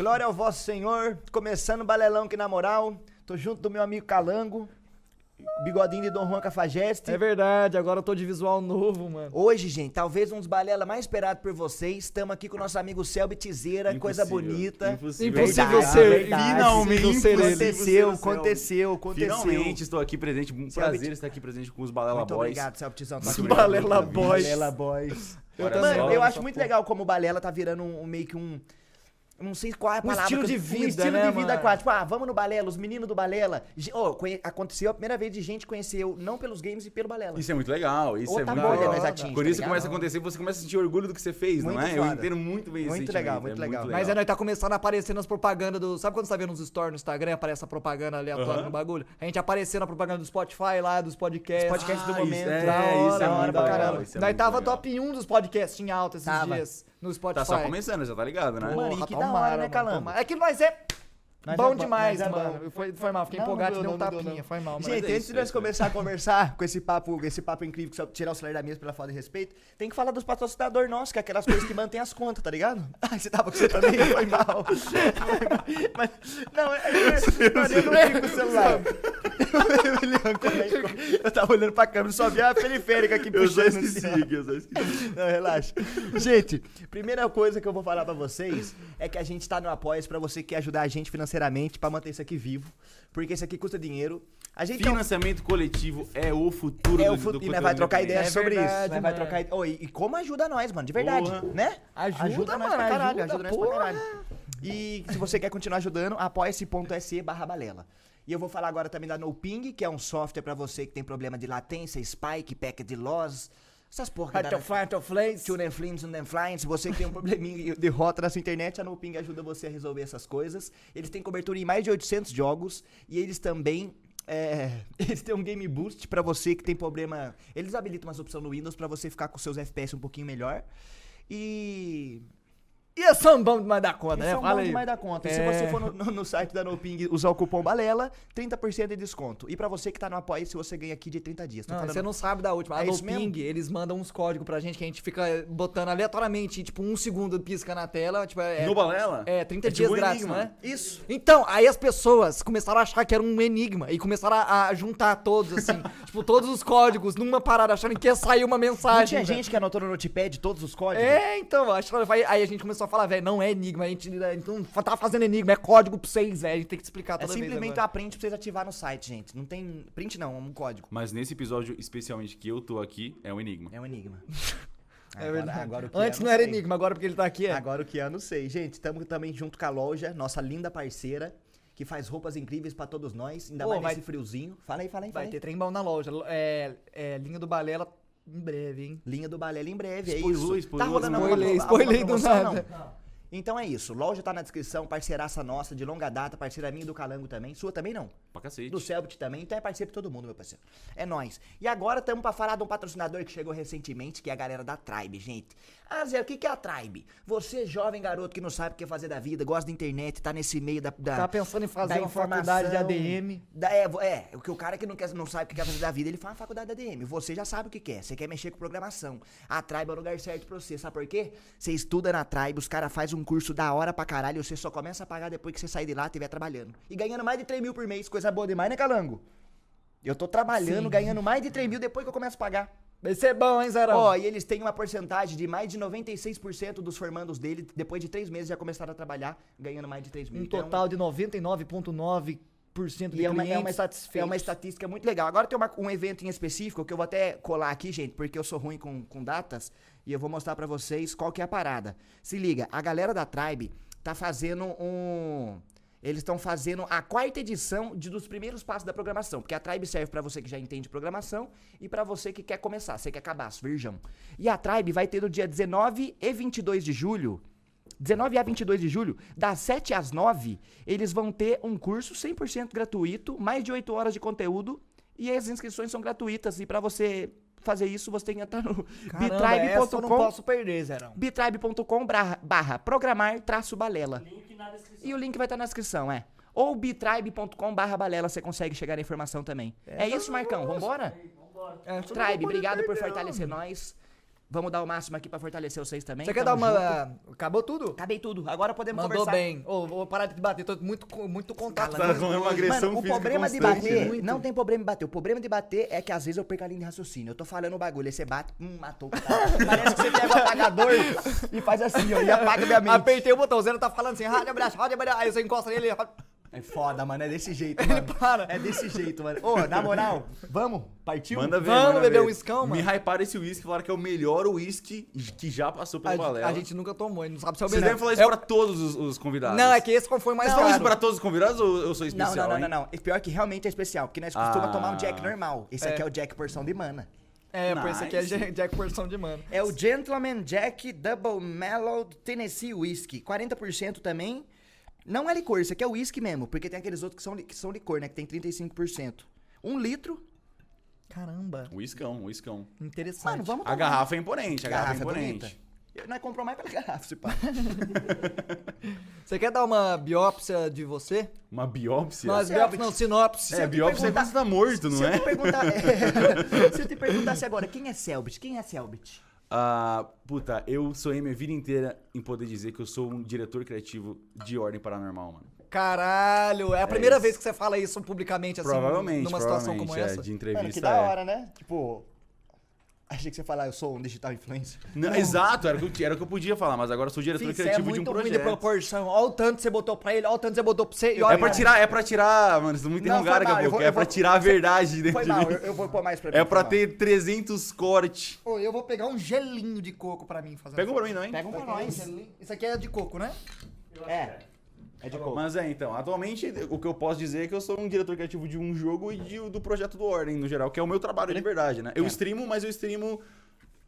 Glória ao vosso Senhor. Começando o balelão aqui na moral. Tô junto do meu amigo Calango. Bigodinho de Dom Juan Cafajeste. É verdade, agora eu tô de visual novo, mano. Hoje, gente, talvez um dos balela mais esperados por vocês. Estamos aqui com o nosso amigo Selby Tizeira, coisa bonita. Impossível. Impossível Verdade, ser- verdade. finalmente Impossível ser. Aconteceu, ser aconteceu, aconteceu. Finalmente estou aqui presente. Um Selby- prazer estar aqui presente com os Balela Muito Boys. obrigado, Selby Tizão. Tá obrigado Balela. Boys. Balela Boys. Só. Mano, eu acho muito legal como o Balela tá virando um, um meio que um. Eu Não sei qual é a Um palavra. estilo eu- de vida, Um estilo né, de vida mano? aquático. Tipo, ah, vamos no Balela, os meninos do Balela. Oh, conhe- aconteceu a primeira vez de gente conheceu, não pelos games e pelo Balela. Isso é muito legal. Isso Outra é muito bolha legal. nós atinge, Por tá isso começa a acontecer, você começa a sentir orgulho do que você fez, não Muito é? Eu foda. entendo muito bem esse Muito legal, muito é legal. Mas é, nós tá começando a aparecer nas propagandas do. Sabe quando você tá vendo nos stories no Instagram, aparece essa propaganda aleatória no bagulho? A gente apareceu na propaganda do Spotify lá, dos podcasts. Os podcasts do Ah, momento. isso é- da hora, isso é da hora muito pra caramba. isso é nós muito tava top 1 dos podcasts em alta esses dias no Spotify. Tá só começando, já tá ligado, né? Mano, e que da hora, né, Calango? tomara. É que nós é Nós bom é bom, demais, é mano. bom. Foi, foi mal, fiquei Não, não empolgado deu, dei um deu, tapinha. não. Foi mal, mano. Gente, é antes de é nós isso começar a conversar com esse papo, esse papo incrível, que só tirar o celular da mesa pela falta de respeito, tem que falar dos patrocinadores nossos, que é aquelas coisas que mantêm as contas, tá ligado? Ah, você tava com você também? Foi mal. Mas, não, é, é, mano, eu não vi com o celular. Eu tava olhando pra câmera e só vi a periférica aqui Eu puxando. esqueci assim, ó. aqui, eu só esqueci. Não, relaxa. Gente, primeira coisa que eu vou falar pra vocês é que a gente tá no Apoia pra você que quer ajudar a gente financeiramente pra manter isso aqui vivo, porque isso aqui custa dinheiro. A gente é um- Financiamento coletivo é o futuro é do, o fu- do e nós vai trocar ideia É sobre verdade, isso. Nós vai trocar. Ô, e, e como ajuda nós, mano, de verdade, Porra. né? Ajuda, nós mano, pra caralho, ajuda, ajuda nós pra porra. caralho. E se você quer continuar ajudando, apoia-se.se barra balela. E eu vou falar agora também da NoPing, que é um software pra você que tem problema de latência, spike, packet loss, essas porra que dá. Tune and and Flying. Se você que tem um probleminha de rota nessa internet, a NoPing ajuda você a resolver essas coisas. Eles têm cobertura em mais de 800 jogos e eles também é, eles têm um Game Boost pra você que tem problema. Eles habilitam umas opções no Windows pra você ficar com seus FPS um pouquinho melhor. E E é bom demais da conta, e né? são Fala aí. demais da conta. E se É. você for no, no- no site da NoPing usar o cupom BALELA, 30% de desconto. E pra você que tá no apoio, se você ganha aqui de 30 dias. Não, falando- você não sabe da última. A É no isso mesmo? Ping, eles mandam uns códigos pra gente que a gente fica botando aleatoriamente, tipo, um segundo pisca na tela. Tipo, é, No Balela? É, 30 É dias tipo um grátis, enigma. não é? Isso. Então, aí as pessoas começaram a achar que era um enigma e começaram a, a juntar todos, assim, tipo, todos os códigos numa parada, achando que ia sair uma mensagem. Não tinha gente que anotou no Notepad todos os códigos? É, então, acho que aí a gente começou a falar, velho, não é enigma, a gente então, tá fazendo enigma, é código pra vocês, velho, a gente tem que explicar É toda vez simplesmente agora. uma print pra vocês ativar no site, gente. Não tem. Print não, é um código. Mas nesse episódio, especialmente que eu tô aqui, é um enigma. É um enigma. É verdade. agora o que Antes é, não era sei. enigma, agora porque ele tá aqui é. Agora o que é, eu não sei. Gente, estamos também junto com a loja, nossa linda parceira, que faz roupas incríveis pra todos nós, ainda Pô, mais vai- nesse friozinho. Fala aí, fala aí, fala Vai aí. ter trem bom na loja. É, é, linha do Balela em breve, hein? Linha do Balela em breve, é isso. spoilou, tá rolando spoilei alguma do nada. não? Então é isso. Loja tá na descrição, parceiraça nossa, de longa data, parceira minha do Calango também. Sua também não? Pra cacete. Do Selbit também, então é parceiro de todo mundo, meu parceiro. É nóis. E agora estamos pra falar de um patrocinador que chegou recentemente, que é a galera da Tribe, gente. Ah, Zé, o que que é a Tribe? Você, jovem garoto que não sabe o que fazer da vida, gosta da internet, tá nesse meio da... da Tá pensando em fazer uma faculdade de ADM. Da, é, é, o que o cara que não, quer, não sabe o que quer fazer da vida, ele faz uma faculdade de ADM. Você já sabe o que quer. Você quer mexer com programação. A Tribe é o lugar certo pra você. Sabe por quê? Você estuda na Tribe, os caras fazem um curso da hora pra caralho você só começa a pagar depois que você sair de lá e estiver trabalhando. E ganhando mais de 3 mil por mês. Coisa boa demais, né, Calango? Eu tô trabalhando, Sim. ganhando mais de 3 mil depois que eu começo a pagar. Vai ser bom, hein, Zerão? Ó, e eles têm uma porcentagem de mais de 96% dos formandos dele, depois de 3 meses, já começaram a trabalhar, ganhando mais de 3 mil. um Então, total de 99,9% de E é uma, é, uma, é uma estatística muito legal. Agora tem uma- um evento em específico que eu vou até colar aqui, gente, porque eu sou ruim com, com datas. E eu vou mostrar pra vocês qual que é a parada. Se liga, a galera da Tribe tá fazendo um. Eles estão fazendo a quarta edição de, dos primeiros passos da programação. Porque a Tribe serve pra você que já entende programação e pra você que quer começar, você quer acabar, virgão. E a Tribe vai ter no dia 19 e 22 de julho 19 a 22 de julho, das 7 às 9, eles vão ter um curso 100% gratuito, mais de 8 horas de conteúdo, e as inscrições são gratuitas. E pra você fazer isso, você tem que entrar no eu não bitribe.com posso perder, Zerão. bitribe.com barra, programar traço balela. E o link vai estar na descrição, é. Ou bitribe.com barra balela, você consegue chegar na informação também. É, isso, Marcão, vambora? Vambora. É, Tribe, obrigado por fortalecer nós. Vamos dar o máximo aqui pra fortalecer vocês também. Você quer dar Tamo uma. junto. Acabou tudo? Acabei tudo, agora podemos Mandou conversar. bem. Ô, vou parar de bater, tô muito, muito contato. Tá com uma agressão Mano, o física problema de constante, bater, né? não tem problema de bater. O problema de bater é que às vezes eu perco a linha de raciocínio. Eu tô falando o bagulho, aí você bate, hum, matou o cara. Parece que você pega o apagador e faz assim, ó, e apaga minha mente. Apertei o botão, o Zero tá falando assim, rádio abraço, rádio abraço. Aí você encosta nele, ele É foda, mano, é desse jeito, mano. para. É desse jeito, mano. Ô, na moral, vamos? Partiu? Manda ver, Vamos manda beber ver. um Me mano? hyparam esse whisky, falaram que é o melhor whisky que já passou pelo Balela. a gente nunca tomou, não sabe se é o Vocês melhor. devem falar isso É o- pra todos os, os convidados. Não, é que esse foi mais Vocês falam isso caro. pra todos os convidados ou eu sou Não, especial, não, não, hein? não, não. Esse pior que realmente é especial, porque nós costumamos Ah. tomar um Jack normal. Esse É. aqui é o Jack porção de mana. É, pô, esse aqui é Nice. Jack, Jack porção de mano. É o Gentleman Jack Double Mellow Tennessee Whiskey. 40% também. Não é licor, isso aqui é whisky mesmo, porque tem aqueles outros que são, que são licor, né? Que tem 35%. Um litro. Caramba, Whiskão, whiskão. interessante. Mano, vamos A tomar. garrafa é imponente, a garrafa, é Garrafa é imponente. bonita. Eu- Nós compramos mais pela garrafa, se pá. Você quer dar uma biópsia de você? Uma biópsia? Não, biópsia não, sinopse. é, eu biópsia é quando você tá morto, não se eu é? te perguntar, se eu te perguntasse agora, quem é Selbit? Quem é Selbit? Ah, puta, eu sonhei minha vida inteira em poder dizer que eu sou um diretor criativo de ordem paranormal, mano. Caralho, é a primeira isso. vez que você fala isso publicamente, assim, provavelmente, numa situação provavelmente, como é, essa. de Mano, entrevista. que da é. hora, né? Tipo, achei que você ia falar, eu sou um digital influencer. Não, exato, era o, que eu, era o que eu podia falar, mas agora eu sou diretor você é criativo de um muito ruim de projeto. proporção. Olha o tanto que você botou pra ele, olha o tanto que você botou pra você. E olha, É pra tirar, é pra tirar, mano, vocês não me interrogaram daqui a mal, eu pouco, vou- é pra vou- tirar a verdade dentro Foi de mal, mim. eu, eu vou pôr mais pra mim. É pra mal. ter 300 cortes. Ô, eu vou pegar um gelinho de coco pra mim fazer. Pega um pra mim, não, hein? Pega um pra nós. Isso aqui é de coco, né? É. É de coco. Mas é, então, atualmente o que eu posso dizer é que eu sou um diretor criativo de um jogo e de- do projeto do Ordem, no geral, que é o meu trabalho de verdade, né? Eu É. streamo, mas eu streamo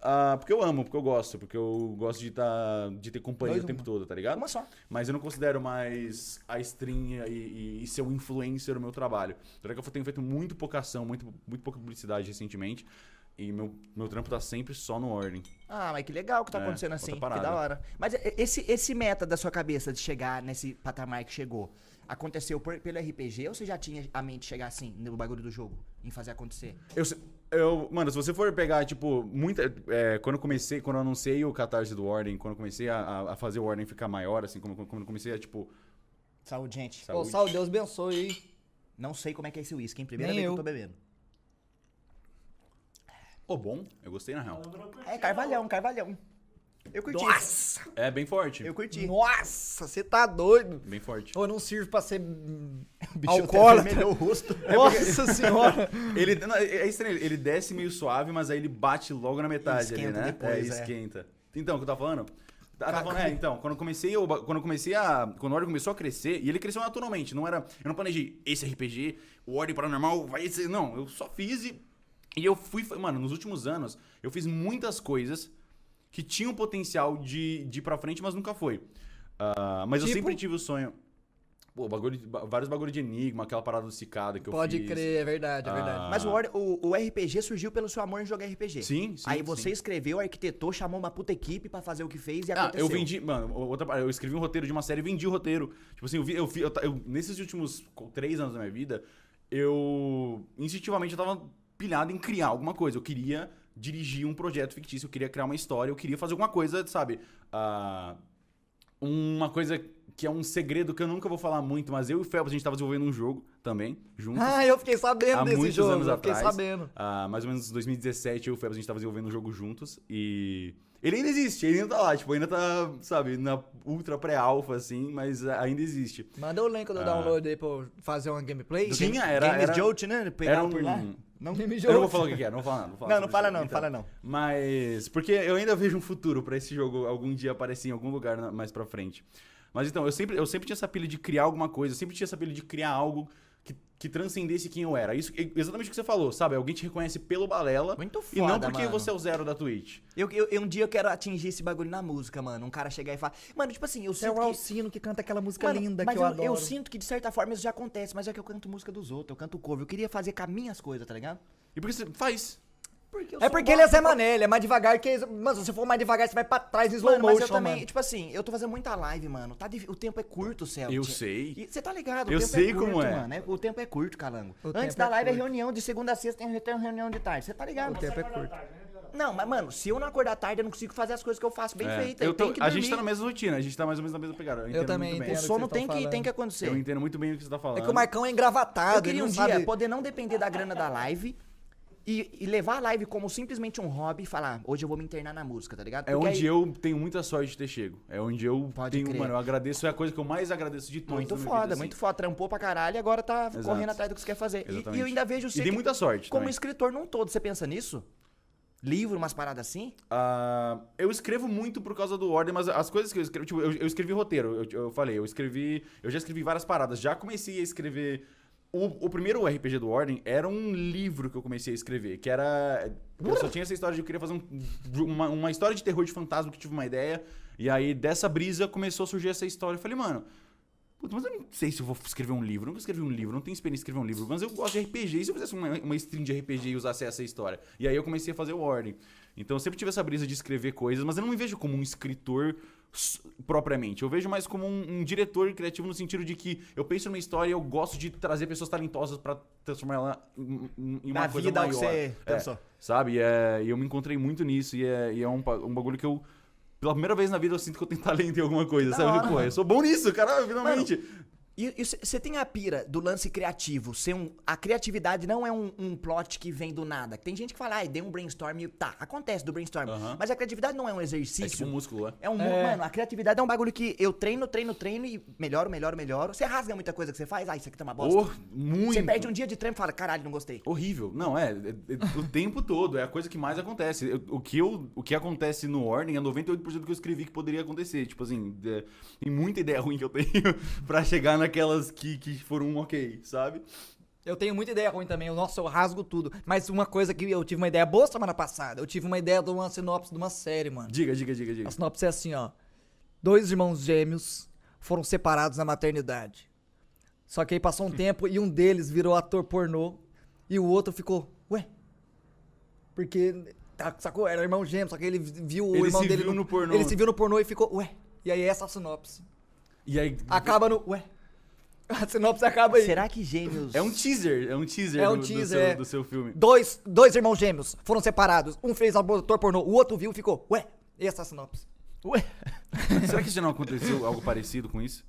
ah, porque eu amo, porque eu gosto, porque eu gosto de, tá, de ter companhia Dois, o tempo uma. todo, tá ligado? Uma só. Mas eu não considero mais a stream e, e, e ser um influencer o meu trabalho. Tanto é que eu tenho feito muito pouca ação, muito, muito pouca publicidade recentemente. E meu, meu trampo tá sempre só no Ordem. Ah, mas que legal que tá É, acontecendo outra assim. Que parada. da hora. Mas esse, esse meta da sua cabeça de chegar nesse patamar que chegou, aconteceu por- pelo RPG ou você já tinha a mente de chegar assim, no bagulho do jogo? Em fazer acontecer? Eu, se- eu, mano, se você for pegar, tipo, muita. é, quando eu comecei, quando eu anunciei o catarse do Ordem, quando eu comecei a, a- a fazer o Ordem ficar maior, assim, como, quando eu comecei a, tipo. Saúde, gente. Ô, Saúde. Deus abençoe aí. Não sei como é que é esse uísque, hein? Primeira Nem vez eu. que eu tô bebendo. Pô, bom, eu gostei na real. É, carvalhão, carvalhão. Eu curti. Nossa! É bem forte. Eu curti. Nossa, você tá doido. Bem forte. Ô, não sirvo pra ser alcoólatra. o rosto. Nossa senhora. Ele, não, é é estranho, ele desce meio suave, mas aí ele bate logo na metade ali, Esquenta né? depois, é, é. esquenta. Então, o que eu tava falando? Tá- tá falando- é, então, quando eu comecei, eu, quando eu comecei a. Quando o Ordem começou a crescer, e ele cresceu naturalmente, não era. Eu não planejei esse RPG, o Ordem Paranormal vai ser. Não, eu só fiz e. E eu fui. Mano, nos últimos anos, eu fiz muitas coisas que tinham potencial de, de ir pra frente, mas nunca foi. Ah, mas eu Tipo? sempre tive o sonho. Pô, bagulho, vários bagulho de enigma, aquela parada do cicada que eu Pode fiz. crer, é verdade, é Ah. verdade. Mas o, o, o RPG surgiu pelo seu amor em jogar RPG. Sim, sim. Aí sim. você escreveu, arquitetou, chamou uma puta equipe pra fazer o que fez e Ah, aconteceu. eu vendi, mano, outra, eu escrevi um roteiro de uma série e vendi o roteiro. Tipo assim, eu vi, eu, eu eu- nesses últimos três anos da minha vida, eu instintivamente eu tava pilhado em criar alguma coisa. Eu queria dirigir um projeto fictício, eu queria criar uma história, eu queria fazer alguma coisa, sabe? Ah, uma coisa que é um segredo que eu nunca vou falar muito, mas eu e o Felps, a gente tava desenvolvendo um jogo também, juntos. Ah, eu fiquei sabendo Há desse muitos jogo. anos eu fiquei atrás. sabendo. Ah, mais ou menos em 2017, eu e o Febs, a gente tava desenvolvendo um jogo juntos e... Ele ainda existe, ele ainda tá lá, tipo, ainda tá, sabe, na ultra pré-alpha, assim, mas ainda existe. Manda o link do Ah. download aí pra fazer uma gameplay. Tinha, era... Games era Jolt, né? Pegava era um... por lá. Não, Game Eu não vou falar o que é, não vou falar nada. vou não, falar não sobre fala não, não Então, fala não. Mas. Porque eu ainda vejo um futuro pra esse jogo algum dia aparecer em algum lugar mais pra frente. Mas então, eu sempre, eu sempre tinha essa pilha de criar alguma coisa, eu sempre tinha essa pilha de criar algo que, que transcendesse quem eu era. Isso, exatamente o que você falou, sabe? Alguém te reconhece pelo balela. Muito E não foda, porque mano. você é o zero da Twitch. Eu, eu- eu- um dia eu quero atingir esse bagulho na música, mano. Um cara chegar e falar. Mano, tipo assim, eu Você é sinto. o que... Alcino que canta aquela música Mano, linda mas que eu, eu, adoro. eu sinto que de certa forma isso já acontece, mas é que eu canto música dos outros, eu canto cover. Eu queria fazer com as minhas coisas, tá ligado? E porque você faz. Porque eu É porque ele é Zé Mané, ele é mais devagar que. Mano, se você for mais devagar, você vai pra trás em slow Mano, mas motion, eu também, mano. tipo assim, eu tô fazendo muita live, mano. Tá, o tempo é curto, Celso. Eu sei. E Você tá ligado? O Eu tempo sei é curto, como é. Mano. O tempo é curto, calango. O Antes da é live é reunião, de segunda a sexta tem, tem reunião de tarde. Você tá ligado? O tempo é curto. Não, mas, mano, se eu não acordar tarde, eu não consigo fazer as coisas que eu faço bem É, feitas. eu Eu tô- tenho que a gente tá na mesma rotina, a gente tá mais ou menos na mesma pegada. Eu, entendo também muito bem. O entendo. sono o que vocês tem tão que, tem que acontecer. Eu entendo muito bem o que você tá falando. É que o Marcão é engravatado, Eu queria um não dia sabe... poder não depender da grana da live e, e levar a live como simplesmente um hobby e falar, hoje eu vou me internar na música, tá ligado? É Porque onde aí- eu tenho muita sorte de ter chego. É onde eu Pode tenho, crer. mano, eu agradeço, é a coisa que eu mais agradeço de todos. Muito foda, vida, assim. muito foda. Trampou pra caralho e agora tá Exato. correndo atrás do que você quer fazer. E- E, eu ainda vejo E você. dei que- muita sorte Como também. escritor num todo, você pensa nisso? Livro, umas paradas assim? Ah, eu escrevo muito por causa do ordem, mas as coisas que eu escrevo, tipo, eu, eu escrevi roteiro, eu, eu falei, eu escrevi, eu já escrevi várias paradas, já comecei a escrever. O, o primeiro RPG do Ordem era um livro que eu comecei a escrever, que era. Eu só tinha essa história de eu queria fazer um- uma, uma história de terror de fantasma que tive uma ideia, e aí dessa brisa começou a surgir essa história. Eu falei, mano. Puta, mas eu não sei se eu vou escrever um livro. Eu nunca escrevi um livro, não tenho experiência em escrever um livro. Mas eu gosto de RPG. E se eu fizesse uma, uma stream de RPG e usasse essa história? E aí eu comecei a fazer o Ordem. Então eu sempre tive essa brisa de escrever coisas, mas eu não me vejo como um escritor propriamente. Eu vejo mais como um, um diretor criativo no sentido de que eu penso numa história e eu gosto de trazer pessoas talentosas pra transformar ela em, em- uma Na coisa vida, maior. que você É, pensou. sabe? E, é, e eu me encontrei muito nisso e é, e é um, um bagulho que eu... Pela primeira vez na vida eu sinto que eu tenho talento em alguma coisa, Da sabe? hora, Pô, mano. eu sou bom nisso, cara, finalmente. E você tem a pira do lance criativo, ser um. A criatividade não é um, um plot que vem do nada. Tem gente que fala, ai, dei um brainstorm e tá, acontece do brainstorm. Mas a criatividade não é um É exercício. tipo um músculo, é. É um. É. Mano, a criatividade é um bagulho que eu treino, treino, treino e melhoro, melhoro, melhoro. Você rasga muita coisa que você faz, ah, isso aqui tá uma bosta. Oh, muito. Você perde um dia de treino e fala, caralho, não gostei. Horrível. Não, é, é- é o tempo todo. É a coisa que mais acontece. Eu- o, que eu, o que acontece no Ordem é 98% do que eu escrevi que poderia acontecer. Tipo assim, é, tem muita ideia ruim que eu tenho pra chegar naquelas que, que foram ok, sabe? Eu tenho muita ideia ruim também. Nossa, eu rasgo tudo. Mas uma coisa que eu tive uma ideia boa semana passada. Eu tive uma ideia de uma sinopse de uma série, mano. Diga, diga, diga, diga. A sinopse é assim, ó. Dois irmãos gêmeos foram separados na maternidade. Só que aí passou um tempo e um deles virou ator pornô e o outro ficou, ué? Porque, tá, sacou? Era irmão gêmeo, só que ele viu o Ele irmão se dele viu no pornô. Ele se viu no pornô e ficou, ué? E aí essa é a sinopse. E aí. Acaba no, ué? A sinopse acaba aí. Será que gêmeos. É um teaser, é um teaser, É um do, do teaser, seu, é. do seu filme. Dois, dois irmãos gêmeos foram separados. Um fez ator pornô, o outro viu e ficou, ué? Essa é a sinopse. Ué? Será que já não aconteceu algo parecido com isso?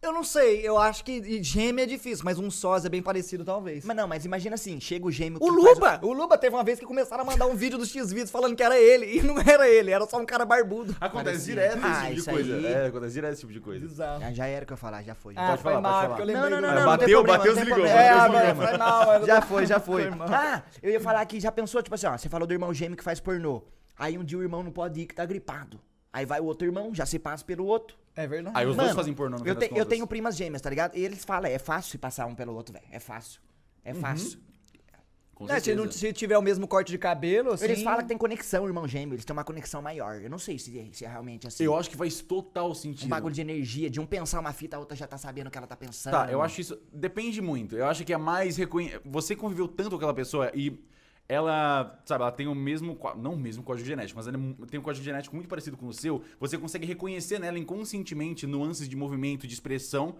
Eu não sei, eu acho que e gêmeo é difícil, mas um sós é bem parecido, talvez. Mas não, mas imagina assim, chega o gêmeo O Luba! O Luba teve uma vez que começaram a mandar um vídeo dos X-Vídeos falando que era ele, e não era ele, era só um cara barbudo. Acontece Parecia. direto esse Ah, tipo de coisa. aí. É, acontece direto esse tipo de coisa. Bizarro. Já, já era o que eu ia falar, já foi. Ah, Pode foi falar, mal, pode falar. Não, não, não, É, não, bateu, problema, bateu, desligou. problema. É, Bateu, mano, desligou. foi mal. eu- Já foi, já foi. Foi ah, eu ia falar que já pensou, tipo assim, ó, você falou do irmão gêmeo que faz pornô. Aí um dia o irmão não pode ir que tá gripado. Aí vai o outro irmão, já se passa pelo outro. É verdade. Aí os Mano, dois fazem pornô no eu, te- eu tenho primas gêmeas, tá ligado? E eles falam, é fácil se passar um pelo outro, velho. É fácil. É Uhum. fácil. É, se, não, se tiver o mesmo corte de cabelo, assim... Eles falam que tem conexão, irmão gêmeo. Eles têm uma conexão maior. Eu não sei se, se é realmente assim. Eu acho que faz total sentido. Um bagulho de energia, de um pensar uma fita, a outra já tá sabendo o que ela tá pensando. Tá, eu acho isso. Depende muito. Eu acho que é mais reconhe... Você conviveu tanto com aquela pessoa e ela, sabe, ela tem o mesmo. Não o mesmo código genético, mas ela é tem um código genético muito parecido com o seu. Você consegue reconhecer nela inconscientemente nuances de movimento, de expressão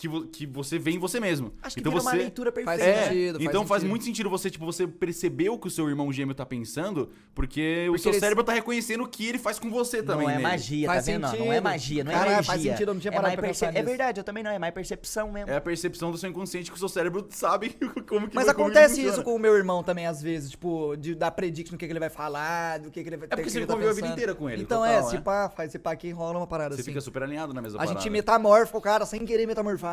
que, vo- que você vê em você mesmo. Acho que então você. uma leitura perfeita. Faz É, sentido, faz então faz sentido. muito sentido você, tipo, você perceber o que o seu irmão gêmeo tá pensando, porque, o Porque seu eles- cérebro tá reconhecendo o que ele faz com você também. Não é nele. magia, Faz tá vendo? Não, Não é sentido. magia, não é Caralho, energia. faz sentido, eu não tinha é parado mais pra pensar perce- É verdade, eu também não, é mais percepção mesmo. É a percepção do seu inconsciente que o seu cérebro sabe como que Mas que acontece isso com o meu irmão também, às vezes, tipo, de dar predict no que, que ele vai falar, do que, que ele vai É porque que você que ele tá conviveu a vida inteira com ele, Então total, é, é. se pá, faz se pá aqui rola uma parada Você assim. fica super alinhado na mesma A parada. gente metamorfa o cara sem querer metamorfar.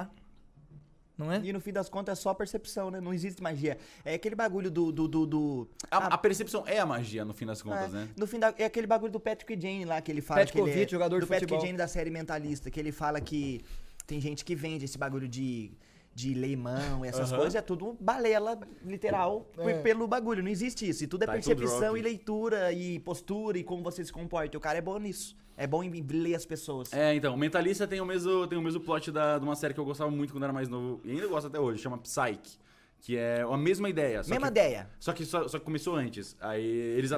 Não é? E no fim das contas é só percepção, né? Não existe magia. É aquele bagulho do. do, do, do- A, a percepção é a magia, no fim das é, contas, né? No fim da, é aquele bagulho do Patrick Jane lá que ele fala que ele é, jogador do de Patrick futebol. Jane da série Mentalista, que ele fala que tem gente que vende esse bagulho de de leimão e essas Aham. coisas, é tudo balela, literal, É. pelo bagulho. Não existe isso. E tudo é Title percepção e leitura e postura e como você se comporta. O cara é bom nisso. É bom em ler as pessoas. É, então, o Mentalista tem o mesmo, tem o mesmo plot da, de uma série que eu gostava muito quando era mais novo, e ainda gosto até hoje, chama Psyche. Que é a mesma ideia. Só Mesma que, ideia. Só que, só, só que começou antes. Aí eles.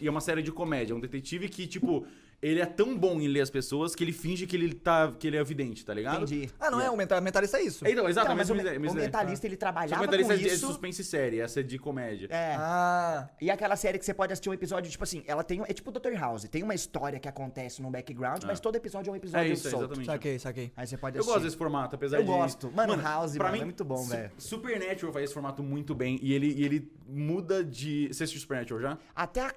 E é uma série de comédia. Um detetive que, tipo, ele é tão bom em ler as pessoas que ele finge que ele, tá, que ele é evidente, tá ligado? Entendi. Ah, não é? O mental- mentalista é isso. É, Então, exato, Então, mas mesma o, me- o mentalista, ele Só que o trabalhava mentalista com é de- é isso. suspense série, essa é de comédia. É. Ah. E aquela série que você pode assistir um episódio, tipo assim, ela tem. É tipo Dr. House. Tem uma história que acontece no background, mas todo episódio é um episódio É isso, é solto. exatamente. Saquei, saquei. Aí você pode Eu assistir. gosto desse formato, apesar Eu de... gosto. Mano, House, pra mano, mim, é muito bom, Su- velho. Supernatural faz esse formato muito bem e ele, e ele muda de... Você assistiu Supernatural já? Até a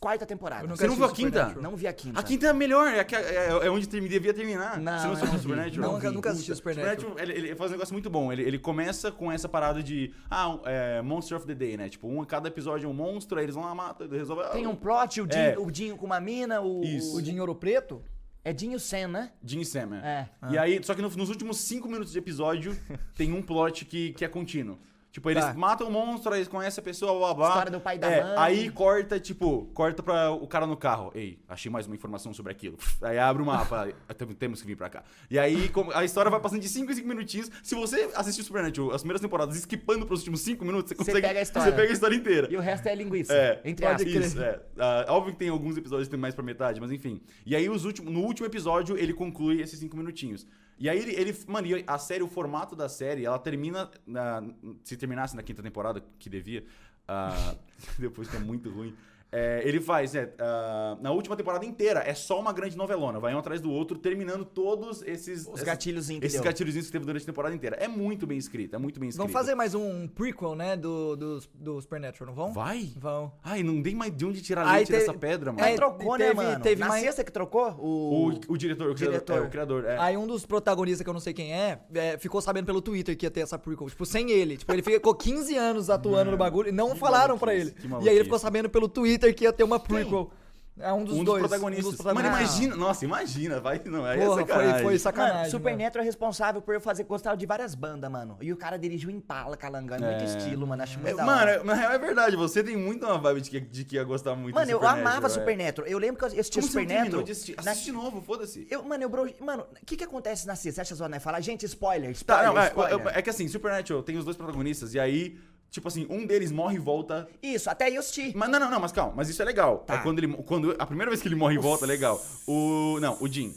quarta temporada. Eu Você não viu a quinta? Não vi a quinta. A quinta é a melhor, é, a que- é, é onde termi- devia terminar. Não, Você não assistiu. Supernatural? Nunca, nunca assisti o Supernatural. Ele, ele faz um negócio muito bom. Ele, ele começa com essa parada de. Ah, é, Monster of the Day, né? Tipo, um, cada episódio é um monstro, aí eles vão lá, matam, resolvem. Tem um plot, o Dinho, É. o Dinho com uma mina, o. Isso. O de Ouro Preto? É Dinho Sen, né? Jim Sam, é. É. E aí, só que no- nos últimos cinco minutos de episódio, tem um plot que, que é contínuo. Tipo, eles Tá. matam o monstro, aí eles conhecem a pessoa, blá blá. História do pai e da é, mãe. Aí corta, tipo, corta pra o cara no carro. Ei, achei mais uma informação sobre aquilo. Aí abre o mapa, "Ah, tem- temos que vir pra cá. E aí como- a história vai passando de 5 em 5 minutinos. Se você assistir Supernatural, as primeiras temporadas, esquipando pros últimos 5 minutos, você Você consegue. pega a história. Você pega a história inteira. E o resto é linguiça. É, entre pode aspas. isso, é. Ah, óbvio que tem alguns episódios que tem mais pra metade, mas enfim. E aí, os últimos, no último episódio, ele conclui esses cinco minutinhos. E aí, ele, ele mano, a série, o formato da série, ela termina, na- se terminasse na quinta temporada, que devia, ah, depois é muito ruim, é, ele faz, é, ah, na última temporada inteira, é só uma grande novelona, vai um atrás do outro, terminando todos esses... Os gatilhos, Esses gatilhozinhos que teve durante a temporada inteira. É muito bem escrito, é muito bem escrito. Vão fazer mais um prequel, né? Do, do, do Supernatural, não vão? Vai? Vão. Ai, não tem mais de onde tirar Aí leite teve- dessa pedra, mano. Aí Mas trocou, né, teve- mano? teve Na mais- sexta que trocou? O, O. o diretor, o criador, Diretor. é, o criador, é. Aí um dos protagonistas, que eu não sei quem é, é, ficou sabendo pelo Twitter que ia ter essa prequel. Tipo, sem ele. Tipo, ele ficou 15 anos atuando no bagulho e não que falaram pra ele. E aí ele ficou sabendo pelo Twitter que ia ter uma prequel. É um dos um dos dois. protagonistas. Um dos Mano, protagonistas. imagina. Nossa, imagina. Vai, não, é Porra, sacanagem. foi, foi sacanagem. Mano, Supernatural é responsável por eu fazer gostar de várias bandas, mano. E o cara dirigiu Impala, calangando, muito estilo, mano. Acho muito É, mano, é- na real é verdade. Você tem muito uma vibe de que, de que ia gostar muito Mano, eu amava é. Supernatural. Eu lembro que eu assisti Supernatural. de assistir? na- Assiste de novo, foda-se. Eu, mano, eu bro... Mano, o que que acontece na sexta? Você acha que vai falar? Gente, spoiler, Tá, spoiler, não, é, spoiler. é- é que assim, Supernatural tem os dois protagonistas, e aí, tipo assim, um deles morre e volta. Isso, até assisti. Mas não, não, não, mas calma, mas isso é legal. Tá. É quando ele. Quando, a primeira vez que ele morre e volta é legal. O. Não, o Jim.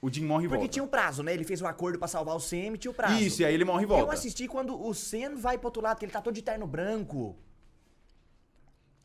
O Jim morre e Porque volta. tinha um prazo, né? Ele fez um acordo pra salvar o Sam e tinha o prazo. Isso, e aí ele morre e volta. Eu assisti quando o Sam vai pro outro lado, que ele tá todo de terno branco.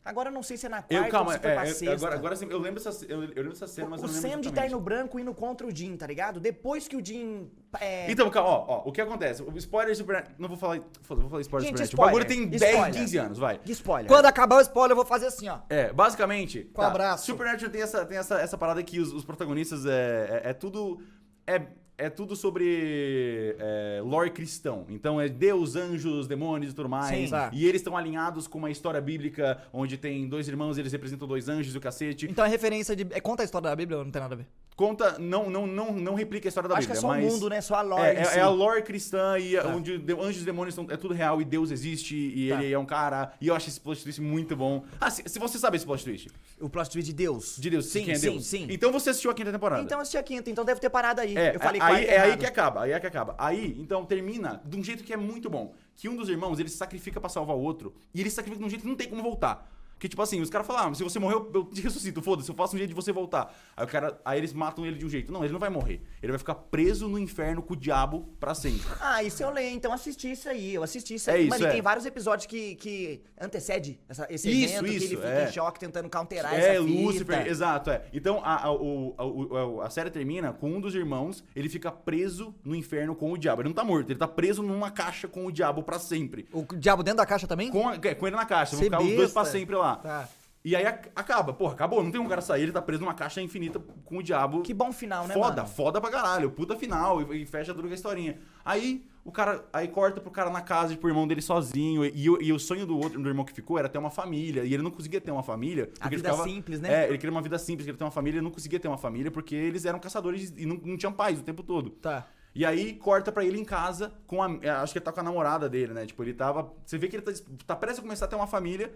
Agora eu não sei se é na quarta Eu, calma, ou se foi é, pra é, sexta. agora, agora sim, eu lembro essa, eu, eu lembro essa cena, mas o eu não lembro Sam de exatamente. terno branco indo contra o Jim, tá ligado? Depois que o Jim. É... Então, calma, ó, ó, o que acontece? O spoiler de Supernatural. Não vou falar. Foda, vou falar spoiler de Gente, Supernatural. O bagulho spoiler, tem 10, spoiler. 15 anos, vai. Spoiler. Quando acabar o spoiler, eu vou fazer assim, ó. É, basicamente. Com abraço. Supernatural tem essa, tem essa, essa parada que os, os protagonistas é, é, é tudo. É, é tudo sobre é, lore cristão. Então é Deus, anjos, demônios e tudo mais. Sim. Tá. E eles estão alinhados com uma história bíblica onde tem dois irmãos, eles representam dois anjos e o cacete. Então é referência de. É, conta a história da Bíblia ou não tem nada a ver? Conta, não, não, não, não replica a história da Acho que é Bíblia, só o mundo, né? Só a lore. É, é, é a lore cristã e onde de- anjos e demônios são, é tudo real e Deus existe e Tá. ele é um cara. E eu acho esse plot twist muito bom. Ah, se, se você sabe esse plot twist O plot twist de Deus. de Deus, Sim, quem é sim, Deus. sim. Então você assistiu a quinta temporada. Então eu assisti a quinta, então deve ter parado aí. é, eu falei aí, é aí que acaba, aí é que acaba. Aí, então, termina de um jeito que é muito bom. Que um dos irmãos, ele se sacrifica pra salvar o outro. E ele se sacrifica de um jeito que não tem como voltar. Que tipo assim, os caras falam, ah, se você morreu, eu te ressuscito, foda-se, eu faço um jeito de você voltar. Aí o cara, aí eles matam ele de um jeito. Não, ele não vai morrer. Ele vai ficar preso no inferno com o diabo pra sempre. Ah, isso eu leio, então assisti isso aí. Eu assisti isso É aí. isso, Mano, e é. tem vários episódios que, que antecede essa- esse Isso, evento, que ele isso, fica é. em choque tentando counterar É, essa fita. Lúcifer, exato, é. Então a, a, a, a série termina com um dos irmãos, ele fica preso no inferno com o diabo. Ele não tá morto, ele tá preso numa caixa com o diabo pra sempre. O diabo dentro da caixa também? Com, é, com ele na caixa, vão ficar os dois pra sempre lá. Tá. E aí ac- acaba, porra, acabou, não tem um cara sair, ele tá preso numa caixa infinita com o diabo. Que bom final, né, Foda, mano? foda pra caralho, puta final, e, e fecha tudo com a historinha. Aí o cara, aí corta pro cara na casa, pro irmão dele sozinho, e, e o- e o sonho do outro, do irmão que ficou, era ter uma família, e ele não conseguia ter uma família. ele vida ficava- simples, né? É, ele queria uma vida simples, queria ter uma família, ele não conseguia ter uma família, porque eles eram caçadores e não, não tinham paz o tempo todo. Tá. E aí corta pra ele em casa com a. Acho que ele tá com a namorada dele, né? Tipo, ele tava. Você vê que ele tá, tá prestes a começar a ter uma família.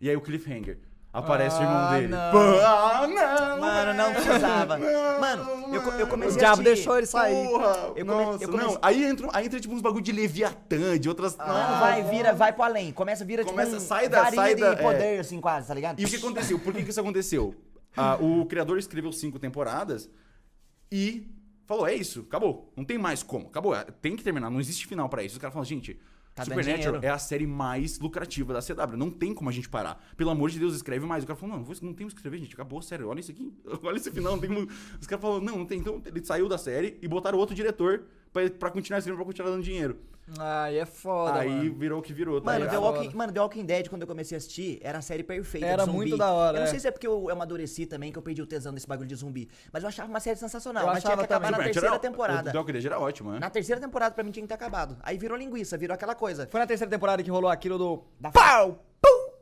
E aí o cliffhanger. Aparece o Ah, irmão dele. não. Pô, ah, não! Mano, não precisava. Não, Mano, eu, eu O comecei a diabo deixou ele sair. Porra, Eu come- nossa, eu comecei- não. Aí entra, aí entra tipo uns bagulho de Leviatã, de outras. Não, Ah, vai, vira, vai pro além. Começa, vira Começa, tipo um sai da- sai de da- é. poder, assim, quase, tá ligado? E o que aconteceu? Por que, que isso aconteceu? Ah, o criador escreveu cinco temporadas e falou: é isso, acabou. Não tem mais como. Acabou. é, Tem que terminar, não existe final pra isso. Os caras falam, gente. Tá Supernatural dinheiro. é a série mais lucrativa da CW. Não tem como a gente parar. Pelo amor de Deus, escreve mais. O cara falou: não, não, temos que escrever, gente. Acabou, sério. Olha isso aqui. Olha esse final. Não tem como... Os caras falaram: não, não tem. Então ele saiu da série e botaram outro diretor pra, pra continuar escrevendo, pra continuar dando dinheiro. Aí é foda, Aí mano. virou o que virou. Tá Mano, The ligado? Walking, Foda. mano, The Walking Dead, quando eu comecei a assistir, era a série perfeita. Era muito da hora, Eu não é. sei se é porque eu, eu amadureci também, que eu perdi o tesão desse bagulho de zumbi. Mas eu achava uma série sensacional. Eu mas tinha que acabar também. na terceira era- temporada. O The Walking Dead era ótimo, né? Na terceira temporada, pra mim, tinha que ter acabado. Aí virou linguiça, virou aquela coisa. Foi na terceira temporada que rolou aquilo do Da pau, pum.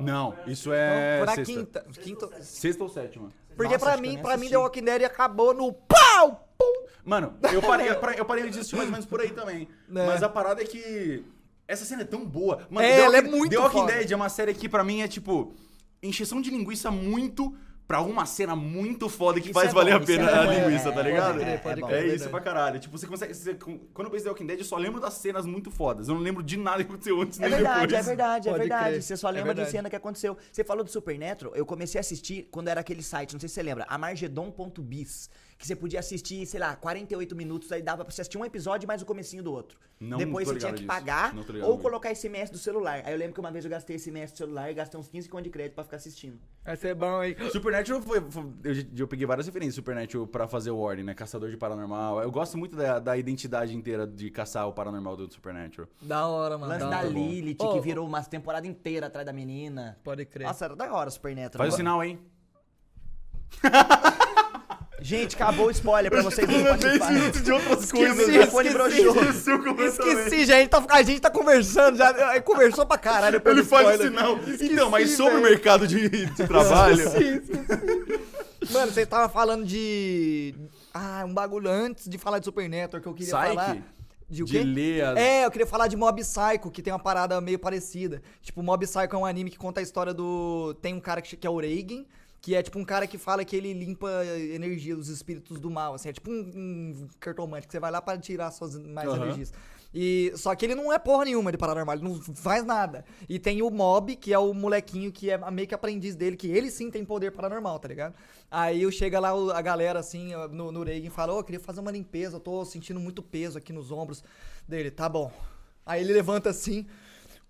Não, isso é. Foi na sexta. quinta. quinta. Sexta ou sétima? Porque Nossa, pra mim, pra mim. The Walking Dead acabou no pau, pum. Mano, eu parei, eu parei, de assistir mais ou menos por aí também. É. Mas a parada é que. Essa cena é tão boa. Mano, É, The ela é Walking- muito The Walking foda. Dead é uma série que pra mim é tipo. Encheção de linguiça muito. Pra uma cena muito foda que Isso faz é valer bom, a pena é a linguiça, é, tá pode ligado? crer, É, pode crer, é isso verdade. pra caralho. Tipo, você consegue. você- quando eu penso em The Walking Dead, eu só lembro das cenas muito fodas. Eu não lembro de nada que aconteceu antes É nem verdade, depois. é verdade, é Pode verdade. crer. Você só É lembra de cena que aconteceu. Você falou do Supernatural, eu comecei a assistir quando era aquele site, não sei se você lembra, amargedon.biz, que você podia assistir, sei lá, 48 minutos, aí dava pra você assistir um episódio mais o comecinho do outro. Não Depois você tinha que disso. pagar ou mesmo. colocar SMS do celular. Aí eu lembro que uma vez eu gastei SMS do celular e gastei uns 15 conto de crédito pra ficar assistindo. Vai ser bom, hein? Supernatural foi, foi- eu, eu peguei várias referências Supernatural pra fazer o Warning, né? Caçador de paranormal. Eu gosto muito da, da identidade inteira de caçar o paranormal do Supernatural. Da hora, mano. Lance da da. Lilith, Ô, que virou uma temporada inteira atrás da menina. Pode crer. Nossa, era da hora o Supernatural. Faz o sinal, hein? Gente, acabou o spoiler pra vocês do Spotify. de outras Esqueci, o broxou. Esqueci, já. A gente, tá, a gente tá conversando já. aí Conversou pra caralho. Ele faz o sinal. Esqueci, então, mas sobre o velho. mercado de, de trabalho. Mano, você tava falando de. Ah, um bagulho antes de falar de Supernatural que eu queria Psyche? falar. De o De quê? ler as- É, eu queria falar de Mob Psycho, que tem uma parada meio parecida. Tipo, Mob Psycho é um anime que conta a história do. Tem um cara que, que é o Reigen, que é tipo um cara que fala que ele limpa energia dos espíritos do mal. Assim, é tipo um, um cartomante que você vai lá pra tirar suas mais Aham. energias. E, só que ele não é porra nenhuma de paranormal, ele não faz nada. E tem o Mob, que é o molequinho que é meio que aprendiz dele, que ele sim tem poder paranormal, tá ligado? Aí chega lá a galera assim, no, no Reagan e fala: Ô, eu queria fazer uma limpeza, eu tô sentindo muito peso aqui nos ombros dele. Tá bom. Aí ele levanta assim.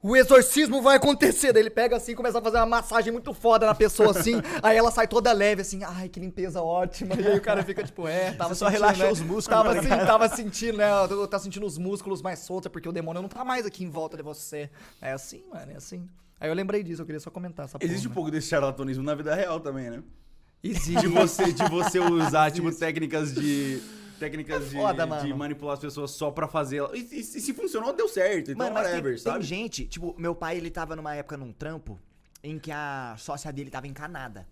O exorcismo vai acontecer. Daí ele pega assim e começa a fazer uma massagem muito foda na pessoa assim. aí ela sai toda leve assim. Ai, que limpeza ótima. E aí o cara fica tipo, é, tava Você só sentindo, relaxou né? os músculos, Tava, assim, tava sentindo, né? Tá sentindo os músculos mais soltos porque o demônio não tá mais aqui em volta de você. É assim, mano, é assim. Aí eu lembrei disso, eu queria só comentar essa Existe um porra. pouco desse charlatanismo na vida real também, né? Existe. De você, de você usar, tipo, técnicas de. Técnicas de, foda, de manipular as pessoas só pra fazer. E, e- e se funcionou, deu certo. Então, Mano, mas tem, whatever, tem sabe? gente, tipo, meu pai, ele tava numa época num trampo em que a sócia dele tava encanada.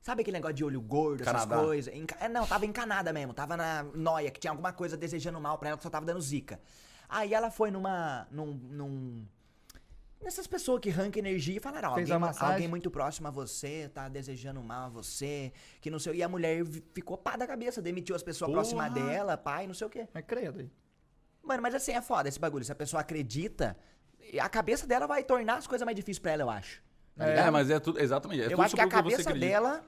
Sabe aquele negócio de olho gordo, essas Canadá. coisas? Enca- É, não, tava encanada mesmo. Tava na noia, que tinha alguma coisa desejando mal pra ela que só tava dando zica. Aí ela foi numa. num. num Nessas pessoas que arrancam energia e falaram, Fez alguém, alguém muito próximo a você, tá desejando mal a você, que não sei. E a mulher ficou pá da cabeça, demitiu as pessoas Porra. próximas dela, pai, não sei o quê. É credo aí. Mano, mas assim, é foda esse bagulho. Se a pessoa acredita, a cabeça dela vai tornar as coisas mais difíceis pra ela, eu acho. Tá É, mas é tudo. Exatamente. É eu tudo acho que a cabeça acredita. dela.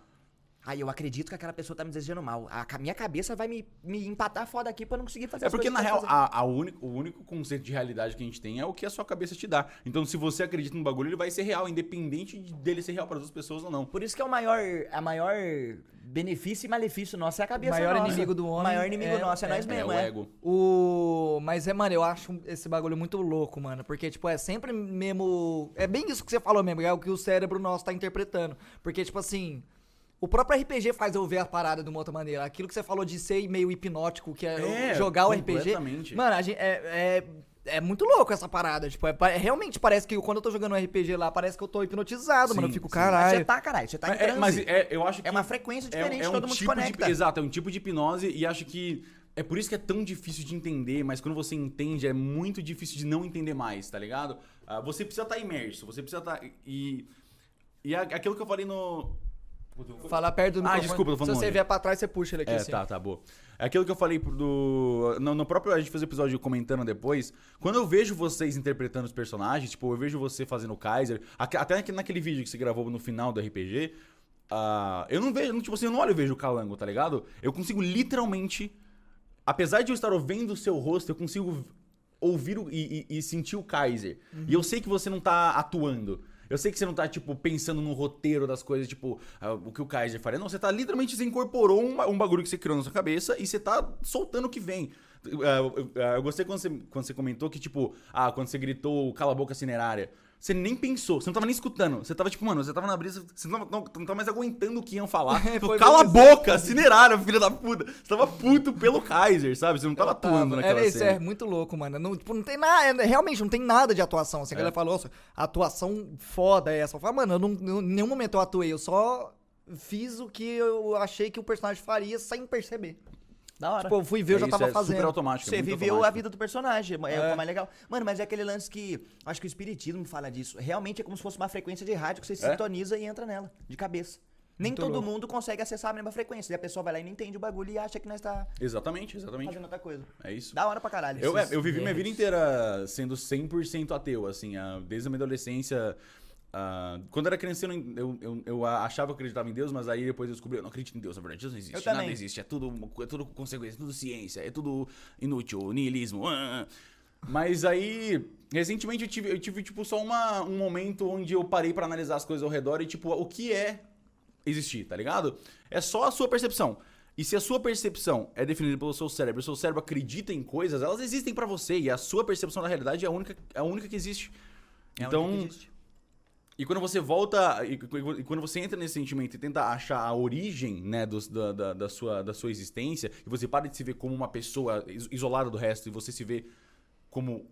Aí eu acredito que aquela pessoa tá me desejando mal. A ca- minha cabeça vai me, me empatar foda aqui pra eu não conseguir fazer É as porque, coisas na que eu real, quero fazer. a, a único, o único conceito de realidade que a gente tem é o que a sua cabeça te dá. Então, se você acredita num bagulho, ele vai ser real, independente de- dele ser real para outras pessoas ou não. Por isso que é o maior, a maior benefício e malefício nosso é a cabeça maior nossa. inimigo do O homem maior inimigo é- nosso é, é- nós É, mesmo, o é. ego. O. Mas é, mano, eu acho esse bagulho muito louco, mano. Porque, tipo, é sempre mesmo. É bem isso que você falou mesmo, é o que o cérebro nosso tá interpretando. Porque, tipo assim. O próprio RPG faz eu ver a parada de uma outra maneira. Aquilo que você falou de ser meio hipnótico, que é, É, jogar o RPG. completamente. Mano, a gente, é, é, é muito louco essa parada. Tipo, é, pa- realmente parece que quando eu tô jogando um RPG lá, parece que eu tô hipnotizado, mano. Eu Sim, fico, sim. Mas caralho. você tá, caralho, você tá em É, mas é, eu acho que. É uma frequência diferente, é, é todo mundo se tipo conecta. De, exato, é um tipo de hipnose e acho que. É por isso que é tão difícil de entender, mas quando você entende, é muito difícil de não entender mais, tá ligado? Ah, você precisa estar imerso, você precisa estar. E. E a- aquilo que eu falei no. Falar perto do Ah, microfone. desculpa, tô falando Se você longe. vier pra trás, você puxa ele aqui É, assim. tá, tá, boa. É aquilo que eu falei pro- do. No, no próprio. A gente fez o episódio comentando depois. Quando eu vejo vocês interpretando os personagens, tipo, eu vejo você fazendo o Kaiser. aque- Até naque- naquele vídeo que você gravou no final do RPG. ah, eu não vejo, tipo assim, eu não olho e vejo o Calango, tá ligado? Eu consigo literalmente. Apesar de eu estar vendo o seu rosto, eu consigo ouvir o- e, e- e sentir o Kaiser. E eu sei que você não tá atuando. Eu sei que você não tá, tipo, pensando no roteiro das coisas, tipo, ah, o que o Kaiser faria. Não, você tá literalmente, você incorporou um, um bagulho que você criou na sua cabeça e você tá soltando o que vem. Ah, eu, eu- eu gostei quando você, quando você comentou que, tipo, ah, quando você gritou cala a boca cinerária. Você nem pensou, você não tava nem escutando. Você tava, tipo, mano, você tava na brisa, você não, não, não tava mais aguentando o que iam falar. Foi cala a bem boca, cinerária, filha da puta. Você tava puto pelo Kaiser, sabe? Você não tava atuando naquela É, isso cena. é muito louco, mano. Não, tipo, não tem nada, realmente não tem nada de atuação. Assim, a É. galera falou, nossa, atuação foda é essa. Eu falo, mano, eu não, não- em nenhum momento eu atuei, eu só fiz o que eu achei que o personagem faria sem perceber. Da hora. Tipo, eu fui ver, eu É já isso, tava é super fazendo. automático. é Você muito viveu a automático. vida do personagem, é, É. o mais legal. Mano, mas é aquele lance que. Acho que o espiritismo fala disso. Realmente é como se fosse uma frequência de rádio que você É? sintoniza e entra nela, de cabeça. Nem Muito todo louco. mundo consegue acessar a mesma frequência. E a pessoa vai lá e não entende o bagulho e acha que nós tá Exatamente, exatamente. fazendo outra coisa. É isso. Da hora pra caralho. Eu, é, eu vivi minha vida inteira sendo 100% ateu, assim, ah, desde a minha adolescência. Ah, quando eu era criança, eu, eu, eu, eu achava que eu acreditava em Deus, mas aí depois eu descobri, eu não acredito em Deus, na verdade, Deus não existe, Eu nada também. existe, é tudo, é tudo consequência, é tudo ciência, é tudo inútil, niilismo. ah. Mas aí, recentemente eu tive, eu tive tipo, só uma, um momento onde eu parei pra analisar as coisas ao redor e, tipo, o que é existir, tá ligado? É só a sua percepção. E se a sua percepção é definida pelo seu cérebro, o seu cérebro acredita em coisas, elas existem pra você e a sua percepção da realidade é a única, é a única que existe. É então, única que existe. E quando você volta, e, quando você entra nesse sentimento e tenta achar a origem, né, dos- da, da, da sua, da sua existência, e você para de se ver como uma pessoa is- isolada do resto e você se vê como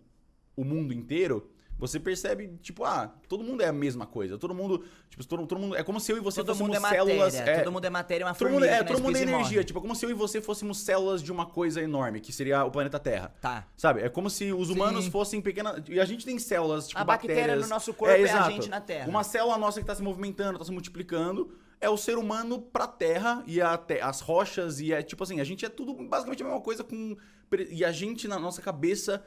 o mundo inteiro, você percebe, tipo, ah, todo mundo é a mesma coisa. Todo mundo, tipo, todo, todo mundo, é como se eu e você Todo mundo fôssemos é matéria. células... é, Todo mundo é matéria, uma Todo mundo, é, que todo nós mundo é energia. morre. Tipo, é como se eu e você fôssemos células de uma coisa enorme, que seria o planeta Terra. Tá. Sabe? É como se os humanos Sim. fossem pequenas. E a gente tem células, tipo, A bactéria bactérias. no nosso corpo é a exato. gente na Terra. Uma célula nossa que tá se movimentando, tá se multiplicando. É o ser humano pra Terra e a te- as rochas. E é tipo assim, a gente é tudo basicamente a mesma coisa com. E a gente, na nossa cabeça,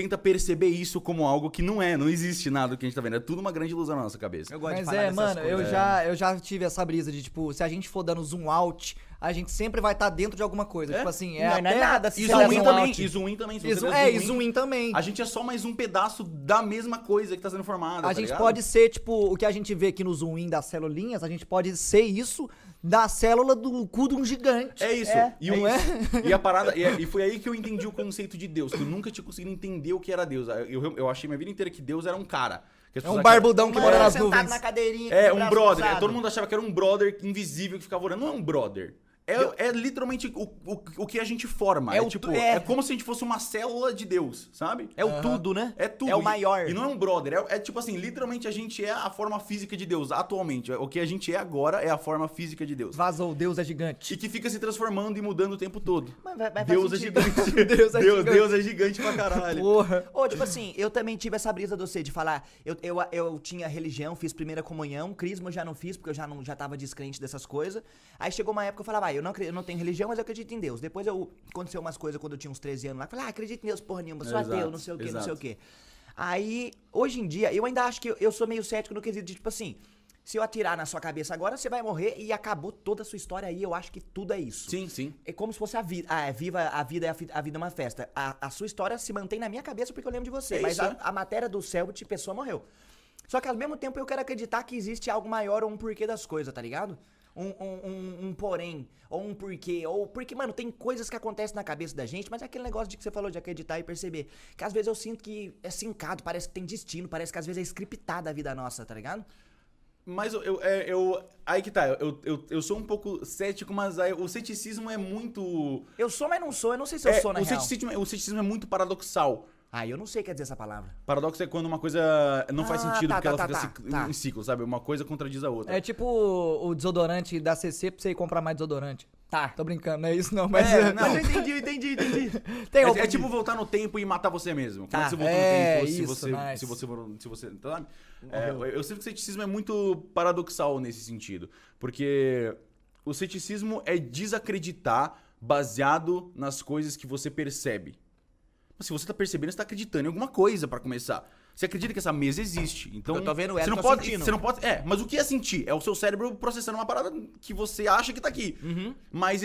tenta perceber isso como algo que não é, não existe nada do que a gente tá vendo. É tudo uma grande ilusão na nossa cabeça. Eu gosto de Mas falar é, mano, eu coisas. já, eu já tive essa brisa de, tipo, se a gente for dando zoom out, a gente sempre vai estar dentro de alguma coisa. É? Tipo assim, é Não, a não é nada, se E zoom der in zoom também. out. E zoom in também. se zoom- é, e in, zoom in também. A gente é só mais um pedaço da mesma coisa que tá sendo formada. A tá gente ligado? pode ser, tipo, o que a gente vê aqui no zoom in das celulinhas, a gente pode ser isso da célula do cu de um gigante. É isso. É, e, o- é? e a parada. E, é- e foi aí que eu entendi o conceito de Deus. Que eu nunca tinha conseguido entender o que era Deus. Eu, eu achei minha vida inteira que Deus era um cara. É um barbudão que mora nas sentado nuvens. na cadeirinha. É, um brother. cruzado. Todo mundo achava que era um brother invisível que ficava orando. Não é um brother. É, é literalmente o, o, o que a gente forma. É É, o tipo, tu- é. é. como se a gente fosse uma célula de Deus, sabe? É o tudo, né? É tudo. É o E- maior. E, não é um brother. É, é tipo assim, literalmente a gente é a forma física de Deus, atualmente. O que a gente é agora é a forma física de Deus. Vazou, Deus é gigante. E que fica se transformando e mudando o tempo todo. Mas vai- vai- faz Deus é gigante. Deus é Deus, gigante. Deus é gigante pra caralho. Porra. Ô, tipo assim, eu também tive essa brisa do você de falar, eu, eu, eu tinha religião, fiz primeira comunhão, crisma eu já não fiz, porque eu já, não, já tava descrente dessas coisas. Aí chegou uma época que eu falava, ah, eu não, acre- eu não tenho religião, mas eu acredito em Deus. Depois eu, aconteceu umas coisas quando eu tinha uns 13 anos lá, eu falei, ah, acredito em Deus, porra nenhuma, sou Exato, ateu, não sei o quê, não sei o quê. Aí, hoje em dia, eu ainda acho que eu, eu sou meio cético no quesito de, tipo assim, se eu atirar na sua cabeça agora, você vai morrer e acabou toda a sua história aí, eu acho que tudo é isso. Sim, sim. É como se fosse a vida. Ah, é viva a vida, é a, vida é uma festa. A, a sua história se mantém na minha cabeça porque eu lembro de você. É mas isso, a, a matéria do céu de pessoa morreu. Só que ao mesmo tempo eu quero acreditar que existe algo maior ou um porquê das coisas, tá ligado? Um, um, um, um porém, ou um porquê, ou. Porque, mano, tem coisas que acontecem na cabeça da gente, mas é aquele negócio de que você falou de acreditar e perceber. Que às vezes eu sinto que é sincado, parece que tem destino, parece que às vezes é scriptada a vida nossa, tá ligado? Mas eu, eu, é, eu- Aí que tá, eu, eu, eu sou um pouco cético, mas aí, o ceticismo é muito. Eu sou, mas não sou, eu não sei se eu é, sou na o, real. ceticismo, o ceticismo é muito paradoxal. Ah, eu não sei o que quer dizer essa palavra. Paradoxo é quando uma coisa não faz Ah, sentido tá, porque ela tá, fica tá, tá. em ciclo, sabe? Uma coisa contradiz a outra. É tipo o desodorante da CC pra você ir comprar mais desodorante. Tá. Tô brincando, não é isso não, mas... É, é, não, eu entendi, eu entendi, entendi. Tem É, é tipo voltar no tempo e matar você mesmo. Como Tá. você voltou É, no tempo, se isso, você, nice. se você, se você, sabe? É, eu eu sinto que o ceticismo é muito paradoxal nesse sentido, porque o ceticismo é desacreditar baseado nas coisas que você percebe. Se você tá percebendo, você tá acreditando em alguma coisa pra começar. Você acredita que essa mesa existe. Então, Eu tô vendo você ela, não tô pode, sentindo. você não pode, é, mas o que é sentir? É o seu cérebro processando uma parada que você acha que tá aqui. Uhum. Mas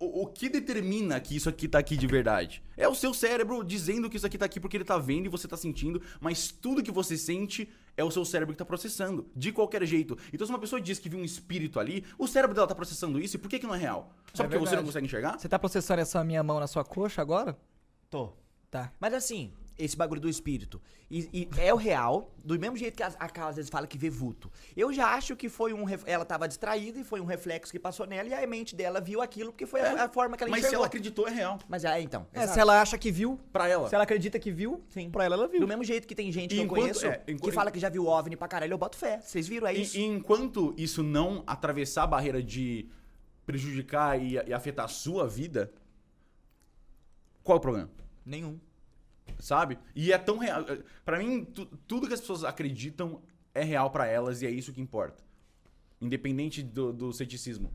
o, o que determina que isso aqui tá aqui de verdade? É o seu cérebro dizendo que isso aqui tá aqui porque ele tá vendo e você tá sentindo, mas tudo que você sente é o seu cérebro que tá processando, de qualquer jeito. Então se uma pessoa diz que viu um espírito ali, o cérebro dela tá processando isso, e por que que não é real? Só É porque você verdade. não consegue enxergar? Você tá processando essa minha mão na sua coxa agora? Tô. Tá. Mas assim, esse bagulho do espírito. E, e é o real, do mesmo jeito que a, a Carla às vezes fala que vê vulto. Eu já acho que foi um. ref- Ela tava distraída e foi um reflexo que passou nela e a mente dela viu aquilo porque foi a, a forma que ela Mas se enxergou. ela acreditou, é real. Mas é, então. É, se ela acha que viu, Pra ela. se ela acredita que viu, Sim. pra ela ela viu. Do mesmo jeito que tem gente que Enquanto- eu conheço é, que fala que já viu OVNI pra caralho, eu boto fé. Vocês viram? É E, isso. e enquanto isso não atravessar a barreira de prejudicar e, e afetar a sua vida, qual o problema? Nenhum. Sabe? E é tão real. Pra mim, tu- tudo que as pessoas acreditam é real pra elas e é isso que importa. Independente do, do ceticismo.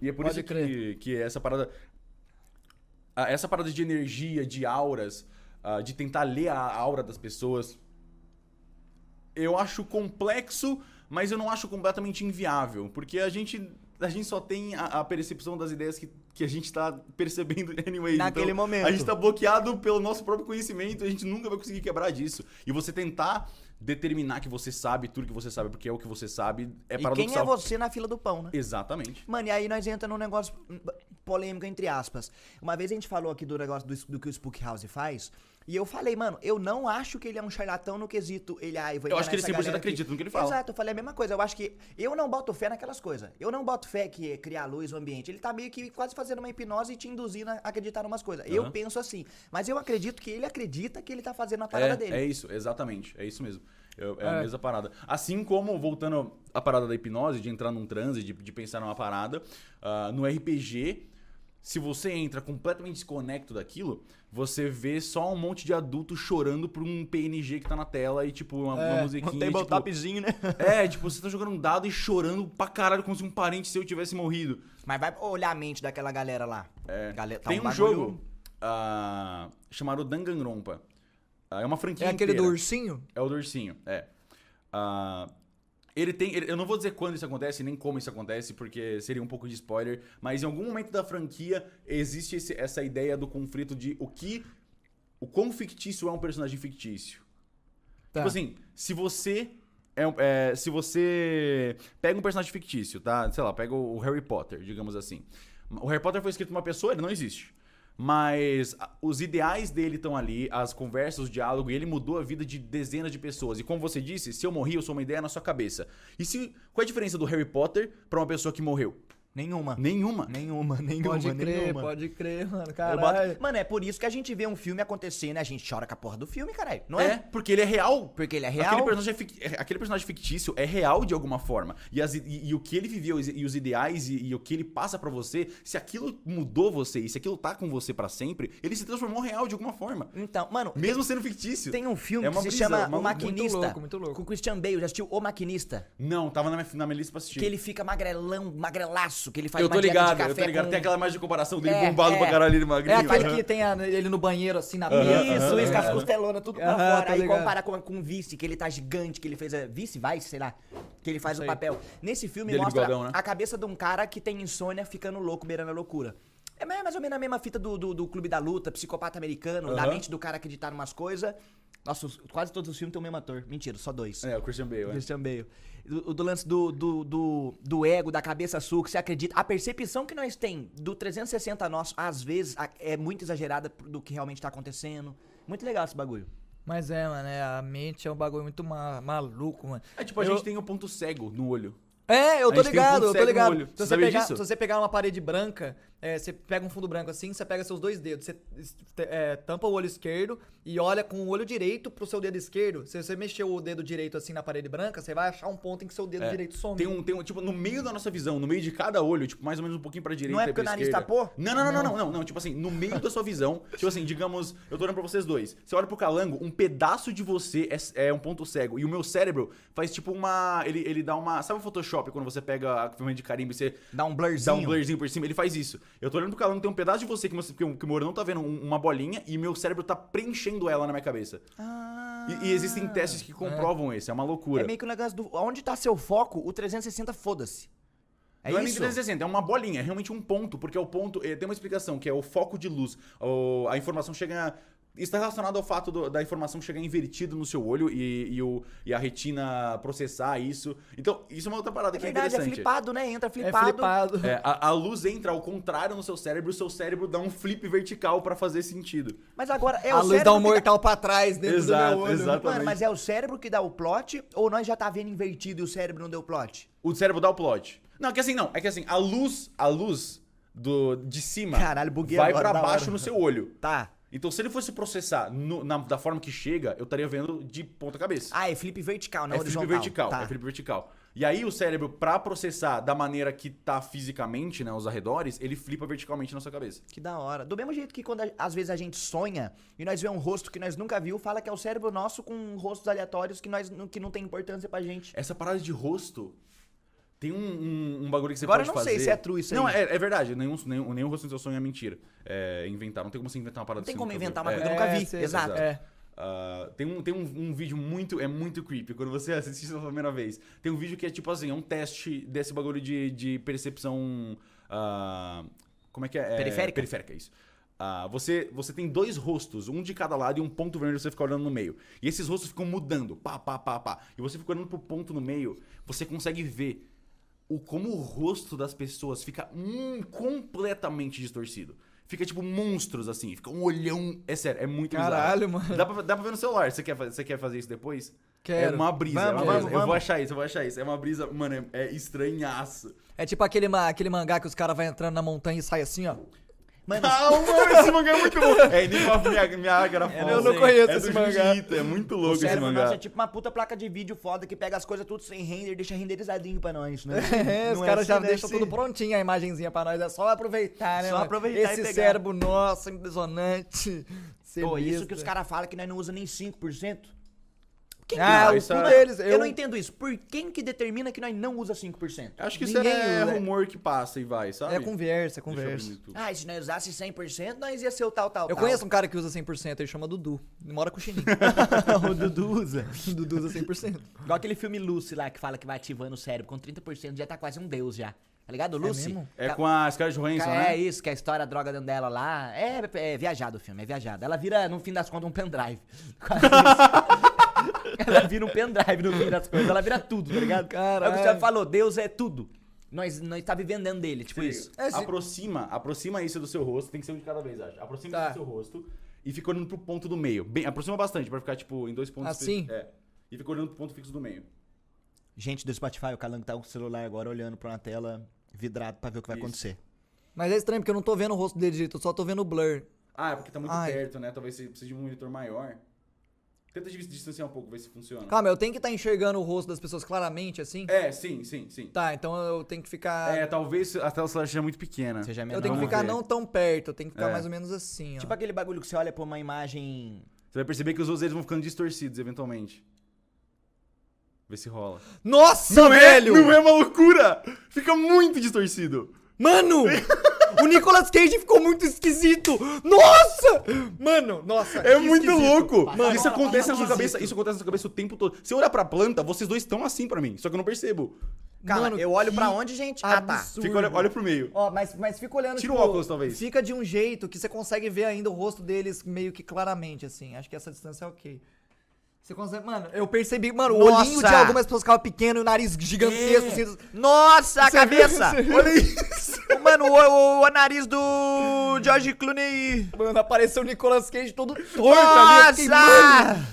E é por Pode isso que, que essa parada. Essa parada de energia, de auras, de tentar ler a aura das pessoas. Eu acho complexo, mas eu não acho completamente inviável. Porque a gente. A gente só tem a, a percepção das ideias que, que a gente tá percebendo anyway. Naquele então, momento. A gente tá bloqueado pelo nosso próprio conhecimento, a gente nunca vai conseguir quebrar disso. E você tentar determinar que você sabe tudo que você sabe, porque é o que você sabe, é e quem é você na fila do pão, né? Exatamente. Mano, e aí nós entra num negócio polêmico, entre aspas. Uma vez a gente falou aqui do negócio do, do que o Spook House faz, e eu falei, mano, eu não acho que ele é um charlatão no quesito. Ele, ah, eu vou Eu acho que ele enganar essa 100% galera aqui. acredita no que ele fala. Exato, eu falei a mesma coisa. Eu acho que eu não boto fé naquelas coisas. Eu não boto fé que é criar luz, o ambiente. Ele tá meio que quase fazendo uma hipnose e te induzindo a acreditar em umas coisas. Eu Aham. penso assim. Mas eu acredito que ele acredita que ele tá fazendo a parada É, dele. é isso, exatamente. É isso mesmo. Eu- é, É. a mesma parada. Assim como, voltando à parada da hipnose, de entrar num transe, de, de pensar numa parada, ah, no RPG, se você entra completamente desconecto daquilo, você vê só um monte de adulto chorando por um PNG que tá na tela e, tipo, uma, uma É, musiquinha. Um tipo, tabletopzinho, né? É, tipo, você tá jogando um dado e chorando pra caralho como se um parente seu tivesse morrido. Mas vai olhar a mente daquela galera lá. É. Galera, tá Tem um, bagulho- jogo ah, chamado Danganronpa. Ah, é uma franquia É aquele do inteira. ursinho? É o do ursinho, é. Ah, ele tem. ele- eu não vou dizer quando isso acontece, nem como isso acontece, porque seria um pouco de spoiler. Mas em algum momento da franquia existe esse- essa ideia do conflito de o que. O quão fictício é um personagem fictício. Tá. Tipo assim, se você. É, é, se você pega um personagem fictício, tá? Sei lá, pega o Harry Potter, digamos assim. O Harry Potter foi escrito por uma pessoa, ele não existe. Mas os ideais dele estão ali, as conversas, o diálogo, e ele mudou a vida de dezenas de pessoas. E como você disse, se eu morri, eu sou uma ideia na sua cabeça. E se. Qual é a diferença do Harry Potter pra uma pessoa que morreu? Nenhuma. Nenhuma. Nenhuma, nenhuma, Pode crer, nenhuma. pode crer, mano. Caralho. boto- Mano, é por isso que a gente vê um filme acontecendo e a gente chora com a porra do filme, caralho. Não é, é? porque ele é real. Porque ele é Aquele real. personagem, é fic- é- aquele personagem fictício é real de alguma forma. E, as e- e o que ele viveu e os ideais e, e o que ele passa pra você, se aquilo mudou você e se aquilo tá com você pra sempre, ele se transformou real de alguma forma. Então, mano, Mesmo sendo fictício. tem um filme É que uma se brisa, chama uma- O Maquinista. muito louco, muito louco. Com Christian Bale. Já assistiu O Maquinista? Não, tava na minha, na minha lista pra assistir. Que ele fica magrelão, magrelaço, que ele faz eu tô ligado, eu tô ligado. com... Tem aquela imagem de comparação dele É, bombado é. pra caralho, ele É magrinho. aquele aham. que tem a- ele no banheiro, assim, na mesa. Isso, aham, isso, com as costelonas tudo pra fora. Aí ligado. compara com, com o Vice, que ele tá gigante, que ele fez a... Vice, vai, sei lá. Que ele faz Isso o papel. Nesse filme Dele mostra bigodão, né? a cabeça de um cara que tem insônia ficando louco, beirando a loucura. É mais ou menos a mesma fita do, do, do Clube da Luta, psicopata americano, da Aham. mente do cara acreditar em umas coisas. Nossa, os- quase todos os filmes têm o mesmo ator. Mentira, só dois. É, o Christian Bale, é. Christian Bale. Do, do lance do, do, do, do ego, da cabeça sua, que você acredita. A percepção que nós tem do 360 nosso, às vezes, é muito exagerada do que realmente tá acontecendo. Muito legal esse bagulho. Mas é, mano, é, a mente é um bagulho muito ma- maluco, mano. É tipo, a Eu- gente tem o ponto cego no olho. É, eu tô um ligado, ponto eu tô ligado. Se Você pegar, se você pegar uma parede branca, é, você pega um fundo branco assim, você pega seus dois dedos, você é, tampa o olho esquerdo e olha com o olho direito pro seu dedo esquerdo. Se você mexer o dedo direito assim na parede branca, você vai achar um ponto em que seu dedo É, direito some. Tem um, tem um, tipo, no meio da nossa visão, no meio de cada olho, tipo, mais ou menos um pouquinho pra direita Não é porque o nariz esquerda. tapou? Não, não, não, não, não, não, não, tipo assim, no meio da sua visão, tipo assim, digamos, eu tô olhando pra vocês dois. Você olha pro calango, um pedaço de você é, é um ponto cego. E o meu cérebro faz tipo uma. Ele, ele dá uma. Sabe o Photoshop quando você pega a ferramenta de carimbo e você Dá um blurzinho. dá um blurzinho por cima? Ele faz isso. Eu tô olhando pro calango, tem um pedaço de você que, você, que, o- Moro não tá vendo, um- uma bolinha, e meu cérebro tá preenchendo ela na minha cabeça. Ah. E, e existem testes que comprovam isso, é uma loucura. É meio que o negócio do. Onde tá seu foco, o 360 foda-se. É não é nem isso? 360, é uma bolinha, é realmente um ponto, porque é o ponto. eh, Tem uma explicação, que é o foco de luz. O- a informação chega. Isso está relacionado ao fato do- da informação chegar invertido no seu olho e, e o, e a retina processar isso. Então, isso é uma outra parada É que é verdade, é interessante. flipado, né? Entra é flipado. flipado. É, a, a luz entra ao contrário no seu cérebro, o seu cérebro dá um flip vertical pra fazer sentido. Mas agora é a o luz cérebro. dá um que dá- mortal pra trás dentro Exato, do meu olho. exato. Mano, mas é o cérebro que dá o plot ou nós já tá vendo invertido e o cérebro não deu plot? O cérebro dá o plot. Não, é que assim, não. É que assim, a luz, a luz do, de cima Caralho, buguei vai da baixo hora. no seu olho. Tá. Então, se ele fosse processar no- na- da forma que chega, eu estaria vendo de ponta cabeça. Ah, é flip vertical, não é horizontal. flip vertical, Tá. é flip vertical. E aí o cérebro, pra processar da maneira que tá fisicamente, né, os arredores, ele flipa verticalmente na sua cabeça. Que da hora. Do mesmo jeito que quando a- às vezes a gente sonha e nós vemos um rosto que nós nunca viu, fala que é o cérebro nosso com rostos aleatórios que, nós, que não tem importância pra gente. Essa parada de rosto tem um, um- um bagulho que você Agora pode eu não fazer. sei se é true isso Não, aí. é, é verdade. Nenhum, nenhum, nenhum rosto do seu sonho é mentira. É inventar. Não tem como você inventar uma parada Não tem assim, como inventar uma É. coisa que eu nunca vi. sei, Exato. É. Ah, tem um, tem um, um vídeo muito. É muito creepy. Quando você assiste pela primeira vez. Tem um vídeo que é tipo assim, é um teste desse bagulho de, de percepção. ah, como é que é? É, Periférica? Periférica, isso. Ah, você, você tem dois rostos, um de cada lado e um ponto vermelho você fica olhando no meio. E esses rostos ficam mudando, pá, pá, pá, pá. E você fica olhando pro ponto no meio, você consegue ver o como o rosto das pessoas fica hum, completamente distorcido. Fica tipo monstros assim, fica um olhão. É sério, é muito Caralho, bizarro. mano. Dá pra, dá pra ver no celular. Você quer, você quer fazer isso depois? Quero. É uma brisa, é Vamos, uma brisa. vamos, Eu vou vamos. achar isso, eu vou achar isso. É uma brisa, mano, é, é estranhaço. É tipo aquele, aquele mangá que os caras vão entrando na montanha e sai assim, ó. Mano, Calma, esse mangá é muito bom. É Enigma Mia- Niagara Falls. eu não conheço é esse mangá. É muito louco esse cérebro mangá. nosso é tipo uma puta placa de vídeo foda que pega as coisas tudo sem render e deixa renderizadinho pra nós, né? É, os caras assim, já né? deixam tudo prontinho, a imagenzinha pra nós. É só aproveitar, né? Só mano? aproveitar e Esse cérebro nosso, impressionante. Pô, isso que os caras falam que nós não usa nem 5%. Quem Ah, Não, o cu é- deles. Eu... Eu, não entendo isso. Por quem que determina que nós não usa 5%? Acho que isso Ninguém é usa. rumor que passa e vai, sabe? É conversa, é conversa. Ah, se nós usasse 100%, nós ia ser o tal, tal, Eu tal. conheço um cara que usa 100%, ele chama Dudu. Ele mora com o Chininho. o Dudu usa. o Dudu usa 100%. Igual aquele filme Lucy lá, que fala que vai ativando o cérebro. Com 30% já tá quase um deus já. Tá ligado? Lucy? mesmo? É Ca- com a Scarlett Johansson, É né? isso, que a história, a droga dentro dela lá. É, é viajado o filme, é viajado. Ela vira, no fim das contas, um pendrive. Ela vira um pendrive no fim das contas. Ela vira tudo, tá ligado? Caralho. É o que você falou, Deus é tudo. Nós, nós tá vivendo dentro dele, tipo Se isso. É, se- Aproxima, aproxima isso do seu rosto, tem que ser um de cada vez, acho. Aproxima Tá. isso do seu rosto e fica olhando pro ponto do meio. Bem, aproxima bastante pra ficar, tipo, em dois pontos. Assim? fi- É. E fica olhando pro ponto fixo do meio. Gente do Spotify, o Calango tá com o celular agora olhando pra uma tela vidrado pra ver o que vai Isso. acontecer. Mas é estranho, porque eu não tô vendo o rosto dele direito, eu só tô vendo o blur. Ah, é porque tá muito Ai. perto, né? Talvez você precise de um monitor maior. Tenta dis- distanciar um pouco, ver se funciona. Calma, eu tenho que estar enxergando o rosto das pessoas claramente, assim? É, sim, sim, sim. Tá, então eu tenho que ficar. É, talvez a tela celular seja muito pequena. Seja eu menor. tenho que ficar não tão perto, eu tenho que ficar É. mais ou menos assim, ó. Tipo aquele bagulho que você olha pra uma imagem. Você vai perceber que os outros eles vão ficando distorcidos, eventualmente. Vê se rola. Nossa, velho! Não é uma loucura! Fica muito distorcido. Mano! o Nicolas Cage ficou muito esquisito! Nossa! Mano, nossa. É muito esquisito. louco! Mano, isso acontece na sua cabeça. Isso acontece na sua cabeça o tempo todo. Se eu olhar pra planta, vocês dois estão assim pra mim. Só que eu não percebo. Calma, Mano, eu olho pra onde, gente? Ah, tá. Fica, olha, olha pro meio. Ó, mas, mas fica olhando, Tira tipo, o óculos, talvez. Fica de um jeito que você consegue ver ainda o rosto deles meio que claramente, assim. Acho que essa distância é ok. Você consegue... Mano, eu percebi... Mano, o Nossa! olhinho de algumas pessoas ficava pequeno e o nariz gigantesco, É. assim. Nossa, a cabeça! Viu? Olha isso! Mano, o, o, o nariz do George Clooney. Mano, apareceu o Nicolas Cage todo torto ali. eu fiquei, mano,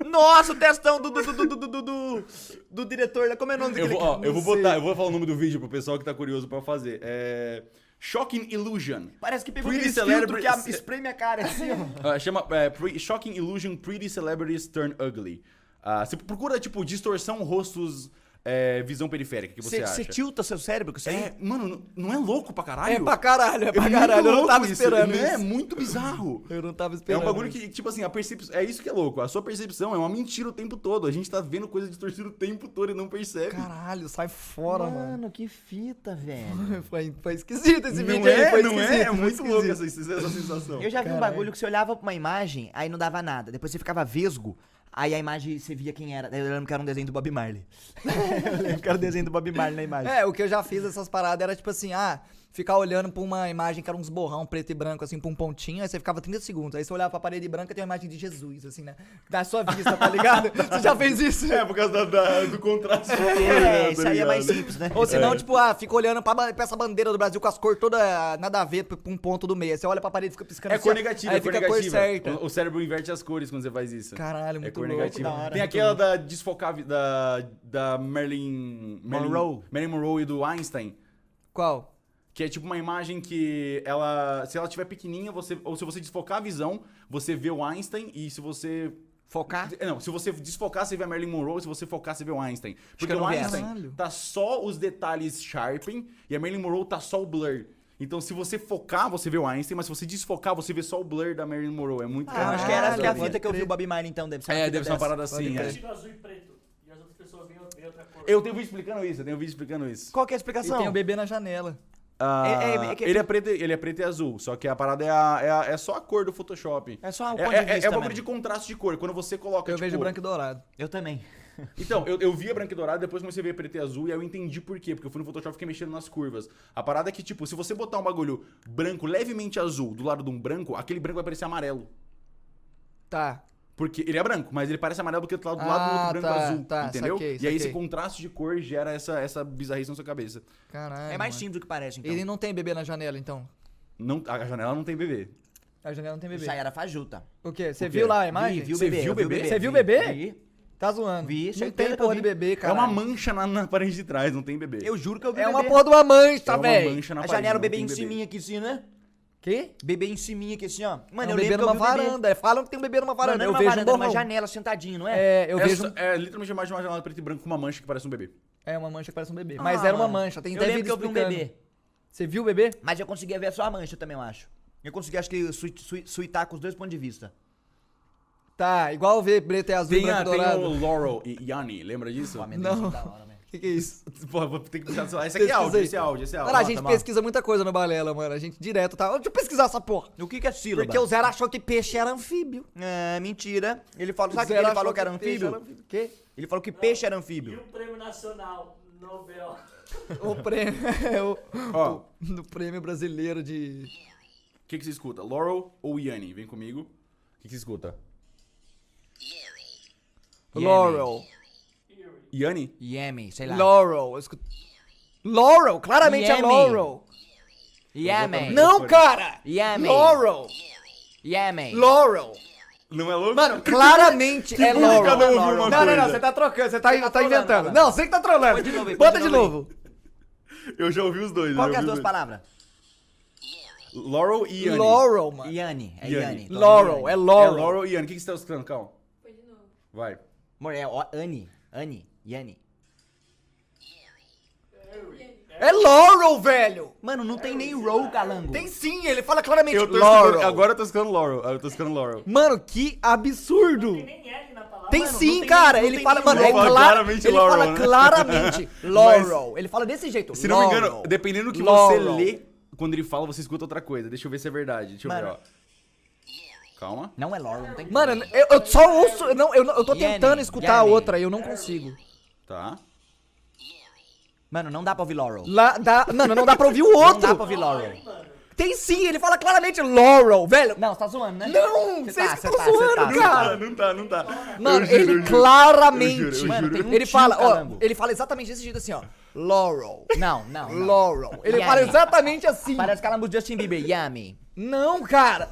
Nossa! Nossa, o testão do, do, do, do, do, do, do, do diretor. lá. Como é o nome Eu daquele vou, ó, eu vou botar, eu vou falar o nome do vídeo pro pessoal que tá curioso pra fazer. É. Shocking Illusion. Parece que pegou Pretty aquele filtro que a- espreme a cara assim. Ah, chama é, Pre- Shocking Illusion Pretty Celebrities Turn Ugly. Ah, você procura, tipo, distorção rostos, é, visão periférica, que você acha? Você tilta seu cérebro com isso aí? É, mano, não- é louco pra caralho? É pra caralho, é pra muito caralho. Eu não tava isso, esperando né? É isso. muito bizarro. Eu não tava É esperando. um bagulho isso. que, tipo assim, a percepção. É isso que é louco. A sua percepção é uma mentira o tempo todo. A gente tá vendo coisa distorcida o tempo todo e não percebe. Caralho, sai fora, mano. Mano, que fita, velho. Foi, foi esquisito esse não vídeo aí, é, foi não é? É muito louco essa, essa sensação. Eu já vi um Caralho. bagulho que você olhava pra uma imagem, aí não dava nada. Depois você ficava vesgo, aí a imagem você via quem era. Eu lembro que era um desenho do Bob Marley. eu lembro que era um desenho do Bob Marley na imagem. É, o que eu já fiz dessas paradas era tipo assim, ah, ficar olhando pra uma imagem que era uns borrão preto e branco, assim, pra um pontinho, aí você ficava 30 segundos. Aí você olhava pra parede branca e tem uma imagem de Jesus, assim, né? Da sua vista, tá ligado? você já fez isso? É, por causa da- da- do contraste. cor, É, né, isso tá aí é mais ligado? simples, né? Ou senão, É. tipo, ah, fica olhando pra, pra essa bandeira do Brasil com as cores todas nada a ver pra um ponto do meio. Aí você olha pra parede e fica piscando É assim, cor negativa, aí é cor fica a cor negativa. certa. O, o cérebro inverte as cores quando você faz isso. Caralho, é muito cor louco, negativa. da hora, Tem aquela da desfocar da, da Marilyn, Marilyn Monroe. Marilyn Monroe e do Einstein. Qual? Que é tipo uma imagem que ela. Se ela tiver pequenininha, você. Ou se você desfocar a visão, você vê o Einstein. E se você. Focar. Não, se você desfocar, você vê a Marilyn Monroe. Se você focar, você vê o Einstein. Porque o Einstein tá só os detalhes sharpen e a Marilyn Monroe tá só o blur. Então, se você focar, você vê o Einstein, mas se você desfocar, você vê só o blur da Marilyn Monroe. É muito Ah, eu acho que era que a fita que eu vi o Bob Marley, então. Deve ser uma É, deve ser uma dessa. parada assim. é. azul e preto. E as outras pessoas veem, outra cor. Eu tenho um vídeo explicando isso, eu tenho um vídeo explicando isso. Qual que é a E explicação? tem o bebê na janela. Ah, É- é- é que- ele, é preto, e- ele é preto e azul, só que a parada é, a- é, a- é só a cor do Photoshop. É só o É, ponto é, de é, vista é um de contraste de cor. Quando você coloca. Eu tipo, vejo branco e dourado. Eu também. Então, eu, eu via branco e dourado, depois comecei a ver preto e azul, e aí eu entendi por quê. Porque eu fui no Photoshop e fiquei mexendo nas curvas. A parada é que, tipo, se você botar um bagulho branco, levemente azul, do lado de um branco, aquele branco vai parecer amarelo. Tá. Porque ele é branco, mas ele parece amarelo porque tá do lado do Ah, outro branco tá, azul. tá, entendeu? saquei, e aí saquei. esse contraste de cor gera essa, essa bizarrice na sua cabeça. Caralho. É mais simples do que parece, então. Ele não tem bebê na janela, então. Não, a janela não tem bebê. A janela não tem bebê. Isso aí era fajuta. O quê? Você O quê? viu lá a imagem? Vi, vi o Você bebê. viu o bebê? Você viu o vi, bebê? vi. Tá zoando. Vi, não tem porra vi. de bebê, cara. É uma mancha na, na parede de trás, não tem bebê. Eu juro que eu vi É o uma bebê. porra de uma mancha, é uma velho. mancha na A parede. janela, o bebê em cima aqui assim, né? Quê? Bebê em cima aqui assim, ó. Mano, é eu um bebê lembro que eu numa vi o bebê. varanda. Falam que tem um bebê numa varanda. não é eu numa vejo varanda, um numa janela sentadinho, não é? É, eu é, vejo... é literalmente uma uma janela preta e branco com uma mancha que parece um bebê. É uma mancha que parece um bebê. Ah, Mas era uma mancha. Tem eu até lembro vídeo que eu vi um bebê. Você viu o bebê? Mas eu conseguia ver só a mancha também, eu acho. Eu consegui, acho que, sui- sui- suitar com os dois pontos de vista. Tá, igual ver preto e azul, Tem, branco a, e tem dourado. o Laurel e Yanni, lembra disso? Não. Que, que é isso? Pô, vou ter que puxar do celular. Esse aqui é áudio, esse é áudio, esse é áudio. Cara, a gente pesquisa muita coisa no Balela, mano. A gente direto tá. Deixa eu pesquisar essa porra. O que que é sílaba? Porque o Zero achou que peixe era anfíbio. É, mentira. Ele falou, O sabe o que Zero ele falou que era anfíbio? O quê? Ele falou que peixe era E anfíbio. o Prêmio Nacional Nobel. O prêmio. é o, Ó, o- do prêmio brasileiro de. o que, que você escuta? Laurel ou Yanni? Vem comigo. O que, que você escuta? Laurel. Yanni? Yemi, sei lá. Laurel. eu escuto- Laurel, claramente é Yemi. Laurel. Yemi. Não, cara! Yemi. Laurel. Yemi. Laurel. Não é louco? Mano, claramente é Laurel. cada um Não, não, não, você tá trocando, você tá, tá, trolando, inventando. Não, você que tá trolando. De novo Bota de novo. Eu já ouvi os dois. Qual que é as duas palavras? Laurel e Yanni. Laurel, mano. Yanni. É Yanni. Yanni. Então, Laurel, é É Laurel. Laurel e Yanni. O que, que você tá escutando, Cal? Foi de novo. Vai. Amor, é Annie. Annie. Yanni. É Laurel, velho. Mano, não tem nem roll, calango. Tem sim, ele fala claramente Eu tô Laurel. escutando, agora eu tô escutando Laurel. Eu tô escutando Laurel. Mano, que absurdo. Tem nem L na palavra. Tem Mano, não sim, tem cara. nem- ele não fala, mano, é Laurel. claro, Claramente ele Laurel, fala né? claramente Laurel. Ele fala desse jeito. Se não me engano, Laurel. dependendo do que Laurel. você lê, quando ele fala, você escuta outra coisa. Deixa eu ver se é verdade. Deixa eu ver, ó. Calma. Não é Laurel, não tem Mano, eu, eu só ouço, eu não, eu, não- eu tô tentando escutar a outra e eu não consigo. Tá. Mano, não dá pra ouvir Laurel. Lá, dá, mano, não dá pra ouvir o Não dá outro. pra ouvir Laurel. Tem sim, ele fala claramente Laurel, velho. Não, você tá zoando, né? Não, Cê vocês tá, estão tá, zoando, tá, cara. Ah, não tá, não tá. Mano, juro, ele eu juro. claramente. Eu juro, eu Mano, juro. um ele fala, ó, ele fala exatamente desse jeito assim, ó. Laurel. Não, não. não. Laurel. Ele fala exatamente assim. Parece calango do Justin Bieber. Yummy. Não, cara.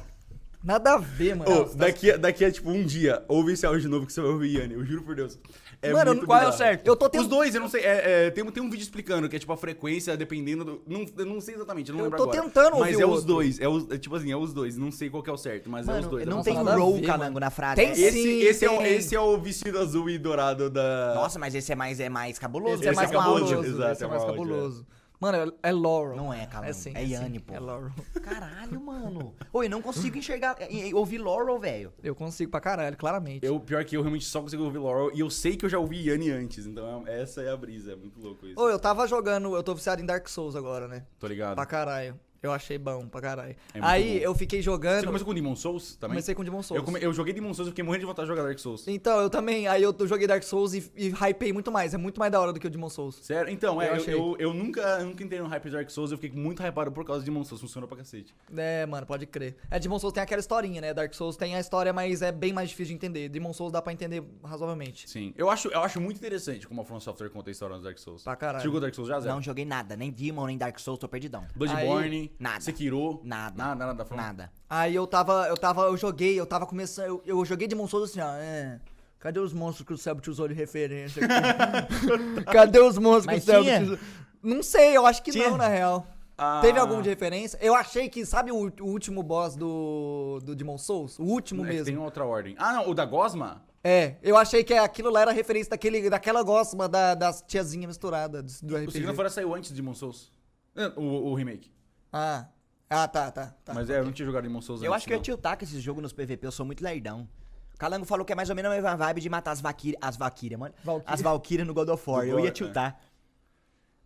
Nada a ver, mano. Nossa, daqui, a- daqui a tipo um dia, ouve esse áudio de novo que você vai ouvir, Yanni. Eu juro por Deus. É Mano, muito qual é o bizarro. certo? Eu tô Os tentando. dois, eu não sei. é, é, tem, tem um vídeo explicando que é tipo a frequência dependendo do. Não, eu não sei exatamente, eu não Eu lembro tô agora. tentando Mas ouvir é o os outro. dois. É, os, é tipo assim, é os dois. Não sei qual que é o certo, mas é os Mano, dois. não tem roll calango mano. na frase. Tem é? Esse, Sim, esse, é o, tem. esse é o vestido azul e dourado da. Nossa, mas esse é mais, é mais cabuloso. Esse é esse mais é cabuloso, cabuloso. exato, Esse é é mais áudio, cabuloso. Mano, é, é Laurel. Não é, calango. sim, É sim, Yanni, pô. É Laurel. Caralho, mano. Oi, eu não consigo enxergar, e- e ouvir Laurel, velho. Eu consigo pra caralho, claramente. Eu, pior que eu realmente só consigo ouvir Laurel e eu sei que eu já ouvi Yanni antes, então é- essa é a brisa, é muito louco isso. Ô, eu tava jogando, eu tô viciado em Dark Souls agora, né? Tô ligado. Pra caralho. Eu achei bom pra caralho. É Aí bom. eu fiquei jogando. Você começou com Demon Souls também? Comecei com Demon Souls. Eu, come- eu joguei Demon Souls e fiquei morrendo de vontade de jogar Dark Souls. Então, eu também. Aí eu joguei Dark Souls e, e hypei muito mais. É muito mais da hora do que o Demon Souls. Sério? Então, é, Eu eu, achei. eu, eu nunca, eu nunca entrei no hype de Dark Souls, eu fiquei muito hypado por causa de Demon Souls, funcionou pra cacete. É, mano, pode crer. É, Demon Souls tem aquela historinha, né? Dark Souls tem a história, mas é bem mais difícil de entender. Demon Souls dá pra entender razoavelmente. Sim. Eu acho, eu acho muito interessante como a From Software conta a história do Dark Souls. Pra caralho. Você jogou Dark Souls já, Zé? Não joguei nada, nem Demon, nem Dark Souls, tô perdidão. Bloodborne, Nada. Sekiro, Nada. nada, nada da From. Nada. Aí eu tava, eu tava, eu joguei, eu tava começando, eu, eu joguei Demon Souls assim, ó, é... Cadê os monstros que o Sebo te usou de referência aqui? Cadê os monstros Mas que o Sebo te usou? Não sei, eu acho que Tinha? não, na real. Ah. Teve algum de referência? Eu achei que, sabe o, o último boss do, do Demon Souls? O último É mesmo. tem outra ordem. Ah, não, o da Gosma? É, eu achei que aquilo lá era referência daquele, daquela gosma da, das tiazinhas misturadas do O RPG. Sekiro fora saiu antes de Demon Souls. É, O, o remake. Ah, ah, tá, tá. tá. Mas é, eu não tinha jogado Demon Souls Eu antes, acho que eu ia tiltar com esses jogos nos PVP, eu sou muito lerdão. O Calango falou que é mais ou menos a mesma vibe de matar as Valkyrias, as Valkyrias, mano. Valkyria. As Valkyrias no God of War. Do Eu ia God, tiltar.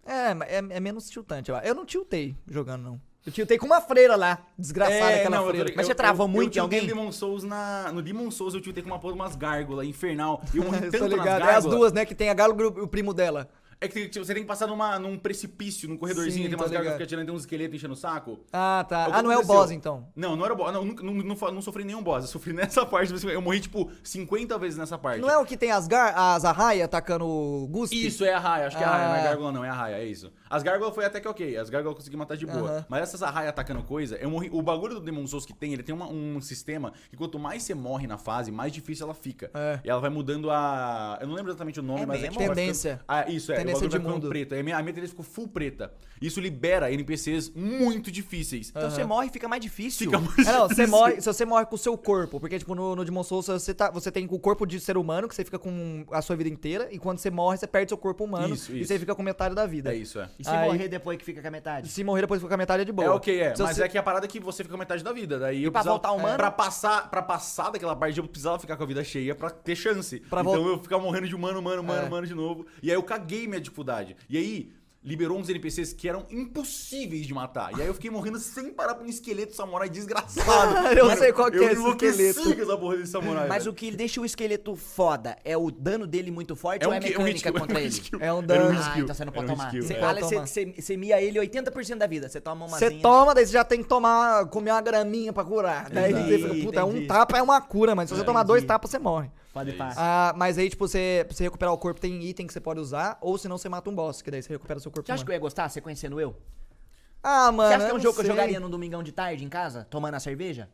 É, mas é, é menos tiltante. Eu, eu não tiltei jogando, não. Eu tiltei com uma freira lá. Desgraçada É, aquela não, eu freira. ligado. Mas você Eu- travou eu- muito em eu alguém? tiltei Demon Souls na, no Demon Souls eu tiltei com uma porra de umas gárgulas infernal. E eu morri Eu tanto ligado. É as duas, né? Que tem a Galo e o primo dela. É que tipo, você tem que passar numa, num precipício, num corredorzinho, Sim, tem umas ligado. que ficam atirando, tem uns esqueletos enchendo o saco. Ah, tá. É ah, não é o aconteceu. boss, então. Não, não era o boss. Não, não, não, não sofri nenhum boss. Eu sofri nessa parte. Eu morri, tipo, 50 vezes nessa parte. Não é o que tem as, gar as arraia atacando o Gusp? Isso, é a raia. Acho que é a raia. Não é Ah. gárgula, não. É a raia, é isso. As gárgulas foi até que ok. As gárgulas eu consegui matar de boa. Aham. Mas essas arraia atacando coisa, eu morri. O bagulho do Demon Souls que tem, ele tem uma- um sistema que quanto mais você morre na fase, mais difícil ela fica. É. E ela vai mudando a. Eu não lembro exatamente o nome, É mas é mesmo? que vai ficando- Tendência. Ah, isso, é. Tendência o bagulho de vai ficando mundo. preto. Aí a minha, a minha tendência ficou full preta. Isso libera NPCs muito difíceis. Então você morre e fica mais difícil. Fica muito É, não, você difícil. morre, se você morre com o seu corpo, porque, tipo, no, no Demon Souls você, tá, você tem o corpo de ser humano, que você fica com a sua vida inteira, e quando você morre, você perde seu corpo humano, Isso, e isso. você fica com metade da vida. É isso, é. E se Aí- morrer depois que fica com a metade? Se morrer depois fica com a metade é de boa. É ok, é. Se Mas você- é que a parada é que você fica com a metade da vida. Daí eu pra precisava- voltar humano? Pra passar, pra passar daquela parte, eu precisava ficar com a vida cheia pra ter chance. Pra então vol- eu ficava morrendo de humano, humano, humano, É. humano de novo. E aí eu caguei minha dificuldade. E aí liberou uns NPCs que eram impossíveis de matar. E aí eu fiquei morrendo sem parar pra um esqueleto samurai desgraçado. Eu sei qual que é eu esse enlouqueci esqueleto. com essa porra desse samurai. Mas velho. o que deixa o esqueleto foda é o dano dele muito forte ou é ki- mecânica hit kill, contra um ele? É um dano. hit Ah, então você não pode um hit tomar. Você, é. Pode você, tomar. você, você mia ele 80% da vida. Você toma uma Você toma, daí você já tem que tomar, comer uma graminha pra curar. Daí Entendi, você fica, puta, entendi. um tapa é uma cura, mas se você tomar dois tapas, você morre. Pode É. Ah, mas aí, tipo, você, pra você recuperar o corpo, tem item que você pode usar, ou senão você mata um boss, que daí você recupera seu corpo Você acha que eu ia gostar, você conhecendo eu? Ah, mano, Você acha que é um jogo que eu jogaria num domingão de tarde em casa, tomando a cerveja?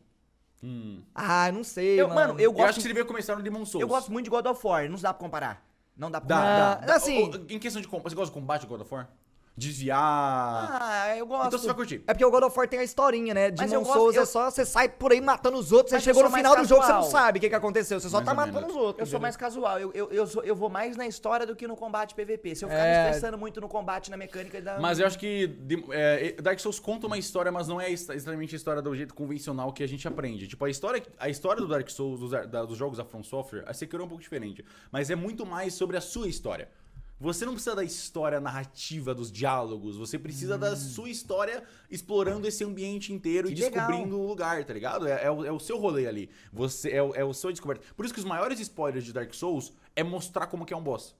Hum. Ah, não sei, Eu- mano. mano, eu Eu gosto- acho que você devia começar no Demon Souls. Eu gosto muito de God of War, não dá pra comparar. Não dá pra Dá, comparar. dá, dá. assim- Em questão de combate, você gosta de combate de God of War? Desviar. Ah, eu gosto. então você vai curtir. É porque o God of War tem a historinha, né? Mas Demon eu gosto- Souls eu- é só você sai por aí matando os outros, Mas você chegou no final do jogo, você não casual. sabe o que, que aconteceu, você só Mais tá matando menos. os outros. Eu sou mais casual, eu, eu, eu, sou- eu vou mais na história do que no combate PVP. Se eu ficar É. me estressando muito no combate, na mecânica, dá... Mas eu acho que de- é, Dark Souls conta uma história, mas não é ex- exatamente a história do jeito convencional que a gente aprende. Tipo, a história, a história do Dark Souls, dos, da- dos jogos da From Software, a Sekiro é um pouco diferente. Mas é muito mais sobre a sua história. Você não precisa da história narrativa, dos diálogos. Você precisa da sua história explorando esse ambiente inteiro e Que legal. descobrindo o lugar, tá ligado? É, é o, é o seu rolê ali. Você, é, o- é o seu descoberta. Por isso que os maiores spoilers de Dark Souls é mostrar como que é um boss.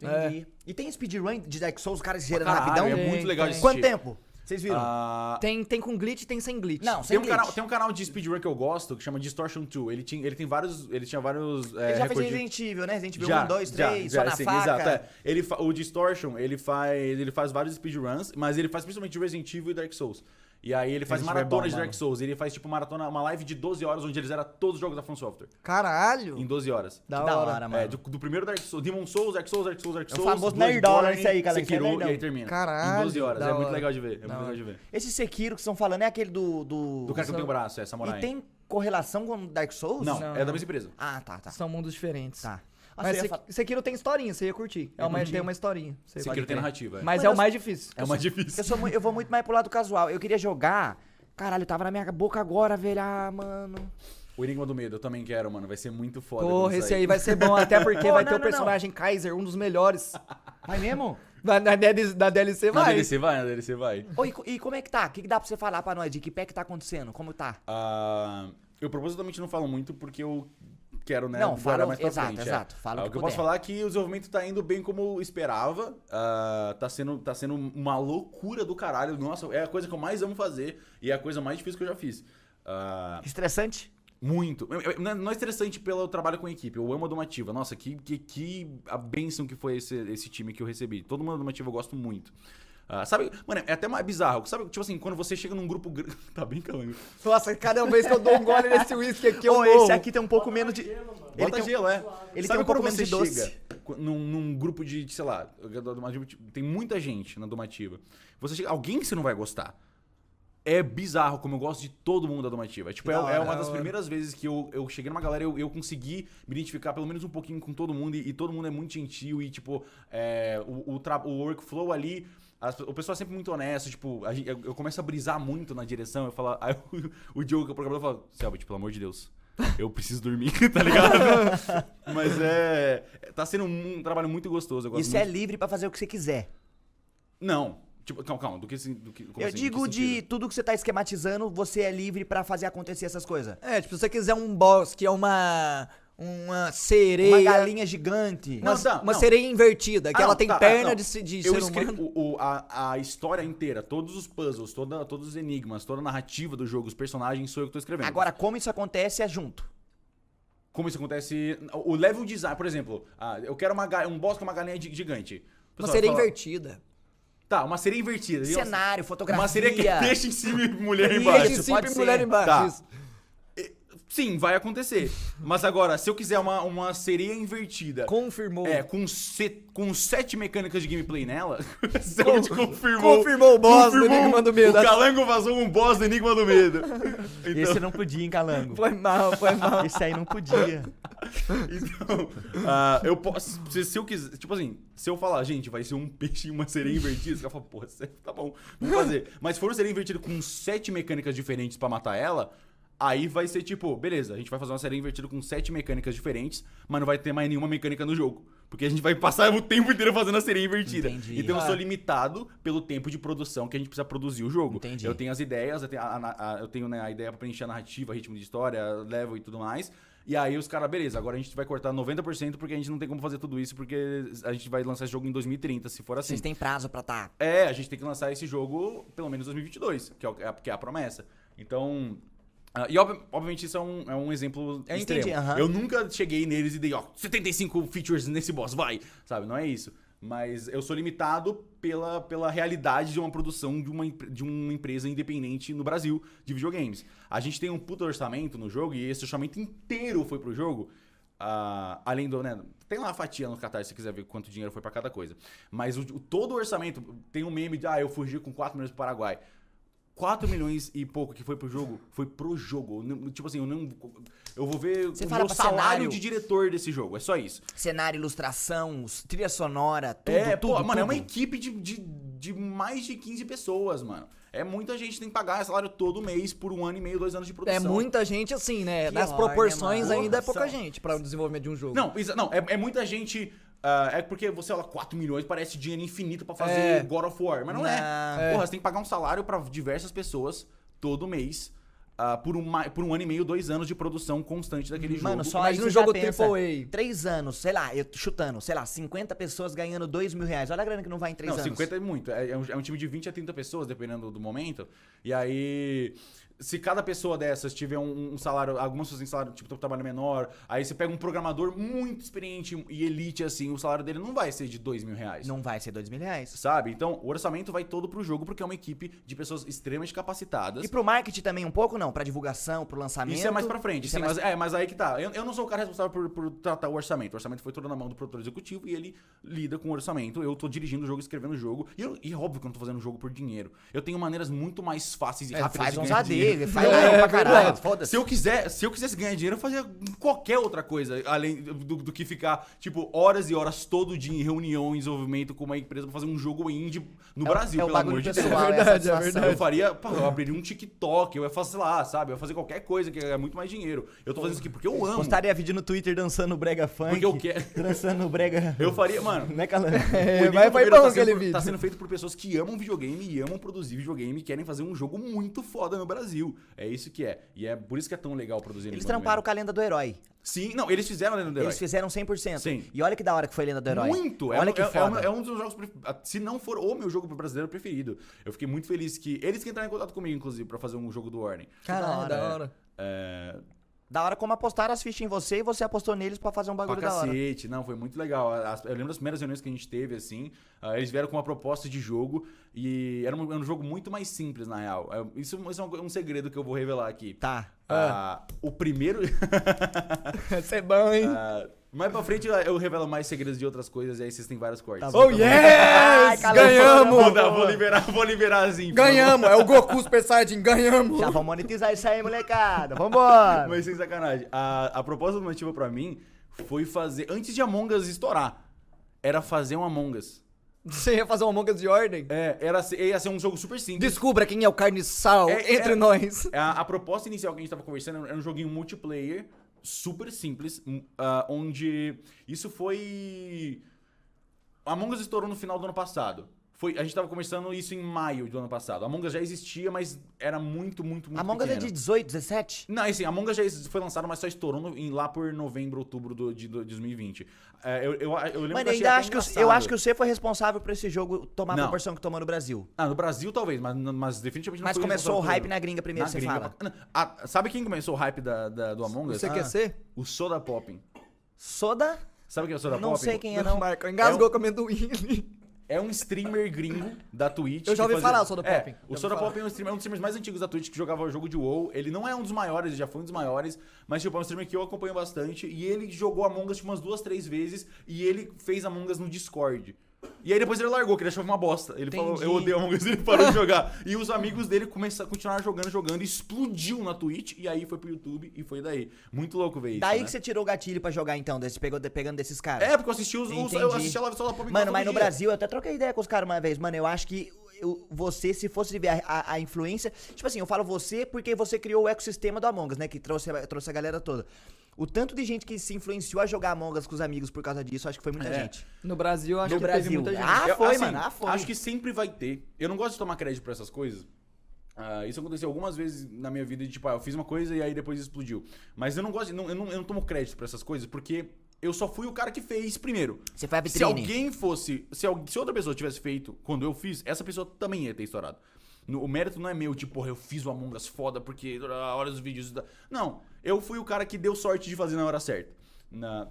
Entendi. E tem speedrun de Dark Souls, os caras gerando rapidão? é muito legal de Quanto tempo? Vocês viram? Ah, Tem, tem com glitch e tem sem glitch. Não, sem Tem um, canal, glitch. tem um canal de speedrun que eu gosto que chama Distortion 2. Ele, tinha, ele tem vários. Ele tinha vários. É, Ele já fez recordes- Resident Evil, né? Resident Evil Já, 1, 2, já, 3, já, só na sim, faca. Exato, é. ele fa- o Distortion, ele faz, ele faz vários speedruns, mas ele faz principalmente Resident Evil e Dark Souls. E aí ele faz maratona de. Dark Souls. Ele faz tipo maratona, uma live de 12 horas onde ele zera todos os jogos da From Software. Caralho. Em 12 horas. Da, Que da hora. hora, mano. É, do, do primeiro Dark Souls, Demon Souls, Dark Souls, Dark Souls, Dark É o Souls. famoso nerdola isso aí, galera, é Sekiro, nerdão. e aí termina. Caralho, Em 12 horas. É muito hora. legal de ver. É Da muito hora. legal de ver. Esse Sekiro que vocês estão falando é aquele do. Do, Do cara que não tem o braço, é Samurai. E tem correlação com Dark Souls? Não, Não, é da mesma empresa. Ah, tá, tá. São mundos diferentes. Tá. Ah, Mas você ia Sek- fa- Sekiro tem historinha, você ia curtir. É uma, tem uma historinha. Você Sekiro tem narrativa. é. Mas Mas é o mais difícil. É uma difícil. Eu, sou eu vou muito mais pro lado casual. Eu queria jogar. Caralho, tava na minha boca agora, velho. Ah, mano. O Enigma do Medo, eu também quero, mano. Vai ser muito foda. Porra, esse aí vai ser bom, até porque Pô, vai não, ter o não, não. personagem Kaiser, um dos melhores. Vai mesmo? Na, na, DLC, na DLC Na vai. DLC vai, na DLC vai. Ô, e, e como é que tá? O que, que dá pra você falar pra nós? De que pé que tá acontecendo? Como tá? Ah, eu propositalmente não falo muito porque eu quero, né, Não, fala- mais pra exato, frente. é. exato, fala o que que eu posso falar é que o desenvolvimento tá indo bem como eu esperava. Ah, tá, sendo, tá sendo uma loucura do caralho. Nossa, é a coisa que eu mais amo fazer e é a coisa mais difícil que eu já fiz. Ah, Estressante? muito. Não é- não é estressante pelo trabalho com a equipe. Eu amo a Domativa. Nossa, que, que, que a bênção que foi esse, esse time que eu recebi. Todo mundo da Domativa eu gosto muito. Ah, sabe, mano, é até mais bizarro. Sabe, tipo assim, quando você chega num grupo grande. tá bem calando. Nossa, cada vez que eu dou um gole nesse whisky aqui, eu Ô, morro. esse aqui tem um pouco menos de. Gelo, mano. Ele Bota tem um- gelo, é. ele Sabe tem um pouco quando menos você de doce. chega num, num grupo de, sei lá, da Domativa, tipo, tem muita gente na Domativa. Você chega, alguém que você não vai gostar. É bizarro como eu gosto de todo mundo da Domativa. Tipo, é, da hora, é uma da das hora. primeiras vezes que eu, eu cheguei numa galera, eu, eu consegui me identificar pelo menos um pouquinho com todo mundo e, e todo mundo é muito gentil e, tipo, é, o, o, o workflow ali. As- o pessoal é sempre muito honesto, tipo, a gente- eu, eu começo a brisar muito na direção, eu falo, aí o, o Diogo, que é o programador, fala, Selbit, pelo amor de Deus, eu preciso dormir, tá ligado? Mas é. Tá sendo um, trabalho muito gostoso. Eu gosto Isso é muito. livre pra fazer o que você quiser. Não. Tipo, calma, calma. Do que, do que como eu assim? digo que de tudo que você tá esquematizando, você é livre pra fazer acontecer essas coisas. É, tipo, se você quiser um boss que é uma. Uma sereia. Uma galinha gigante. Uma, Não, tá, uma não. sereia invertida, que Ah, ela não, tem tá, perna não. de, se- de Eu ser escrevo humano. o, o- a, a história inteira, todos os puzzles, toda, todos os enigmas, toda a narrativa do jogo, os personagens, sou eu que tô escrevendo. Agora, como isso acontece é junto. Como isso acontece. O level design, por exemplo, ah, eu quero uma, um boss com uma galinha gi- gigante. O Uma pessoal sereia fala, invertida. Tá, uma sereia invertida. E uma- Cenário, fotografia. Uma sereia que deixa em cima e mulher embaixo. Isso, pode sempre ser. mulher embaixo. Tá. isso. Sim, vai acontecer. Mas agora, se eu quiser uma, uma sereia invertida. Confirmou. É, com, se- com sete mecânicas de gameplay nela, Selbit confirmou. confirmou o boss do confirmou Enigma do Medo. O Calango vazou um boss do Enigma do Medo. Então, Esse não podia, hein, Calango? Foi mal, foi mal. Esse aí não podia. então ah, eu posso. Se, se eu quiser. Tipo assim, se eu falar, gente, vai ser um peixe e uma sereia invertida, você vai falar, porra, tá bom, vamos fazer. Mas se for uma sereia invertida com sete mecânicas diferentes pra matar ela. Aí vai ser tipo, beleza, a gente vai fazer uma sereia invertida com sete mecânicas diferentes, mas não vai ter mais nenhuma mecânica no jogo. Porque a gente vai passar o tempo inteiro fazendo a sereia invertida. Entendi. Então eu sou Ah. limitado pelo tempo de produção que a gente precisa produzir o jogo. Entendi. Eu tenho as ideias, eu tenho a, a- eu tenho, né, a ideia pra preencher a narrativa, ritmo de história, level e tudo mais. E aí os caras, beleza, agora a gente vai cortar 90% porque a gente não tem como fazer tudo isso, porque a gente vai lançar esse jogo em 2030, se for assim. Vocês têm prazo pra tá. É, a gente tem que lançar esse jogo pelo menos em 2022, que é, é a- que é a promessa. Então. Ah, e ob- obviamente isso é um, é um exemplo Eu extremo. entendi, aham. Eu nunca cheguei neles e dei, ó, 75 features nesse boss, vai! Sabe, não é isso. Mas eu sou limitado pela, pela realidade de uma produção de uma, de uma empresa independente no Brasil de videogames. A gente tem um puto orçamento no jogo e esse orçamento inteiro foi pro jogo. ah, além do, né? Tem lá a fatia no Catar se você quiser ver quanto dinheiro foi pra cada coisa. Mas o, o- todo o orçamento tem um meme de, ah, eu fugi com 4 milhões pro Paraguai. 4 milhões e pouco que foi pro jogo, foi pro jogo. Não- Tipo assim, eu não. Eu vou ver Você o fala meu salário cenário? de diretor desse jogo. É só isso. Cenário, ilustração, trilha sonora, tudo, é, tudo, pô, mano, é tudo. uma equipe de, de, de mais de 15 pessoas, mano. É muita gente que tem que pagar salário todo mês por um ano e meio, dois anos de É produção. muita gente assim, né? Que né, proporções mano? ainda é pouca gente pra o desenvolvimento de um jogo. Não, não é, é muita gente. Ah, é porque você olha 4 milhões, parece dinheiro infinito pra fazer É. God of War. Mas não, é. Não. Porra, você tem que pagar um salário pra diversas pessoas todo mês. ah, por, uma, por um ano e meio, dois anos de produção constante daquele Mano, jogo. só Imagina aí um jogo AAA. Três anos, sei lá, eu tô chutando, sei lá, 50 pessoas ganhando 2 mil reais. Olha a grana que não vai em três Não, anos. 50 é muito. É, é um, é um time de 20 a 30 pessoas, dependendo do momento. E aí. Se cada pessoa dessas tiver um, um salário, algumas pessoas têm salário, tipo, trabalho menor, aí você pega um programador muito experiente e elite, assim, o salário dele não vai ser de dois mil reais. Não vai ser dois mil reais. Sabe? Então, o orçamento vai todo pro jogo porque é uma equipe de pessoas extremamente capacitadas. E pro marketing também um pouco, não? Pra divulgação, pro lançamento. Isso é mais pra frente, Isso sim, é mais- mas, é, mas aí que tá. Eu, eu não sou o cara responsável por, por tratar o orçamento. O orçamento foi todo na mão do produtor executivo e ele lida com o orçamento. Eu tô dirigindo o jogo, escrevendo o jogo. E, eu, e é óbvio que eu não tô fazendo o jogo por dinheiro. Eu tenho maneiras muito mais fáceis e É, rápidas faz de uns ganhar AD, faz É, pra é caralho. Foda-se. Se eu, quiser, se eu quisesse ganhar dinheiro, eu fazia qualquer outra coisa, além do, do que ficar, tipo, horas e horas todo dia em reunião, em desenvolvimento com uma empresa pra fazer um jogo indie no É Brasil, é pelo amor de Deus. É é verdade, é verdade. Eu faria, pá, eu abriria um TikTok, eu ia fazer, lá, sabe? Eu ia fazer qualquer coisa que é muito mais dinheiro. Eu tô fazendo isso aqui porque eu amo. Postaria vídeo no Twitter dançando brega funk. Porque eu quero. Dançando brega... Eu faria, mano. Calan? É, o Enigma mas foi bom tá aquele sendo, vídeo. Tá sendo feito por pessoas que amam videogame e amam produzir videogame e querem fazer um jogo muito foda no Brasil. É isso que é. E é por isso que é tão legal produzir Eles tramparam Primeiro. com a lenda do herói. Sim, não, eles fizeram a Lenda do Herói. Eles fizeram 100%. Sim. E olha que da hora que foi a lenda do herói. Muito! É, Olha um- que é, foda. é um, é um dos meus jogos. pref- Se não for o meu jogo brasileiro preferido. Eu fiquei muito feliz que. Eles que entraram em contato comigo, inclusive, pra fazer um jogo do Warning. Caralho, da hora. É. Da hora como apostaram as fichas em você e você apostou neles pra fazer um Pra bagulho da hora. cacete, não, foi muito legal. As- eu lembro das primeiras reuniões que a gente teve, assim. ah, eles vieram com uma proposta de jogo e era um, era um jogo muito mais simples, na real. Isso, isso é um, um segredo que eu vou revelar aqui. Tá. Ah, o primeiro. Isso é bom, hein? Mais pra frente eu revelo mais segredos de outras coisas e aí vocês têm vários cortes. Tá bom. Oh, yes! Calma, Vou, Ganhamos! dar- vou liberar, vou liberar assim. Ganhamos! É o Goku Super Saiyajin, ganhamos! Já vamos monetizar isso aí, molecada. Vambora. Mas sem sacanagem. A, a proposta do motivo pra mim foi fazer. Antes de Among Us estourar, era fazer um Among Us. Você ia fazer uma Among Us de ordem? É, era, ser- ia ser um jogo super simples. Descubra quem é o carniçal É, entre é- nós. A, a proposta inicial que a gente tava conversando era um joguinho multiplayer, super simples, ah, onde isso foi. Among Us estourou no final do ano passado. Foi, a gente tava conversando isso em maio do ano passado. Among Us já existia, mas era muito, muito, muito Among Us é pequeno. de 18, 17? Não, assim, Among Us já foi lançado, mas só estourou no- em- lá por novembro, outubro do- de, do- de 2020. É, eu, eu, eu lembro Mano, que eu achei ainda até acho que, o- eu engraçado. acho que você foi responsável por esse jogo tomar a Não. proporção que tomou no Brasil. Ah, no Brasil talvez, mas, mas definitivamente não Mas foi começou o responsável hype por- na gringa primeiro, Na você gringa fala. Ah, sabe quem começou o hype da, da- do Among Us? Você Ah, quer ser? O Soda Popping. Soda? Sabe quem é o Soda Não Popping? sei quem é, não. Marco, engasgou É um- com amendoim ali. É um streamer gringo da Twitch. Eu já ouvi falar do Soda É, Popping. Já o Soda falar. Popping é um, streamer, é um dos streamers mais antigos da Twitch que jogava o jogo de WoW. Ele não é um dos maiores, ele já foi um dos maiores, mas tipo, é um streamer que eu acompanho bastante. E ele jogou Among Us tipo, umas duas, três vezes e ele fez Among Us no Discord. E aí depois ele largou, que ele achava uma bosta. Ele falou, Entendi. eu odeio Among Us, ele parou de jogar. E os amigos dele começaram, continuaram jogando, jogando, explodiu na Twitch, e aí foi pro YouTube, e foi daí. Muito louco ver isso, Daí né? que você tirou o gatilho pra jogar então, desse, pegou, pegando desses caras. É, porque eu assisti os, os eu assisti a live Soda Popping Mano, mas no dia. Brasil, eu até troquei ideia com os caras uma vez. Mano, eu acho que eu- você, se fosse ver a, a- a influência. Tipo assim, eu falo você porque você criou o ecossistema do Among Us, né? Que trouxe, a- trouxe a galera toda. O tanto de gente que se influenciou a jogar Among Us com os amigos por causa disso, acho que foi muita É. gente. No Brasil, acho No que teve Brasil. muita gente. Ah, Eu- foi, assim, mano. Ah, foi. Acho que sempre vai ter. Eu não gosto de tomar crédito pra essas coisas. Ah, isso aconteceu algumas vezes na minha vida de tipo, ah, eu fiz uma coisa e aí depois explodiu. Mas eu não gosto, não, eu, não, eu não tomo crédito pra essas coisas porque eu só fui o cara que fez primeiro. Você foi a Se vitrine. alguém fosse, se, se outra pessoa tivesse feito quando eu fiz, essa pessoa também ia ter estourado. No- o mérito não é meu, tipo, porra, eu fiz o Among Us foda porque a hora dos vídeos. da- Não, eu fui o cara que deu sorte de fazer na hora certa. Na-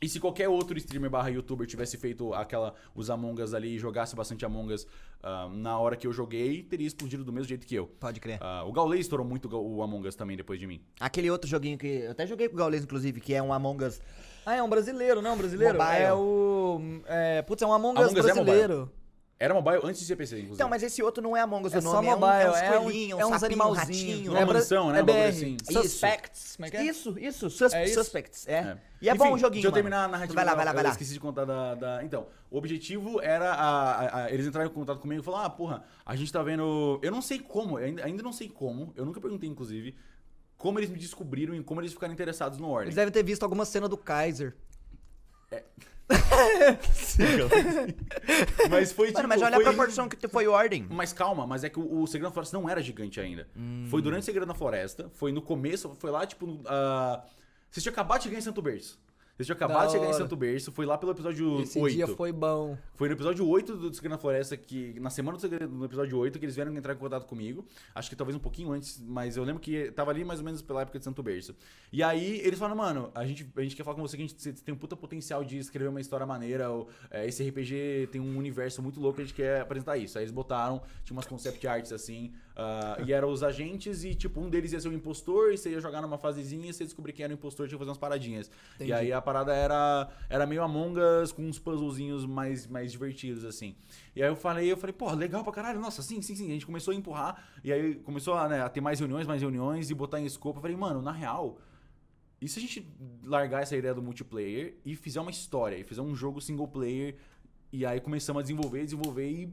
E se qualquer outro streamer barra youtuber tivesse feito aquela, os Among Us ali e jogasse bastante Among Us ah, na hora que eu joguei, teria explodido do mesmo jeito que eu. Pode crer. Ah, o Gaulei estourou muito o Among Us também depois de mim. Aquele outro joguinho que. Eu até joguei com o Gaules, inclusive, que é um Among Us. Ah, é um brasileiro, não? Um brasileiro? Mobile. É o. É, putz, é um Among Us Among Us é brasileiro. Era mobile antes de ser PC, inclusive. Então, mas esse outro não é Among Us, É o só nome mobile, é um, é uns é, um, é um uns sapinho, um. Uma é bra- mansão, né? É Um BR. assim. Suspects. Como é que é? Isso, isso, sus É isso? Suspects, é. É. E é Enfim, bom o joguinho, Deixa eu mano. terminar a narrativa. Vai lá, vai lá, eu vai lá. esqueci de contar da, da- Então, o objetivo era. a- a- a- eles entraram em contato comigo e falaram: ah, porra, a gente tá vendo. Eu não sei como, eu ainda, ainda não sei como, eu nunca perguntei, inclusive, como eles me descobriram e como eles ficaram interessados no Ordem. Eles devem ter visto alguma cena do Kaiser. Mas foi tipo. Mano, mas olha foi... a proporção que foi o Ordem. Mas calma, mas é que o, o Segredo na Floresta não era gigante ainda. Hum. Foi durante o Segredo na Floresta, foi no começo, foi lá, tipo. no- ah, vocês tinham acabado de ganhar em Santo Berço. Vocês tinham acabado de chegar em. Santo Berço, foi lá pelo episódio Esse 8. dia foi bom. Foi no episódio 8 do Segredo na Floresta, que na semana do Segredo, no episódio 8, que eles vieram entrar em contato comigo. Acho que talvez um pouquinho antes, mas eu lembro que tava ali mais ou menos pela época de Santo Berço. E aí eles falaram, mano, a gente, a gente quer falar com você que a gente tem um puta potencial de escrever uma história maneira. Ou, é, esse RPG tem um universo muito louco, a gente quer apresentar isso. Aí eles botaram, tinha umas concept arts assim, ah, e eram os agentes, e tipo, um deles ia ser o impostor, e você ia jogar numa fasezinha, e você descobrir quem era o impostor, tinha que fazer umas paradinhas. Entendi. E aí a parada era, era meio Among Us com uns puzzlezinhos mais, mais divertidos, assim. E aí eu falei, eu falei, pô, legal pra caralho, nossa, sim, sim, sim. A gente começou a empurrar, e aí começou a, né, a ter mais reuniões, mais reuniões, e botar em escopo. Eu falei, mano, na real, e se a gente largar essa ideia do multiplayer e fizer uma história, e fizer um jogo single player, e aí começamos a desenvolver, desenvolver e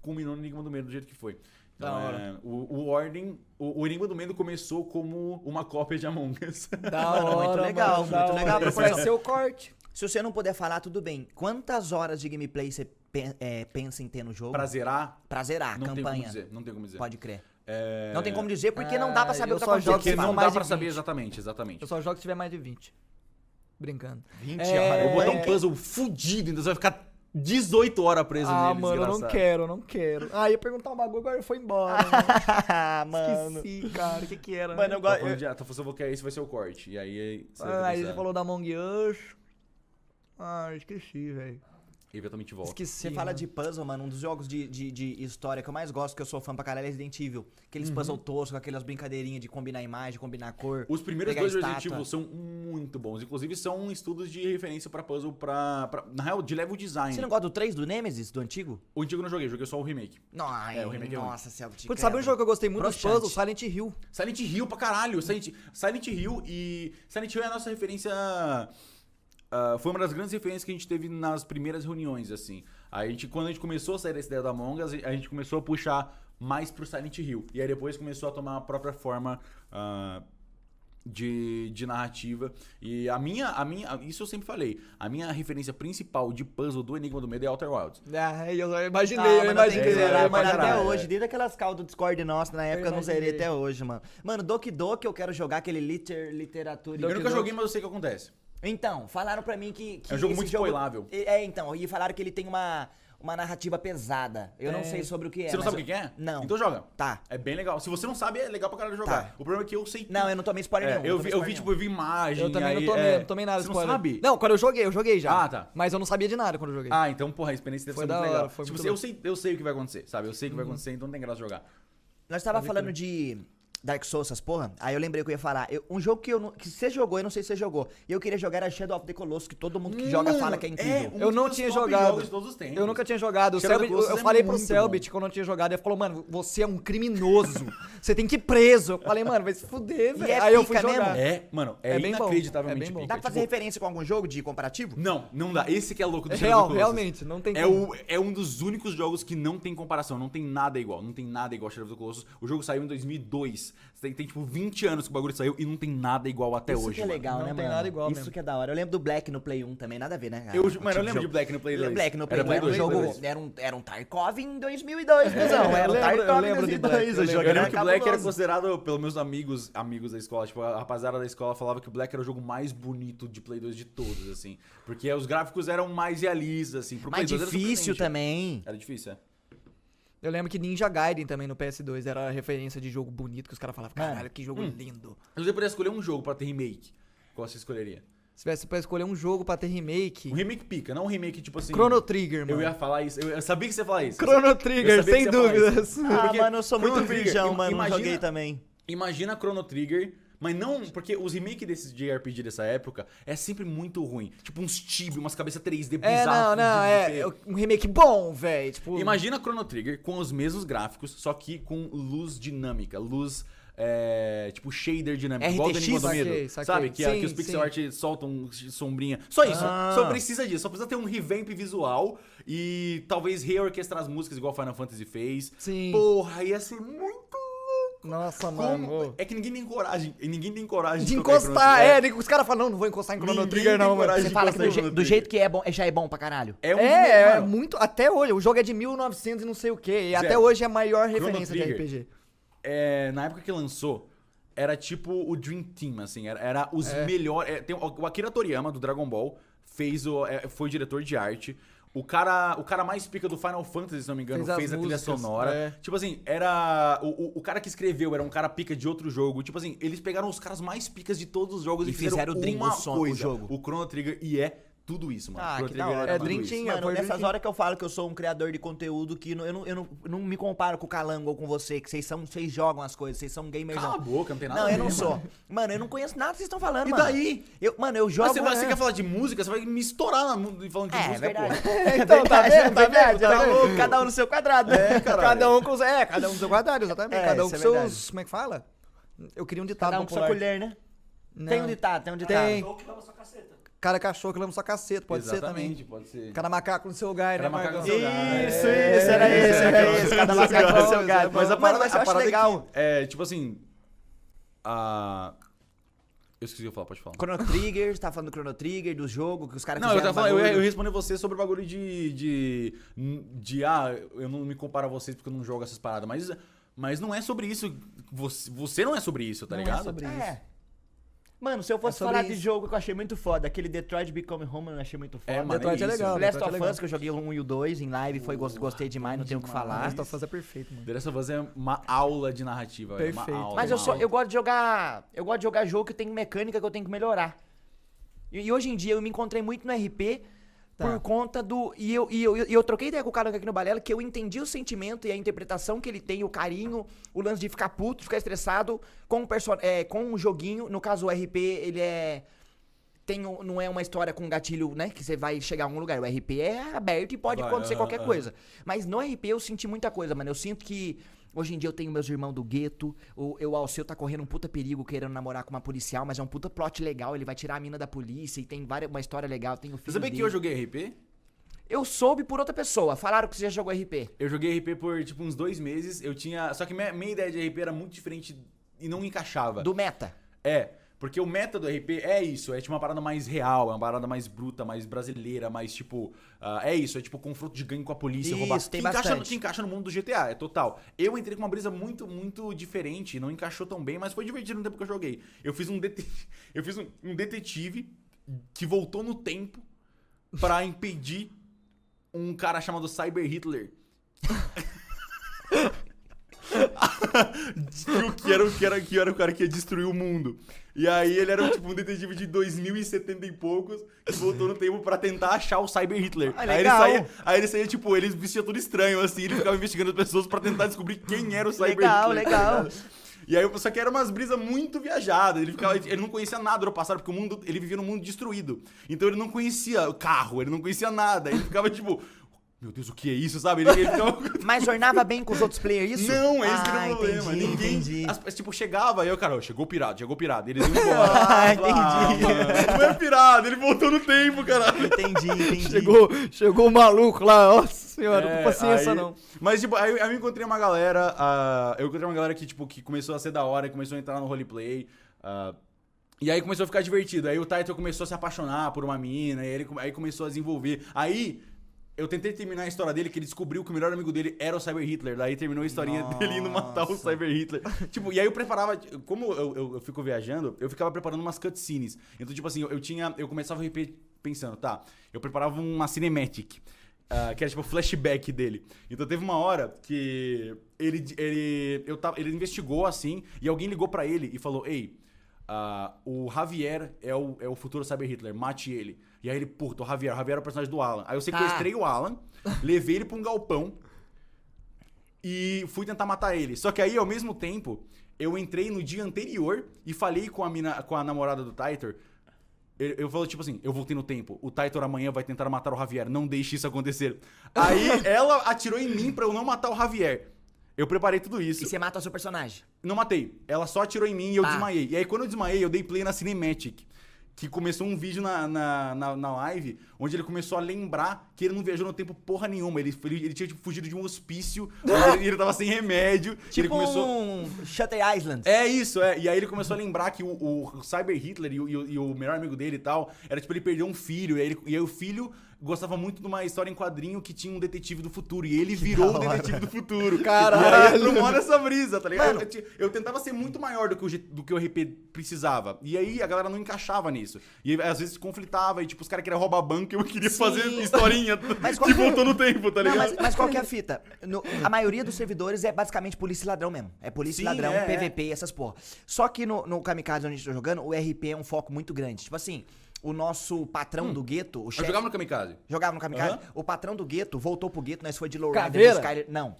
culminou no Enigma do Medo do jeito que foi. Da Então, hora. é, o, o Ordem, o, o Enigma do Medo começou como uma cópia de Among Us. Da hora, muito legal, mano, muito legal vai ser o corte. Se você não puder falar, tudo bem. Quantas horas de gameplay você pe- é, pensa em ter no jogo? pra zerar, Pra zerar, não tem como campanha. dizer. Não tem como dizer. Pode crer. É, Não tem como dizer porque não dá pra Ah, saber eu o que tá só jogo acontecendo. Porque não dá pra saber 20. exatamente, exatamente. Eu só jogo se tiver mais de 20. Brincando. 20 É, horas. Eu vou botar um É. puzzle fudido, então você vai ficar 18 horas preso ah, nele, mano, eu não desgraçado. quero, eu não quero. Ah, ia perguntar um bagulho, agora foi embora. Ah, mano. Esqueci, cara. O que que era? Mano, né? eu Tá gosto. falando de, tá falando que esse vai ser o corte. E aí. Você Ah, aí você falou da Among Us. Ah, esqueci, velho. Eventualmente volta. Esqueci. Você fala mano. de puzzle, mano, um dos jogos de, de, de história que eu mais gosto, que eu sou fã pra caralho, é Resident Evil. Aqueles Uhum. puzzle toscos, aquelas brincadeirinhas de combinar imagem, combinar cor. Os primeiros dois Resident. Evil são muito bons. Inclusive, são estudos de referência pra puzzle pra, pra- Na real, de level design. Você não gosta do 3 do Nemesis, do antigo? O antigo eu não joguei, joguei só o remake. Não, É, o remake é nossa, céu de Putz, sabe um jogo que eu gostei muito dos Broxante. puzzles? Silent Hill. Silent Hill pra caralho. Silent, Silent Hill e. Silent Hill é a nossa referência. Ah, foi uma das grandes referências que a gente teve nas primeiras reuniões, assim. A gente, quando a gente começou a sair dessa ideia da Among Us, a gente começou a puxar mais pro Silent Hill. E aí depois começou a tomar a própria forma ah, de, de narrativa. E a minha, a minha. Isso eu sempre falei. A minha referência principal de puzzle do Enigma do Medo é Outer Wilds. Ah, eu eu imaginei, Ah, eu mas não tem imaginei. que eu zerar, eu mano, imaginei. até É. hoje. Desde aquelas calls do Discord nossa, na época eu, não zerei até hoje, mano. Mano, Doki Doki eu quero jogar aquele liter, literatura. Eu nunca joguei, mas eu sei o que acontece. Então, falaram pra mim que. que É um jogo muito spoilável. É, então, e falaram que ele tem uma, uma narrativa pesada. Eu não Tem. sei sobre o que é. Você não sabe o que eu- que é? Não. Então joga. Tá. É bem legal. Se você não sabe, é legal pra caralho jogar. Tá. O problema é que eu sei Não, eu não tomei spoiler É, nenhum. eu, não vi, eu vi, tipo, eu vi imagem. Eu também aí, não tomei, é, não tomei nada Você spoiler. não sabe? Não, quando eu joguei, eu joguei já. Ah, tá. Mas eu não sabia de nada quando eu joguei. Ah, então, porra, a experiência deve Foi ser da muito hora, legal. foi tipo, muito eu sei, eu sei o que vai acontecer, sabe? Eu sei o que vai acontecer, então não tem graça jogar. Nós tava falando de Dark Souls, essas porra. Aí eu lembrei que eu ia falar. Eu- um jogo que, eu não, que você jogou, eu não sei se você jogou. E eu queria jogar era Shadow of the Colossus, que todo mundo que joga fala que é incrível. um Eu não tinha jogado. jogos de todos os tempos. Eu nunca tinha jogado. Selbit, eu, eu é falei pro Selbit quando eu não tinha jogado. Ele falou, mano, você é um criminoso. você tem que ir preso. Eu falei, mano, vai se fuder, velho. é Aí eu fui pica jogar. mesmo? É, mano, é, É bem bom, inacreditavelmente é bem bom. Dá pra fazer Tipo, referência com algum jogo de comparativo? Não, não dá. Esse que é louco do É Shadow real, of the Colossus. realmente, não tem É, como. o, é um dos únicos jogos que não tem comparação, não tem nada igual, não tem nada igual ao Shadow of the Colossus. O jogo saiu em 2002, Tem, tem tipo 20 anos que o bagulho saiu e não tem nada igual até Isso hoje. que é mano. legal, Não né, tem mano? nada igual Isso mesmo. que é da hora. Eu lembro do Black no Play 1 também, nada a ver, né? Eu, Ah, mano, o eu tipo lembro de Black no Play 2. Black no Play Era 2 era um jogo. 2. Era um, era um Tarkov em 2002, cuzão. Era eu um lembro- eu Tarkov em lembro de 2002. Black, eu Eu era lembro que o Black era considerado, pelos meus amigos, amigos da escola, tipo, a rapaziada da escola falava que o Black era o jogo mais bonito de Play 2 de todos, assim. Porque os gráficos eram mais realistas, assim. Pro Mais Play 2 era difícil surpreendente. também. Era difícil, é. Eu lembro que Ninja Gaiden também no PS2 era referência de jogo bonito que os caras falavam, Mano, caralho, que jogo lindo. Se você pudesse escolher um jogo pra ter remake, qual você escolheria? Se tivesse pra escolher um jogo pra ter remake, Um remake pica, não um remake tipo assim... Chrono Trigger, mano. Eu ia falar isso, eu, sabia que você ia falar isso. Chrono Trigger, sem dúvidas. isso. Ah, Porque mano, eu sou muito virgão, mano. Imagina- joguei também. Imagina Chrono Trigger, mas não, porque os remakes desses de RPG dessa época é sempre muito ruim. Tipo uns tibia, umas cabeças 3D É, bizarras. não, não, fudidas, é um remake bom, velho. Tipo, Imagina Chrono Trigger com os mesmos gráficos, só que com luz dinâmica, luz. é, tipo shader dinâmico, igual do RTX? Enigma do Medo. Sabe? Que, a- Sim, que os pixel sim. art soltam sombrinha. Só isso. Ah. Só precisa disso. Só precisa ter um revamp visual e talvez reorquestrar as músicas igual Final Fantasy fez. Sim. Porra, ia ser muito. Nossa, Como- mano. É que ninguém tem coragem. Ninguém tem coragem De Chrono encostar, é, os caras falam, não, não vou encostar em Chrono Ninguém Trigger, não, mano. coragem Você de fala que do, je- do jeito que é bom, já é bom pra caralho. É, um É, é muito. Até hoje. O jogo é de 1900 e não sei o que. E Zé, até hoje é a maior Chrono referência de Trigger. RPG. é, na época que lançou, era tipo o Dream Team, assim. Era, era os melhores. tem, o o Akira Toriyama, do Dragon Ball, fez o, é, foi diretor de arte. O cara, o cara mais pica do Final Fantasy, se não me engano, Fez fez, a trilha músicas, sonora. é. Tipo assim, era. O, o, cara que escreveu era um cara pica de outro jogo. Tipo assim, eles pegaram os caras mais picas de todos os jogos e, E fizeram, fizeram o Dream, uma o som- o coisa. jogo. O Chrono Trigger, e é tudo isso, mano. Ah, que da hora, É Mano, foi nessas horas que eu falo que eu sou um criador de conteúdo que não- eu não, eu não, não me comparo com o Calango ou com você, que vocês são, vocês jogam as coisas, vocês são gamers. Cala a boca, não tem nada Não, a eu não sou. mano. Mano, eu não conheço nada que vocês estão falando, E mano. daí? Eu, mano, eu jogo. Mas você, vai- você né? quer falar de música, você vai me estourar na, falando de É, música, verdade. pô. Então, tá vendo? Tá vendo? Tá louco, Cada um no seu quadrado. né? Cada um com é, cada um com seu quadrado, exatamente. É, cada um isso com é seus. Como é que fala? Eu queria um ditado Cada um com sua colher, né? Não. Tem um ditado, tem um ditado. Tem. Caceta. Cada cachorro que lama sua caceta, pode Exatamente, ser pode ser. também. Cada macaco no seu gai, né, macaco no seu gai. Isso, É, isso, era é, esse, é, era é, esse. é, Cada é, macaco é, no seu é, galho. Mas a Mano, parada, mas a legal. É, que, é, tipo assim. A. Eu esqueci o que eu falar, pode falar. Chrono Trigger, você tá falando do Chrono Trigger, do jogo, que os caras Não, eu, tava falando, eu, eu ia responder você sobre o bagulho de, de. de. Ah, eu não me comparo a vocês porque eu não jogo essas paradas. Mas, mas não é sobre isso. Você, você não é sobre isso, tá Não é ligado? sobre isso. É. Mano, se eu fosse É falar de isso. jogo que eu achei muito foda, aquele Detroit Become Human eu achei muito foda. É, mano, Detroit é isso. legal. o Last Detroit é of legal. Us, que eu joguei o 1 e o 2 em live, foi, gos- gostei demais, não tenho o que falar. Last of Us é perfeito, mano. The Last of Us é uma aula de narrativa. velho, Perfeito. Uma aula, Mas eu, sou, aula. eu gosto de jogar. Eu gosto de jogar jogo que tem mecânica que eu tenho que melhorar. E, e hoje em dia eu me encontrei muito no RP Tá. por conta do. E eu, e eu, e eu troquei ideia com o cara aqui no Balela que eu entendi o sentimento e a interpretação que ele tem, o carinho, o lance de ficar puto, ficar estressado com um, perso é, com um joguinho. No caso, o RP, ele é. Tem, não é uma história com gatilho, né? Que você vai chegar a um lugar. O RP é aberto e pode Vai, acontecer aham, qualquer aham. coisa. Mas no RP eu senti muita coisa, mano. Eu sinto que hoje em dia eu tenho meus irmãos do gueto. O, o Alceu tá correndo um puta perigo querendo namorar com uma policial, mas é um puta plot legal. Ele vai tirar a mina da polícia e tem várias, uma história legal. Tem o filho Você sabia que dele. eu joguei RP? Eu soube por outra pessoa. Falaram que você já jogou RP. Eu joguei RP por tipo uns dois meses. Eu tinha. Só que minha, minha ideia de RP era muito diferente e não encaixava. Do meta. É, porque o meta do RP é isso, é tipo uma parada mais real, é uma parada mais bruta, mais brasileira, mais tipo. ah, é isso, é tipo confronto de gangue com a polícia, Isso, roubar. tem que, encaixa no, que encaixa no mundo do GTA, é total. Eu entrei com uma brisa muito, muito diferente, não encaixou tão bem, mas foi divertido no tempo que eu joguei. Eu fiz um, eu fiz um, um detetive que voltou no tempo pra impedir um cara chamado Cyber Hitler. que, era, o- que, era, que era o cara que ia destruir o mundo. E aí ele era tipo um detetive de 2070 e poucos que voltou no tempo pra tentar achar o Cyber Hitler. Ah, aí, ele legal. saía, aí ele saía, tipo, ele vestia tudo estranho, assim, ele ficava investigando as pessoas pra tentar descobrir quem era o Cyber Legal, Hitler. legal. E aí, só que era umas brisas muito viajadas. Ele, ficava, ele não conhecia nada do passado, porque o mundo, ele vivia num mundo destruído. Então ele não conhecia o carro, ele não conhecia nada. Ele ficava tipo, meu Deus, o que é isso, sabe? Ele, ele ficava. Mas ornava bem com os outros players, isso? Não, esse que era ah, o problema. entendi, Ninguém. entendi. as- tipo, chegava, aí o cara, chegou o pirata, chegou o pirata. Eles iam embora. Ah, Eu entendi. não é pirata, ele voltou no tempo, caralho. Entendi, entendi. Chegou, chegou o maluco lá, nossa senhora, É, com paciência aí- não. Mas, tipo, aí, aí eu encontrei uma galera. ah, eu encontrei uma galera que, tipo, que começou a ser da hora, começou a entrar no roleplay. ah, e aí começou a ficar divertido. Aí o Title começou a se apaixonar por uma mina, e ele, aí começou a desenvolver. Aí. Eu tentei terminar a história dele, que ele descobriu que o melhor amigo dele era o Cyber Hitler. Daí terminou a historinha dele indo matar o Cyber Hitler. tipo, e aí eu preparava. Como eu, eu, eu fico viajando, eu ficava preparando umas cutscenes. Então, tipo assim, eu, eu tinha. Eu começava pensando, tá? Eu preparava uma cinematic. ah, que era tipo o flashback dele. Então teve uma hora que ele, ele, eu tava, ele investigou assim, e alguém ligou pra ele e falou: Ei, ah, o Javier é o, é o futuro Cyber Hitler, mate ele. E aí ele, puta, o Javier, o Javier é o personagem do Alan. Aí eu sequestrei o Alan, levei ele pra um galpão e fui tentar matar ele. Só que aí, ao mesmo tempo, eu entrei no dia anterior e falei com a, mina, com a namorada do Titor. Eu, eu falo, tipo assim, eu voltei no tempo. O Titor amanhã vai tentar matar o Javier. Não deixe isso acontecer. Aí ela atirou em mim pra eu não matar o Javier. Eu preparei tudo isso. E você mata o seu personagem. Não matei. Ela só atirou em mim e eu Tá. desmaiei. E aí, quando eu desmaiei, eu dei play na Cinematic. Que começou um vídeo na, na, na, na live onde ele começou a lembrar que ele não viajou no tempo porra nenhuma. Ele, ele, ele tinha tipo, fugido de um hospício onde ele, tava sem remédio. Tipo ele começou. um Shutter Island. É isso, é. E aí ele começou a lembrar que o, o Cyber Hitler e o, e o- e o melhor amigo dele e tal, era tipo, ele perdeu um filho, e aí, ele- e aí o filho gostava muito de uma história em quadrinho que tinha um detetive do futuro. E ele virou o detetive do futuro. Caralho. E aí entrou nessa brisa, tá ligado? Eu, ti- eu tentava ser muito maior do que, o, do que o RP precisava. E aí a galera não encaixava nisso. E às vezes conflitava. E tipo, os caras queriam roubar banco e eu queria fazer historinha Mas de qual- voltou no tempo, tá Não, ligado? mas, mas qual que é a fita? No- a maioria dos servidores é basicamente polícia e ladrão mesmo. É polícia e Sim, ladrão, é, PVP e essas porra. Só que no, no Kamikaze onde a gente tá jogando, o RP é um foco muito grande. Tipo assim, o nosso patrão do gueto, o Eu chefe... jogava no Kamikaze. Jogava no Kamikaze. Aham. O patrão do gueto voltou pro gueto, nós foi de lowrider Caveira? buscar ele... Não.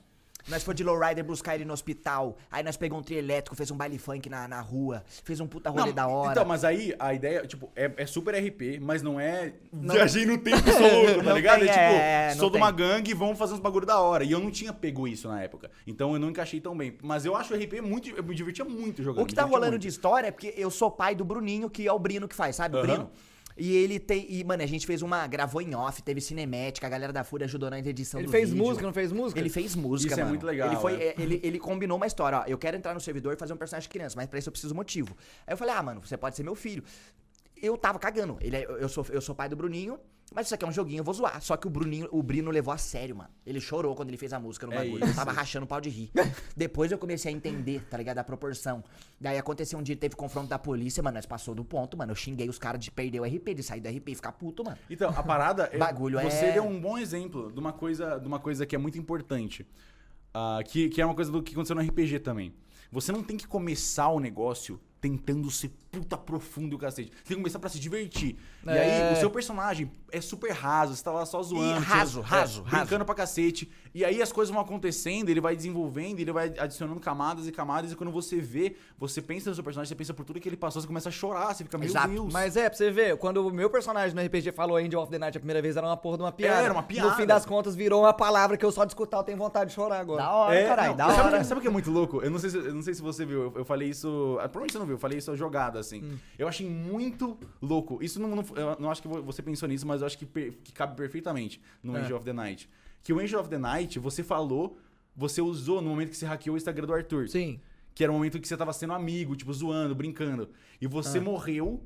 Nós foi de lowrider buscar ele no hospital. Aí nós pegamos um trio elétrico, fez um baile funk na, na rua. Fez um puta rolê Não, da hora. Então, mas aí a ideia, tipo, é, é super RP, mas não é viajei no tempo e sou louco, tá Não ligado? tem, é tipo, é, não sou de tem. uma gangue, vamos fazer uns bagulho da hora. E eu não tinha pego isso na época. Então eu não encaixei tão bem. Mas eu acho o RP muito. Eu me divertia muito jogando. O que tá divertia rolando muito. de história é porque eu sou pai do Bruninho, que é o Brino que faz, sabe? O Aham. Brino. E ele tem. E, mano, a gente fez uma. Gravou em off, teve cinemática, a galera da Fúria ajudou na edição Ele do fez vídeo. música, não fez música? Ele fez música, Isso é mano. muito legal, Ele, foi, é. é, ele, ele combinou uma história, ó. Eu quero entrar no servidor e fazer um personagem de criança, mas pra isso eu preciso motivo. Aí eu falei, ah, mano, você pode ser meu filho. Eu tava cagando. Ele é- eu, sou, eu sou pai do Bruninho, mas isso aqui é um joguinho, eu vou zoar. Só que o Bruninho, o Brino levou a sério, mano. Ele chorou quando ele fez a música no É bagulho. Eu tava rachando o pau de rir. Depois eu comecei a entender, tá ligado? A proporção. Daí aconteceu um dia, teve confronto da polícia, mano. Nós passou do ponto, mano. Eu xinguei os caras de perder o RP, de sair do RP e ficar puto, mano. Então, a parada é. Bagulho você é- deu um bom exemplo de uma coisa, de uma coisa que é muito importante. ah, que, que é uma coisa do que aconteceu no RPG também. Você não tem que começar o negócio tentando ser puta profundo e o cacete. Você tem que começar pra se divertir. E É. aí, o seu personagem é super raso, você tá lá só zoando. E raso, raso, é, raso. Brincando pra cacete. E aí as coisas vão acontecendo, ele vai desenvolvendo, ele vai adicionando camadas e camadas. E quando você vê, você pensa no seu personagem, você pensa por tudo que ele passou, você começa a chorar, você fica, meu Exato. Deus. Mas é, pra você ver, quando o meu personagem no RPG falou Angel of the Night a primeira vez, era uma porra de uma piada. Era uma piada. No fim das contas, virou uma palavra que eu só de escutar eu tenho vontade de chorar agora. Da hora, caralho, não, da sabe, hora. Sabe o que é muito louco? Eu não sei se, eu não sei se você viu. Eu, eu falei isso. ah, Provavelmente você não viu. Eu falei isso jogada, assim. Hum. Eu achei muito louco. Isso não, não- Eu não acho que vo- você pensou nisso, mas eu acho que, per- que cabe perfeitamente no É. Angel of the Night. Que o Angel of the Night, você falou, você usou no momento que você hackeou o Instagram do Arthur. Sim. Que era o momento que você tava sendo amigo, tipo, zoando, brincando. E você Ah. morreu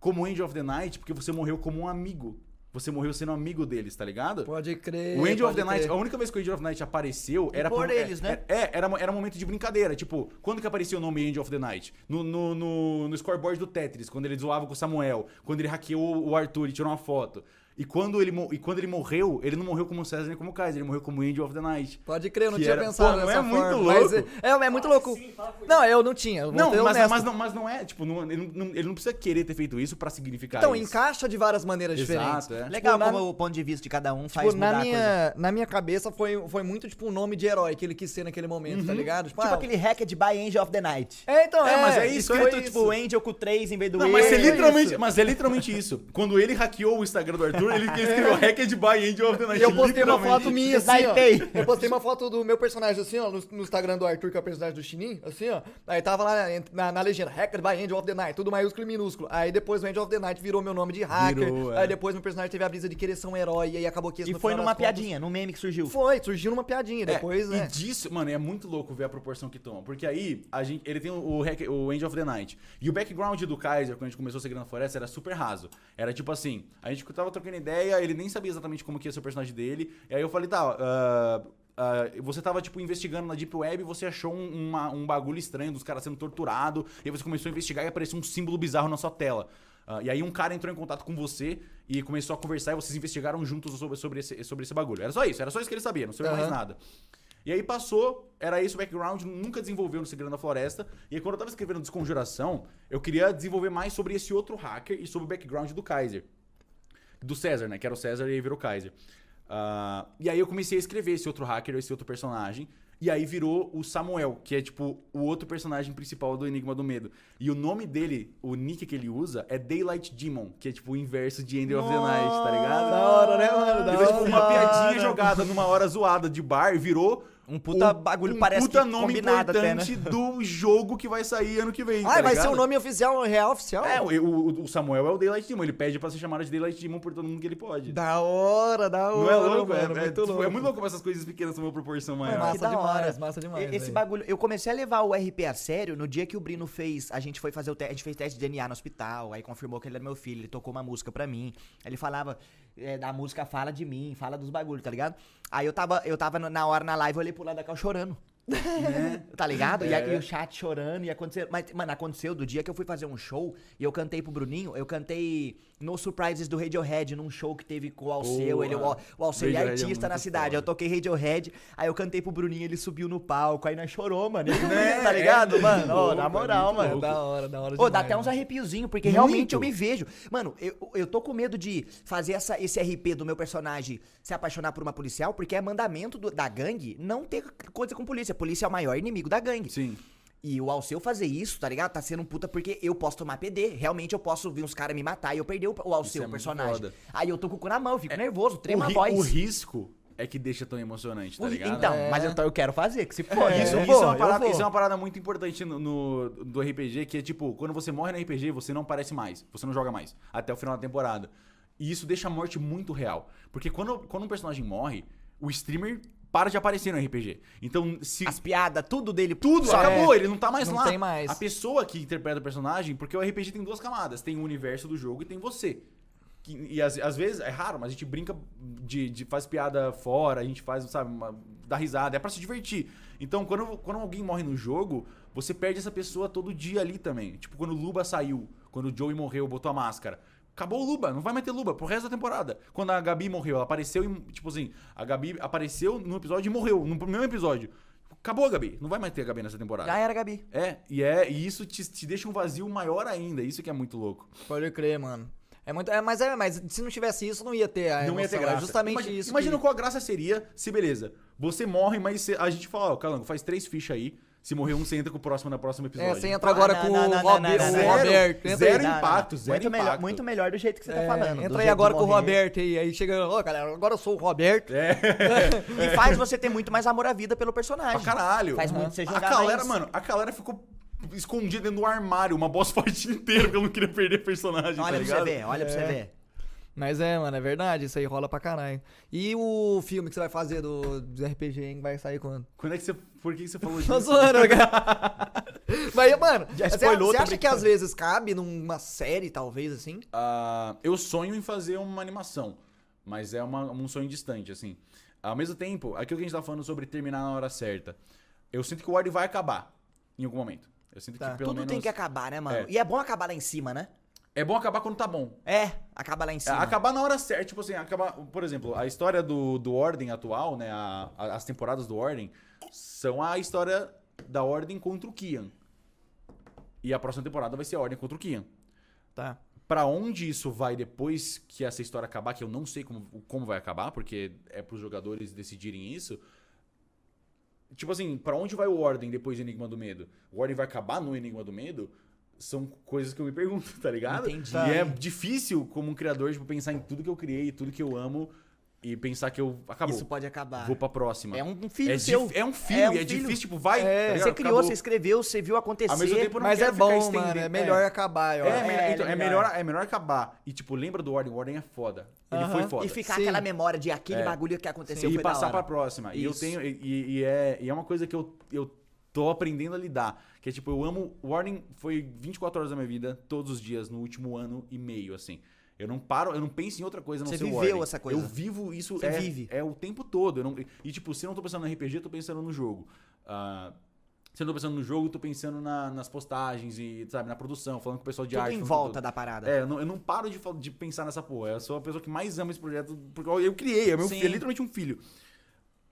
como Angel of the Night porque você morreu como um amigo. Você morreu sendo amigo deles, tá ligado? Pode crer. O Angel of the Night, crer. a única vez que o Angel of the Night apareceu era por é- eles, né? É, era, era um momento de brincadeira. Tipo, quando que apareceu o nome Angel of the Night? No, no, no, no scoreboard do Tetris, quando ele zoava com o Samuel, quando ele hackeou o Arthur e tirou uma foto. E quando ele, e quando ele morreu, ele não morreu como César nem como Kaiser, ele morreu como Angel of the Night. Pode crer, eu não tinha era- pensado Pô, não nessa é muito forma, louco? mas é, é, é muito louco. Sim, Não, eu não tinha. eu Não mas, mas não, mas não é, tipo, não- ele, não, ele não precisa querer ter feito isso pra significar Então, isso. encaixa de várias maneiras diferentes. Exato, é. Legal Tipo, na- como o ponto de vista de cada um faz Tipo, mudar na a coisa. minha, na minha cabeça foi, foi muito tipo um nome de herói que ele quis ser naquele momento, tá ligado? Tipo ah, aquele hacked by Angel of the Night. É, então, É, é, mas é isso, foi é, Tipo, o Angel com 3 em vez do Não, mas é, isso. literalmente, mas é literalmente isso. Quando ele hackeou o Instagram do Arthur, ele ele escreveu Hacked by Angel of the Night. E eu postei uma foto minha, assim, ó. Eu postei uma foto do meu personagem, assim, ó, no, no Instagram do Arthur, que é o personagem do Chinin, assim, ó. Aí tava lá na, na legenda, Hacked by Angel of the Night, tudo maiúsculo e minúsculo. Aí depois o Angel of the Night virou meu nome de hacker. Virou, é. Aí depois meu personagem teve a brisa de querer ser um herói, e aí acabou que esse E no foi numa contas- piadinha, num meme que surgiu. Foi, surgiu numa piadinha. É, Depois, né? E disso, mano, é muito louco ver a proporção que toma. Porque aí, a gente, ele tem o, o, hack- o Angel of the Night. E o background do Kaiser, quando a gente começou a seguir na floresta, era super raso. Era tipo assim, a gente tava trocando ideia, ele nem sabia exatamente como que ia ser o personagem dele. E aí eu falei, tá, ah, ah, você tava, tipo, investigando na Deep Web e você achou um, uma- um bagulho estranho dos caras sendo torturado. E aí você começou a investigar e apareceu um símbolo bizarro na sua tela. Ah, e aí um cara entrou em contato com você e começou a conversar e vocês investigaram juntos sobre, sobre, esse, sobre esse bagulho. Era só isso, era só isso que ele sabia, não sabia mais Aham. nada. E aí passou, era esse o background, nunca desenvolveu no Segredo da Floresta. E aí quando eu tava escrevendo Desconjuração, eu queria desenvolver mais sobre esse outro hacker e sobre o background do Kaiser. Do César, né? Que era o César e aí virou Kaiser. Ah, e aí eu comecei a escrever esse outro hacker, esse outro personagem. E aí virou o Samuel, que é tipo o outro personagem principal do Enigma do Medo. E o nome dele, o nick que ele usa, é Daylight Demon, que é tipo o inverso de End of the Night, tá ligado? Da hora, né, mano? Da Então, tipo, hora. uma piadinha jogada numa hora zoada de bar virou Um puta um- bagulho, um parece puta que nome combinado até, né? importante do jogo que vai sair ano que vem. Ah, tá vai ser ligado? o nome oficial, real oficial? É, o, o- o Samuel é o Daylight Demon. Ele pede pra ser chamado de Daylight Demon por todo mundo que ele pode. Da hora, da hora. Não é louco? É, mano, é, muito tipo, louco. é muito louco como essas coisas pequenas tomam uma proporção É maior. massa Que da demais, hora. massa demais. Esse velho. bagulho, eu comecei a levar o RP a sério no dia que o Brino fez. A gente foi fazer o teste, a gente fez teste de DNA no hospital, aí confirmou que ele era meu filho, ele tocou uma música pra mim. Ele falava. É, da música fala de mim, fala dos bagulhos, tá ligado? Aí eu tava, eu tava na hora na live, eu olhei pro lado da Cal chorando. Tá ligado? E, aí É. o chat chorando e aconteceu. Mas, mano, aconteceu do dia que eu fui fazer um show e eu cantei pro Bruninho, eu cantei no Surprises do Radiohead, num show que teve com o Alceu. Boa. Ele, o, o Alceu é Radiohead é artista na muito cidade. foda. Eu toquei Radiohead, aí eu cantei pro Bruninho, ele subiu no palco, aí nós chorou, mano. Ele, Né? tá ligado, É, mano? louco, na é moral, mano. É louco. da hora, da hora Ô, dá demais, até uns arrepiozinhos, porque Muito. realmente eu me vejo. Mano, eu, eu tô com medo de fazer essa, esse RP do meu personagem se apaixonar por uma policial, porque é mandamento do- da gangue não ter coisa com polícia. Polícia é o maior inimigo da gangue. Sim. E o Alceu fazer isso, tá ligado? Tá sendo um puta porque eu posso tomar PD. Realmente eu posso vir uns caras me matar e eu perder o, o Alceu, é o personagem. foda. Aí eu tô com o cu na mão, eu fico nervoso, trema o, a voz. o risco é que deixa tão emocionante, tá O- ligado? Então, É. mas eu, tô- eu quero fazer, que se for. Isso, eu isso vou, é parada, isso é uma parada muito importante no, no- do RPG, que é tipo, quando você morre no RPG, você não aparece mais, você não joga mais, até o final da temporada. E isso deixa a morte muito real. Porque quando, quando um personagem morre, o streamer para de aparecer no RPG. Então, se As piadas, tudo dele. tudo só- acabou, ele não tá mais Não lá. tem mais. A pessoa que interpreta o personagem, porque o RPG tem duas camadas, tem o universo do jogo e tem você. Que- e às, às vezes, é raro, mas a gente brinca de, de faz piada fora, a gente faz, sabe, uma, dá risada, é pra se divertir. Então, quando, quando alguém morre no jogo, você perde essa pessoa todo dia ali também. Tipo, quando o Luba saiu, quando o Joey morreu, botou a máscara. Acabou o Luba, não vai mais ter Luba pro resto da temporada. Quando a Gabi morreu, ela apareceu e, tipo assim, a Gabi apareceu no episódio e morreu, no mesmo episódio. Acabou a Gabi, não vai mais ter a Gabi nessa temporada. Já era, Gabi. É, e é, e isso te, te deixa um vazio maior ainda, isso que é muito louco. Pode crer, mano. É muito, é, mas, é, mas se não tivesse isso, não ia ter a não ia ter emoção, é graça. justamente imagina, isso. Imagina que... qual a graça seria se, beleza, você morre, mas você- a gente fala, ó, Calango, faz três fichas aí, se morrer um, você entra com o próximo na próxima episódio. É, você entra Ah, agora não, com não, o não. Roberto. Zero impacto, zero muito melhor, impacto. muito melhor do jeito que você tá É, falando. do entra aí agora com o. Roberto aí, aí chega, ó, galera, agora eu sou o Roberto. É, E faz você ter muito mais amor à vida pelo personagem. pra caralho. Faz muito você A jogar galera, mais. mano, a galera ficou escondida dentro do armário, uma boss fight inteira, porque eu não queria perder personagem, Olha tá pra ligado? você ver, olha pra você É. ver. Mas é, mano, é verdade, isso aí rola pra caralho. E o filme que você vai fazer do, do RPG, hein, vai sair quando? Quando é que você, por que que você falou Tô disso? zoando, cara. Mas, mano, Já você, spoilou, você tô acha que brincando. às vezes cabe numa série, talvez, assim? Ah, eu sonho em fazer uma animação, mas é uma- um sonho distante, assim. Ao mesmo tempo, aquilo que a gente tá falando sobre terminar na hora certa, eu sinto que o Ward vai acabar em algum momento. Eu sinto Tá. que pelo Tudo menos... tem que acabar, né, mano? É. E é bom acabar lá em cima, né? É bom acabar quando tá bom. É, acaba lá em É, cima. acabar na hora certa, tipo assim, acabar... Por exemplo, a história do, do Ordem atual, né, a- a- as temporadas do Ordem, são a história da Ordem contra o Kian. E a próxima temporada vai ser a Ordem contra o Kian. Tá. Pra onde isso vai depois que essa história acabar, que eu não sei como, como vai acabar, porque é pros jogadores decidirem isso. Tipo assim, pra onde vai o Ordem depois do Enigma do Medo? O Ordem vai acabar no Enigma do Medo? São coisas que eu me pergunto, tá ligado? Entendi. E é difícil, como um criador, tipo, pensar em tudo que eu criei, tudo que eu amo, e pensar que eu acabou. Isso pode acabar. Vou pra próxima. É um filho é, seu. é um filho, É é, um filho. difícil, tipo, vai. É, tá? Você criou, Acabou. você escreveu, você viu acontecer. Ao mesmo tempo, Mas quero é ficar bom, estendendo- mano, é melhor acabar, eu É, acho. melhor- É, então, é, é melhor, é melhor acabar. E, tipo, lembra do Ordem. O Ordem é foda. Ele Aham. foi foda. E ficar Sim. aquela memória de aquele É. bagulho que aconteceu e foi da passar hora. pra próxima. E eu Isso. tenho. E, e- e é, e é uma coisa que eu, eu tô aprendendo a lidar. Que é tipo, eu amo. Ordem foi 24 horas da minha vida, todos os dias, no último ano e meio, assim. Eu não paro, eu não penso em outra coisa não Você ser viveu Ordem. essa coisa. Eu vivo isso. Você é, vive. É o tempo todo. Eu não, e tipo, se eu não tô pensando no RPG, eu tô pensando no jogo. Ah, se eu não tô pensando no jogo, eu tô pensando na- nas postagens e, sabe, na produção, falando com o pessoal de Tudo arte. em volta da parada. É, eu não, eu não paro de, de pensar nessa porra. Eu sou a pessoa que mais ama esse projeto, porque eu, criei, é, meu Sim. é literalmente um filho.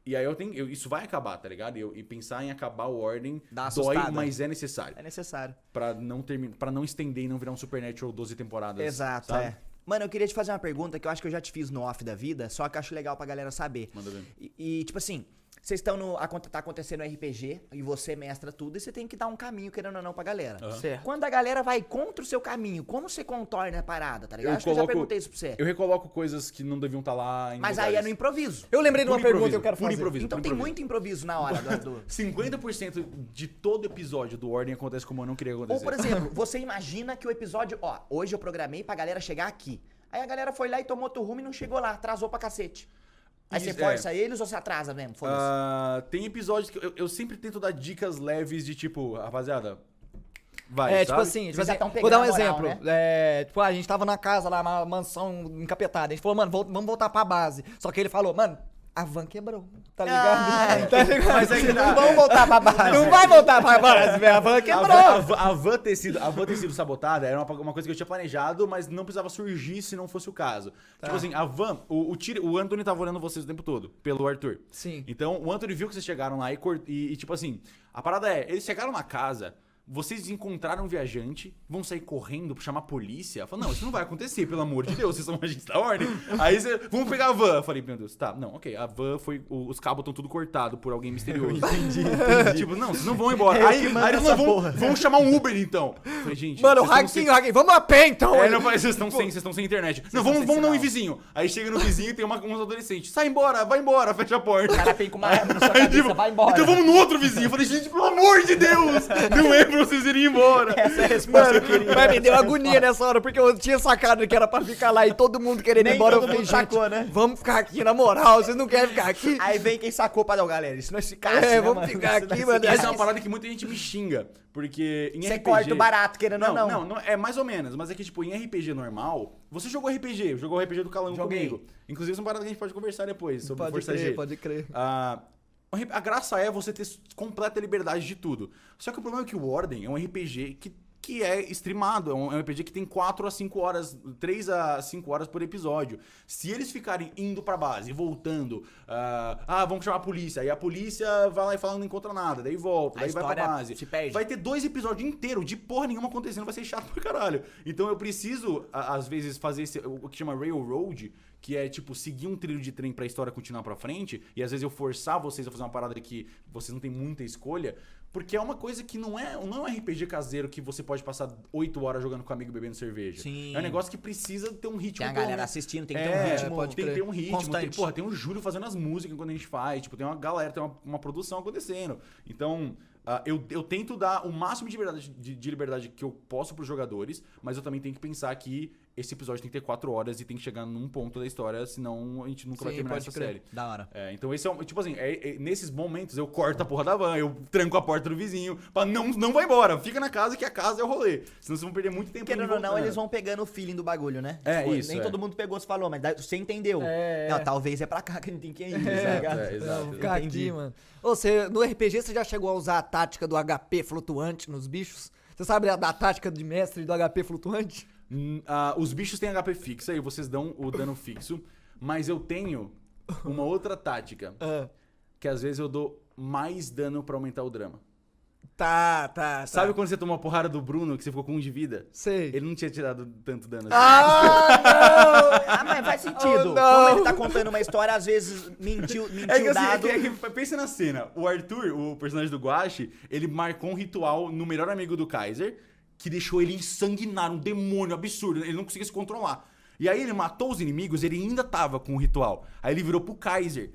E aí eu tenho. eu- isso vai acabar, tá ligado? E, eu- e pensar em acabar o Ordem Dá dói, assustada. mas é necessário. É necessário. Pra não, termi- pra não estender e não virar um Supernatural 12 temporadas. Exato, sabe? é. Mano, eu queria te fazer uma pergunta que eu acho que eu já te fiz no off da vida, só que eu acho legal pra galera saber. Manda ver. E, e, tipo assim, vocês estão no. aconte- Tá acontecendo RPG e você mestra tudo e você tem que dar um caminho, querendo ou não, pra galera. Aham. Certo. Quando a galera vai contra o seu caminho, como você contorna a parada, tá ligado? Eu acho que eu já coloco- perguntei isso pra você. Eu recoloco coisas que não deviam estar lá em Mas aí é no lugares. improviso. Eu lembrei de uma pergunta que eu quero por fazer. improviso. Então por tem improviso. muito improviso na hora do. do- 50% de todo episódio do Ordem acontece como eu não queria que Ou, por exemplo, você imagina que o episódio. Ó, hoje eu programei pra galera chegar aqui. Aí a galera foi lá e tomou outro rumo e não chegou lá, atrasou pra cacete. Aí você força eles ou você atrasa mesmo? Ah, tem episódios que eu, eu sempre tento dar dicas leves de tipo, rapaziada, vai, é, sabe? tipo assim, tipo Vocês já assim, vou dar um moral, exemplo. É, tipo, a gente tava na casa lá, uma mansão encapetada. A gente falou, mano, vamos voltar pra base. Só que ele falou, mano, a van quebrou. Tá ligado? Ah, tá ligado? Mas é que Não vamos voltar pra base. Não vai voltar pra base, velho. A van quebrou. a, van, a van ter sido, a van ter sido sabotada era uma, uma coisa que eu tinha planejado, mas não precisava surgir se não fosse o caso. Tá. Tipo assim, a van, o, o, tiro- o Anthony tava olhando vocês o tempo todo, pelo Arthur. Sim. Então, o Anthony viu que vocês chegaram lá e, e, e, tipo assim, a parada é, eles chegaram na casa, vocês encontraram um viajante, vão sair correndo pra chamar a polícia? Falaram, não, isso não vai acontecer, pelo amor de Deus, vocês são agentes da ordem. Aí você, vamos pegar a van. Eu falei, meu Deus, tá, não, ok, a van foi, o- os cabos estão tudo cortados por alguém misterioso. entendi, Tipo, não, vocês não vão embora. Eu aí, aí eles não vão, vão chamar um Uber então. Eu falei, gente, Mano, o vocês Raquinho, vamos a pé então. é, não, vocês estão sem, vocês estão sem internet. não, estão vamos, vamos não ir vizinho. Aí chega no vizinho e tem uma, uns adolescentes. Sai embora, vai embora, fecha a porta. O cara vem com uma arma na sua Aí, cabeça, tipo, vai embora. Então vamos no outro vizinho. Eu falei, gente, pelo amor de Deus, não é pra vocês irem embora. Essa é a resposta Mano, que eu queria. mas me deu agonia nessa hora, porque eu tinha sacado que era pra ficar lá e todo mundo querendo ir embora. Eu todo falei, mundo gente, sacou, né? vamos ficar aqui na moral, vocês não querem ficar aqui? Aí vem quem sacou pra não, galera. Isso não é ficasse, É, né, vamos mano? ficar aqui, é mano. Essa é uma parada que muita gente me xinga. Porque em Você RPG... corta o barato, querendo Não, ou não. não, não, é mais ou menos. Mas é que, tipo, em RPG normal... Você jogou RPG, jogou RPG do Calango Joguei. comigo. Inclusive, isso é uma parada que a gente pode conversar depois, sobre Pode Força crer, G. pode crer. Ah, a graça é você ter completa liberdade de tudo. Só que o problema é que o Ordem é um RPG que, que é streamado. É um, é RPG que tem 4 a 5 horas, 3 a 5 horas por episódio. Se eles ficarem indo pra base, voltando, ah, ah, vamos chamar a polícia. Aí a polícia vai lá e fala que não encontra nada. Daí volta, A daí vai pra base. Vai ter dois episódios inteiros de porra nenhuma acontecendo, vai ser chato pra caralho. Então eu preciso, às vezes, fazer esse, o que chama Railroad, que é tipo seguir um trilho de trem pra história continuar pra frente, e às vezes eu forçar vocês a fazer uma parada que vocês não têm muita escolha, porque é uma coisa que não é, não é um RPG caseiro que você pode passar 8 horas jogando com um amigo bebendo cerveja. Sim. É um negócio que precisa ter um ritmo. Tem a galera menos- assistindo, tem que ter é, um ritmo. pode tem que ter um ritmo. Tem, constante. porra, tem o Júlio fazendo as músicas quando a gente faz. Tipo, tem uma galera, tem uma, uma produção acontecendo. Então, ah, eu, eu tento dar o máximo de liberdade, de, de liberdade que eu posso pros jogadores, mas eu também tenho que pensar que esse episódio tem que ter quatro horas e tem que chegar num ponto da história, senão a gente nunca vai Sim, terminar pode essa crer. série. Da hora. É, então esse é um, tipo assim, é- é- nesses momentos eu corto a porra da van, eu tranco a porta do vizinho, pra não, não vai embora, fica na casa que a casa é o rolê. Senão vocês vão perder muito tempo Querendo ou não, voltando. eles vão pegando o feeling do bagulho, né? É, isso, Nem é. todo mundo pegou, você falou, mas você entendeu. É. Não, talvez é pra cá que a gente tem que ir, tá Exato, ligado? é, exato. Não, ficar Entendi. aqui, mano. Ô, você, no RPG você já chegou a usar a tática do HP flutuante nos bichos? Você sabe a da tática de mestre do HP flutuante? Ah, os bichos têm HP fixa e vocês dão o dano fixo, mas eu tenho uma outra tática, Ah, que às vezes eu dou mais dano pra aumentar o drama. tá, tá, tá. Sabe quando você tomou a porrada do Bruno, que você ficou com um de vida? Sei. Ele não tinha tirado tanto dano assim. Ah, Ah, mas faz sentido. Oh, não. Como ele tá contando uma história, às vezes mentiu, mentiu É que, assim, é dado. que, é que pensa na cena. O Arthur, o personagem do Guache, ele marcou um ritual no melhor amigo do Kaiser que deixou ele ensanguinar, um demônio absurdo. Ele não conseguia se controlar. E aí ele matou os inimigos, ele ainda tava com o ritual. Aí ele virou pro Kaiser.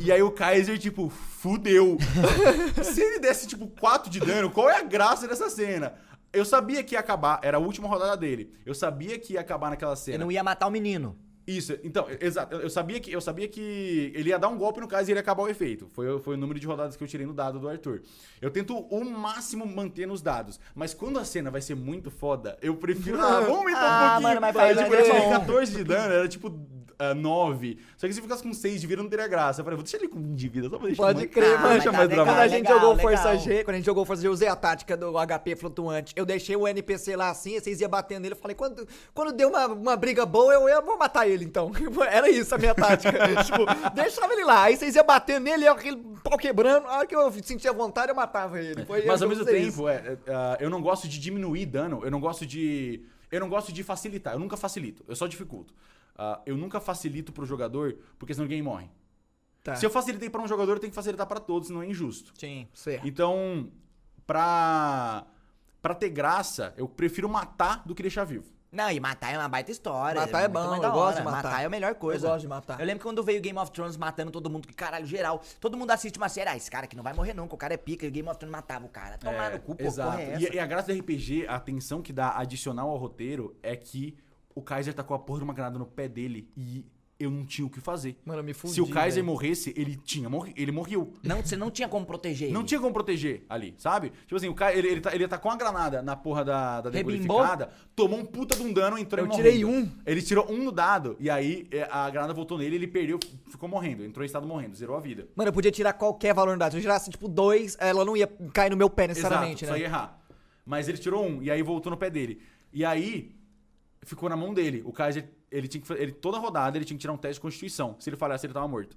E aí o Kaiser, tipo, fudeu. Se ele desse, tipo, 4 de dano, qual é a graça dessa cena? Eu sabia que ia acabar, era a última rodada dele. Eu sabia que ia acabar naquela Ele cena. não ia matar o menino. Isso, então, exato. Eu eu sabia que eu sabia que ele ia dar um golpe no caso e ele ia acabar o efeito. Foi, foi o número de rodadas que eu tirei no dado do Arthur. Eu tento o máximo manter nos dados, mas quando a cena vai ser muito foda, eu prefiro. Ah, vamos aumentar Ah, um pouquinho. mano, mas faz- tipo, mas tinha bom. 14 de dano, era tipo. Ah, 9. Só que se ficasse com 6 de vida não teria graça. Eu falei, vou deixar ele com 1 de vida, só pra deixar Pode mais- crer, mano. mas tá Quando legal, a gente legal, jogou legal. Força G, quando a gente jogou Força G, eu usei a tática do HP flutuante. Eu deixei o NPC lá assim, vocês iam batendo nele. Eu falei, quando, quando deu uma, uma briga boa, eu, eu vou matar ele então. Era isso a minha tática. tipo, deixava ele lá. Aí vocês iam batendo nele, aquele pau quebrando. A hora que eu sentia vontade, eu matava ele. Foi Mas ao mesmo tempo, é, ah, eu não gosto de diminuir dano, eu não gosto de. Eu não gosto de facilitar, eu nunca facilito, eu só dificulto. Ah, eu nunca facilito pro jogador, porque senão ninguém morre. Tá. Se eu facilitei pra um jogador, eu tenho que facilitar pra todos, senão é injusto. Sim. Certo. Então, pra. Pra ter graça, eu prefiro matar do que deixar vivo. Não, e matar é uma baita história. Matar é muito bom, eu gosto de matar. é a melhor coisa. Eu gosto de matar. Eu lembro que quando veio Game of Thrones matando todo mundo, que caralho, geral. Todo mundo assiste uma série, ah, esse cara aqui não vai morrer nunca, o cara é pica, e Game of Thrones matava o cara. Tomar no cu, pô, exato. porra é essa? E, e a graça do RPG, a atenção que dá adicional ao roteiro é que o Kaiser tacou a porra de uma granada no pé dele e eu não tinha o que fazer. Mano, eu me fudi, Se o Kaiser velho. morresse, ele tinha morri, ele morreu. Não, você não tinha como proteger Não ele. tinha como proteger ali, sabe? Tipo assim, o cara, ele, ele, tá, ele ia tá com a granada na porra da, da Rebimbou? decodificada, tomou um puta de um dano, entrou Eu e tirei morrendo. um. Ele tirou um no dado, e aí é, a granada voltou nele, ele perdeu, ficou morrendo, entrou em estado morrendo, zerou a vida. Mano, eu podia tirar qualquer valor no dado. Se eu tirasse, tipo, dois, ela não ia cair no meu pé necessariamente, Exato, só ia né? errar. Mas ele tirou um, e aí voltou no pé dele. E aí, ficou na mão dele. O Kaiser, ele tinha que ele Toda rodada ele tinha que tirar um teste de constituição. Se ele falhasse, ele tava morto.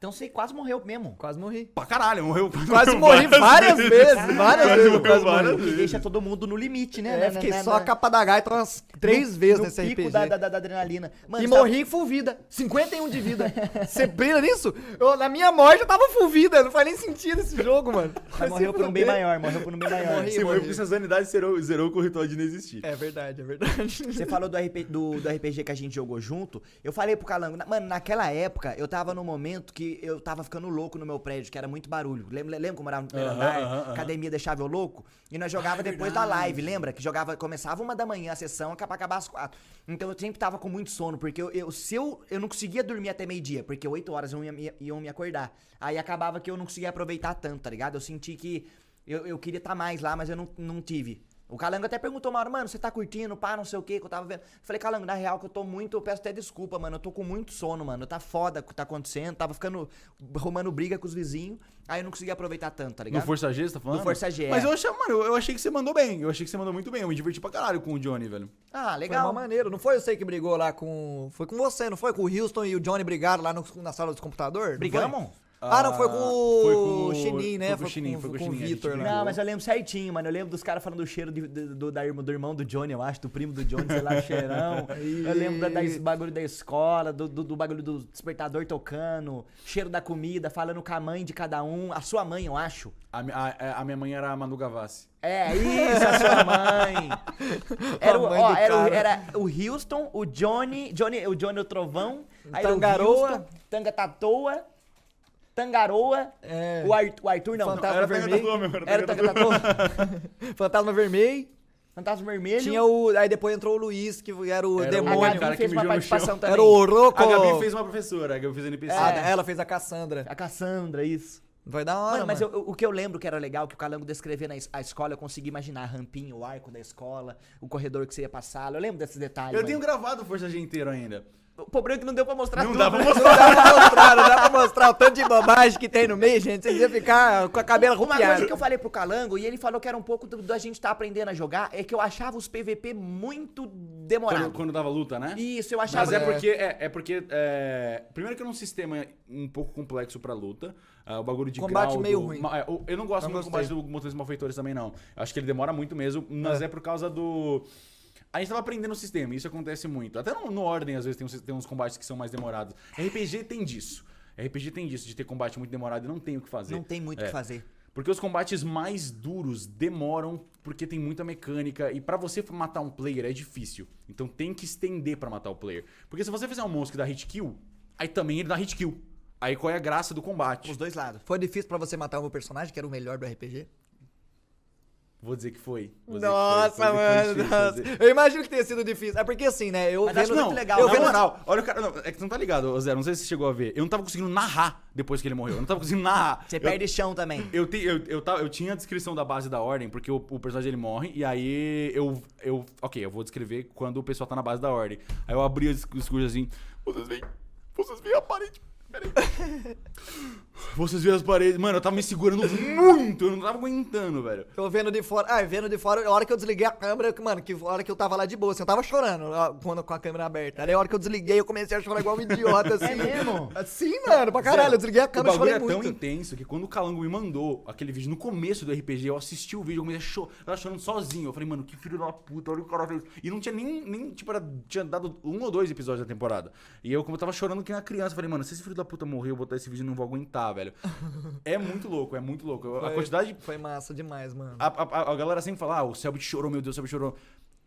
Então você quase morreu mesmo. Quase morri. Pra caralho, morreu. Quase morri várias vezes, várias Quase vezes. Quase várias morri. E deixa todo mundo no limite, né? É, Na- fiquei na- só na- a capa da gaita umas três no- vezes no nesse pico RPG. Da, da, da adrenalina. Mano, e morri full vida. 51 de vida. Você pira nisso? Eu, na minha morte eu tava full vida. Não faz nem sentido esse jogo, mano. Mas morreu por um bem maior, morreu por um bem maior. Morri. Você morreu porque sua sanidade zerou, zerou com o ritual de não existir. É verdade, é verdade. Você falou do, RP, do, do RPG que a gente jogou junto. Eu falei pro Calango, mano, naquela época eu tava num momento que eu tava ficando louco no meu prédio, que era muito barulho. Lembra, lembra como eu morava no primeiro andar? Academia deixava eu louco? E nós jogava depois da live, lembra? Que jogava, começava uma da manhã a sessão, acaba acabar às quatro. Então eu sempre tava com muito sono, porque eu, eu- se eu, eu não conseguia dormir até meio-dia, porque oito horas iam, me- iam me acordar. Aí acabava que eu não conseguia aproveitar tanto, tá ligado? Eu senti que eu, eu queria estar mais lá, mas eu não, não tive. O Calango até perguntou uma hora, mano, você tá curtindo, pá, não sei o que, que eu tava vendo. Eu falei, Calango, na real que eu tô muito, eu peço até desculpa, mano, eu tô com muito sono, mano. Tá foda o que tá acontecendo, tava ficando, arrumando briga com os vizinhos, aí eu não consegui aproveitar tanto, tá No ligado? Força G, você tá falando? No Força G, é. Mas eu achei, mano, eu, eu achei que você mandou bem. Eu achei que você mandou muito bem. Eu me diverti pra caralho com o Johnny, velho. Ah, Foi legal. uma maneira. Não foi você que brigou lá com. Foi com você, não foi? Com o Houston e o Johnny brigaram lá no- na sala dos computadores? Brigamos? Ah, não, foi com o Foi com o- Chinin, né? foi com o Chinin, foi com o Vitor lá. Não, mas eu lembro certinho, mano. Eu lembro dos caras falando do cheiro de- de- do, da irmã, do irmão do Johnny, eu acho, do primo do Johnny, sei lá, cheirão. eu lembro da, das bagulho da escola, do, do, do bagulho do despertador tocando, cheiro da comida, falando com a mãe de cada um. A sua mãe, eu acho. A, a- a minha mãe era a Manu Gavassi. É, isso, a sua mãe. Era o, A mãe ó, do era, o, era o Houston, o Johnny, Johnny, o Johnny o Trovão, aí era o Tangaroa. Houston, Tanga Tatoa, Tangaroa, É. o, Ar- o Arthur não, Fantasma Vermelho. Era era o Fantasma Vermelho. Fantasma Vermelho. Tinha o. Aí depois entrou o Luiz, que era o Era o- demônio. Gabi cara que fez uma mijou no participação também. Era o Roco. A Gabi fez uma professora, a Gabi fez NPC. Ah, É. ela fez a Cassandra. A Cassandra, isso. Vai dar hora, Mano, mas eu- eu- o que eu lembro que era legal, que o Calango descrevendo a, es- a escola, eu consegui imaginar a rampinha, o arco da escola, o corredor que você ia passar. Eu lembro desses detalhes. Eu mano. tenho gravado o Força G inteiro ainda. O problema é que não deu pra mostrar Não tudo. dá pra né? Não dá pra mostrar, não dá pra mostrar o tanto de bobagem que tem no meio, gente. Vocês iam ficar com a cabela Uma rupiada. coisa que eu falei pro Calango, e ele falou que era um pouco do- da gente estar aprendendo a jogar, é que eu achava os PVP muito demorados. Quando, quando dava luta, né? Isso, eu achava. Mas é É. porque, é, é porque é, primeiro que é um sistema um pouco complexo pra luta. ah, o bagulho de Combate grau meio do- ruim. ma- é, eu não gosto Não muito do combate do Motores Malfeitores também, não. Eu acho que ele demora muito mesmo, mas é, por causa do... A gente tava aprendendo o sistema, e isso acontece muito. Até no, no Ordem, às vezes, tem uns, tem uns combates que são mais demorados. RPG tem disso. RPG tem disso, de ter combate muito demorado e não tem o que fazer. Não tem muito o É. que fazer. Porque os combates mais duros demoram porque tem muita mecânica e pra você matar um player é difícil. Então tem que estender pra matar o player. Porque se você fizer um monstro que dá hit kill, aí também ele dá hit kill. Aí qual é a graça do combate? Os dois lados. Foi difícil pra você matar o meu personagem, que era o melhor do RPG? Vou dizer que foi. Dizer. Nossa, que foi mano, nossa. Eu imagino que tenha sido difícil. É porque assim, né? Eu Mas acho vendo. muito legal, Eu na não, vendo moral, olha o cara. Não, é que você não tá ligado, Zé. Não sei se você chegou a ver. Eu não tava conseguindo narrar depois que ele morreu. Eu não tava conseguindo narrar. Você Eu- perde chão também. Eu, te, eu, eu, tava- eu tinha a descrição da base da ordem, porque o, o personagem ele morre, e aí eu, eu. Ok, eu vou descrever quando o pessoal tá na base da ordem. Aí eu abri os discursos assim. Vocês veem. Vocês veem a parede. Peraí. Vocês veem as paredes. Mano, eu tava me segurando muito. Eu não tava aguentando, velho. Eu vendo de fora. Ah, vendo de fora, a hora que eu desliguei a câmera, mano, que a hora que eu tava lá de boa, assim, eu tava chorando ó, quando, com a câmera aberta. Aí a hora que eu desliguei, eu comecei a chorar igual um idiota, assim. É mesmo? Sim, mano, pra caralho. Zé, Eu desliguei a câmera O e bagulho chorei é tão muito. intenso que quando o Calango me mandou aquele vídeo no começo do RPG, eu assisti o vídeo, eu comecei a chorar, eu tava chorando sozinho. Eu falei, mano, que filho da puta, olha o que o cara fez. E não tinha nem, nem tipo, era, tinha dado um ou dois episódios da temporada. E eu, como eu tava chorando que na criança, eu falei, mano, se esse filho da puta morrer, eu botar esse vídeo, não vou aguentar, velho. é muito louco, é muito louco. A Foi- quantidade Foi massa demais, mano. a, a- a galera sempre fala, ah, o Selbit chorou, meu Deus, o Selbit chorou.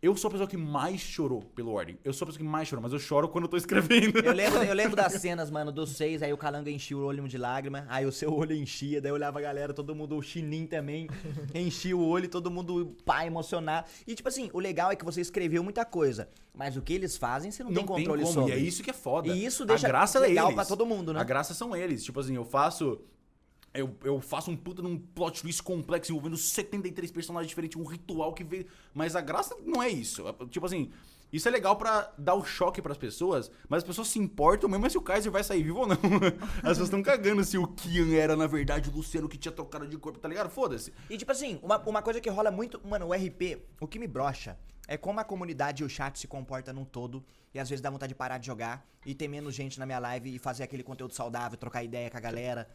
Eu sou a pessoa que mais chorou pelo Ordem. Eu sou a pessoa que mais chorou, mas eu choro quando eu tô escrevendo. Eu lembro, eu lembro das cenas, mano, dos seis, aí o Calango enchia o olho de lágrima, aí o seu olho enchia, daí eu olhava a galera, todo mundo, o Chinim também, enchia o olho, todo mundo, pá, emocionar. E tipo assim, o legal é que você escreveu muita coisa, mas o que eles fazem, você não, tem controle como, sobre. E é isso que é foda. E isso deixa a graça legal é eles. pra todo mundo, né? A graça são eles. Tipo assim, eu faço. Eu, eu faço um puta num plot twist complexo envolvendo 73 personagens diferentes, um ritual que veio. Mas a graça não é isso. Tipo assim, isso é legal pra dar o choque pras pessoas, mas as pessoas se importam mesmo se o Kaiser vai sair vivo ou não. As pessoas estão cagando se o Kian era, na verdade, o Luciano que tinha trocado de corpo, tá ligado? Foda-se. E tipo assim, uma, uma coisa que rola muito, mano, o RP, o que me brocha é como a comunidade e o chat se comporta num todo. E às vezes dá vontade de parar de jogar e ter menos gente na minha live e fazer aquele conteúdo saudável, trocar ideia com a galera.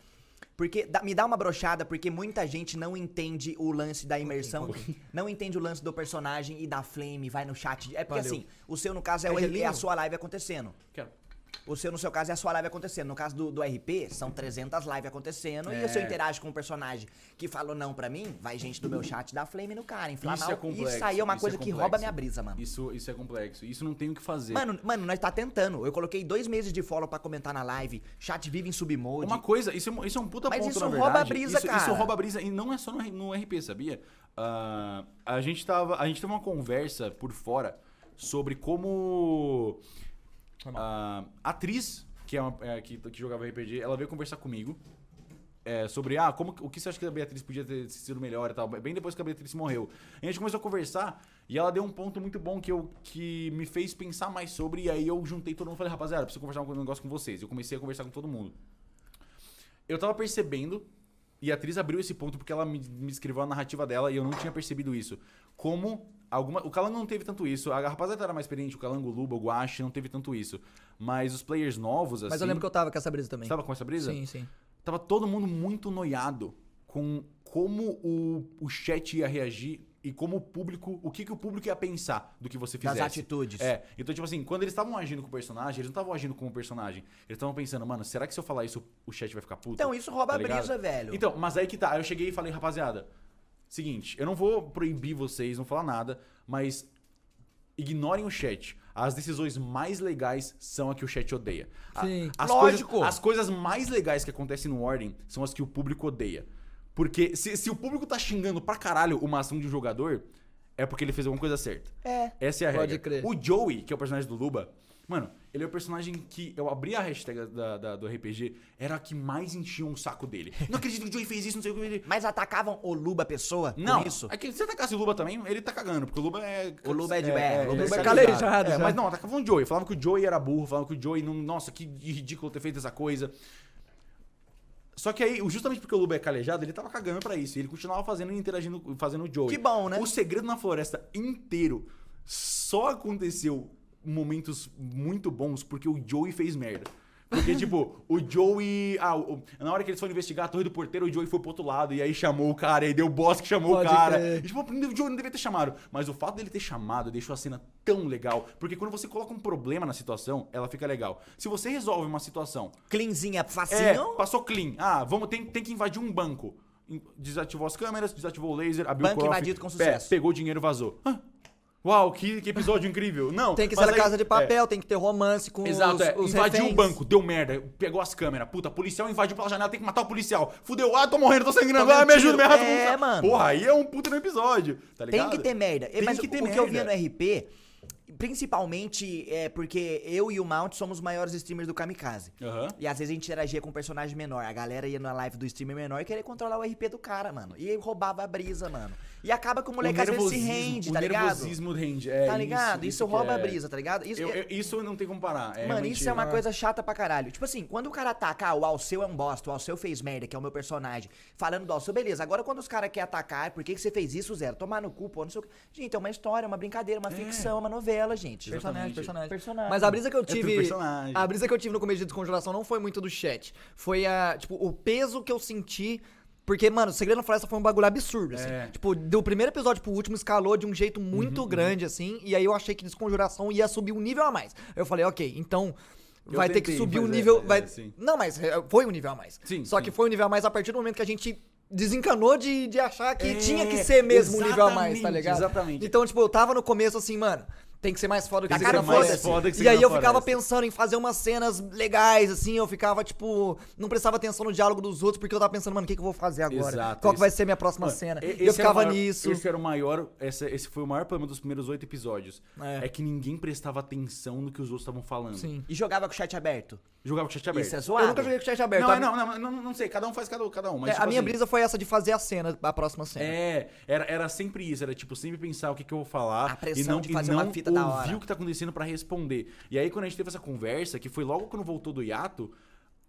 Porque dá- me dá uma brochada, porque muita gente não entende o lance da imersão, não entende o lance do personagem e da flame, vai no chat. É porque Valeu. assim, o seu no caso é, É o é a sua live acontecendo. Quero. O seu, no seu caso, é a sua live acontecendo. No caso do, do RP, são 300 lives acontecendo. E É. se eu interajo com um personagem que falou não pra mim, vai gente do meu chat dar flame no cara, inflamar. Isso é complexo. Isso aí é uma coisa que complexo. rouba minha brisa, mano. Isso, isso é complexo. Isso não tem o que fazer. Mano, mano, nós tá tentando. Eu coloquei dois meses de follow pra comentar na live. Chat vive em submode. Uma coisa, isso é, um- isso é um puta Mas ponto, isso na rouba verdade. a brisa, isso, cara. Isso rouba a brisa, e não é só no, no RP, sabia? Ah, a gente tava, a gente teve uma conversa por fora sobre como a atriz, que, é uma, é, que, que jogava RPG, ela veio conversar comigo é, sobre ah, como, o que você acha que a Beatriz podia ter sido melhor e tal, bem depois que a Beatriz morreu. A gente começou a conversar e ela deu um ponto muito bom que, eu, que me fez pensar mais sobre, e aí eu juntei todo mundo e falei, rapaziada, preciso conversar um negócio com vocês. Eu comecei a conversar com todo mundo. Eu tava percebendo, e a atriz abriu esse ponto porque ela me, me escreveu a narrativa dela e eu não tinha percebido isso. Como alguma. O Calango não teve tanto isso. A rapaziada era mais experiente, o Calango, o Luba, o Guache não teve tanto isso. Mas os players novos, assim. Mas eu lembro que eu tava com essa brisa também. Você tava com essa brisa? Sim, sim. Tava todo mundo muito noiado com como o, o chat ia reagir e como o público, o que, que o público ia pensar do que você Das fizesse. atitudes. É, então tipo assim, quando eles estavam agindo com o personagem, eles não estavam agindo como personagem. Eles estavam pensando, mano, será que se eu falar isso o chat vai ficar puto? Então, isso rouba Tá a brisa, velho. Então, mas aí que tá. Aí eu cheguei e falei, rapaziada, seguinte, eu não vou proibir vocês, não falar nada, mas ignorem o chat. As decisões mais legais são a que o chat odeia. A- Sim. as Lógico. Coisas, as coisas mais legais que acontecem no Ordem são as que o público odeia. Porque se, se o público tá xingando pra caralho uma ação de um jogador, é porque ele fez alguma coisa certa. É. Essa é a Pode regra. crer. O Joey, que é o personagem do Luba, mano, ele é o personagem que eu abri a hashtag da, da- do RPG, era a que mais enchia um saco dele. Não acredito que o Joey fez isso, não sei o que ele. Mas atacavam o Luba pessoa Não, com isso? é que se atacasse o Luba também, ele tá cagando, porque o Luba é. O Luba é de- é, o Luba é calejado. calejado É, mas não, atacavam o Joey. Falavam que o Joey era burro, falavam que o Joey não. Nossa, que ridículo ter feito essa coisa. Só que aí, justamente porque o Luba é calejado, ele tava cagando pra isso. E ele continuava fazendo e interagindo, fazendo o Joey. Que bom, né? O segredo na floresta inteiro só aconteceu momentos muito bons porque o Joey fez merda. Porque, tipo, o Joey. Ah, o- na hora que eles foram investigar a torre do porteiro, o Joey foi pro outro lado. E aí chamou o cara, e deu o boss que chamou Pode o cara. crer. E, tipo, o Joey não devia ter chamado. Mas o fato dele ter chamado deixou a cena tão legal. Porque quando você coloca um problema na situação, ela fica legal. Se você resolve uma situação Cleanzinha, é, facinho. passou clean. Ah, vamos, tem, tem que invadir um banco. Desativou as câmeras, desativou o laser, abriu Banco o cofre, invadido com sucesso. pegou o dinheiro vazou. Uau, que, que episódio incrível. Não, Tem que ser na casa de é, papel, tem que ter romance com Exato, os, é. os invadiu reféns. o banco, deu merda, pegou as câmeras. Puta, policial invadiu pela janela, tem que matar o policial. Fudeu, ah, tô morrendo, tô sangrando, ah, me ajuda, me arrasta. É, mano. Porra, aí é um puta no episódio, tá Tem ligado? que ter merda. Tem Mas que ter o que eu via merda. no RP, principalmente é porque eu e o Mount somos os maiores streamers do Kamikaze. Aham. E às vezes a gente interagia com um personagem menor. A galera ia na live do streamer menor e queria controlar o RP do cara, mano. E roubava a brisa, mano. E acaba que o moleque o às vezes se rende, o tá ligado? nervosismo rende, é tá ligado? Isso, que rouba é- a brisa, tá ligado? Isso, Eu- eu- isso não tem como parar. É Mano, isso é uma coisa chata pra caralho. Tipo assim, quando o cara ataca, ah, o Alceu é um bosta, o Alceu fez merda, que é o meu personagem, falando do Alceu, beleza. Agora quando os caras querem atacar, por que, que você fez isso, Zero? Tomar no cu, pô, não sei o que. Gente, é uma história, uma brincadeira, uma ficção, uma novela, gente. Personagem, Exatamente. personagem. Personagem. Mas a brisa que eu tudo tive. personagem. a brisa que eu tive no começo de descongelação não foi muito do chat. Foi a. Tipo, o peso que eu senti. Porque, mano, o Segredo na Floresta foi um bagulho absurdo, assim. É. Tipo, do primeiro episódio pro último escalou de um jeito Uhum, muito grande, assim. E aí eu achei que Desconjuração ia subir um nível a mais. Eu falei, ok, então. Eu Vai ter que subir o fazer, nível. é, vai... sim. Não, mas é, foi um nível a mais. Sim, Só sim. que foi um nível a mais a partir do momento que a gente desencanou de, de achar que É, tinha que ser mesmo um nível a mais, tá ligado? exatamente. Então, tipo, eu tava no começo assim, mano, tem que ser mais foda que Segredo cara. Foda que E aí eu ficava Floresta. pensando em fazer umas cenas legais, assim, eu ficava, tipo, não prestava atenção no diálogo dos outros, porque eu tava pensando, mano, o que, que eu vou fazer agora? Exato, Qual que vai ser minha próxima Mano, cena? e- eu ficava maior- nisso. Esse era o maior. Esse, esse foi o maior problema dos primeiros oito episódios. É. É. que ninguém prestava atenção no que os outros estavam falando. Sim. E jogava com o chat aberto. Jogava com o chat aberto. Isso é zoado. Eu nunca joguei com o chat aberto. Não, a, é, não, não, não, não sei, cada um faz cada, cada um. Mas, é, tipo a minha assim, brisa foi essa de fazer a cena, a próxima cena. É, era, era sempre isso, era tipo, sempre pensar o que, que eu vou falar A pressão e não, de e fazer não uma fita da hora. ouvir o que tá acontecendo pra responder. E aí, quando a gente teve essa conversa, que foi logo quando voltou do hiato,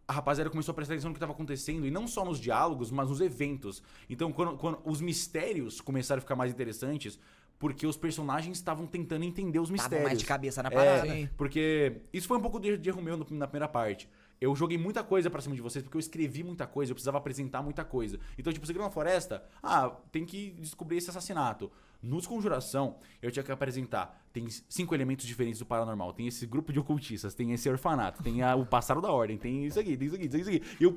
a rapaziada começou a prestar atenção no que tava acontecendo, e não só nos diálogos, mas nos eventos. Então, quando, quando os mistérios começaram a ficar mais interessantes, porque os personagens estavam tentando entender os Tava mistérios. mais de cabeça na É, parada. Sim. porque isso foi um pouco de, erro meu na primeira parte. Eu joguei muita coisa pra cima de vocês, porque eu escrevi muita coisa, eu precisava apresentar muita coisa. Então, tipo, Segredo na Floresta, ah, tem que descobrir esse assassinato. Nos Conjuração, eu tinha que apresentar. Tem cinco elementos diferentes do paranormal. Tem esse grupo de ocultistas, tem esse orfanato, tem a- o passado da ordem, tem isso aqui, tem isso aqui, tem isso aqui. E eu,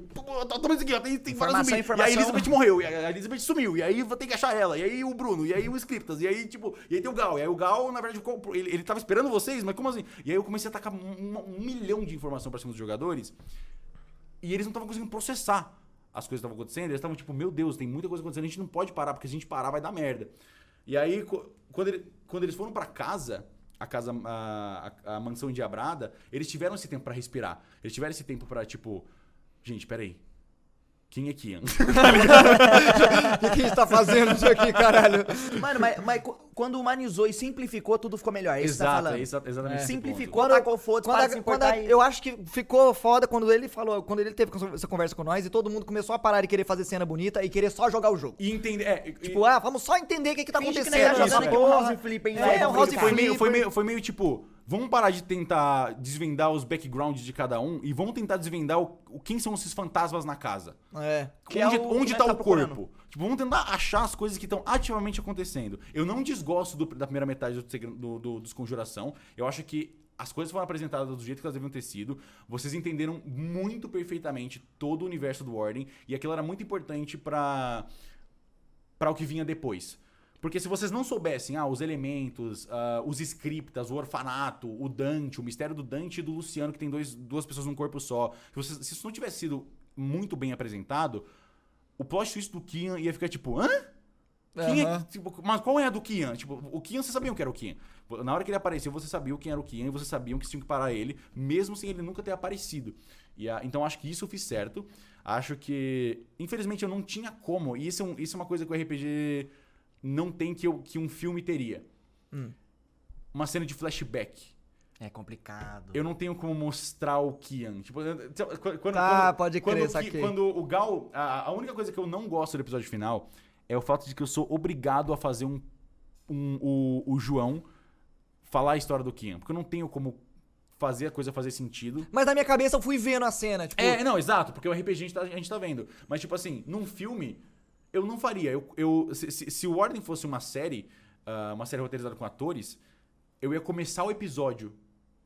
toma isso aqui, tem, tem zumbis. E aí a Elizabeth morreu, e a Elizabeth sumiu, e aí vou ter que achar ela, e aí o Bruno, e aí o Scriptas, e aí, tipo, e aí tem o Gal, e aí o Gal, na verdade, ele, ele tava esperando vocês, mas como assim? E aí eu comecei a tacar um, um milhão de informação pra cima dos jogadores, e eles não estavam conseguindo processar as coisas que estavam acontecendo, eles estavam tipo, meu Deus, tem muita coisa acontecendo, a gente não pode parar, porque se a gente parar vai dar merda. E aí, quando, ele- quando eles foram pra casa, a casa, a, a, a mansão endiabrada, eles tiveram esse tempo pra respirar. Eles tiveram esse tempo pra, tipo, gente, peraí. Quem é Kian? O que, que a gente tá fazendo isso aqui, caralho? Mano, mas, mas qu- quando humanizou e simplificou, tudo ficou melhor. É isso que você tá falando. é exa- exatamente. esse Simplificou, tacou foda-se, Quando a- quando a- e- eu acho que ficou foda quando ele falou, quando ele teve essa conversa com nós e todo mundo começou a parar de querer fazer cena bonita e querer só jogar o jogo. E entender. É, e- Tipo, ah, vamos só entender o que, que tá Finge que acontecendo. tá nessa jogando aqui um porra. house flip, hein, É, um house brincar. foi meio, foi, meio, foi meio tipo, vamos parar de tentar desvendar os backgrounds de cada um e vamos tentar desvendar o, o- quem são esses fantasmas na casa. É. É onde o onde tá nós o tá corpo? Tipo, vamos tentar achar as coisas que estão ativamente acontecendo. Eu não desgosto do- da primeira metade do, do, do, dos Conjuração. Eu acho que as coisas foram apresentadas do jeito que elas deviam ter sido. Vocês entenderam muito perfeitamente todo o universo do Ordem. E aquilo era muito importante pra, pra o que vinha depois. Porque se vocês não soubessem, ah, os elementos, ah, os scriptas, o orfanato, o Dante, o mistério do Dante e do Luciano, que tem dois, duas pessoas num corpo só. Se, vocês- se isso não tivesse sido muito bem apresentado, o plot twist do Kian ia ficar tipo, hã? Quem é, tipo, mas qual é a do Kian? Tipo, o Kian, vocês sabiam que era o Kian. Na hora que ele apareceu, você sabia quem era o Kian e vocês sabiam que tinham que parar ele, mesmo sem ele nunca ter aparecido. E, a- então acho que isso eu fiz certo. Acho que, infelizmente, eu não tinha como. E isso é, um- isso é uma coisa que o RPG não tem que, eu- que um filme teria. Uma cena de flashback. É complicado. Eu não tenho como mostrar o Kian. Tipo, quando, quando- Tá, quando- pode quando crer, o Ki- saquei. Quando o Gal. A, a única coisa que eu não gosto do episódio final é o fato de que eu sou obrigado a fazer um. um- o, o João falar a história do Kian. Porque eu não tenho como fazer a coisa fazer sentido. Mas na minha cabeça eu fui vendo a cena, tipo... É, não, exato, porque o RPG a gente, tá, a gente tá vendo. Mas, tipo assim, num filme, eu não faria. Eu, eu, se, se- se o Ordem fosse uma série, ah, uma série roteirizada com atores, eu ia começar o episódio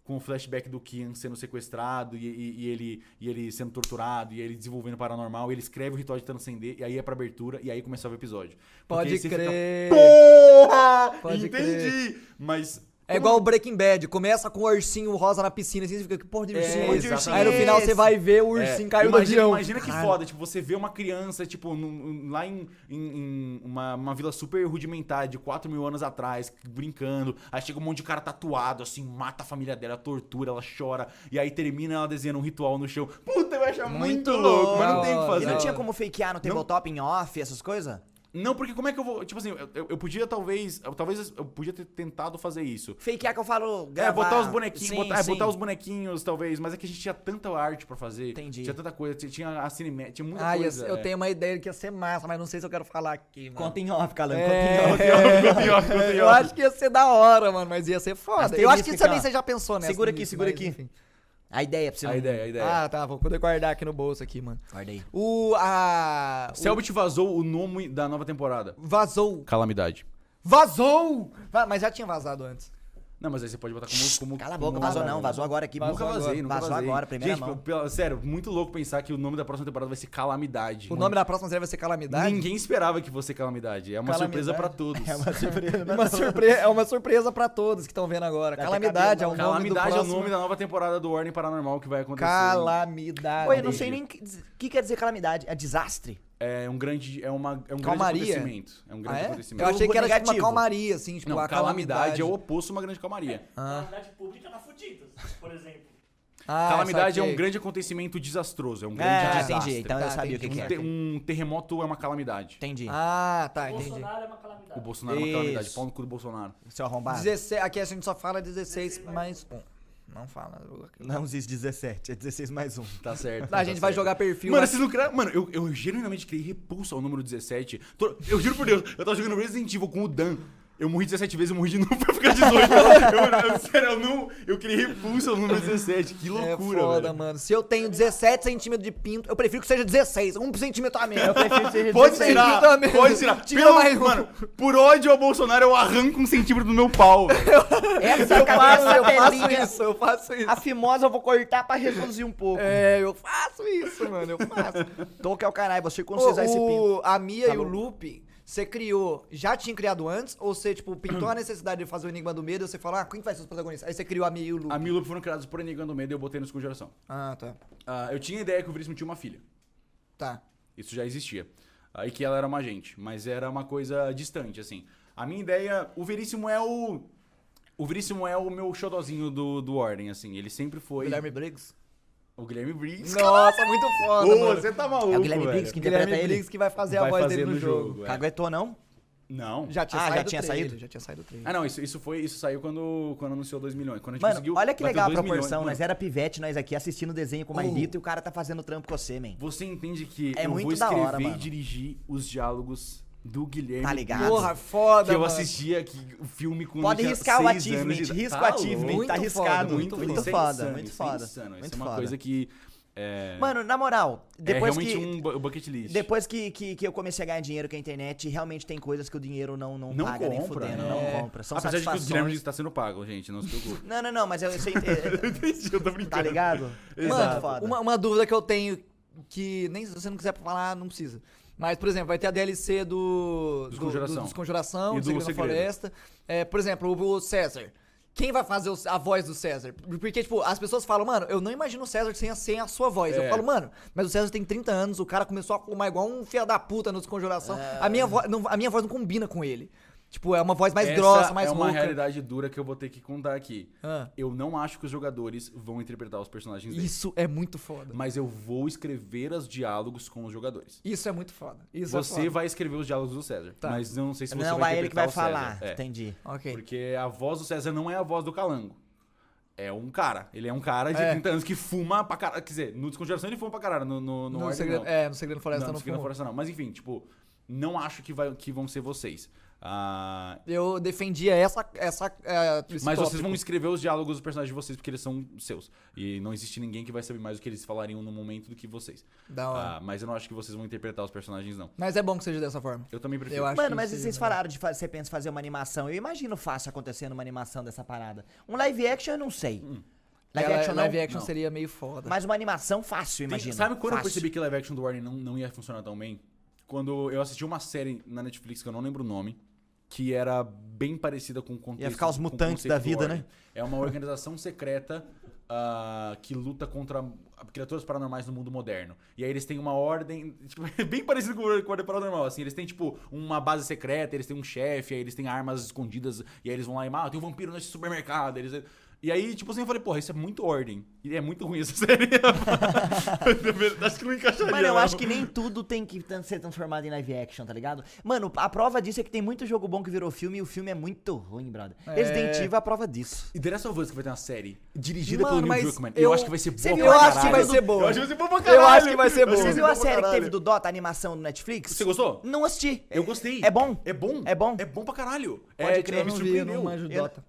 com o flashback do Kian sendo sequestrado e, e- e ele, e ele sendo torturado e ele desenvolvendo o paranormal. E ele escreve o ritual de transcender e aí é pra abertura e aí começava o episódio. Pode aí você fica, crer. Porra! Pode Entendi! Mas. É igual o Breaking Bad, começa com o ursinho rosa na piscina, assim, você fica, que porra de É, ursinho é esse? exatamente. Aí no final você vai ver o É, ursinho caiu do imagina, avião. Imagina que Caralho. foda, tipo, você vê uma criança, tipo, num- lá em, em- em uma, uma vila super rudimentar de 4 mil anos atrás, brincando. Aí chega um monte de cara tatuado, assim, mata a família dela, tortura, ela chora. E aí termina ela desenhando um ritual no chão. Puta, eu acho muito, Muito louco, mas não tem o que E fazer. não tinha como fakear no Não. tabletop em off, essas coisas? Não, porque como é que eu vou. Tipo assim, eu, eu- eu podia talvez. eu- talvez eu podia ter tentado fazer isso. Fakear que eu falo. É, Gravar. botar os bonequinhos, Sim, botar, é, sim. botar os bonequinhos, talvez, mas é que a gente tinha tanta arte pra fazer. Entendi. Tinha tanta coisa, tinha- a cinemática, tinha muita Ah, coisa. eu é. tenho uma ideia que ia ser massa, mas não sei se eu quero falar aqui, mano. Conta em off, Calango. É, Conta em off. Conta em off, conta em eu off. acho que ia ser da hora, mano, mas ia ser foda. Eu acho que também você já pensou nessa. Segura aqui, segura aqui. enfim. A ideia pra você A não... ideia, a ideia. Ah, tá, vou poder guardar aqui no bolso aqui, mano. Guarda aí. O, a... o- Selbit vazou o nome da nova temporada. Vazou. Calamidade. Vazou! Va- Mas já tinha vazado antes. Não, mas aí você pode botar como. como Cala a boca, como- vazou não, vazou agora aqui. Nunca Vazou vazei, agora. nunca Vazou vazei. agora, primeira Gente, mão. pela- sério, muito louco pensar que o nome da próxima temporada vai ser Calamidade. O nome da próxima série vai ser Calamidade? Ninguém esperava que fosse Calamidade. É uma Calamidade. surpresa pra todos. É uma surpresa. Uma surpresa, é uma surpresa pra todos que estão vendo agora. Vai Calamidade é o nome do Calamidade é o nome da nova temporada do Ordem Paranormal que vai acontecer. Calamidade. Oi, eu não sei nem o que, que quer dizer calamidade. É desastre? É um grande, é uma, é um grande Calmaria? acontecível. É um Ah, grande é? acontecimento. Eu achei que era tipo uma Negativo. calmaria, assim, tipo Não, a calamidade, calamidade. é o oposto de uma grande calmaria. Ah, Calamidade pública tá fudida, por exemplo. Ah, calamidade é um grande acontecimento desastroso. É um grande É, desastre. entendi. Então eu Tá, sabia o que, que Um, é. um terremoto é uma calamidade. Entendi. Ah, tá, O entendi. Bolsonaro é uma calamidade. O Bolsonaro é uma calamidade. Isso. Pau no cu do Bolsonaro. Seu arrombado. 16, aqui a gente só fala 16 mais 1. Não fala. Não existe 17, é 16 mais um. Tá certo. A gente vai jogar perfil. Mano, lá- vocês não criaram. Mano, eu, eu genuinamente criei repulsa ao número 17. Tô- eu juro por Deus, eu tava jogando Resident Evil com o Dan. Eu morri 17 vezes, eu morri de novo pra ficar 18. eu, eu, sério, eu não. Eu criei repulsa ao número 17. Que loucura, é foda, velho. mano. Se eu tenho 17 centímetros de pinto, eu prefiro que seja 16. 1 centímetro a menos. Eu prefiro que seja Pode 16 tirar, também. pode tirar. Tira Pelo- mais um. Mano, por ódio ao Bolsonaro, eu arranco um centímetro do meu pau. Essa Eu faço, cabeça eu faço isso, eu faço isso. A fimosa eu vou cortar pra reduzir um pouco. É, eu faço isso, mano, eu faço. Tô que é o caralho, vou circuncisar esse pinto. o, a Mia Tá e o bom. Lupe, você criou, já tinha criado antes? Ou você, tipo, pintou a necessidade de fazer o Enigma do Medo e você falou, ah, quem vai ser os protagonistas? Aí você criou a Mia e o Lupe. A Milo foram criados por Enigando Medo e eu botei nos Conjuração. Ah, tá. Ah, eu tinha a ideia que o Veríssimo tinha uma filha. Tá. Isso já existia. Aí que ela era uma agente, mas era uma coisa distante, assim. A minha ideia. O Veríssimo é o. O Veríssimo é o meu xodozinho do, do Ordem, assim. Ele sempre foi. Guilherme Briggs? O Guilherme Briggs. Nossa, muito foda, Ô, mano. você tá maluco. É o Guilherme velho. Briggs que interpreta Guilherme ele? Briggs que vai fazer a Vai voz fazer dele no no jogo. jogo, é. Caguetou não? Não. Já tinha Ah, já saído tinha trailer, saído? Já tinha saído o trailer. Ah, não, isso, isso foi. Isso saiu quando, quando anunciou 2 milhões. Quando a gente Mano, conseguiu. olha que legal a 2 milhões. proporção. Mano, Nós era pivete, nós aqui assistindo o desenho com o Maidito e o cara tá fazendo trampo com você, man. Você entende que É eu muito vou da escrever hora, e mano. dirigir os diálogos do Guilherme Tá ligado? Porra, foda, Que eu mano. assistia que, o filme com Pode riscar o achievement, idade. risca o Tá achievement. Muito tá foda, riscado. muito Muito, Isso é foda, insano, muito isso é foda. insano. Isso Muito é uma foda. coisa que. É, Mano, na moral, é depois realmente que... um bu- bucket list. Depois que, que, que eu comecei a ganhar dinheiro com a internet, realmente tem coisas que o dinheiro não, não, Não paga nem compra, fudendo, né? não É. compra. São Apesar de que o Guilherme satisfações. Briggs tá sendo pago, gente, não se preocupe. Não, não, não, mas eu, eu sei... é- Entendi, eu tô é- brincando. tá ligado? Mano, Muito foda. uma, uma dúvida que eu tenho, que nem se você não quiser falar, não precisa. Mas, por exemplo, vai ter a DLC do... Dos do- do- dos Conjuração, E do do Segredo. Floresta. É, por exemplo, o, César. Quem vai fazer a voz do César? Porque, tipo, as pessoas falam, mano, eu não imagino o César sem a, sem a sua voz. Eu É. falo, mano, mas o César tem 30 anos, o cara começou a fumar igual um filho da puta nos Conjuração. A, minha vo- não, a minha voz não combina com ele. Tipo, é uma voz mais Essa grossa, mais é uma rouca. realidade dura que eu vou ter que contar aqui. Ah. Eu não acho que os jogadores vão interpretar os personagens deles. Isso é muito foda. Mas eu vou escrever os diálogos com os jogadores. Isso é muito foda. Isso é Você foda. vai escrever os diálogos do César. Tá. Mas eu não sei se você Não, vai é ele que vai falar. É. Entendi. Ok. Porque a voz do César não é a voz do Calango. É um cara. Ele é um cara de É. 30 anos que fuma pra caralho. Quer dizer, no Descongeração ele fuma pra caralho. No, no, no, No segredo, não. é, no Segredo da Floresta não, não, no Segredo da fumou. Floresta não. Mas enfim, tipo, não acho que, vai, que vão ser vocês. Ah, Eu defendia essa. essa é, esse mas vocês tópico. vão escrever os diálogos dos personagens de vocês porque eles são seus. E não existe ninguém que vai saber mais o que eles falariam no momento do que vocês. Da hora. Ah, mas eu não acho que vocês vão interpretar os personagens, não. Mas é bom que seja dessa forma. Eu também prefiro. Eu acho Mano, que mas vocês melhor. falaram de você pensa fazer uma animação. Eu imagino fácil acontecendo uma animação dessa parada. Um live action eu não sei. Live É, action não, live action Não. seria meio foda. mas uma animação fácil, imagina. sabe quando eu Fácil. percebi que live action do Warner não, não ia funcionar tão bem? Quando eu assisti uma série na Netflix que eu não lembro o nome, que era bem parecida com o contexto. Ia ficar os mutantes da vida, né? É uma organização secreta ah, que luta contra criaturas paranormais no mundo moderno. E aí eles têm uma ordem, tipo, é bem parecido com o a ordem paranormal, assim. Eles têm, tipo, uma base secreta, eles têm um chefe, aí eles têm armas escondidas, e aí eles vão lá e, ah, tem um vampiro nesse supermercado. Eles... E aí, tipo assim, eu falei, porra, isso é muito ordem. E é muito ruim essa série. acho que não encaixaria. Mano, eu não. acho que nem tudo tem que ser transformado em live action, tá ligado? Mano, a prova disso é que tem muito jogo bom que virou filme e o filme é muito ruim, brother. É. Resident Evil é a prova disso. E The Last of Us que vai ter uma série dirigida Mano, pelo Neil Druckmann. Eu, eu- acho que vai ser Você boa viu? pra Eu acho que vai ser boa. Eu acho que vai ser boa pra Eu caralho. acho que vai ser Eu boa. Você viu a série que teve do Dota, a animação no Netflix? Você gostou? Não assisti. Eu gostei. É bom? É bom. É bom? É bom pra caralho. Pode é, crer, me eu não vi, eu não surpreendeu. manjo Eu- Dota.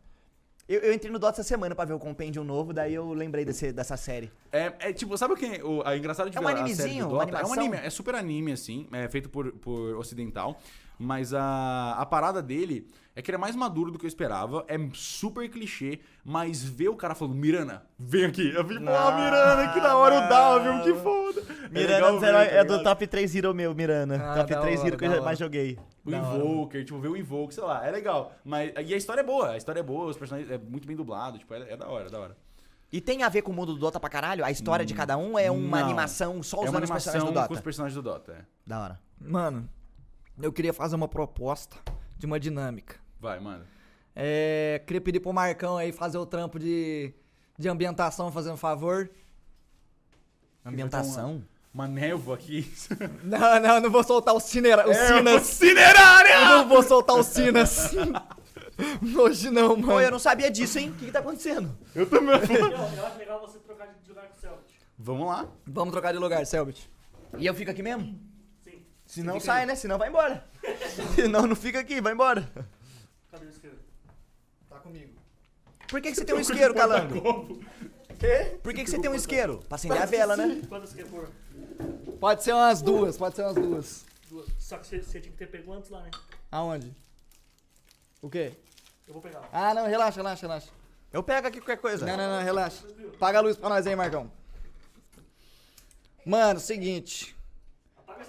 Eu, eu entrei no Dota essa semana pra ver o compêndio novo, daí eu lembrei desse, dessa série. É, é tipo, sabe o que o, a engraçado de É um ver a série animezinho, do Dota? É um anime, é super anime, assim, é feito por, por ocidental. Mas a, a parada dele é que ele é mais maduro do que eu esperava. É super clichê, mas ver o cara falando, Mirana, vem aqui. Eu fico, ah, Mirana, que da hora o Dalvin, que foda. É Mirana heróis- tá é do top 3 hero meu, Mirana. Ah, top da 3 hora, hero que eu hora. mais joguei. O Da hora. Invoker, tipo, ver o Invoker, sei lá, é legal. Mas, e a história é boa, a história é boa, os personagens é muito bem dublado, tipo, é, é da hora, é da hora. E tem a ver com o mundo do Dota pra caralho? A história de cada um é uma Não. animação só é usando uma os personagens animação do Dota? com os personagens do Dota, é. Da hora. Mano, eu queria fazer uma proposta de uma dinâmica. Vai, mano. É, queria pedir pro Marcão aí fazer o trampo de, de ambientação, fazendo um favor. Ambientação? Uma névoa aqui. Não, não, não vou soltar os, cinera, os É, sinas. Cinerária! Eu não vou soltar os sinas. Hoje não, mano. Pô, eu não sabia disso, hein? O que, que tá acontecendo? Eu também. Eu, eu acho legal você trocar de lugar com o Celtic. Vamos lá. Vamos trocar de lugar, Selbit. E eu fico aqui mesmo? Se não sai, né? Se não, vai embora. Se não, não fica aqui, vai embora. Cadê o isqueiro? Tá comigo. Por que, que você tem um isqueiro, Calango? Quê? Por que, que você tem um isqueiro? Pra acender a vela, né? Quantas quer pôr? Pode ser umas duas, pode ser umas duas. Duas. Só que você, você tinha que ter pego antes lá, né? Aonde? O quê? Eu vou pegar. Ah, não, relaxa, relaxa, relaxa. Eu pego aqui qualquer coisa. Não, não, não, relaxa. Paga a luz pra nós aí, Marcão. Mano, seguinte.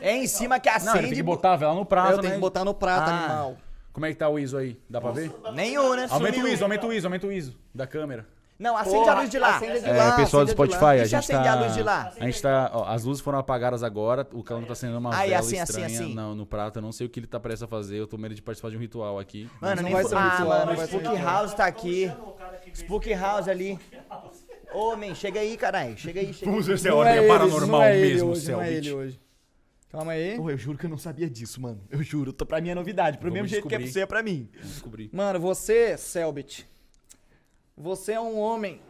É em cima que acende. Não, ele tem que botar a vela no prato, eu né? tenho que botar no prato, Ah. animal. Como é que tá o ISO aí? Dá pra ver? Nenhum, né? Aumenta Sumiu. o ISO, aumenta o ISO, aumenta o ISO da câmera. Não, acende Porra, a luz de lá. acende de É, lá, pessoal do acende de lá. Spotify, a gente acender tá... a luz de lá? A gente tá... Ó, as luzes foram apagadas agora, o Calango tá acendendo uma Aí, vela assim, assim, estranha assim. Não, no prato. Eu não sei o que ele tá prestes a fazer, eu tô com medo de participar de um ritual aqui. Mano, Não nem vai fu- ser um Ah, ritual, mano, não o vai ser Spook ritual. House tá aqui. Spook House ali. Ô, man, chega aí, caralho. Chega aí, chega aí. Vamos ver se é ordem ele, paranormal não é ele mesmo, hoje, não é ele Selbit. hoje. Calma aí. Pô, eu juro que eu não sabia disso, mano. Eu juro. Tô, pra mim é novidade. Pro Vamos mesmo jeito que é pra descobrir. você, é pra mim. Vamos descobrir. Mano, você, Selbit. Você é um homem.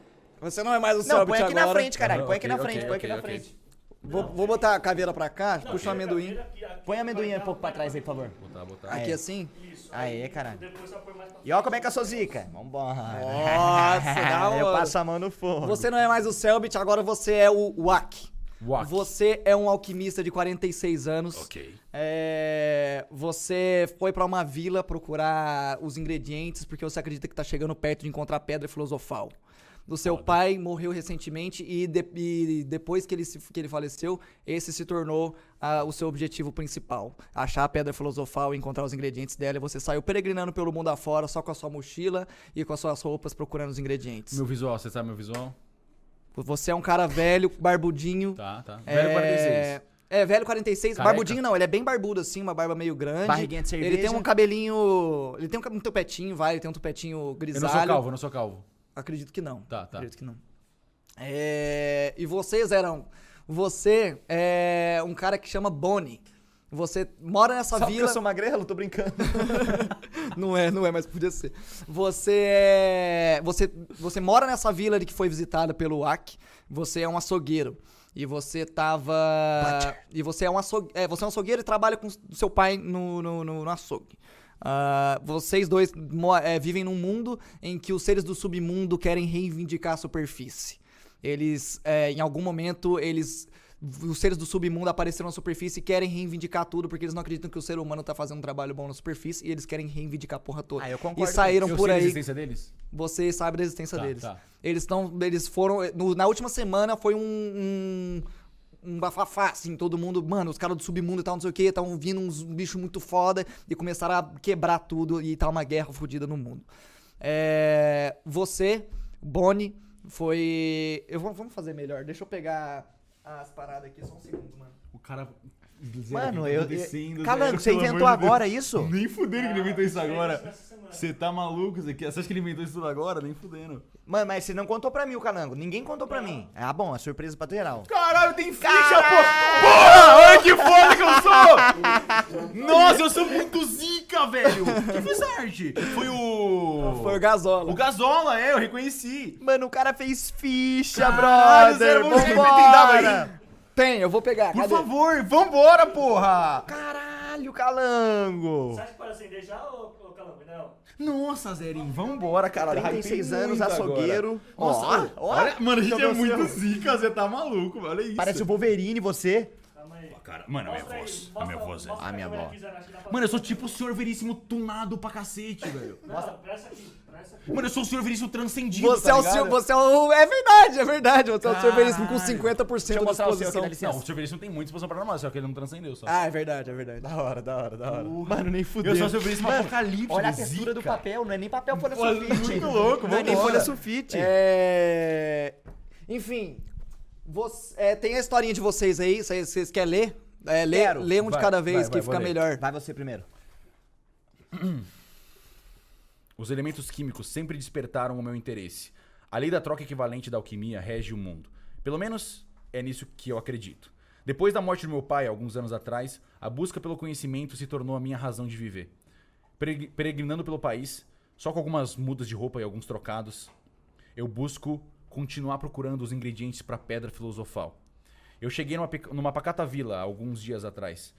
Você não é mais o Não, Selbit põe aqui agora. na frente, caralho. Põe aqui na frente, ok, põe aqui ok, na frente. Vou, vou botar a caveira pra cá, puxa o amendoim. Aqui, aqui, Põe a amendoim um pouco pra trás aí, por favor. Botar, botar. Aqui assim. Isso. Aê, caralho. E ó como é que eu sou zica. Vambora. Nossa, da Eu hora. passo a mão no fogo. Você não é mais o Selbit, agora você é o Wak. Wak. Você é um alquimista de 46 anos. Ok. É, você foi pra uma vila procurar os ingredientes porque você acredita que tá chegando perto de encontrar pedra filosofal. Do seu pai morreu recentemente e, de- e depois que ele, se- que ele faleceu, esse se tornou ah, o seu objetivo principal. Achar a pedra filosofal e encontrar os ingredientes dela. E você saiu peregrinando pelo mundo afora só com a sua mochila e com as suas roupas procurando os ingredientes. Meu visual, você sabe meu visual? Você é um cara velho, barbudinho. Tá, tá. É, Velho 46. É, velho 46. Careca? Barbudinho não, ele é bem barbudo assim, uma barba meio grande. Barriguinha de Ele cerveja. tem um cabelinho. Ele tem um, tupetinho, vai, ele tem um tupetinho Eu grisalho. não sou calvo, eu não sou calvo. Acredito que não. Tá, tá. Acredito que não. É, E vocês eram. Você é um cara que chama Bonnie. Você mora nessa Só porque vila. eu sou magrelo? Tô brincando. Não é, não é, mas podia ser. Você é. Você, você mora nessa vila de que foi visitada pelo Ak. Você é um açougueiro. E você tava. E você é um açougueiro. É, você é um açougueiro e trabalha com seu pai no, no, no, no açougue. Ah, vocês dois é, vivem num mundo em que os seres do submundo querem reivindicar a superfície. Eles, é, em algum momento, eles. Os seres do submundo apareceram na superfície e querem reivindicar tudo, porque eles não acreditam que o ser humano tá fazendo um trabalho bom na superfície e eles querem reivindicar a porra toda. Ah, eu e concordo saíram Eu por sei a aí. existência deles? Você sabe da existência Tá, deles. tá. Eles estão. Eles foram. no- na última semana foi um. um um bafafá, assim, todo mundo, mano, os caras do submundo e tal, não sei o que, estavam vindo uns bichos muito foda e começaram a quebrar tudo e tá uma guerra fodida no mundo. É, você, Bonnie, foi. Eu vou, vamos fazer melhor, deixa eu pegar as paradas aqui, só um segundo, mano. O cara. Mano, eu. eu... Calango, você inventou agora isso? Nem fudendo que ele inventou isso agora. semana. Você tá maluco, Zé? Você acha que ele inventou isso tudo agora? Nem fudendo. Mano, mas você não contou pra mim o Calango. Ninguém contou pra mim. Ah, bom, é surpresa pra geral. Caralho, tem ficha, pô! Porra! Olha que foda que eu sou! Nossa, eu sou muito zica, velho! Quem fez a arte? Foi o. Foi o Gasola. O Gasola, é, eu reconheci. Mano, o cara fez ficha, Caralho, brother. ver, Vambora. Tem eu vou pegar. Por cadê? favor, vambora, porra! Caralho, Calango. Você acha que pode acender já, ô, ô Calango? Não. Nossa, Zerinho, vambora, cara. 36 Hypei anos, muito açougueiro. agora. Nossa, Ó, ó. olha, mano, a gente é muito seu. zica, você tá maluco, olha isso. Parece o Wolverine, você. Calma aí. cara. Mano, a minha Mostra aí, voz. A mostra- minha voz é. mostra A minha câmera voz. aqui, Zé, acho que dá pra Mano, eu sou tipo o senhor veríssimo tunado pra cacete, velho. Não, essa aqui. Mano, eu sou o senhor veríssimo transcendido. Você tá é o ligado? senhor, você é o. É verdade, é verdade. Você é o senhor Veríssimo com Caralho. 50% Deixa eu da o exposição. licença. Não, o senhor veríssimo tem muita exposição paranormal, só que ele não transcendeu só. Ah, é verdade, é verdade. Da hora, da hora, da hora. Mano, nem fudeu. Eu sou o senhor veríssimo apocalíptico. Olha a textura do papel, não é nem papel folha sulfite. muito louco, Não é nem folha sulfite. É... Enfim, você- é, tem a historinha de vocês aí, vocês, vocês querem ler? É, lê, um de Vai, cada vai, vez vai, que vou fica ler. melhor. Vai você primeiro. Os elementos químicos sempre despertaram o meu interesse. A lei da troca equivalente da alquimia rege o mundo. Pelo menos é nisso que eu acredito. Depois da morte do meu pai, alguns anos atrás, a busca pelo conhecimento se tornou a minha razão de viver. Pereg- Peregrinando pelo país, só com algumas mudas de roupa e alguns trocados, eu busco continuar procurando os ingredientes para a pedra filosofal. Eu cheguei numa, numa pacata vila alguns dias atrás.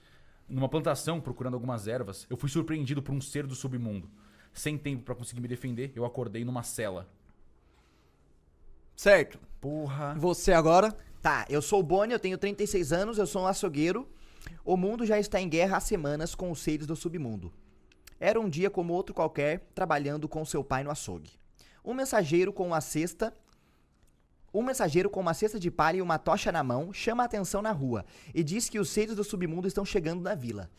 Numa plantação, procurando algumas ervas, eu fui surpreendido por um ser do submundo. Sem tempo para conseguir me defender, eu acordei numa cela. Certo. Porra. Você agora? Tá, eu sou o Boni, eu tenho 36 anos, eu sou um açougueiro. O mundo já está em guerra há semanas com os seres do submundo. Era um dia como outro qualquer, trabalhando com seu pai no açougue. Um mensageiro com uma cesta. Um mensageiro com uma cesta de palha e uma tocha na mão chama a atenção na rua e diz que os seres do submundo estão chegando na vila.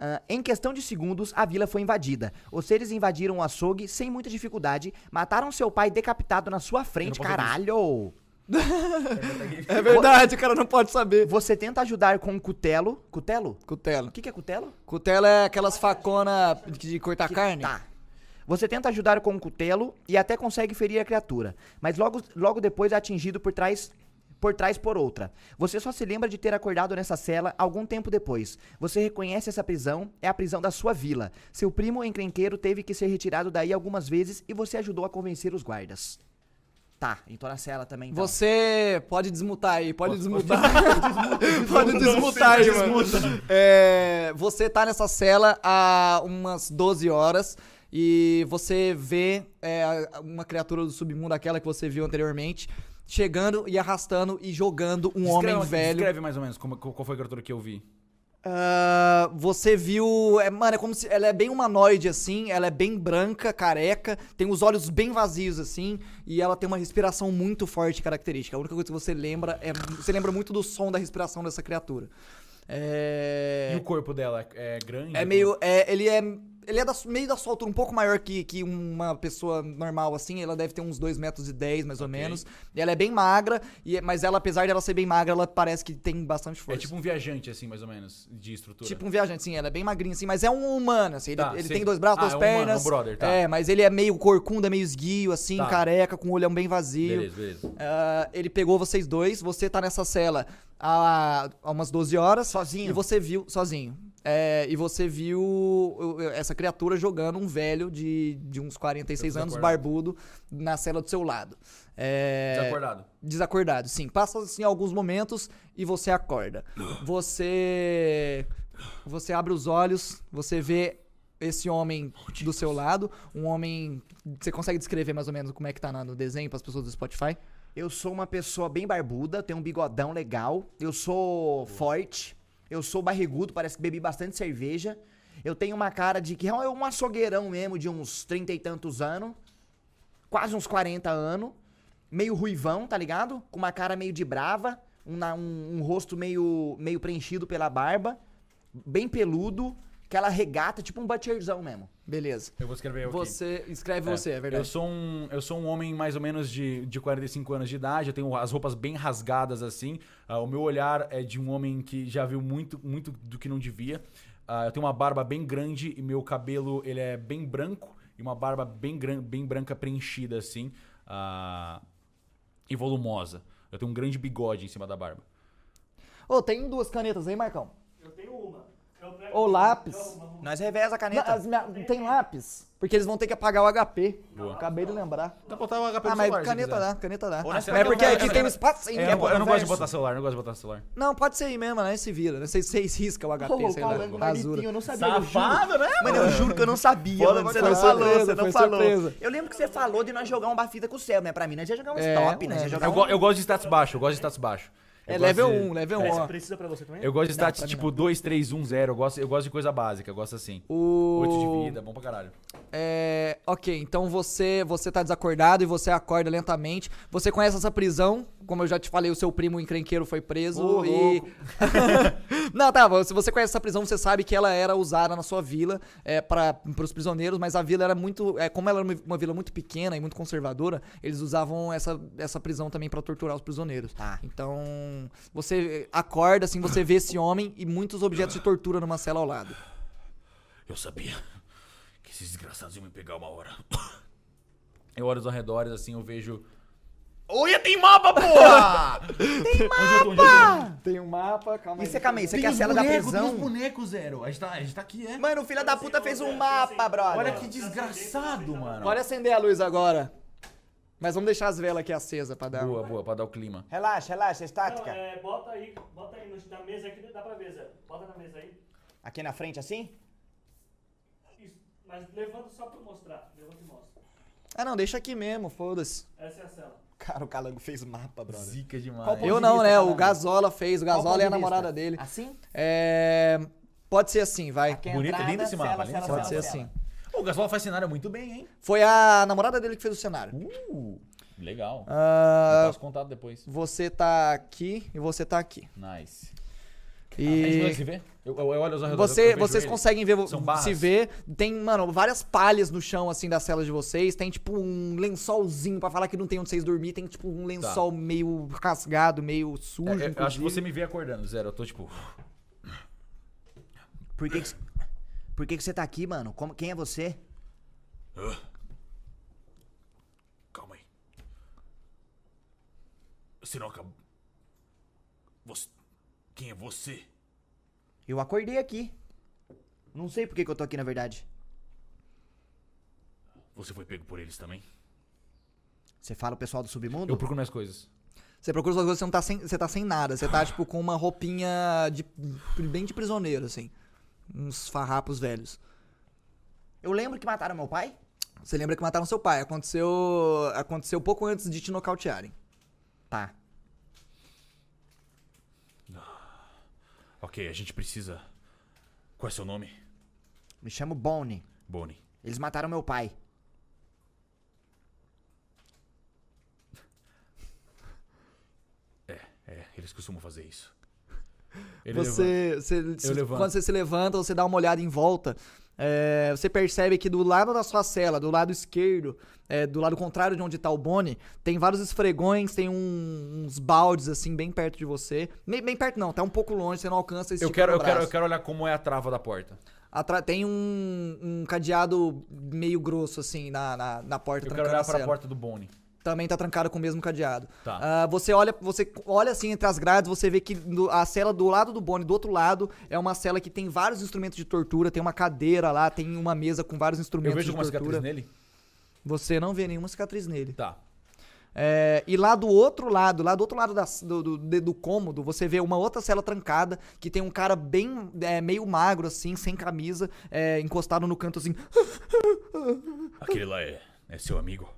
Ah, em questão de segundos, a vila foi invadida. Os seres invadiram o açougue sem muita dificuldade, mataram seu pai decapitado na sua frente, caralho! É verdade, o cara não pode saber. Você tenta ajudar com um cutelo. Cutelo? Cutelo. O que, que é cutelo? Cutelo é aquelas faconas de cortar carne? Tá. Você tenta ajudar com um cutelo e até consegue ferir a criatura, mas logo, logo depois é atingido por trás por trás por outra. Você só se lembra de ter acordado nessa cela algum tempo depois. Você reconhece essa prisão, é a prisão da sua vila. Seu primo encrenqueiro teve que ser retirado daí algumas vezes e você ajudou a convencer os guardas. Tá, então na cela também. Então. Você pode desmutar aí, pode desmutar. pode desmutar aí, mano. É, você tá nessa cela há umas 12 horas e você vê é, uma criatura do submundo, aquela que você viu anteriormente, chegando e arrastando e jogando um homem velho. Descreve mais ou menos como, qual foi a criatura que eu vi. Ah, você viu. É, mano, é como se. Ela é bem humanoide, assim. Ela é bem branca, careca. Tem os olhos bem vazios, assim. E ela tem uma respiração muito forte característica. A única coisa que você lembra é. Você lembra muito do som da respiração dessa criatura. É. E o corpo dela é, é grande? É meio. É, ele é. Ele é da- meio da sua altura, um pouco maior que, que uma pessoa normal, assim. Ela deve ter uns 2 metros e 10, mais ou Ok. menos. E ela é bem magra, e, mas ela, apesar dela ser bem magra, ela parece que tem bastante É força. tipo um viajante, assim, mais ou menos, de estrutura. Tipo um viajante, sim, ela é bem magrinha, assim, mas é um humano, assim. Ele, Tá, ele sim. tem dois braços, Ah, duas é um humano, pernas. um brother, tá. É, mas ele é meio corcunda, meio esguio, assim, Tá. careca, com o olhão bem vazio. Beleza, beleza. Ah, ele pegou vocês dois, você tá nessa cela há, há umas 12 horas. Sozinho? E você viu, sozinho. É, e você viu essa criatura jogando um velho de, de uns 46 Eu anos, barbudo, na cela do seu lado. É, Desacordado. Desacordado, sim. Passa assim alguns momentos e você acorda. Você você abre os olhos, você vê esse homem do seu lado, um homem, você consegue descrever mais ou menos como é que tá na- no desenho para as pessoas do Spotify? Eu sou uma pessoa bem barbuda, tenho um bigodão legal. Eu sou forte. Eu sou barrigudo, parece que bebi bastante cerveja. Eu tenho uma cara de que é um açougueirão mesmo, de uns trinta e tantos anos. Quase uns 40 anos. Meio ruivão, tá ligado? Com uma cara meio de brava. Um, um- um rosto meio, meio preenchido pela barba. Bem peludo. Aquela regata, tipo um butcherzão mesmo. Beleza. Eu vou escrever eu aqui. Você escreve É, você, é Eu verdade. sou, um, eu sou um homem mais ou menos de, de 45 anos de idade, eu tenho as roupas bem rasgadas assim. Ah, o meu olhar é de um homem que já viu muito, muito do que não devia. Ah, eu tenho uma barba bem grande e meu cabelo ele é bem branco e uma barba bem, gran, bem branca preenchida assim ah, e volumosa. Eu tenho um grande bigode em cima da barba. Ô, tem duas canetas aí, Marcão? Eu tenho uma. Ô, lápis. Nós reveza a caneta. Não, as minha- tem lápis? Porque eles vão ter que apagar o HP. Boa. Acabei de lembrar. Dá pra botar o HP Ah, do mas celular, se caneta quiser. dá, caneta dá. Ou Mas é porque aqui tem um espaço ainda. É, eu, não- eu não gosto de botar celular, não gosto de botar celular. Não, pode ser aí mesmo, né? Se vira. Né? Vocês, vocês riscam o HP, Ô, sei lá. calango rasura. marmitinho, eu não sabia. eu juro. Safado, né? Mano, eu juro que eu não sabia, mano. Você não falou, surpresa, você não foi falou. surpresa. Eu lembro que você falou de nós jogar uma fita com o céu, né? Pra mim, nós ia jogar um É, stop, né? é. Ia jogar Eu, um... go- eu gosto de status baixo, eu gosto de status baixo. É Eu level gosto de- 1, level É, 1, ó. precisa pra você também? Eu gosto de Não, stats pra mim tipo 2, 3, 1, 0. Eu gosto, eu gosto de coisa básica, eu gosto assim. O... 8 de vida, bom pra caralho. É, ok, então você você tá desacordado e você acorda lentamente. Você conhece essa prisão, como eu já te falei, o seu primo encrenqueiro foi preso Ô, e louco. Não, tá, se você conhece essa prisão, você sabe que ela era usada na sua vila é, para os prisioneiros, mas a vila era muito, é, como ela era uma, vila muito pequena e muito conservadora, eles usavam essa, essa prisão também pra torturar os prisioneiros. Tá. Então, você acorda assim, você vê esse homem e muitos objetos de tortura numa cela ao lado. Eu sabia que esses desgraçados iam me pegar uma hora. Eu olho aos arredores assim, eu vejo. Olha, tem mapa, porra! tem mapa! Tem um mapa, calma Isso é, calma aí, isso aqui é a cela da prisão. bonecos, Zero. A gente, tá, a gente tá aqui, é? Mano, o filho da puta fez um mapa, brother. Olha que desgraçado, mano. Pode acender a luz agora. Mas vamos deixar as velas aqui acesas pra dar. um- Boa, boa, pra dar o clima. Relaxa, relaxa, Não, estática. é, bota aí, bota aí na mesa aqui, dá pra ver, Zé. Bota na mesa aí. Aqui na frente, assim? Isso, mas levanta só pra eu mostrar. Levanta e mostra. Ah, não, deixa aqui mesmo, foda-se. Essa é a cela. Cara, o Calango fez mapa, brother. Zica demais. Eu não, né? O? Gazola fez. O ponto é a namorada dele. Assim? É. Pode ser assim, vai. Aqui é Bonito, entrada, lindo esse mapa, cela, cela, Pode cela, ser assim. O Gasol faz cenário muito bem, hein? Foi a namorada dele que fez o cenário. Uh, legal. Ah, Eu passo contato depois. você tá aqui e você tá aqui. Nice. E se ver? Eu, eu, eu olho os arredores. você, vocês ele. conseguem ver, se ver. Tem, mano, várias palhas no chão, assim, das celas de vocês. Tem, tipo, um lençolzinho pra falar que não tem onde vocês dormir. Tem, tipo, um lençol meio rasgado, meio sujo, É, é, eu acho que você me vê acordando, Zero. Eu tô tipo. Por que que, por que que você tá aqui, mano? Como, quem é você? Calma aí. Você não acabou. Você. Quem é você? Eu acordei aqui. Não sei por que que eu tô aqui, na verdade. Você foi pego por eles também? Você fala o pessoal do submundo? Eu procuro minhas coisas. Você procura suas coisas, você não tá sem, você tá sem nada. Você tá, tipo, com uma roupinha de, bem de prisioneiro, assim. Uns farrapos velhos. Eu lembro que mataram meu pai? Você lembra que mataram seu pai. Aconteceu, aconteceu pouco antes de te nocautearem. Tá. Ok, a gente precisa. Qual é seu nome? Me chamo Bonnie. Bonnie. Eles mataram meu pai. É, eles costumam fazer isso. Você, você- se- quando você se levanta, você dá uma olhada em volta. é, você percebe que do lado da sua cela, do lado esquerdo, é, do lado contrário de onde tá o Bonnie, tem vários esfregões, tem um- uns baldes assim bem perto de você. Bem, bem perto não, tá um pouco longe, você não alcança esse Eu tipo quero, eu, quero, eu quero olhar como é a trava da porta. Atra- tem um, um cadeado meio grosso assim na, na, na porta Eu quero olhar para a porta do Bonnie. Também tá trancado com o mesmo cadeado. Tá. Ah, você olha, você olha assim entre as grades, você vê que a cela do lado do Bonnie, do outro lado, é uma cela que tem vários instrumentos de tortura, tem uma cadeira lá, tem uma mesa com vários Eu instrumentos vejo de alguma tortura. cicatriz nele? Você não vê nenhuma cicatriz nele. Tá. É, e lá do outro lado, lá do outro lado da- do, do, do cômodo, você vê uma outra cela trancada que tem um cara bem é, meio magro, assim, sem camisa, é, encostado no canto assim. Aquele lá é, é seu amigo?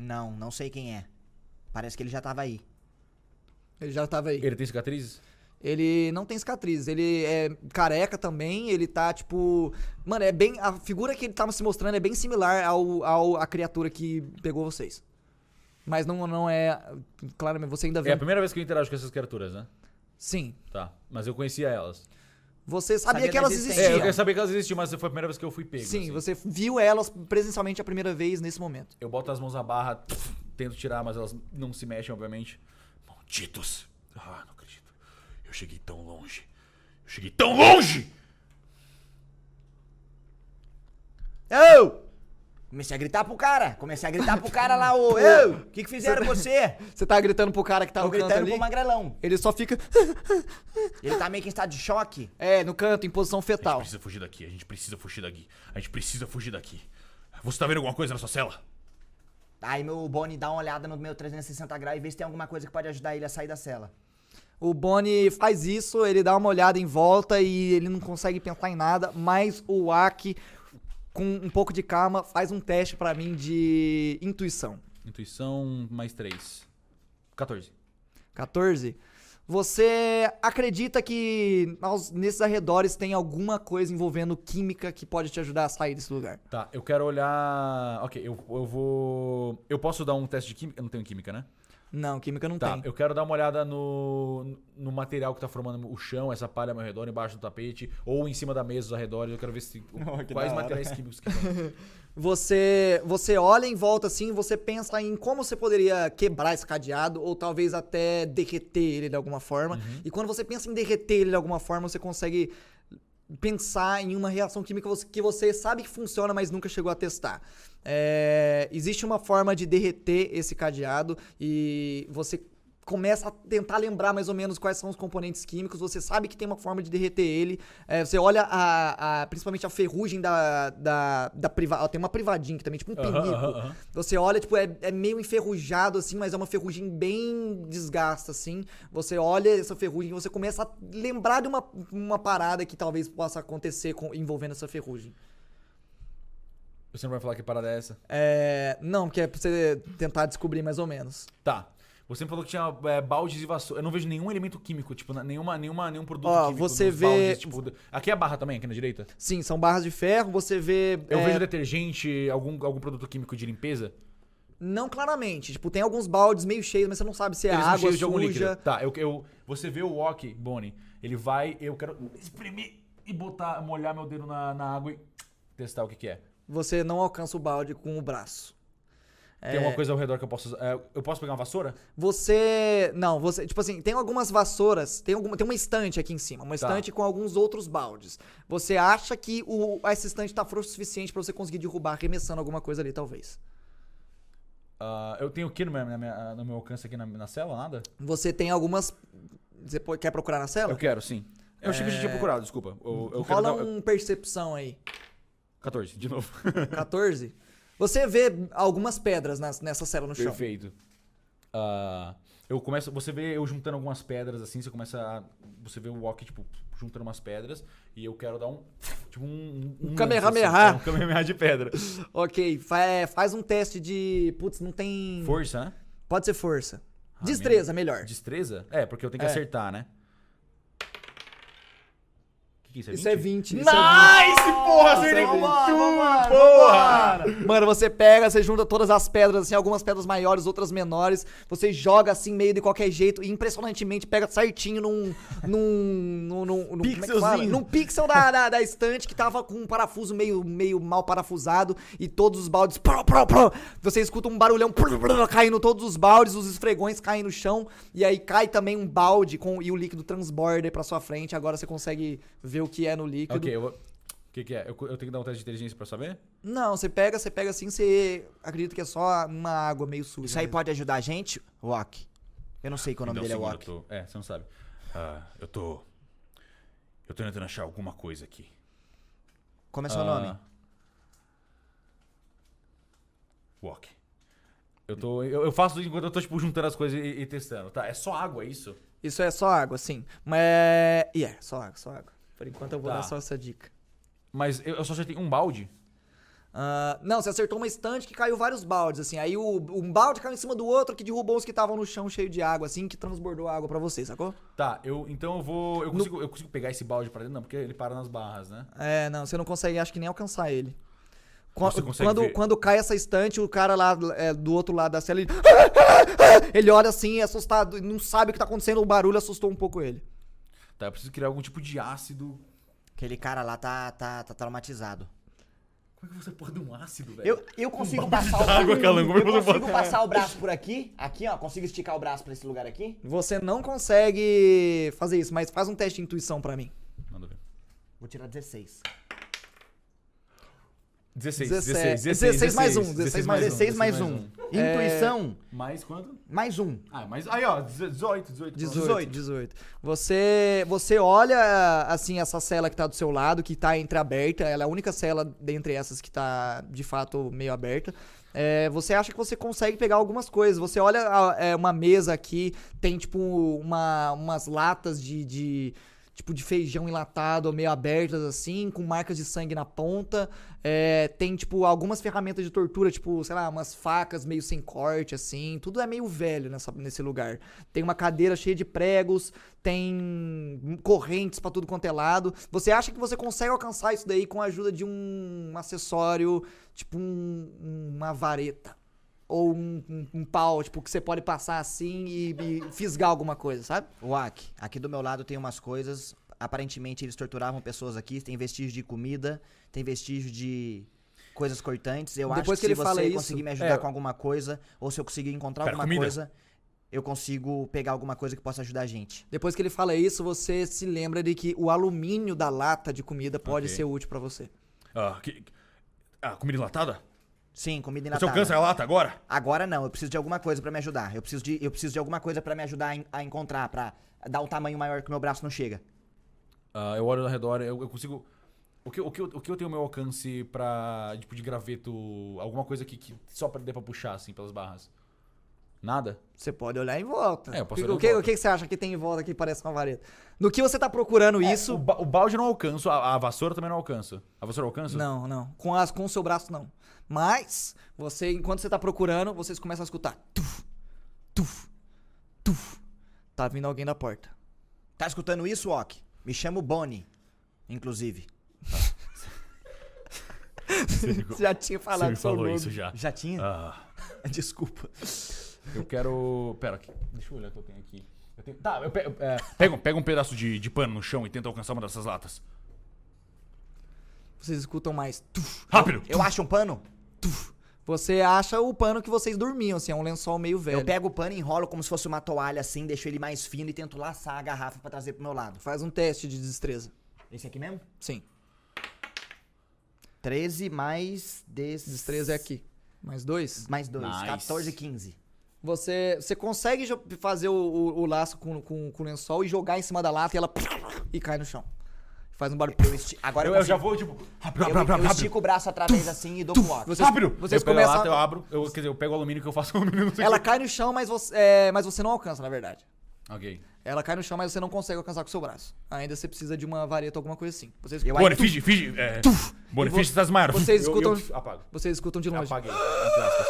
Não, não sei quem é. Parece que ele já tava aí. Ele já tava aí. Ele tem cicatrizes? Ele não tem cicatriz, ele é careca também, ele tá tipo. Mano, é bem. A figura que ele tava se mostrando é bem similar ao, ao a criatura que pegou vocês. Mas não, não é. Claramente, você ainda vê. É a primeira vez que eu interajo com essas criaturas, né? Sim. Tá. Mas eu conhecia elas. Você sabia, Sabia que elas existência. É, eu existiam. queria saber que elas existiam, mas foi a primeira vez que eu fui pego. Sim, assim. você viu elas presencialmente a primeira vez nesse momento. Eu boto as mãos na barra, tento tirar, mas elas não se mexem, obviamente. Malditos! Ah, não acredito. Eu cheguei tão longe. Eu cheguei tão longe! Ô! Comecei a gritar pro cara. Comecei a gritar pro cara lá, ô. Ô! O que que fizeram com você? Você tá gritando pro cara que tá Tô no canto gritando ali. pro magrelão. Ele só fica. Ele tá meio que em estado de choque. É, no canto, em posição A gente fetal. precisa fugir daqui, a gente precisa fugir daqui. A gente precisa fugir daqui. Você tá vendo alguma coisa na sua cela? Aí meu Bonnie dá uma olhada no meu 360 graus e vê se tem alguma coisa que pode ajudar ele a sair da cela. O Bonnie faz isso, ele dá uma olhada em volta e ele não consegue pensar em nada, mas o Aki, com um pouco de calma, faz um teste pra mim de intuição. Intuição mais 3. 14. 14. Você acredita que aos- nesses arredores tem alguma coisa envolvendo química que pode te ajudar a sair desse lugar? Tá, eu quero olhar. Ok, eu, eu vou. Eu posso dar um teste de química? Eu não tenho química, né? Não, química não Tá, tem. eu quero dar uma olhada no, no material que tá formando o chão, essa palha ao meu redor, embaixo do tapete, ou em cima da mesa, os arredores. Eu quero ver se, que quais materiais químicos que estão. Você, você olha em volta assim, você pensa em como você poderia quebrar esse cadeado ou talvez até derreter ele de alguma forma. Uhum. E quando você pensa em derreter ele de alguma forma, você consegue pensar em uma reação química que você sabe que funciona, mas nunca chegou a testar. É, existe uma forma de derreter esse cadeado e você começa a tentar lembrar mais ou menos quais são os componentes químicos. Você sabe que tem uma forma de derreter ele. É, você olha a, a- principalmente a ferrugem da, da, da privada. Tem uma privadinha que também, tipo um pinico. Você olha, tipo, é, é meio enferrujado, assim, mas é uma ferrugem bem desgasta, assim. Você olha essa ferrugem e você começa a lembrar de uma, uma parada que talvez possa acontecer com- envolvendo essa ferrugem. Você não vai falar que parada é essa? É. Não, que é pra você tentar descobrir mais ou menos. Tá. Você me falou que tinha é, baldes e vassoura. Eu não vejo nenhum elemento químico, tipo, nenhuma, nenhuma, nenhum produto Ó, químico. você vê- baldes, tipo, aqui é a barra também, aqui na direita? Sim, são barras de ferro, você vê. Eu é, vejo detergente, algum, algum produto químico de limpeza. Não claramente. Tipo, tem alguns baldes meio cheios, mas você não sabe se é Eles água cheios de algum suja. líquido. Tá, eu, eu, você vê o wok, Bonnie, ele vai, eu quero espremer e botar, molhar meu dedo na, na água e testar o que que é. Você não alcança o balde com o braço. Tem alguma coisa ao redor que eu posso usar? É, eu posso pegar uma vassoura? Você. Não, você. Tipo assim, tem algumas vassouras, tem, alguma, tem uma estante aqui em cima, uma Tá. estante com alguns outros baldes. Você acha que o, essa estante tá frouxa o suficiente pra você conseguir derrubar, arremessando alguma coisa ali, talvez. Ah, eu tenho o que no meu, minha- no meu alcance aqui na, na cela? Nada? Você tem algumas. Você quer procurar na cela? Eu quero, sim. Eu achei que a gente tinha procurado, desculpa. Eu, eu quero Rola dar- um percepção aí. 14, de novo. 14. Você vê algumas pedras nas- nessa cela no chão. Perfeito. Ah, eu começo, você vê eu juntando algumas pedras assim, você começa a, você vê o Walk tipo juntando umas pedras e eu quero dar um tipo um um, Um Kamehameha. assim, um Kamehameha de pedra. Ok, fa- faz um teste de. Putz, não tem. Força, né? Pode ser força. Ah, Destreza, melhor. Destreza? É, porque eu tenho que É. acertar, né? Que, que é isso? Isso é 20. Nice, isso é 20. porra, acertei com tudo, porra! Mano, você pega, você junta todas as pedras, assim, algumas pedras maiores, outras menores. Você joga assim, meio de qualquer jeito, e impressionantemente pega certinho num. num. num. num, num é? Pixelzinho. Num pixel da, da, da estante que tava com um parafuso meio, meio mal parafusado e todos os baldes. pró, pró, pró. Você escuta um barulhão pró, pró, caindo todos os baldes, os esfregões caem no chão. E aí cai também um balde com, e o líquido transborda pra sua frente. Agora você consegue ver o que é no líquido. Ok, eu vou... O que, que é? Eu, eu tenho que dar um teste de inteligência pra saber? Não, você pega, você pega assim, você acredita que é só uma água meio suja. Isso aí mesmo. pode ajudar a gente? Wok. Eu não sei que o nome Me dá dele é um Wok. tô- É, você não sabe. Ah, eu tô... Eu tô tentando achar alguma coisa aqui. Como é seu Ah, nome? Walk. Eu tô. Eu, eu faço isso enquanto eu tô, tipo, juntando as coisas e, e testando. Tá, é só água, é isso? Isso é só água, sim. Mas. E é, só água, só água. Por enquanto eu vou Tá. dar só essa dica. Mas eu, só acertei um balde. Ah, não, você acertou uma estante que caiu vários baldes, assim. Aí o, um balde caiu em cima do outro que derrubou os que estavam no chão cheio de água, assim, que transbordou água pra você, sacou? Tá, eu. Então eu vou. Eu consigo, eu consigo pegar esse balde pra dentro? Não, porque ele para nas barras, né? É, não, você não consegue, acho que nem alcançar ele. Você Quando, ver? quando cai essa estante, o cara lá é, do outro lado da cela, ele, ele olha assim, assustado, não sabe o que tá acontecendo, o barulho assustou um pouco ele. Tá, eu preciso criar algum tipo de ácido. Aquele cara lá tá, tá, tá traumatizado. Como é que você pode um ácido, velho? Eu, eu consigo passar o como é Eu que você consigo pode- passar o braço por aqui. Aqui, ó. Consigo esticar o braço pra esse lugar aqui. Você não consegue fazer isso, mas faz um teste de intuição pra mim. Manda ver. Vou tirar 16. 16, 17. 16, 16 mais um, 16 mais 16 mais um. Intuição, Mais quanto? mais um. Ah, mas. Aí, ó, 18, 18. 18, 18. Você, você olha, assim, essa cela que tá do seu lado, que tá entreaberta, ela é a única cela dentre essas que tá, de fato, meio aberta. É, você acha que você consegue pegar algumas coisas. Você olha a- é, uma mesa aqui, tem, tipo, uma, umas latas de... de tipo de feijão enlatado, meio abertas assim, com marcas de sangue na ponta. É, tem, tipo, algumas ferramentas de tortura, tipo, sei lá, umas facas meio sem corte, assim. Tudo é meio velho nessa, nesse lugar. Tem uma cadeira cheia de pregos, tem correntes pra tudo quanto é lado. Você acha que você consegue alcançar isso daí com a ajuda de um acessório, tipo um- uma vareta. Ou um, um- um pau, tipo, que você pode passar assim e, e fisgar alguma coisa, sabe? Wack, aqui do meu lado tem umas coisas. Aparentemente eles torturavam pessoas aqui. Tem vestígio de comida, tem vestígio de coisas cortantes. Eu Depois acho que que, ele se fala você isso- conseguir me ajudar É. com alguma coisa, ou se eu conseguir encontrar Pera, alguma comida? coisa, eu consigo pegar alguma coisa que possa ajudar a gente. Depois que ele fala isso, você se lembra de que o alumínio da lata de comida pode Ok. ser útil pra você. Ah, que... ah, comida enlatada? Sim, comida Você enlatada. alcança a lata agora? Agora não, eu preciso de alguma coisa pra me ajudar. Eu preciso de, eu preciso de alguma coisa pra me ajudar a, a encontrar, pra dar um tamanho maior que o meu braço não chega. Ah, eu olho ao redor, eu, eu consigo. O que, o, que, eu- o que eu tenho ao meu alcance pra. Tipo, de graveto. Alguma coisa que, que só pra, dê pra puxar, assim, pelas barras? Nada? Você pode olhar em volta. É, eu posso o, olhar em que, volta. o que você acha que tem em volta que parece uma vareta? No que você tá procurando É, isso. O, ba- o balde eu não alcanço, a, a vassoura também não alcanço. A vassoura alcança? Não, não. Com, as, com o seu braço, não. Mas, você, enquanto você tá procurando, vocês começam a escutar. Tuf, tuf, tuf. Tá vindo alguém da porta. Tá escutando isso, Ok? Me chamo Bonnie, inclusive. Você já tinha falado Você me falou nome. isso já. Já tinha? Ah, Desculpa. eu quero. Pera, aqui. deixa eu olhar o que eu tenho aqui. Eu tenho- Tá, eu pego, é, pega, pega um pedaço de, de pano no chão e tenta alcançar uma dessas latas. Vocês escutam mais. Rápido! Eu acho um pano. Você acha o pano que vocês dormiam, assim, é um lençol meio velho. eu pego o pano e enrolo como se fosse uma toalha assim, deixo ele mais fino e tento laçar a garrafa pra trazer pro meu lado. Faz um teste de destreza. Esse aqui mesmo? Sim. 13 mais des... Destreza é aqui. Mais dois. Mais 2, Nice. 14 15. Você, você consegue fazer o, o- o laço com, com, com o lençol e jogar em cima da lata e ela e cai no chão. Faz um barulho. Eu esti... Agora Eu, eu, eu já vou, tipo. Rápido, Eu, rápido, rápido, eu rápido. estico o braço através assim e dou pro. Vocês, Rápido! Vocês eu pego a começam. lata, eu abro, eu, quer dizer, eu pego o alumínio que eu faço o alumínio no Ela cai no chão, mas você, é, mas você não alcança, na verdade. Ok. Ela cai no chão, mas você não consegue alcançar com o seu braço. Ainda você precisa de uma vareta ou alguma coisa assim. Vocês, Eu Boni, ainda- finge, finge. É, finge tá desmaiado. vocês Eu- escutam- Eu, apago. vocês escutam de longe. Apaguei. entre aspas.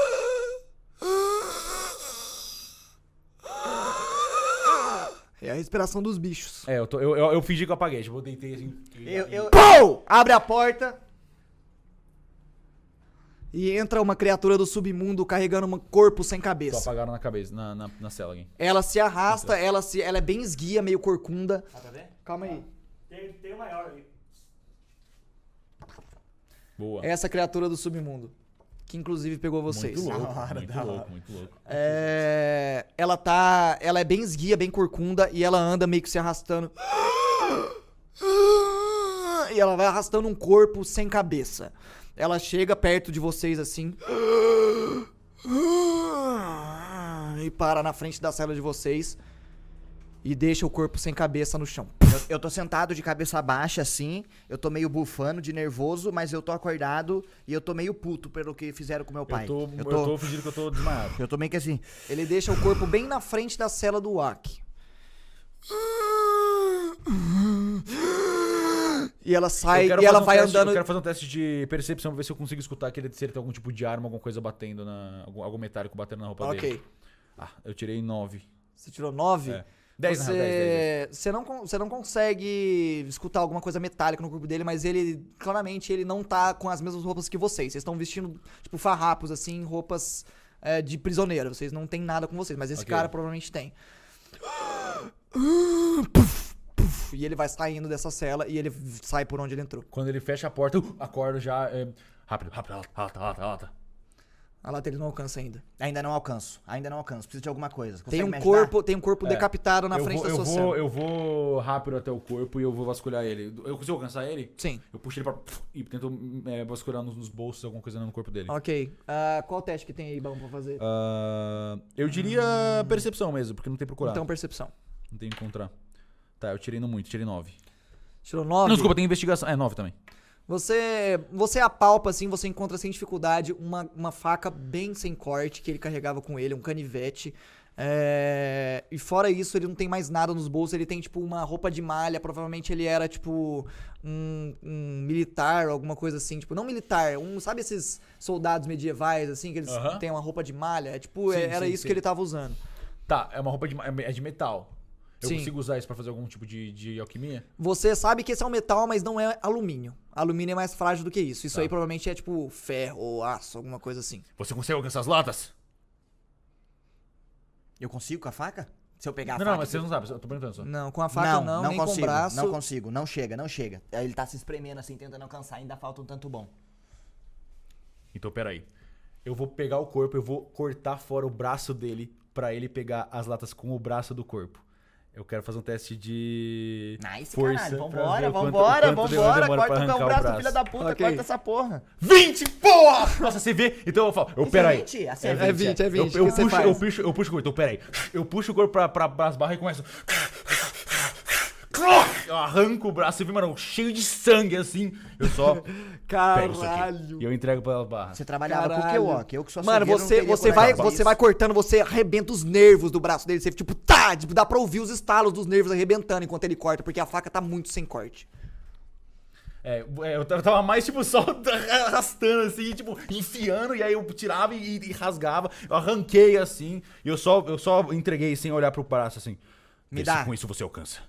É a respiração dos bichos. É, eu, tô, eu, eu, eu fingi que eu apaguei. Tipo, eu deitei assim. e- Eu, eu, Pou! Abre a porta. E entra uma criatura do submundo carregando um corpo sem cabeça. apagado na cabeça, na, na, na cela aqui. Ela se arrasta, ela, se, ela é bem esguia, meio corcunda. Dá pra ver? Calma aí. Tem, tem o maior ali. Boa. Essa criatura do submundo. Que inclusive pegou vocês. Muito louco, hora, muito louco, muito louco. É, ela tá. Ela é bem esguia, bem corcunda, e ela anda meio que se arrastando. E ela vai arrastando um corpo sem cabeça. Ela chega perto de vocês assim. E para na frente da cela de vocês. E deixa o corpo sem cabeça no chão. Eu, eu tô sentado de cabeça baixa, assim. Eu tô meio bufando de nervoso, mas eu tô acordado e eu tô meio puto pelo que fizeram com meu pai. Eu tô, eu eu tô, tô fingindo que eu tô desmaiado. eu tô meio que assim. Ele deixa o corpo bem na frente da cela do Wak. E ela sai Eu quero e ela fazer um vai teste- andando. Eu quero fazer um teste de percepção pra ver se eu consigo escutar que ele, se ele tem algum tipo de arma, alguma coisa batendo na. Algum, algo metálico batendo na roupa dele. Ok. Ah, eu tirei 9. Você tirou 9? É. 10 você, real, 10, 10, 10. Você, não, você não consegue escutar alguma coisa metálica no corpo dele, mas ele, claramente, ele não tá com as mesmas roupas que vocês. Vocês estão vestindo, tipo, farrapos, assim, roupas é, de prisioneiro. Vocês não tem nada com vocês, mas esse Ok. cara provavelmente tem. Puf, puf, E ele vai saindo dessa cela e ele sai por onde ele entrou. Quando ele fecha a porta, eu acordo já. é, rápido, rápido, alta, alta, alta, alta. A lata ele não alcança ainda. Ainda não alcanço. Ainda não alcanço. Preciso de alguma coisa. Tem Consegue um me ajudar? corpo, tem um corpo É. decapitado na eu frente vou, da eu sua vou. Eu vou rápido até o corpo e eu vou vasculhar ele. Eu consigo alcançar ele? Sim. Eu puxo ele pra. E tento é, vasculhar nos, nos bolsos alguma coisa no corpo dele. Ok. Ah, qual teste que tem aí, Bão, pra fazer? Ah, eu diria percepção mesmo, porque não tem procurar. Então, percepção. Não tem encontrar. Tá, eu tirei no muito, tirei 9. Tirou 9? Não, desculpa, tem investigação. É, 9 também. Você, você apalpa, assim, você encontra sem dificuldade uma, uma faca bem sem corte que ele carregava com ele, um canivete. É, E fora isso, ele não tem mais nada nos bolsos. Ele tem, tipo, uma roupa de malha. Provavelmente ele era, tipo, um, um militar, alguma coisa assim. Tipo, não militar, um, sabe esses soldados medievais, assim, que eles têm uma roupa de malha? É, tipo, Sim, é- era sim, isso sim. que ele tava usando. Tá, é uma roupa de, ma- é de metal. Eu Sim. consigo usar isso pra fazer algum tipo de, de alquimia? Você sabe que esse é um metal, mas não é alumínio. Alumínio é mais frágil do que isso. Isso Tá. aí provavelmente é, tipo, ferro ou aço, alguma coisa assim. Você consegue alcançar as latas? Eu consigo com a faca? Se eu pegar a não, faca. não, mas você não sabe, eu tô perguntando só. Não, com a faca não, nem consigo, com o braço. Não consigo, não chega, não chega. Aí Ele tá se espremendo assim, tentando alcançar, ainda falta um tanto bom. Então, peraí. Eu vou pegar o corpo, eu vou cortar fora o braço dele pra ele pegar as latas com o braço do corpo. Eu quero fazer um teste de Nice, força. caralho. Vambora, quanto- vambora, quanto vambora. Corta o braço, filha da puta, Ok. corta essa porra. 20, porra! Nossa, você vê? Então eu falo, eu, Isso peraí. É 20? Assim É 20, é 20. Eu, o que eu você puxo, eu, puxo, eu puxo o corpo, então peraí. Eu puxo o corpo pra, pra, pras barras e começo. Eu arranco o braço e vem, mano, cheio de sangue assim. Eu só pego isso aqui. Caralho. E eu entrego pra barra. Você trabalhava com o Caralho. Kewok, eu que sou Mano, açougueiro, não você, teria você, vai, coragem de fazer você vai cortando, você arrebenta os nervos do braço dele. Você, tipo, tá! Tipo, dá pra ouvir os estalos dos nervos arrebentando enquanto ele corta, porque a faca tá muito sem corte. É, é, eu tava- tava mais, tipo, só arrastando, assim, tipo, enfiando, e aí eu tirava e, e rasgava. Eu arranquei, assim, e eu só, eu só entreguei sem olhar pro braço, assim. Me Vê dá. se com isso você alcança.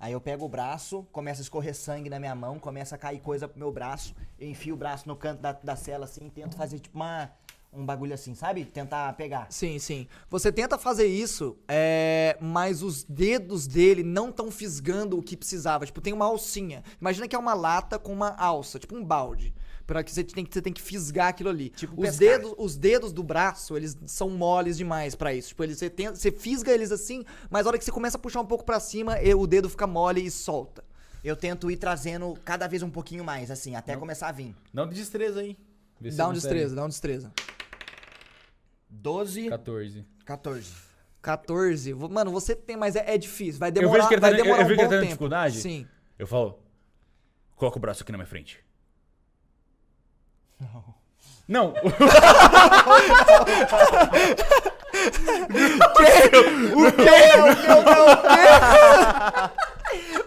Aí eu pego o braço, começa a escorrer sangue na minha mão, começa a cair coisa pro meu braço, eu enfio o braço no canto da, da cela assim, e tento fazer tipo uma, um bagulho assim, sabe? Tentar pegar. Sim, sim. Você tenta fazer isso, é, mas os dedos dele não estão fisgando o que precisava. Tipo, tem uma alcinha. Imagina que é uma lata com uma alça, tipo um balde. Para que você tem que você tem que fisgar aquilo ali. Tipo os pescar. dedos, os dedos do braço, eles são moles demais pra isso. Tipo, eles, você, tenta, você fisga eles assim, mas a hora que você começa a puxar um pouco pra cima, e- o dedo fica mole e solta. Eu tento ir trazendo cada vez um pouquinho mais, assim, até começar a vir. Dá um de destreza aí. Vê Dá um destreza, dá um destreza. 12, 14. 14. 14. Vo- Mano, você tem, mas é, é difícil. Vai Eu demorar, vejo que ele tá, vai eu, demorar eu um vejo que ele tá em tempo. dificuldade. Sim. Eu falo, coloca o braço aqui na minha frente. Não.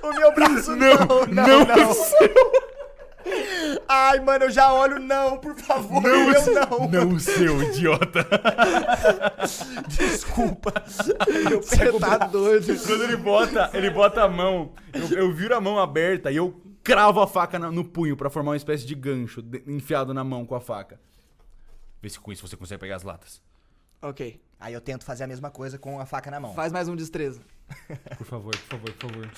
O meu braço não, não, não. Ai, mano, eu já olho não, por favor, não, meu não. Não, seu idiota. Desculpa. Você tá doido. Quando ele bota, ele bota a mão, eu, eu viro a mão aberta e eu cravo a faca no punho pra formar uma espécie de gancho de- enfiado na mão com a faca. Vê se com isso você consegue pegar as latas. Ok. Aí eu tento fazer a mesma coisa com a faca na mão. Faz mais um destreza. Por favor, por favor, por favor.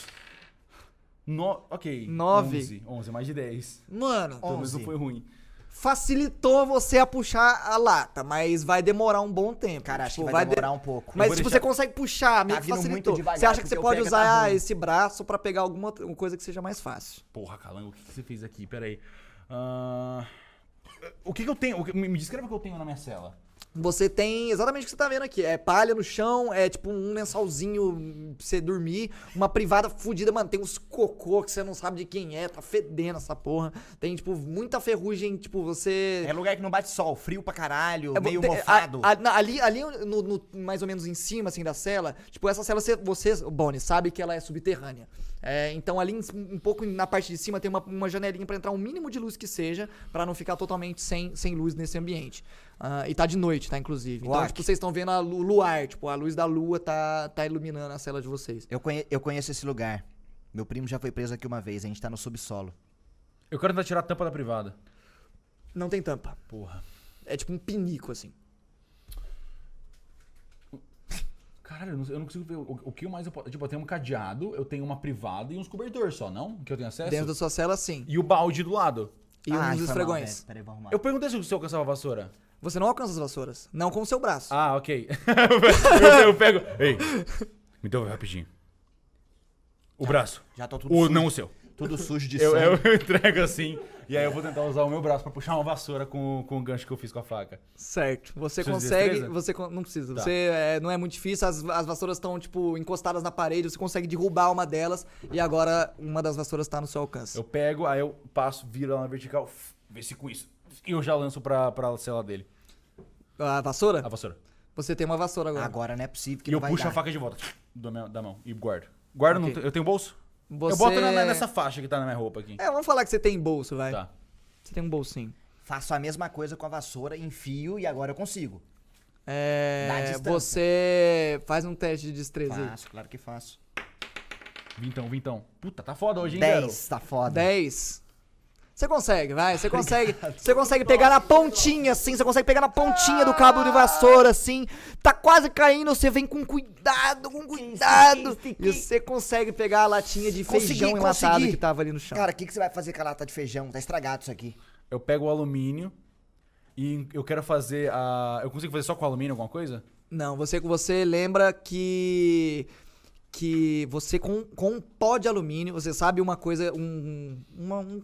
No, ok. Nove. 11, 11, mais de 10. Mano, Pelo menos não 11. foi ruim. Facilitou você a puxar a lata, mas vai demorar um bom tempo. Cara, acho Tipo, que vai, de- demorar um pouco. Mas se deixar- você consegue puxar, meio Tá que vindo muito facilitou. devagar, Você acha que você pode pega usar tá esse braço pra pegar alguma coisa que seja mais fácil. Porra, Calango, o que, que você fez aqui? Pera aí. Ah, o que, que eu tenho? Que- me descreva o que eu tenho na minha cela. Você tem exatamente o que você tá vendo aqui. É palha no chão, é tipo um lençolzinho pra você dormir, uma privada fudida, mano. Tem uns cocô que você não sabe de quem é, tá fedendo essa porra. Tem, tipo, muita ferrugem, tipo, você. É lugar que não bate sol, frio pra caralho, É, meio te- mofado. a- a- ali, ali no, no- mais ou menos em cima, assim, da cela, tipo, essa cela, você, você Bonnie, sabe que ela é subterrânea. É, então ali um pouco na parte de cima tem uma, uma janelinha pra entrar um mínimo de luz que seja, pra não ficar totalmente sem, sem luz nesse ambiente. Ah, e tá de noite, tá, inclusive. Então, Uac. tipo, vocês estão vendo a lu- luar, tipo, a luz da lua tá, tá iluminando a cela de vocês. Eu, conhe- eu conheço esse lugar. Meu primo já foi preso aqui uma vez, a gente tá no subsolo. Eu quero tentar tirar a tampa da privada. Não tem tampa. Porra. É tipo um pinico, assim. Caralho, eu não, eu não consigo ver. O, o que mais eu posso. Tipo, eu tenho um cadeado, eu tenho uma privada e uns cobertores só, não? Que eu tenho acesso? Dentro da sua cela, sim. E o balde do lado. E Ah, uns mal, esfregões. arrumar. Eu perguntei se você alcançava a vassoura. Você não alcança as vassouras. Não com o seu braço. Ah, ok. eu, eu pego. Ei, me deu rapidinho. O braço. Já tô tudo O, sujo. não o seu. Tudo sujo de Eu, sangue. eu entrego assim, e aí eu vou tentar usar o meu braço pra puxar uma vassoura com, com o gancho que eu fiz com a faca. Certo. Você Precisa de consegue. destreza? Você con- não precisa. Tá. Você é, não é muito difícil. As, as vassouras estão tipo encostadas na parede. Você consegue derrubar uma delas e agora uma das vassouras tá no seu alcance. Eu pego, aí eu passo, viro ela na vertical, f- vê se com isso. E eu já lanço pra, pra cela dele, A vassoura? a vassoura. Você tem uma vassoura agora. Agora não é possível que E não eu vai puxo dar. a faca de volta da, minha- da mão e guardo. Guardo, não Ok. tem- eu tenho bolso? Você... Eu boto na- na- nessa faixa que tá na minha roupa aqui. É, vamos falar que você tem bolso, vai. Tá. Você tem um bolsinho. Faço a mesma coisa com a vassoura, enfio e agora eu consigo. Dá É, distância. você faz um teste de destreza aí. Faço, claro que faço. Vintão, vintão. Puta, tá foda hoje, hein, Garo? 10, tá foda. 10. Você consegue, vai. Você consegue. Você consegue pegar na pontinha, assim. Você consegue pegar na pontinha do cabo de vassoura, assim. Tá quase caindo. Você vem com cuidado, com cuidado. E você consegue pegar a latinha de Consegui, feijão enlatado consegui. que tava ali no chão. Cara, o que, que você vai fazer com a lata de feijão? Tá estragado isso aqui. Eu pego o alumínio e eu quero fazer a. Eu consigo fazer só com alumínio alguma coisa? Não, você, você lembra que. Que você com, com um pó de alumínio, você sabe uma coisa. Um, uma- um-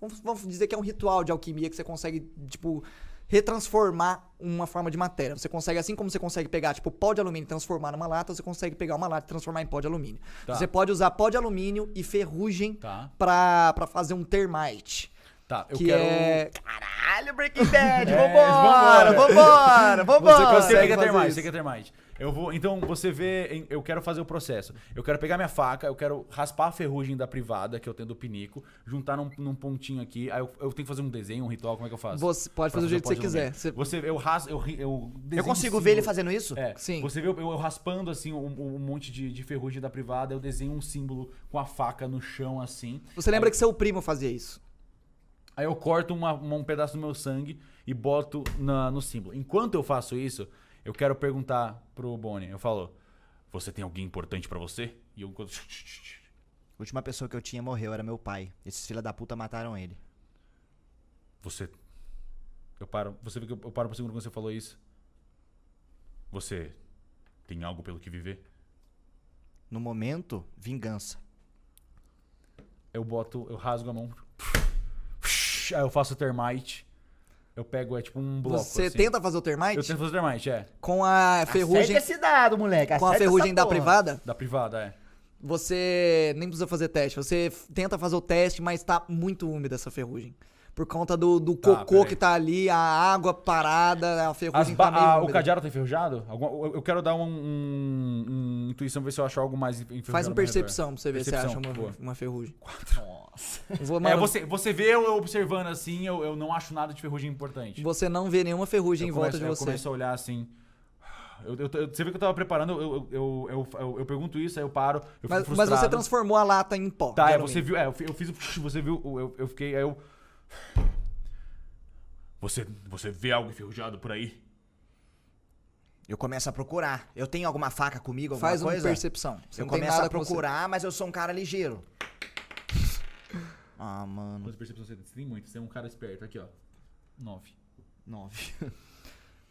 vamos, vamos dizer que é um ritual de alquimia que você consegue, tipo, retransformar uma forma de matéria. Você consegue, assim como você consegue pegar, tipo, pó de alumínio e transformar numa lata, você consegue pegar uma lata e transformar em pó de alumínio. Tá. Você pode usar pó de alumínio e ferrugem Tá. pra, pra fazer um termite. Tá, eu que quero. é. Caralho, Breaking Bad, É, vambora, vambora, vambora. Você sei o consegue que é fazer termite, isso. sei que é termite. Eu vou. Então você vê. Eu quero fazer o processo. Eu quero pegar minha faca, eu quero raspar a ferrugem da privada que eu tenho do pinico, juntar num, num pontinho aqui. Aí eu, eu tenho que fazer um desenho, um ritual, como é que eu faço? Você pode fazer do jeito que você quiser. Você- Você, eu raspo, eu, eu Eu consigo ver ele fazendo isso? É, Sim. Você vê eu, eu raspando assim um, um monte de, de ferrugem da privada, eu desenho um símbolo com a faca no chão assim. Você lembra que seu primo fazia isso? Aí eu corto uma- um pedaço do meu sangue e boto na- no símbolo. Enquanto eu faço isso, eu quero perguntar pro Bonnie. Eu falo, você tem alguém importante pra você? E eu... A última pessoa que eu tinha morreu, era meu pai. Esses filha da puta mataram ele. Você... Eu paro... Você vê que eu, eu paro por segundo quando você falou isso? Você tem algo pelo que viver? No momento, vingança. Eu boto... Eu rasgo a mão. Aí eu faço termite. Eu pego, é tipo um bloco Você assim. tenta fazer o termite? Eu tento fazer termite, é. Com a ferrugem, Acerta esse dado, moleque. com a acerta ferrugem da porra. privada, Da privada, é. você nem precisa fazer teste. Você tenta fazer o teste, mas tá muito úmida essa ferrugem. Por conta do, do Tá, cocô que tá ali, a água parada, a ferrugem tá meio a- o cadeado tá enferrujado? Eu, eu quero dar um, um- um intuição, ver se eu acho algo mais enferrujado. Faz um redor. percepção pra você ver se você Percepção, acha boa. uma, uma ferrugem. Nossa. Vou, É, mano, você, você vê eu observando assim, eu, eu não acho nada de ferrugem importante. você não vê nenhuma ferrugem eu em volta começo, de eu você. começo a olhar assim. Eu, eu- eu- você vê que eu tava preparando, eu, eu, eu, eu, eu- eu pergunto isso, aí eu paro, eu Mas, mas você transformou a lata em pó. Tá, é, você viu, é, eu fi- eu fiz, o- você viu, eu, eu fiquei, aí eu... Você, você vê algo enferrujado por aí? Eu começo a procurar. Eu tenho alguma faca comigo, alguma Faz uma coisa? percepção. Você eu não tem começo nada a procurar, mas eu sou um cara ligeiro. Ah, mano. Quantas percepções você tem? Muito, você é um cara esperto. Aqui, ó. Nove. Nove.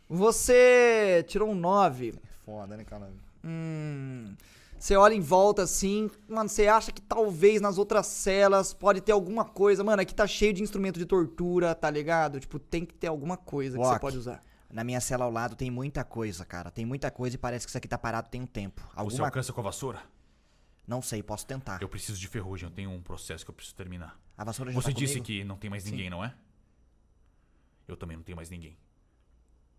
Você tirou um 9. Foda, né, cara? Hum. Você olha em volta assim, mano, você acha que talvez nas outras celas pode ter alguma coisa. Mano, aqui tá cheio de instrumento de tortura, tá ligado? Tipo, tem que ter alguma coisa que você pode usar. Na minha cela ao lado tem muita coisa, cara. Tem muita coisa e parece que isso aqui tá parado tem um tempo. Você Alguma alcança com a vassoura? Não sei, posso tentar. Eu preciso de ferrugem, eu tenho um processo que eu preciso terminar. A vassoura já Você tá disse comigo? que não tem mais ninguém, não é? Eu também não tenho mais ninguém.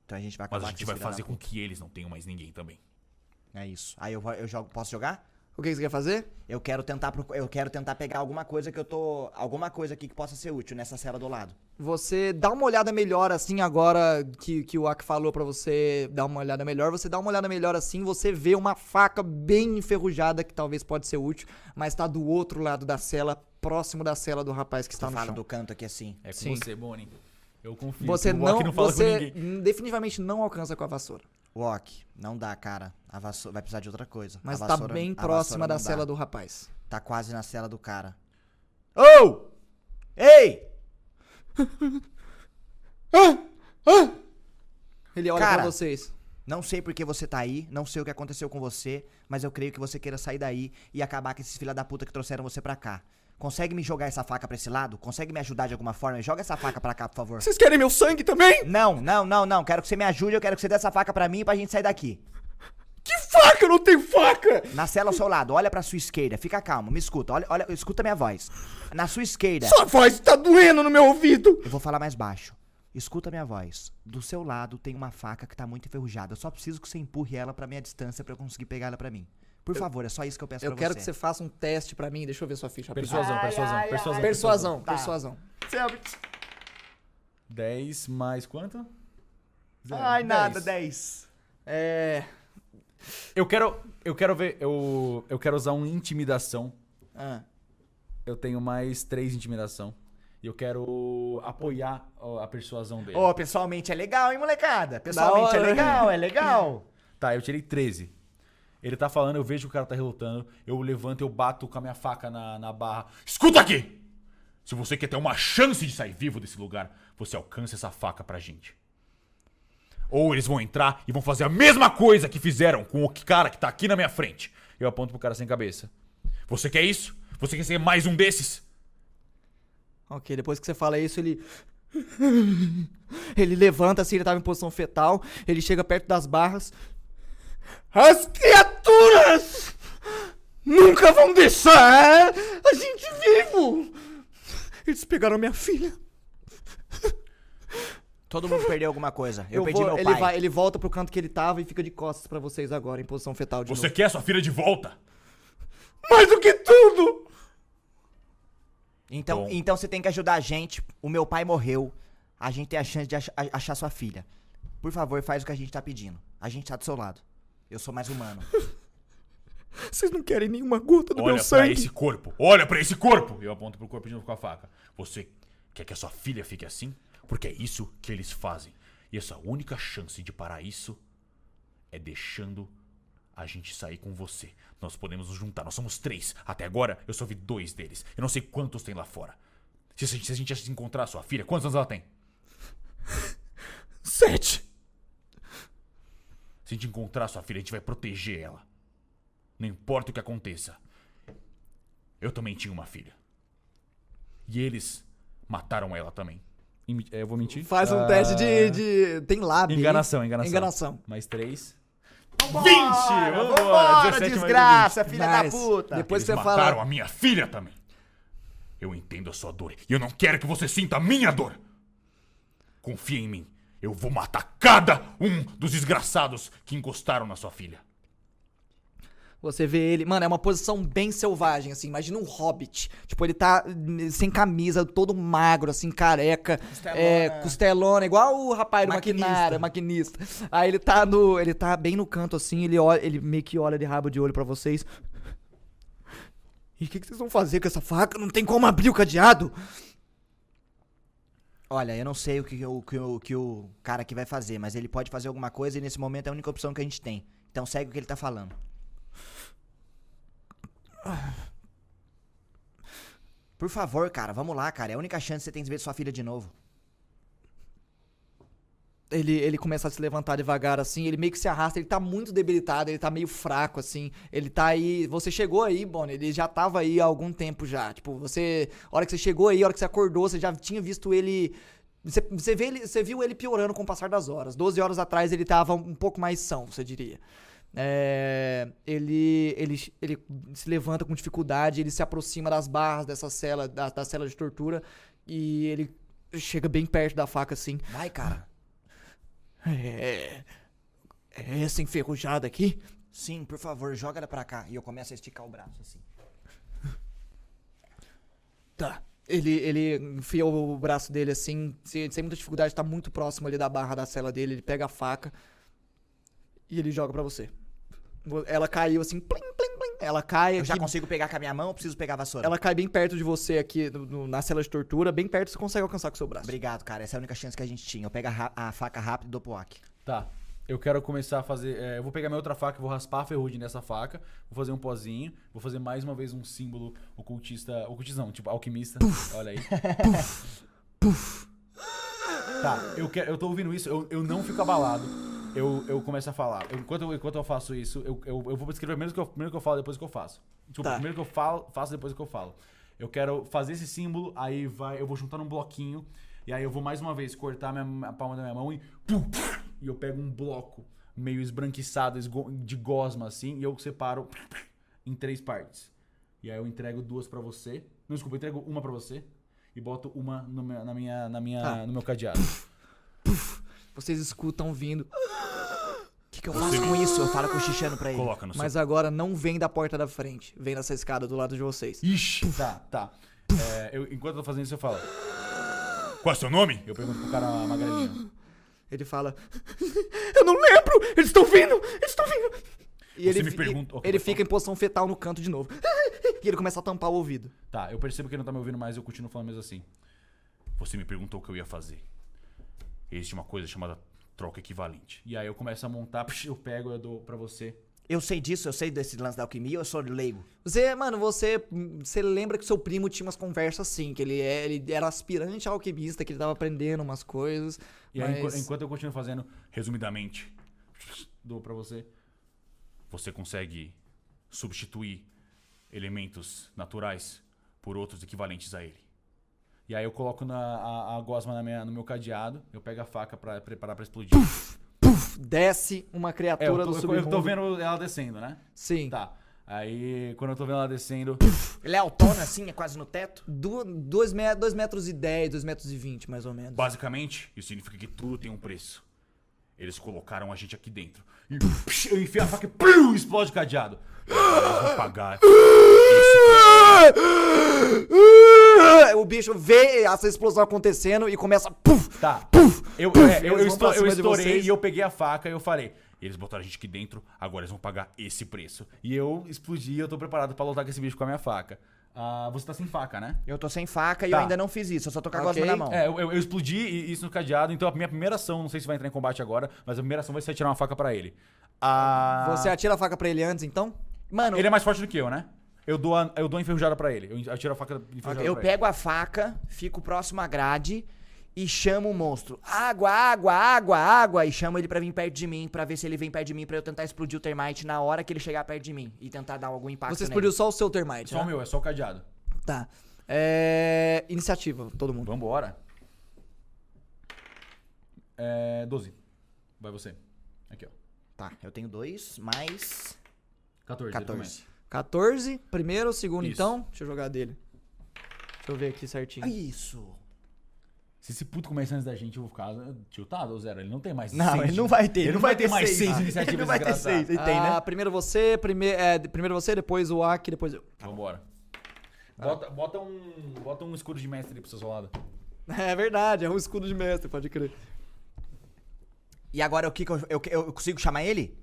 Então a gente vai Mas acabar a com gente vai fazer com puta. que eles não tenham mais ninguém também. É isso. Aí eu, eu jogo, posso jogar? O que que você quer fazer? Eu quero tentar eu quero tentar pegar alguma coisa que eu tô, alguma coisa aqui que possa ser útil nessa cela do lado. Você dá uma olhada melhor assim agora que, que o Ak falou pra você dar uma olhada melhor. Você dá uma olhada melhor assim, você vê uma faca bem enferrujada que talvez pode ser útil, mas tá do outro lado da cela, próximo da cela do rapaz que está Você no fala chão. do canto aqui assim. É com Sim. você, Bonnie. Eu confio. Você não, não você ninguém. definitivamente não alcança com a vassoura. Wok, não dá, cara. A vassoura vai precisar de outra coisa. Mas A tá vassoura- bem próxima da cela do rapaz. Tá quase na cela do cara. Ô! Ei! Ele olha Cara. pra vocês. Não sei por que você tá aí, não sei o que aconteceu com você, mas eu creio que você queira sair daí e acabar com esses filha da puta que trouxeram você pra cá. Consegue me jogar essa faca pra esse lado? Consegue me ajudar de alguma forma? Joga essa faca pra cá, por favor. Vocês querem meu sangue também? Não, não, não, não. Quero que você me ajude, eu quero que você dê essa faca pra mim pra gente sair daqui. Que faca? Eu não tenho faca! Na cela ao seu lado, olha pra sua esquerda, fica calmo, me escuta, olha, olha, escuta minha voz. Na sua esquerda, Sua voz tá doendo no meu ouvido! eu vou falar mais baixo. Escuta minha voz. Do seu lado tem uma faca que tá muito enferrujada. Eu só preciso que você empurre ela pra minha distância pra eu conseguir pegar ela pra mim. Por favor, é só isso que eu peço Eu pra quero você. que você faça um teste pra mim. Deixa eu ver sua ficha. Persuasão, persuasão, persuasão. Persuasão, Tá. persuasão. 10 mais quanto? Zero. Ai, nada, 10. 10. É. Eu quero, eu quero ver, eu, eu quero usar um intimidação. Ah. Eu tenho mais 3 intimidação. E eu quero apoiar a persuasão dele. Ô, pessoalmente é legal, hein, molecada? Pessoalmente é legal, é legal. Tá, eu tirei 13. Ele tá falando, eu vejo que o cara tá relutando. Eu levanto, eu bato com a minha faca na, na barra. Escuta aqui! Se você quer ter uma chance de sair vivo desse lugar, você alcança essa faca pra gente. Ou eles vão entrar e vão fazer a mesma coisa que fizeram com o cara que tá aqui na minha frente. Eu aponto pro cara sem cabeça. Você quer isso? Você quer ser mais um desses? Ok, depois que você fala isso, ele. Ele levanta assim, ele tava em posição fetal. Ele chega perto das barras. As criaturas nunca vão deixar a gente vivo! Eles pegaram minha filha. Todo mundo perdeu alguma coisa. Eu, perdi vou- meu ele, pai. vai- ele volta pro canto que ele tava e fica de costas pra vocês agora, em posição fetal de Você novo. quer sua filha de volta? Mais do que tudo! Então, Bom. então você tem que ajudar a gente. O meu pai morreu. A gente tem a chance de ach- a- achar sua filha. Por favor, faz o que a gente tá pedindo. A gente tá do seu lado. Eu sou mais humano. Vocês não querem nenhuma gota do Olha meu pra sangue? esse corpo. Olha pra esse corpo. Eu aponto pro corpo de novo com a faca. Você quer que a sua filha fique assim? Porque é isso que eles fazem. E essa única chance de parar isso é deixando a gente sair com você. Nós podemos nos juntar. Nós somos três. Até agora eu só vi dois deles. Eu não sei quantos tem lá fora. Se a gente, se a gente encontrar a sua filha, quantos anos ela tem? Sete! Se a gente encontrar sua filha, a gente vai proteger ela. Não importa o que aconteça. Eu também tinha uma filha. E eles mataram ela também. É, Eu vou mentir? Faz um Ah, teste de, de. Tem lábio. Enganação, enganação. Enganação. Mais três. Vambora, 20! Vambora! Vambora, 17 mais desgraça, filha Nice. da puta. Depois Eles você mataram fala. a minha filha também. Eu entendo a sua dor. E eu não quero que você sinta a minha dor. Confia em mim. Eu vou matar cada um dos desgraçados que encostaram na sua filha. Você vê ele. Mano, é uma posição bem selvagem, assim. Imagina um hobbit. Tipo, ele tá hum, sem camisa, todo magro, assim, careca. Costelona. É, costelona, igual o rapaz do Maquinista. maquinista. Aí ele tá no. Ele tá bem no canto, assim, ele olha, ele meio que olha de rabo de olho pra vocês. E o que, que vocês vão fazer com essa faca? Não tem como abrir o cadeado! Olha, eu não sei o que o, que, o, que o cara aqui vai fazer, mas ele pode fazer alguma coisa e nesse momento é a única opção que a gente tem. Então segue o que ele tá falando. Por favor, cara, vamos lá, cara. É a única chance que você tem de ver sua filha de novo. Ele, ele começa a se levantar devagar, assim, ele meio que se arrasta, ele tá muito debilitado, ele tá meio fraco, assim. Ele tá aí. Você chegou aí, Bonnie, ele já tava aí há algum tempo já. Tipo, você. A hora que você chegou aí, a hora que você acordou, você já tinha visto ele. Você, você, vê ele, você viu ele piorando com o passar das horas. 12 horas atrás ele tava um pouco mais são, você diria. É, ele, ele, ele se levanta com dificuldade, ele se aproxima das barras dessa cela, da, da cela de tortura, e ele chega bem perto da faca assim. Vai, cara. É. É essa enferrujada aqui? Sim, por favor, joga ela pra cá. E eu começo a esticar o braço assim. Tá. Ele, ele enfia o braço dele assim, sem, sem muita dificuldade, tá muito próximo ali da barra da cela dele. Ele pega a faca e ele joga pra você. Ela caiu assim, plim, plim, plim. Ela cai Eu já aqui- consigo pegar com a minha mão ou preciso pegar a vassoura? Ela cai bem perto de você aqui no- no- na cela de tortura, bem perto você consegue alcançar com o seu braço. Obrigado, cara. Essa é a única chance que a gente tinha. Eu pego a, a faca rápido e dou pro Aki. Tá. Eu quero começar a fazer. é, eu vou pegar minha outra faca, vou raspar a ferrugem nessa faca, vou fazer um pozinho, vou fazer mais uma vez um símbolo ocultista. Ocultista não, tipo alquimista. Olha aí. Tá, eu, quero, eu tô ouvindo isso, eu, eu não fico abalado. Eu, eu começo a falar. Eu- enquanto, eu, enquanto eu faço isso, eu, eu, eu vou escrever primeiro que eu, primeiro que eu falo, depois que eu faço. Desculpa, Tá. primeiro que eu falo, faço, depois que eu falo. Eu quero fazer esse símbolo, aí vai, eu vou juntar num bloquinho, e aí eu vou mais uma vez cortar minha, a palma da minha mão e. pum, e eu pego um bloco meio esbranquiçado, esgo- de gosma assim, e eu separo em três partes. E aí eu entrego duas pra você. Não, desculpa, eu entrego uma pra você e boto uma no meu- na minha, na minha, Tá. no meu cadeado. Vocês escutam vindo. O que, que eu faço com isso? Eu falo cochichando pra ele. Coloca no Mas agora não vem da porta da frente. Vem dessa escada do lado de vocês. seu. Ixi, tá, tá. É, eu- enquanto eu tô fazendo isso, eu falo. Qual é o seu nome? Eu pergunto pro cara magrelinho. Ele fala: Eu não lembro! Eles estão vindo! Eles estão vindo! E Você ele, me pergunta- Ok, ele pode fica em posição fetal no canto de novo. E ele começa a tampar o ouvido. Tá, eu percebo que ele não tá me ouvindo mais eu continuo falando mesmo assim. Você me perguntou o que eu ia fazer. Existe uma coisa chamada troca equivalente. E aí eu começo a montar, eu pego, eu dou pra você. Eu sei disso, eu sei desse lance da alquimia, eu sou leigo. Você, mano, você, você lembra que seu primo tinha umas conversas assim, que ele, é, ele era aspirante a alquimista, que ele tava aprendendo umas coisas. E aí, enqu- mas... enquanto eu continuo fazendo, resumidamente, dou pra você. Você consegue substituir elementos naturais por outros equivalentes a ele. E aí eu coloco na, a, a gosma na minha- no meu cadeado, eu pego a faca pra preparar pra explodir. Puf, desce uma É, criatura eu, tô, do eu submundo. tô vendo ela descendo, né? Sim. Tá. Aí, quando eu tô vendo ela descendo, Ele é autona, assim, é quase no teto? 2 metros e 10, 2 metros e 20, mais ou menos. basicamente, isso significa que tudo tem um preço. Eles colocaram a gente aqui dentro. E psh, eu enfio a faca e pum, explode o cadeado. Eles vão pagar. O bicho vê essa explosão acontecendo e começa. Puf, Tá. puf, Eu, puf, é, eu, eu, estou- eu estourei e eu peguei a faca e eu falei. Eles botaram a gente aqui dentro, agora eles vão pagar esse preço. E eu explodi e eu tô preparado pra lutar com esse bicho com a minha faca. Ah, você tá sem faca, né? Eu tô sem faca e Tá. eu ainda não fiz isso, eu só tô com a Ok. gosma na mão. É, eu, eu- eu explodi i- isso no cadeado, então a minha primeira ação, não sei se vai entrar em combate agora, mas a primeira ação vai ser tirar uma faca pra ele. Ah, Você atira a faca pra ele antes, então? Mano, Ele é mais forte do que eu, né? Eu dou a, eu dou a enferrujada pra ele. Eu atiro a faca enferrujada eu pra pego a faca, fico próximo à grade e chamo o monstro. Água, água, água, água. E chamo ele pra vir perto de mim, pra ver se ele vem perto de mim, pra eu tentar explodir o termite na hora que ele chegar perto de mim. E tentar dar algum impacto Você nele. explodiu só o seu termite, ele. Só né? o meu, é só o cadeado. Tá. É... Iniciativa, todo mundo. Vambora. É. 12. Vai você. Aqui, ó. Tá, eu tenho dois, mais 14. ele 14. Começa. 14, primeiro, segundo, Isso. então. Deixa eu jogar dele. Deixa eu ver aqui certinho. Isso. Se esse puto começar antes da gente, eu vou ficar tiltado ou zero? Ele não tem mais Não, seis ele não vai ter. Ele não vai ter mais seis Ah, iniciativas Ele não vai ter seis, ele tem, Ah, né? Primeiro você, prime... é, primeiro você, depois o Aki, depois eu. Vambora. Bota, bota, um, bota um escudo de mestre ali pro seu soldado. É verdade, é um escudo de mestre, pode crer. E agora o que que eu, eu, eu consigo chamar ele?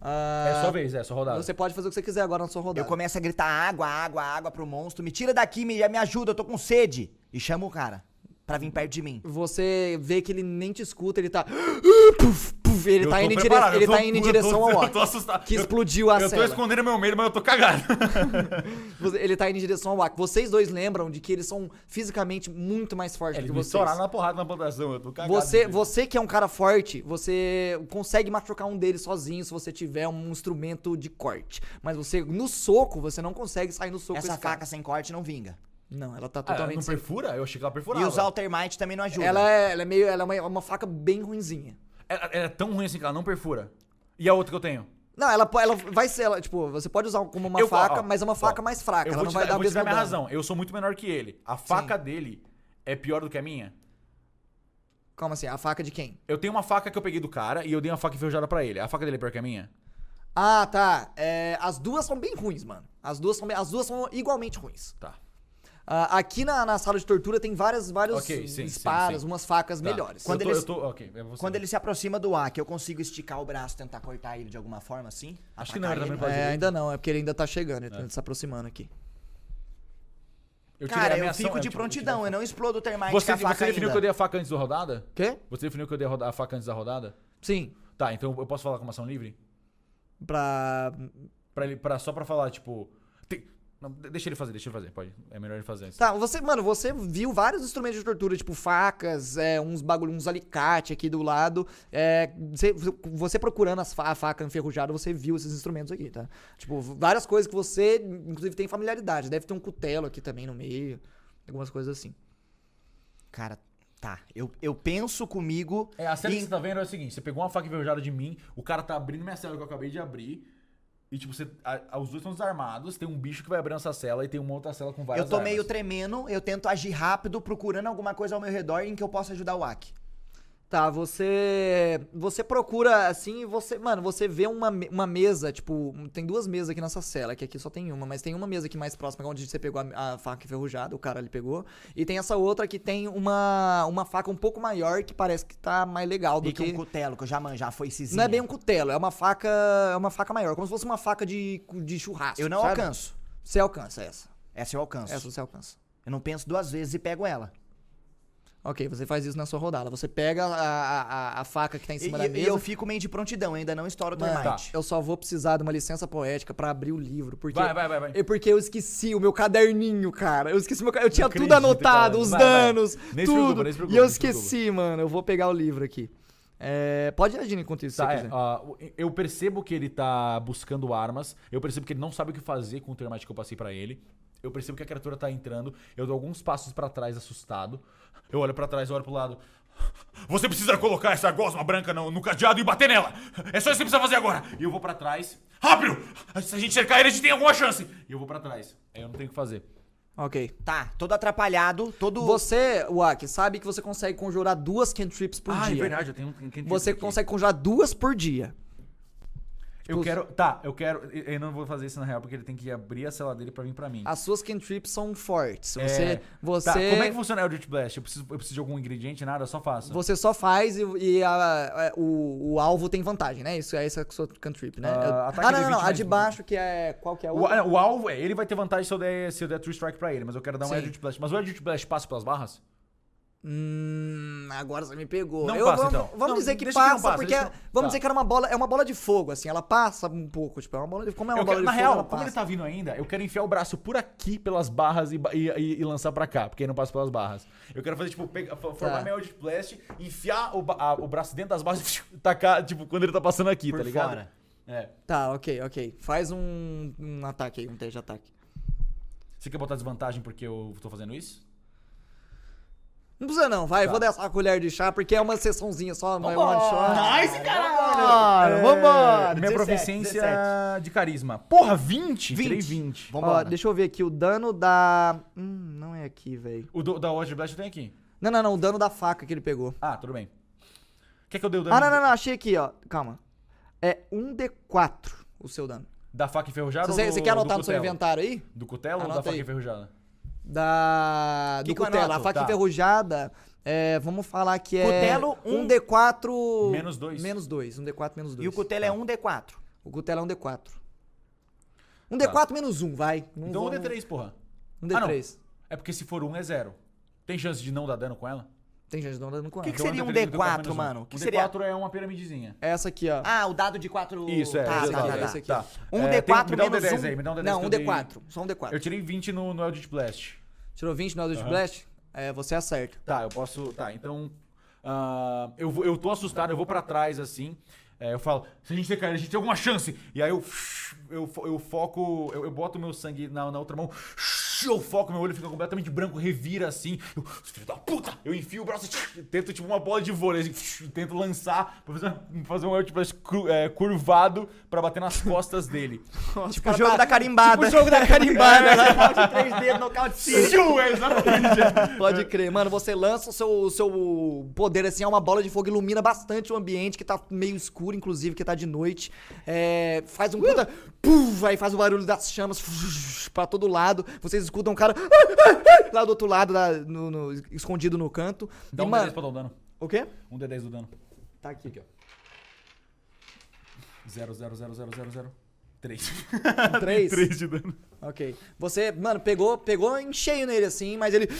Ah, É sua vez, é, sua rodada. Você pode fazer o que você quiser agora na sua rodada. Eu começo a gritar água, água, água pro monstro. Me tira daqui, me, me ajuda, eu tô com sede. E chamo o cara pra vir perto de mim. Você vê que ele nem te escuta, ele tá. Puf, puf, ele Eu tá tô indo, em, dire... eu ele tô- tá indo em eu direção tô- ao Eu Aki. tô assustado. Que Eu- explodiu a Eu tô cela. escondendo meu medo, mas eu tô cagado. Ele tá indo em direção ao Aki. Vocês dois lembram de que eles são fisicamente muito mais fortes Eles me que vocês. estouraram na porrada na plantação, eu tô cagado. Você, você que é um cara forte, você consegue machucar um deles sozinho se você tiver um instrumento de corte. Mas você, no soco, você não consegue sair no soco Essa esse cara. faca sem corte não vinga. Não, ela tá Ah, ela totalmente não sem... perfura? Eu achei que ela perfurava. E usar o termite também não ajuda. Ela é, ela é meio. Ela é uma, uma faca bem ruinzinha. Ela, ela é tão ruim assim que ela não perfura. E a outra que eu tenho? Não, ela, ela vai ser, ela, tipo, você pode usar como uma Eu- faca, ó, mas é uma ó, faca mais fraca. Eu Ela vou não te vai dar, dar eu o vou te mesmo dar minha dano. razão. Eu sou muito menor que ele. A faca dele é pior do que a minha. Como assim? A faca de quem? Eu tenho uma faca que eu peguei do cara e eu dei uma faca enferrujada pra ele. A faca dele é pior que a minha? Ah, tá. É, as duas são bem ruins, mano. As duas são, bem- as duas são igualmente ruins. Tá. Ah, aqui na, na sala de tortura tem várias, vários Ok, sim, sim, espadas, sim. umas facas Tá. melhores. Quando tô, eu tô, ok, é. Quando ele se aproxima do Aki, eu consigo esticar o braço, tentar cortar ele de alguma forma assim? Acho que não, ele ele? pode- É, ainda não, é porque ele ainda tá chegando, ele tá se aproximando aqui. Eu Cara, eu ação, fico de prontidão, eu não explodo o termite Você, com a faca você definiu ainda. que eu dei a faca antes da rodada? Quê? Você definiu que eu dei a faca antes da rodada? Sim. Tá, então eu posso falar com uma ação livre? Pra. Pra ele, pra, só pra falar, tipo. tem- não, de- deixa ele fazer, deixa ele fazer, pode. É melhor ele fazer antes. Tá, você, mano, você viu vários instrumentos de tortura, tipo facas, é, uns bagulho, uns alicate aqui do lado. É, você, você procurando as a faca enferrujada, você viu esses instrumentos aqui, tá? Tipo, várias coisas que você, inclusive, tem familiaridade. Deve ter um cutelo aqui também no meio. Algumas coisas assim. Cara, tá. Eu, eu penso comigo. É, a cena em- que você tá vendo é o seguinte: você pegou uma faca enferrujada de mim, o cara tá abrindo minha cela que eu acabei de abrir. E, tipo, você, a- a- os dois estão desarmados, tem um bicho que vai abrindo essa cela e tem uma outra cela com várias Eu tô armas. meio tremendo, eu tento agir rápido, procurando alguma coisa ao meu redor em que eu possa ajudar o Aki. Tá, você. Você procura assim, você. Mano, você vê uma, uma mesa, tipo. Tem duas mesas aqui nessa cela, que aqui só tem uma, mas tem uma mesa aqui mais próxima, onde você pegou a, a faca enferrujada, o cara ali pegou. E tem essa outra que tem uma, uma faca um pouco maior que parece que tá mais legal do E que um cutelo, que eu já manjo, já foi cizinha. Não é bem um cutelo, é uma faca. É uma faca maior, como se fosse uma faca de, de churrasco. Eu não sabe? alcanço. Você alcança essa. Essa eu alcanço. Essa você alcança. Eu não penso duas vezes e pego ela. Ok, você faz isso na sua rodada. Você pega a, a, a- faca que tá em E, cima e- da e mesa. eu fico meio de prontidão, ainda não estouro o Mano, termite. eu só vou precisar de uma licença poética pra abrir o livro. Porque, Vai, vai, vai, vai. É porque eu esqueci o meu caderninho, cara. Eu esqueci meu Eu tinha tudo acredito, anotado, cara. os Vai, vai. danos, Nem se preocupa, tudo. nem se preocupa, e eu preocupa. esqueci, mano. Eu vou pegar o livro aqui. É, pode agir enquanto isso, se Tá, você é, o- eu percebo que ele tá buscando armas. Eu percebo que ele não sabe o que fazer com o termite que eu passei pra ele. Eu percebo que a criatura tá entrando. Eu dou alguns passos pra trás, assustado. Eu olho pra trás, eu olho pro lado. Você precisa colocar essa gosma branca no, no cadeado e bater nela. É só isso que você precisa fazer agora. E eu vou pra trás. Rápido! Se a gente cercar ele, a gente tem alguma chance. E eu vou pra trás. Aí eu não tenho o que fazer. Ok. Tá, todo atrapalhado, todo. Você, Wak, sabe que você consegue conjurar duas cantrips por ah, dia. é verdade, eu tenho um. quem- Você aqui. consegue conjurar duas por dia. Eu quero. Tá, eu quero. Eu não vou fazer isso na real, porque ele tem que abrir a cela dele pra vir pra mim. As suas cantrips são fortes. É, Você, você, Tá, como é que funciona o Eldritch Blast? Eu preciso, eu preciso de algum ingrediente, nada? Eu só faço. Você só faz e, e a- a- o, o alvo tem vantagem, né? Isso é essa é sua cantrip, né? Ah, ataque ah, não, não, não. 20 A de baixo que é. Qual que é a O, outra? o alvo, é, ele vai ter vantagem se eu der, se eu der True Strike pra ele, mas eu quero dar um Sim. Eldritch Blast. Mas o Eldritch Blast passa pelas barras? Hum, agora você me pegou. Não Eu- passa, vamos, então. Vamos Não, dizer que deixa que passa, passa, porque deixa vamos tá. dizer que era uma bola, é uma bola de fogo, assim, ela passa um pouco, tipo, é uma bola de, como é uma Eu bola quero- de na fogo, real, ela como passa. ele tá vindo ainda, eu quero enfiar o braço por aqui pelas barras e, e, e- e lançar pra cá, porque aí não passa pelas barras. Eu quero fazer, tipo, pegar, formar Tá. meu Eldritch Blast, enfiar o, a- o braço dentro das barras e tacar, tipo, quando ele tá passando aqui, Por tá ligado? fora. É. Tá, ok, ok. Faz um, um ataque aí, um teste de ataque. Você quer botar desvantagem porque eu tô fazendo isso? Não precisa não, vai, Tá. vou dar essa colher de chá, porque é uma sessãozinha só, não é one shot. Nice, caralho! É, Vambora! Minha 17, proficiência 17. de carisma. Porra, 20? 20. Tirei 20. Ó, Vambora. deixa eu ver aqui, o dano da... Hum, não é aqui, velho. O do, da Watch Blast eu tenho aqui. Não, não, não, o dano da faca que ele pegou. Ah, tudo bem. Quer que eu dê o dano Ah, não, não, não, achei aqui, ó. Calma. É 1d4 o seu dano. da faca enferrujada Você, ou do, você quer do anotar no seu inventário aí? Do cutelo ou da Anota faca aí. enferrujada? Da. Que do cutelo. A faca Tá. enferrujada, é, vamos falar que é. Cutelo, um- 1d4. Menos dois. Menos 2. 1d4 menos 2. E o cutelo é 1d4. O cutelo é 1d4. 1d4 menos 1, vai. Não Então um vamos- D3, porra. 1d3. É porque se for um é zero. Tem chance de não dar dano com ela? Tem gente não dando com Que ela. que seria um D3 do D4, menos um. mano? Que um seria- D4 é uma piramidezinha. Essa aqui, ó. Ah, o dado de 4. Isso, é. Tá, tá, tá, tá. esse aqui. Tá. Um É, D4 tem- me dá um menos D10 um. aí, me dá um D10 não, que um eu dei- D4. Só um D4. Eu tirei 20 no, no Eldritch Blast. Tirou 20 no Eldritch Aham. Blast? É, você acerta. Tá, eu posso. Tá, então. ah, eu, vou- eu tô assustado, eu vou pra trás assim. é, eu falo, se a gente cair, a gente tem alguma chance. E aí eu. Eu, eu foco. Eu, eu boto meu sangue na, na outra mão. Eu foco, meu olho fica completamente branco, revira assim. Eu, filho da puta! Eu enfio o braço e tento tipo uma bola de vôlei. Assim, tento lançar pra fazer, fazer um cru- é, curvado pra bater nas costas dele. Tipo o jogo da carimbada. Tipo o jogo da carimbada, né? Nocaute 3D, nocaute 5. Tchu, é exatamente. Pode crer. Mano, você lança o seu, o seu poder, assim, é uma bola de fogo, ilumina bastante o ambiente, que tá meio escuro, inclusive, que tá de noite. É, faz um puta... Puf, aí faz o barulho das chamas pra todo lado. Vocês escutam um cara lá do outro lado, lá no- no- escondido no canto. Dá e, um mano, D10 pra dar o dano. o quê? Um D10 do dano. Tá aqui. Aqui, ó. 0, 0, 0, 0, 0, 0. 3. Três? 3 de dano. Ok. Você, mano, pegou, pegou em cheio nele, assim, mas ele...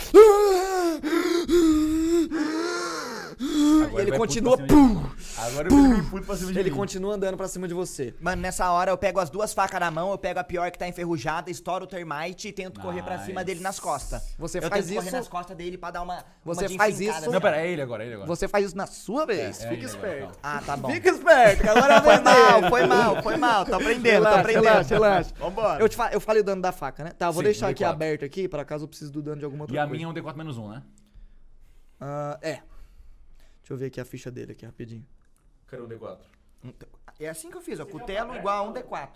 Agora ele continua... pum. Agora eu vou vir puto pra cima de ele mim. continua andando pra cima de você. Mano, nessa hora eu pego as duas facas na mão, eu pego a pior que tá enferrujada, estouro o termite e tento correr pra cima Nice. dele nas costas. Você eu faz tento correr isso- nas costas dele pra dar uma. Você uma de faz enfincada, isso- Não, pera, é ele agora, é ele agora. Você faz isso na sua vez. É, Fica é, esperto. Ah, tá bom. Fica esperto, que agora é Foi mal, foi mal, foi mal. Tô aprendendo, tô Relaxa, aprendendo. relaxa, relaxa. Vambora. Eu, te fa- eu falei o dano da faca, né? Tá, eu vou Sim, deixar um aqui D4. aberto aqui, pra caso eu precise do dano de alguma outra E a coisa. minha é um D4 menos 1, né? Ah, é. Deixa eu ver aqui a ficha dele aqui, rapidinho. Cadê o D4? É assim que eu fiz, ó. Cutelo igual a um D4.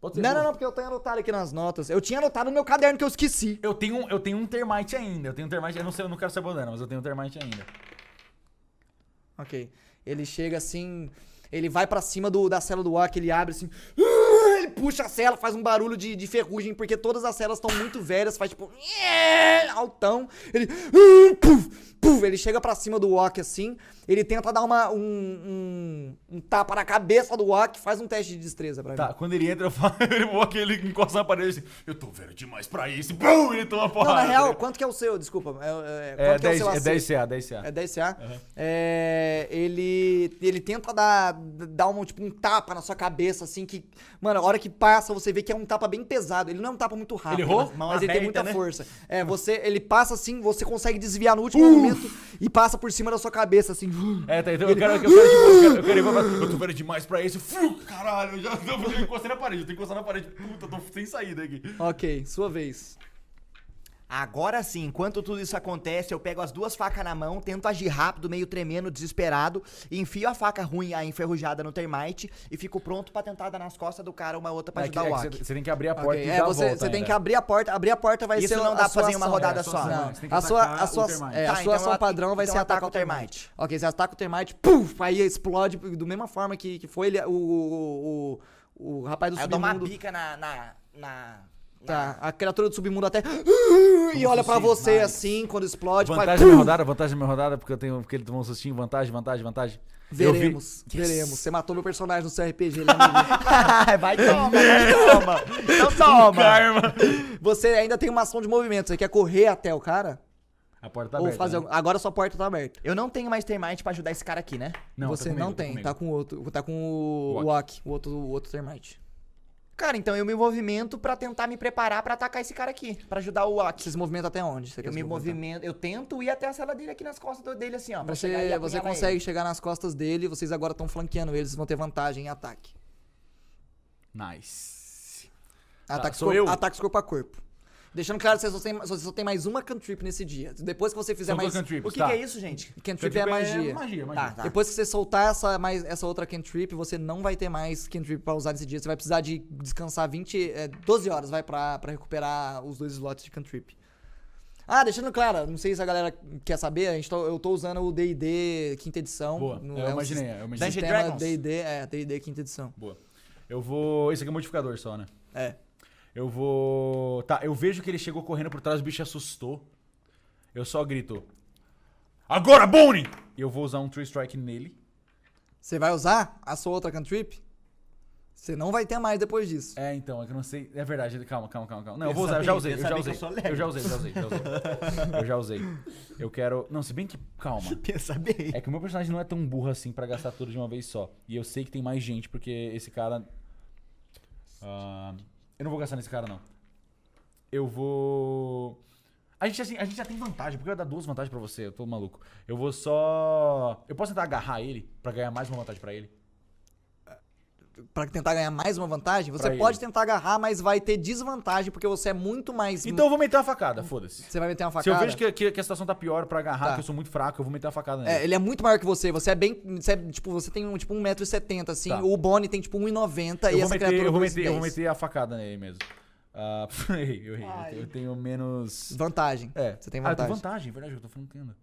Pode Não, não, não, porque eu tenho anotado aqui nas notas. Eu tinha anotado no meu caderno que eu esqueci. Eu tenho, um- eu tenho um termite ainda. Eu tenho um termite. Eu não sei, eu não quero saber o dano, mas eu tenho um termite ainda. Ok. Ele chega assim. Ele vai pra cima do, da cela do Wak, ele abre assim. Ele puxa a cela, faz um barulho de, de ferrugem, porque todas as celas estão muito velhas, faz tipo. "É", Altão. Ele. "Ah", Puf, puf, ele chega pra cima do Wak assim. Ele tenta dar uma, um, um, um tapa na cabeça do Wak, faz um teste de destreza pra Tá, mim. quando ele entra, eu falo, ele voa aquele encosta na parede assim, eu tô velho demais pra isso. Bum, ele toma Não, porrada. na real, quanto que é o seu? Desculpa. É, é, é, quanto que é o 10, seu é AC? 10 CA, 10 CA. É 10 CA. É, ele, ele tenta dar, dar um, tipo, um tapa na sua cabeça, assim, que... Mano, a hora que passa, você vê que é um tapa bem pesado. Ele não é um tapa muito rápido, Ele errou? mas, mas ele tem aberta, muita né? força. É, você, ele passa assim, você consegue desviar no último momento e passa por cima da sua cabeça, assim. É, tá, então eu quero, eu quero, eu quero, eu quero, eu quero, eu tô velho demais pra isso. Caralho, eu já eu encostei na parede, eu tô encostando na parede. Puta, tô sem saída aqui. ok, sua vez. Agora sim, enquanto tudo isso acontece, eu pego as duas facas na mão, tento agir rápido, meio tremendo, desesperado, enfio a faca ruim, a enferrujada no termite, e fico pronto pra tentar dar nas costas do cara uma outra pra É que- ajudar é o que Aki. você, você tem que abrir a porta Ok, e é, já você, volta você tem que abrir a porta. Abrir a porta vai Isso ser não a dá pra fazer uma rodada É, a sua só. ação, Não, que a sua, a o sua, é, Tá, a sua então ação padrão vai então ser atacar o termite. Ok, você ataca o termite, puf, aí explode da mesma forma que, que foi ele, o, o, o, o rapaz do Aí eu dou uma bica na. na, na Tá, a criatura do submundo até e olha pra você nice. assim quando explode. Vantagem da minha rodada, vantagem da minha rodada, porque eu tenho, porque ele tomou um sustinho, vantagem, vantagem, vantagem. Eu vi- Veremos, veremos. Você matou meu personagem no seu RPG, ele é vai toma, vai toma. Então toma. Karma. Você ainda tem uma ação de movimento. Você quer correr até o cara? A porta tá ou aberta. fazer né? Agora sua porta tá aberta. Eu não tenho mais termite pra ajudar esse cara aqui, né? Não, você tá comigo, não tá tem, tá com o outro. Tá com o Wak, o outro, o outro termite. Cara, então eu me movimento pra tentar me preparar pra atacar esse cara aqui, pra ajudar o Aki. Você se movimenta até onde? Eu me movimento, eu tento ir até a cela dele aqui nas costas do- dele assim, ó. pra Você, chegar você consegue ele. chegar nas costas dele, vocês agora estão flanqueando eles, vocês vão ter vantagem em ataque. Nice. Ataque, sou corpo, eu? ataques corpo a corpo. Deixando claro que você só tem, você só tem mais uma cantrip nesse dia. Depois que você fizer São mais. duas cantrips, O que, tá. que é isso, gente? Cantrip é magia. magia, magia. Tá, tá. Depois que você soltar essa, mais, essa outra cantrip, você não vai ter mais cantrip pra usar nesse dia. Você vai precisar de descansar 20, é, 12 horas vai pra, pra recuperar os dois slots de cantrip. Ah, deixando claro, não sei se a galera quer saber, a gente tô- eu tô usando o D&D quinta edição. Boa, no- eu é um imaginei, sis- eu imaginei. Dungeon Dragons. D&D, é, D&D quinta edição. Boa. Eu vou... Esse aqui é modificador só, né? É. Eu vou... Tá, eu vejo que ele chegou correndo por trás, o bicho assustou. Eu só grito... Agora, Bonnie! E eu vou usar um Tree Strike nele. Você vai usar a sua outra cantrip? Você não vai ter mais depois disso. É, então, é que eu não sei... É verdade, calma, calma, calma. calma. Não, eu vou Pensa usar, eu já usei, eu já usei. eu Eu já usei, já usei, já usei. Eu já usei. Eu quero... Não, se bem que... Calma. Pensa bem. É que o meu personagem não é tão burro assim pra gastar tudo de uma vez só. E eu sei que tem mais gente, porque esse cara. Ah, eu não vou gastar nesse cara, não. Eu vou. A gente, assim, a gente já tem vantagem, porque vai dar duas vantagens pra você, eu tô maluco. Eu vou só. Eu posso tentar agarrar ele pra ganhar mais uma vantagem pra ele? Pra tentar ganhar mais uma vantagem, você Pra pode ele. tentar agarrar, mas vai ter desvantagem, porque você é muito mais... Então eu vou meter uma facada, foda-se. Você vai meter uma Se facada. eu vejo que, que- que a situação tá pior pra agarrar, Tá. que eu sou muito fraco, eu vou meter uma facada nele. É, ele é muito maior que você. Você é bem. Você é, tipo, você tem um, tipo 1,70m, assim. Tá. O Bonnie tem tipo 1,90m eu, e essa meter, criatura eu, vou 2,10. meter, eu vou meter a facada nele mesmo. Errei, eu errei. Eu tenho- Eu tenho menos. Vantagem. É. Você tem Ah, eu vantagem. tenho vantagem, verdade, eu tô falando tendo.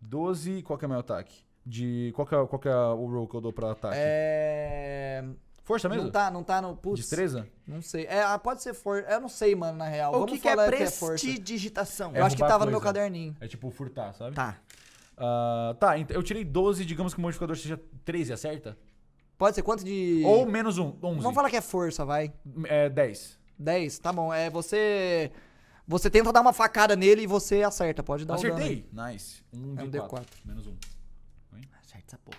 12, qual que é o meu ataque? De. Qual que é, qual que é o roll que eu dou pra ataque? É. Força mesmo? Não tá, não tá no. Putz. Destreza? Não sei. É, ah, pode ser força. Eu não sei, mano, na real. O Vamos que, que é é prestidigitação? Eu acho que tava no meu coisa. caderninho. É tipo furtar, sabe? Tá. Ah, tá, então eu tirei 12, digamos que o modificador seja 13, acerta? Pode ser quanto de. Ou menos um, 11. Vamos falar que é força, vai. É 10. 10, tá bom. É você. Você tenta dar uma facada nele e você acerta. Pode dar um dano. Acertei! Nice. Um É um de D4. 4. Menos um. Essa porra.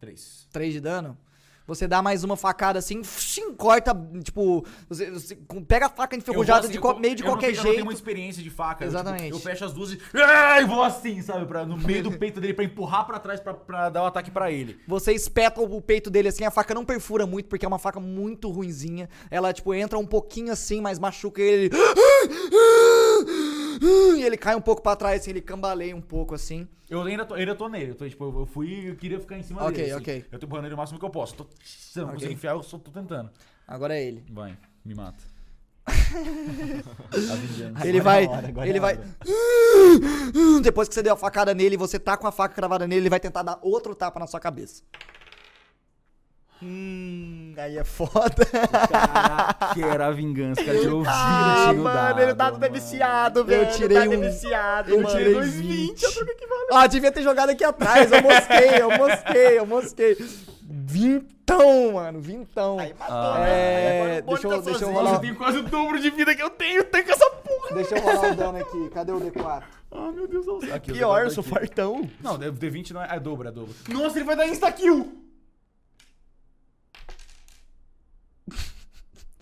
3. 3 de dano. Você dá mais uma facada assim, corta, tipo, você, você pega a faca enferrujada de co- meio de qualquer Eu não tenho jeito. muita experiência de faca. eu, tipo, Exatamente. Eu, fecho as duas e. Ai, vou assim, sabe? Pra, no meio do peito dele pra empurrar pra trás pra, pra dar o ataque pra ele. Você espeta o peito dele assim, a faca não perfura muito, porque é uma faca muito ruinzinha. Ela, tipo, entra um pouquinho assim, mas machuca ele. E ele cai um pouco pra trás, assim, ele cambaleia um pouco assim. Eu ainda tô, ainda tô nele. Eu, tô, tipo, eu, fui e eu queria ficar em cima Ok, dele. assim. ok. Eu tô empurrando ele o máximo que eu posso. Tô, se eu não Ok. consigo enfiar, eu só tô tentando. Agora é ele. Vai, me mata. Vingança. Ele vai. é a hora, ele é vai. Depois que você deu a facada nele, você tá com a faca cravada nele, ele vai tentar dar outro tapa na sua cabeça. Hum, aí é foda. Que era a vingança, cara. Tirou 20 Ah, no mano, ele tá dado, tudo mano. viciado, Eu velho. tirei tá um- viciado, eu mano. tirei 2,20. Ah, devia ter jogado aqui atrás. Eu mosquei, eu mosquei, eu mosquei. Vintão, mano, vintão. Aí matou, Ah, né? é, deixa eu- tá deixa eu rolar- eu tenho quase o dobro de vida que eu tenho. Tanca essa porra. Deixa eu rolar o dano aqui. Cadê o D4? Ah, meu Deus do céu. Pior, eu sou fartão. Não, o D20 não é. É dobro, é dobro. Nossa, ele vai dar insta-kill!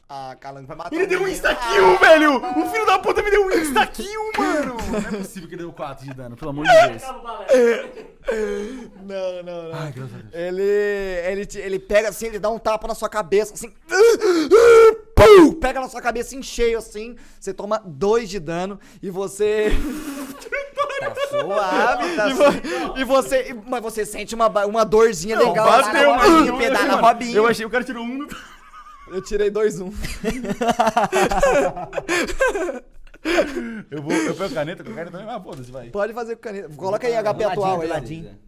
Ah, Calango vai matar Ele deu um insta-kill, velho! O filho da puta me deu um insta-kill, mano! Não é possível que ele deu 4 de dano, pelo amor de Deus. Não, não, não. Ai, graças a Deus. Ele, ele, te- ele pega assim, ele dá um tapa na sua cabeça, assim. Pum! Pega na sua cabeça em cheio, assim. Você toma dois de dano e você. Tá suave, tá e, vo- e você. e- Mas você sente uma, ba- uma dorzinha legal. bateu, lá na mano. robinha, pedala Mano, na robinha. Eu achei, o cara tirou um no... Eu tirei dois um. Eu vou, eu pego caneta com caneta também, ah, foda-se, vai. Pode fazer com caneta. Coloca aí HP atual aí. ladinho.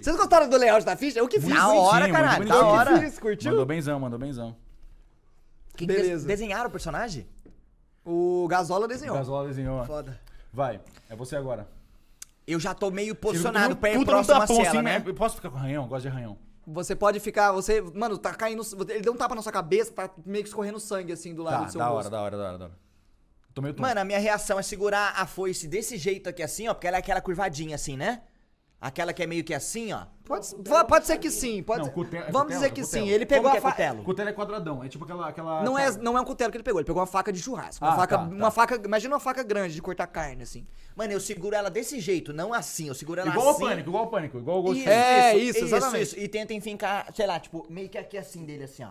Vocês gostaram do layout da ficha? Eu que fiz. Da hora, caralho, bonitinho. hora. Eu que fiz, curtiu? Mandou benzão, mandou benzão. Quem Beleza. desenharam o personagem? O Gasola O desenhou. Gasola desenhou. ó. Foda. Vai, é você agora. Eu já tô meio Você posicionado pra ir próximo no a tapão, cela, assim, né? Eu posso ficar com arranhão? Eu gosto de arranhão. Você pode ficar, você, mano, tá caindo, ele deu um tapa na sua cabeça, tá meio que escorrendo sangue assim do lado Tá, do seu da rosto. hora, da hora, da hora, da hora. Tomei o tom. Mano, a minha reação é segurar a foice desse jeito aqui assim, ó, porque ela é aquela curvadinha assim, né? Aquela que é meio que assim, ó. Pode, pode ser que sim, pode Não, cutelo- é Vamos cutelo, dizer é que cutelo. sim. Ele pegou Como a é faca. cutelo? O cutelo é quadradão, é tipo aquela... aquela Não é, não é um cutelo que ele pegou, ele pegou uma faca de churrasco. Uma Ah, faca, tá, tá. uma faca, imagina uma faca grande de cortar carne assim. Mano, eu seguro ela desse jeito, não assim. Eu seguro ela Igual assim. ao pânico, igual ao pânico, igual o Isso, Face. É, isso, exatamente. Isso, E tenta enfincar, sei lá, tipo, meio que aqui assim dele, assim, ó.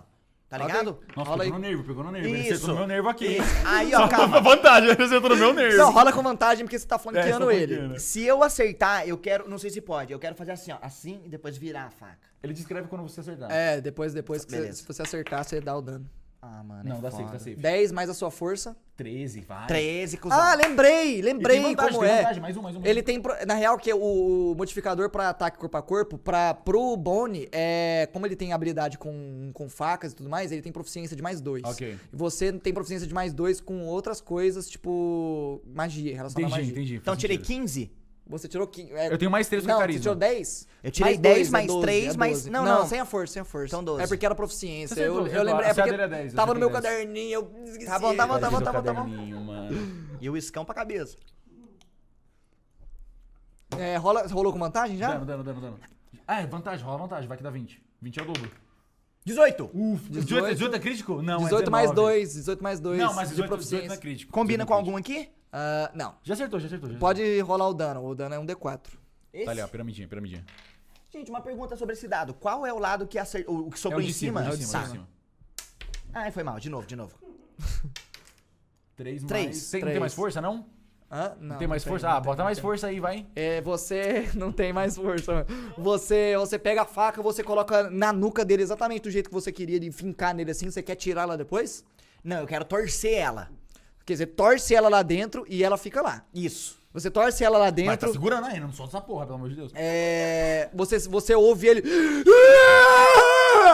Tá ligado? Nossa, Rola pegou aí. no nervo, pegou no nervo. Ele Isso. acertou no meu nervo aqui. Aí, ó, calma. vantagem, ele acertou no meu nervo. Não, rola com vantagem porque você tá É, flanqueando só ele. flanqueando. Se eu acertar, eu quero. Não sei se pode. Eu quero fazer assim, ó. Assim e depois virar a faca. Ele descreve quando você acertar. É, depois, depois que você, Beleza. se você acertar, você dá o dano. Ah, mano. Não, é dá foda. safe, dá safe. 10 mais a sua força. 13, vai. 13, cuzão. Ah, lembrei, lembrei tem vantagem, como tem é. vantagem, mais um, mais um. mais Ele um. tem, na real, que o modificador pra ataque corpo a corpo, pra, pro Bone, é, como ele tem habilidade com, com facas e tudo mais, ele tem proficiência de mais dois. Ok. E você tem proficiência de mais dois com outras coisas, tipo magia, relacionada à Entendi, magia. entendi. Então faz tirei sentido. 15? Você tirou 15. é, Eu tenho mais 3 com Não, você carisma. tirou 10? Eu tirei Mais 10 dois, mais é 12, 3 é mais. 12. Não, não, não. sem a força, sem a força. Então 12. É porque era proficiência. Você eu, eu lembrei, é A CA porque é 10, tava no meu acertei 10. caderninho, eu esqueci. Tá bom, tá bom, tá bom, tá bom, tá bom. E o escão pra cabeça. É, rola, rolou com vantagem já? Dano, dano, dano, dano. Ah, é vantagem, rola vantagem, vai que dá 20. 20 é o dobro. 18. Uf, 18, 18, 18 é crítico? Não, 18 é mais 19. 2, 18 mais 2 Não, mas de 18, 18 não é proficiência. crítico. Combina 18 com é algum aqui? Ah, não. Já acertou, já acertou. Já Pode rolar o dano. O dano é um D4. Esse? Tá ali, ó, piramidinha, piramidinha. Gente, uma pergunta sobre esse dado. Qual é o lado que acertou? O que sobrou é o em de cima, cima? é o de cima, Tá. cima. Ah, foi mal. De novo, de novo. 3 Três. mais... Tem, não Três. tem mais força, não? Hã? Não, Não tem mais não força? não Ah, bota mais tem. força aí, vai. É, você não tem mais força. Você, você pega a faca, você coloca na nuca dele exatamente do jeito que você queria, de fincar nele assim. Você quer tirar ela depois? Não, eu quero torcer ela. Quer dizer, torce ela lá dentro e ela fica lá. Isso. Você torce ela lá Mas tá dentro. segurando aí, não solta essa porra, pelo amor de Deus. É, você, você ouve ele.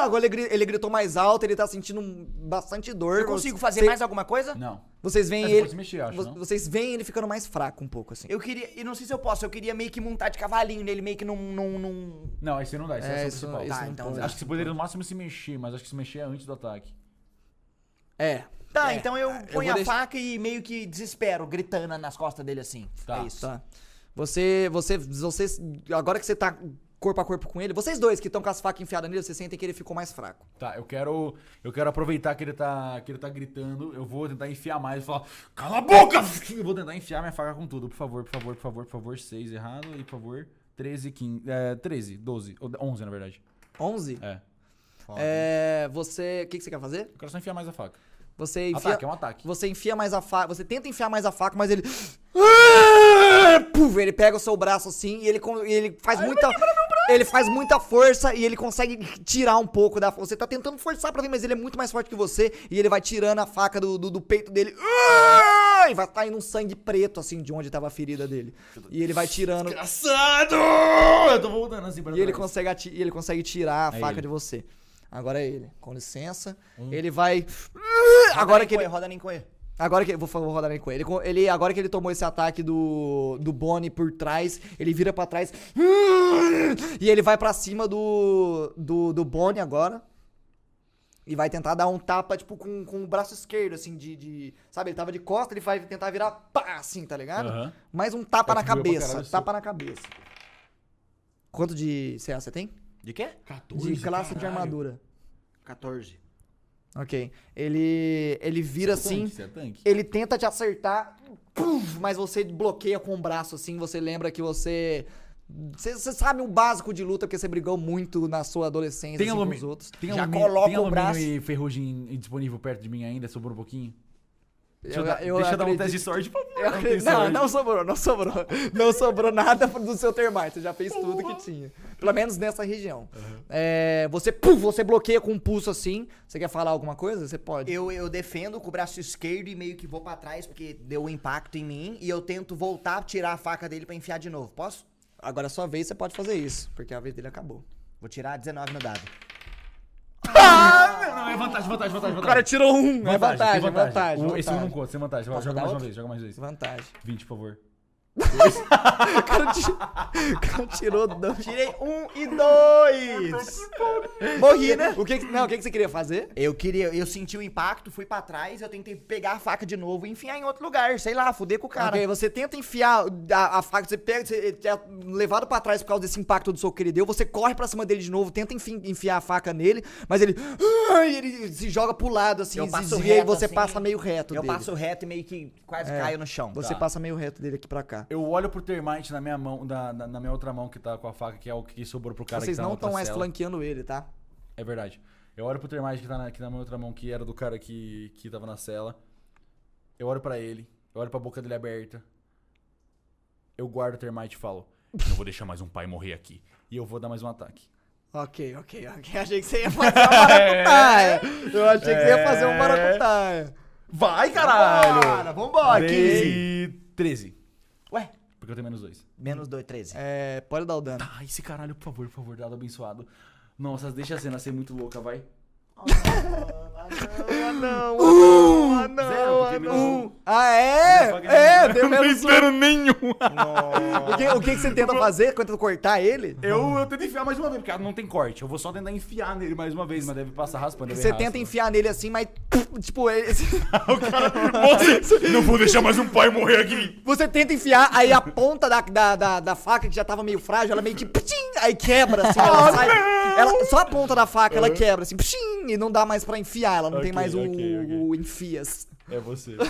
Agora ele, ele gritou mais alto, ele tá sentindo bastante dor. Eu consigo fazer Você- mais alguma coisa? Não. Vocês veem Mas ele. pode se mexer, acho, vo- não? Vocês veem ele ficando mais fraco um pouco, assim. Eu queria. E não sei se eu posso. Eu queria meio que montar de cavalinho nele, meio que num. num, num... Não, esse não dá, esse é, É, a isso- ação principal. isso Tá, não então pode. Acho que você poderia no máximo se mexer, mas acho que se mexer é antes do ataque. É. Tá, É, então eu ponho a deixar- faca e meio que desespero, gritando nas costas dele assim. Tá. É isso. Tá. Você, você, vocês, agora que você tá corpo a corpo com ele, vocês dois que estão com as facas enfiadas nele, vocês sentem que ele ficou mais fraco. Tá, eu quero. Eu quero aproveitar que ele tá. que ele tá gritando. Eu vou tentar enfiar mais e falar. Cala a boca! Eu vou tentar enfiar minha faca com tudo. Por favor, por favor, por favor, por favor. 6 errado. E por favor, 13, 15. É, 13, 12. ou 11, na verdade. 11? É. É, você, o que, que você quer fazer? Eu quero só enfiar mais a faca. Você enfia, Ataque, é um ataque. você enfia mais a faca, você tenta enfiar mais a faca, mas ele Ah! Puf, ele pega o seu braço assim e ele, e ele faz muita ele faz muita força e ele consegue tirar um pouco da Você tá tentando forçar pra vir, mas ele é muito mais forte que você. E ele vai tirando a faca do, do, do peito dele. Ah! E vai saindo um sangue preto, assim, de onde tava a ferida dele. E ele vai tirando. Engraçado! Eu tô voltando assim pra E ele consegue, ati- e ele consegue tirar a É faca ele. de você. Agora é ele. Com licença. Um. Ele vai. Roda Agora nem que ele. Roda nem coe. Agora que. Vou, vou rodar nem com ele. Ele, ele. Agora que ele tomou esse ataque do. Do Bonnie por trás, ele vira pra trás. E ele vai pra cima do. Do, do Bonnie agora. E vai tentar dar um tapa, tipo, com, com o braço esquerdo, assim, de, de- Sabe, ele tava de costa, ele vai tentar virar pá, assim, tá ligado? Aham. Mais um tapa É na cabeça. caralho, tapa na cabeça. Quanto de CA você tem? De quê? 14, de classe de caralho. armadura. 14. Ok. Ele. Ele vira Você é assim. tanque, é tanque? Ele tenta te acertar, puf, mas você bloqueia com o braço assim. Você lembra que você. Você, sabe um básico de luta porque você brigou muito na sua adolescência Tem assim, com os outros. Tem Já alumínio, coloca tem o braço. e ferrugem disponível perto de mim ainda? Sobrou um pouquinho? Deixa eu, Eu- dar, eu deixa eu dar um teste de sorte, por favor. Não acredito- Não, sorte. não sobrou, não sobrou. Não sobrou nada do seu termite. Você já fez tudo que tinha. Pelo menos nessa região. É, você, puf, você bloqueia com um pulso assim. Você quer falar alguma coisa? Você pode. Eu, eu defendo com o braço esquerdo e meio que vou pra trás porque deu um impacto em mim. E eu tento voltar, tirar a faca dele pra enfiar de novo. Posso? Agora é sua vez, você pode fazer isso. Porque a vez dele acabou. Vou tirar 19 no dado. Não, não, é vantagem, vantagem, vantagem. O cara tirou um. é vantagem, tem vantagem. Um- Esse um não vantagem. conta, sem vantagem. Vai, Joga mais uma vez, joga mais vez. Vantagem. 20, por favor. O cara, ti- o cara tirou dois. Tirei um e dois! Morri, né? O que, que- não, o que, que você queria fazer? Eu queria, eu senti o impacto, fui pra trás, eu tentei pegar a faca de novo e enfiar em outro lugar, sei lá, fuder com o cara. Ok, você tenta enfiar a, a faca, você pega, você é levado pra trás por causa desse impacto do soco que ele deu, você corre pra cima dele de novo, tenta enfim, enfiar a faca nele, mas ele, ai, ele se joga pro lado assim, Eu passo desvia e reto, você assim, passa meio reto Eu dele. passo reto e meio que quase É, caio no chão. Você Tá. passa meio reto dele aqui pra cá. Eu olho pro termite na minha mão, na, na, na minha outra mão que tá com a faca, que é o que sobrou pro cara Vocês que tá não estão mais flanqueando ele, tá? É verdade. Eu olho pro termite que tá na, que na minha outra mão, que era do cara que, que tava na cela. Eu olho pra ele, eu olho pra boca dele aberta. Eu guardo o termite e falo: Não vou deixar mais um pai morrer aqui. E eu vou dar mais um ataque. Ok, ok, ok. Achei que você ia fazer uma maracutaia. Eu achei que você ia fazer uma maracutaia. Vai, caralho! Bora, vambora, 15. Dei 13. Porque eu tenho menos dois. menos 2, 13. É, pode dar o dano. Ai, esse caralho, por favor, por favor, dado abençoado. Nossa, deixa a cena ser muito louca, vai. Ah, não, ah, não, Zero, porque ah, não. um. Ah, é? Não É, deu menos um. nenhum. O que, o que que você tenta fazer? Tenta cortar ele? Eu, eu tento enfiar mais uma vez, porque não tem corte. Eu vou só tentar enfiar nele mais uma vez, mas deve passar raspando. deve Você raspa. tenta enfiar nele assim, mas. Tipo, ele- Não vou deixar mais um pai morrer aqui. você tenta enfiar, aí a ponta da, da, da, da faca, que já tava meio frágil, ela meio que. ptim, aí quebra, assim. Ela sai. Ela, só a ponta da faca ela quebra, assim. ptim, e não dá mais pra enfiar, ela não tem Ok, mais o, ok, ok. o enfias. É você.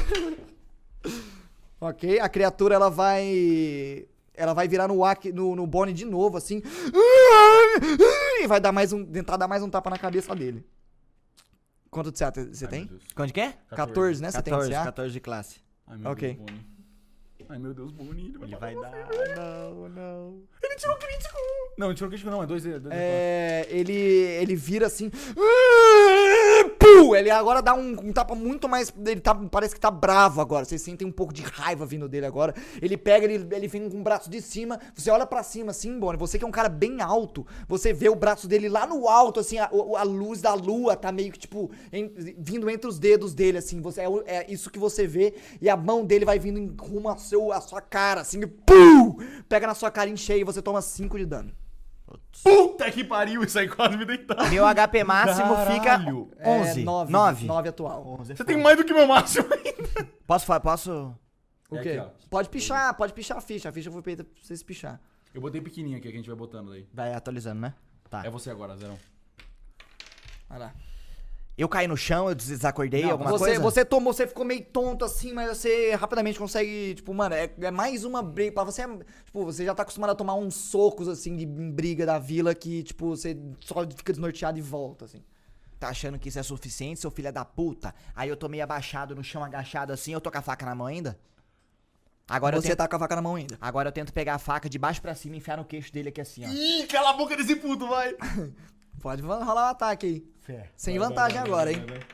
Ok? A criatura ela vai. Ela vai virar no, Aki- no, no Bonnie de novo, assim. E vai dar mais um. Tentar dar mais um tapa na cabeça dele. Quanto de CA você tem? Quanto que é? 14, né? Você tem de 14, CA? 14 de classe. Ai, meu Ok. Deus. Ai, meu Deus, Bonnie. Ele vai, Ele vai você. dar. Não, não. Ele tirou crítico. Não, ele tirou crítico não, é dois, dois É, ele, ele vira assim. Pum! Ele agora dá um, um tapa muito mais. Ele tá, parece que tá bravo agora. Vocês sentem um pouco de raiva vindo dele agora. Ele pega, ele, ele vem com o braço de cima. Você olha pra cima assim, Bonnie. Você que é um cara bem alto. Você vê o braço dele lá no alto, assim. A, a luz da lua tá meio que, tipo, em- vindo entre os dedos dele, assim. Você, é, é isso que você vê. E a mão dele vai vindo em rumo ao seu, à sua cara, assim. Pum! Pega na sua cara em cheio e você toma 5 de dano. Puta que pariu, isso aí quase me deitava. Meu HP máximo Caralho. fica 11. É, 9. 9. 9 atual. Você tem mais do que meu máximo ainda. Posso falar? Posso. O É quê? aqui, pode pichar, pode pichar a ficha. A ficha foi feita pra vocês pichar. Eu botei pequenininho aqui, que a gente vai botando daí. Vai atualizando, né? Tá. É você agora, Zerão. Olha lá. Eu caí no chão, eu desacordei, Não, alguma você, coisa? você tomou, você ficou meio tonto assim, mas você rapidamente consegue, tipo, mano, é, é mais uma briga. Pra você, é- tipo, você já tá acostumado a tomar uns socos, assim, de briga da vila que, tipo, você só fica desnorteado e volta, assim. Tá achando que isso é suficiente, seu filho da puta? Aí eu tô meio abaixado no chão, agachado assim, eu tô com a faca na mão ainda? Agora você tento, tá com a faca na mão ainda. agora eu tento pegar a faca de baixo pra cima e enfiar no queixo dele aqui assim, ó. Ih, cala a boca desse puto, vai. Pode rolar um ataque aí. Fé. Sem Vai, vantagem vai, vai, agora, vai, hein? vai, vai.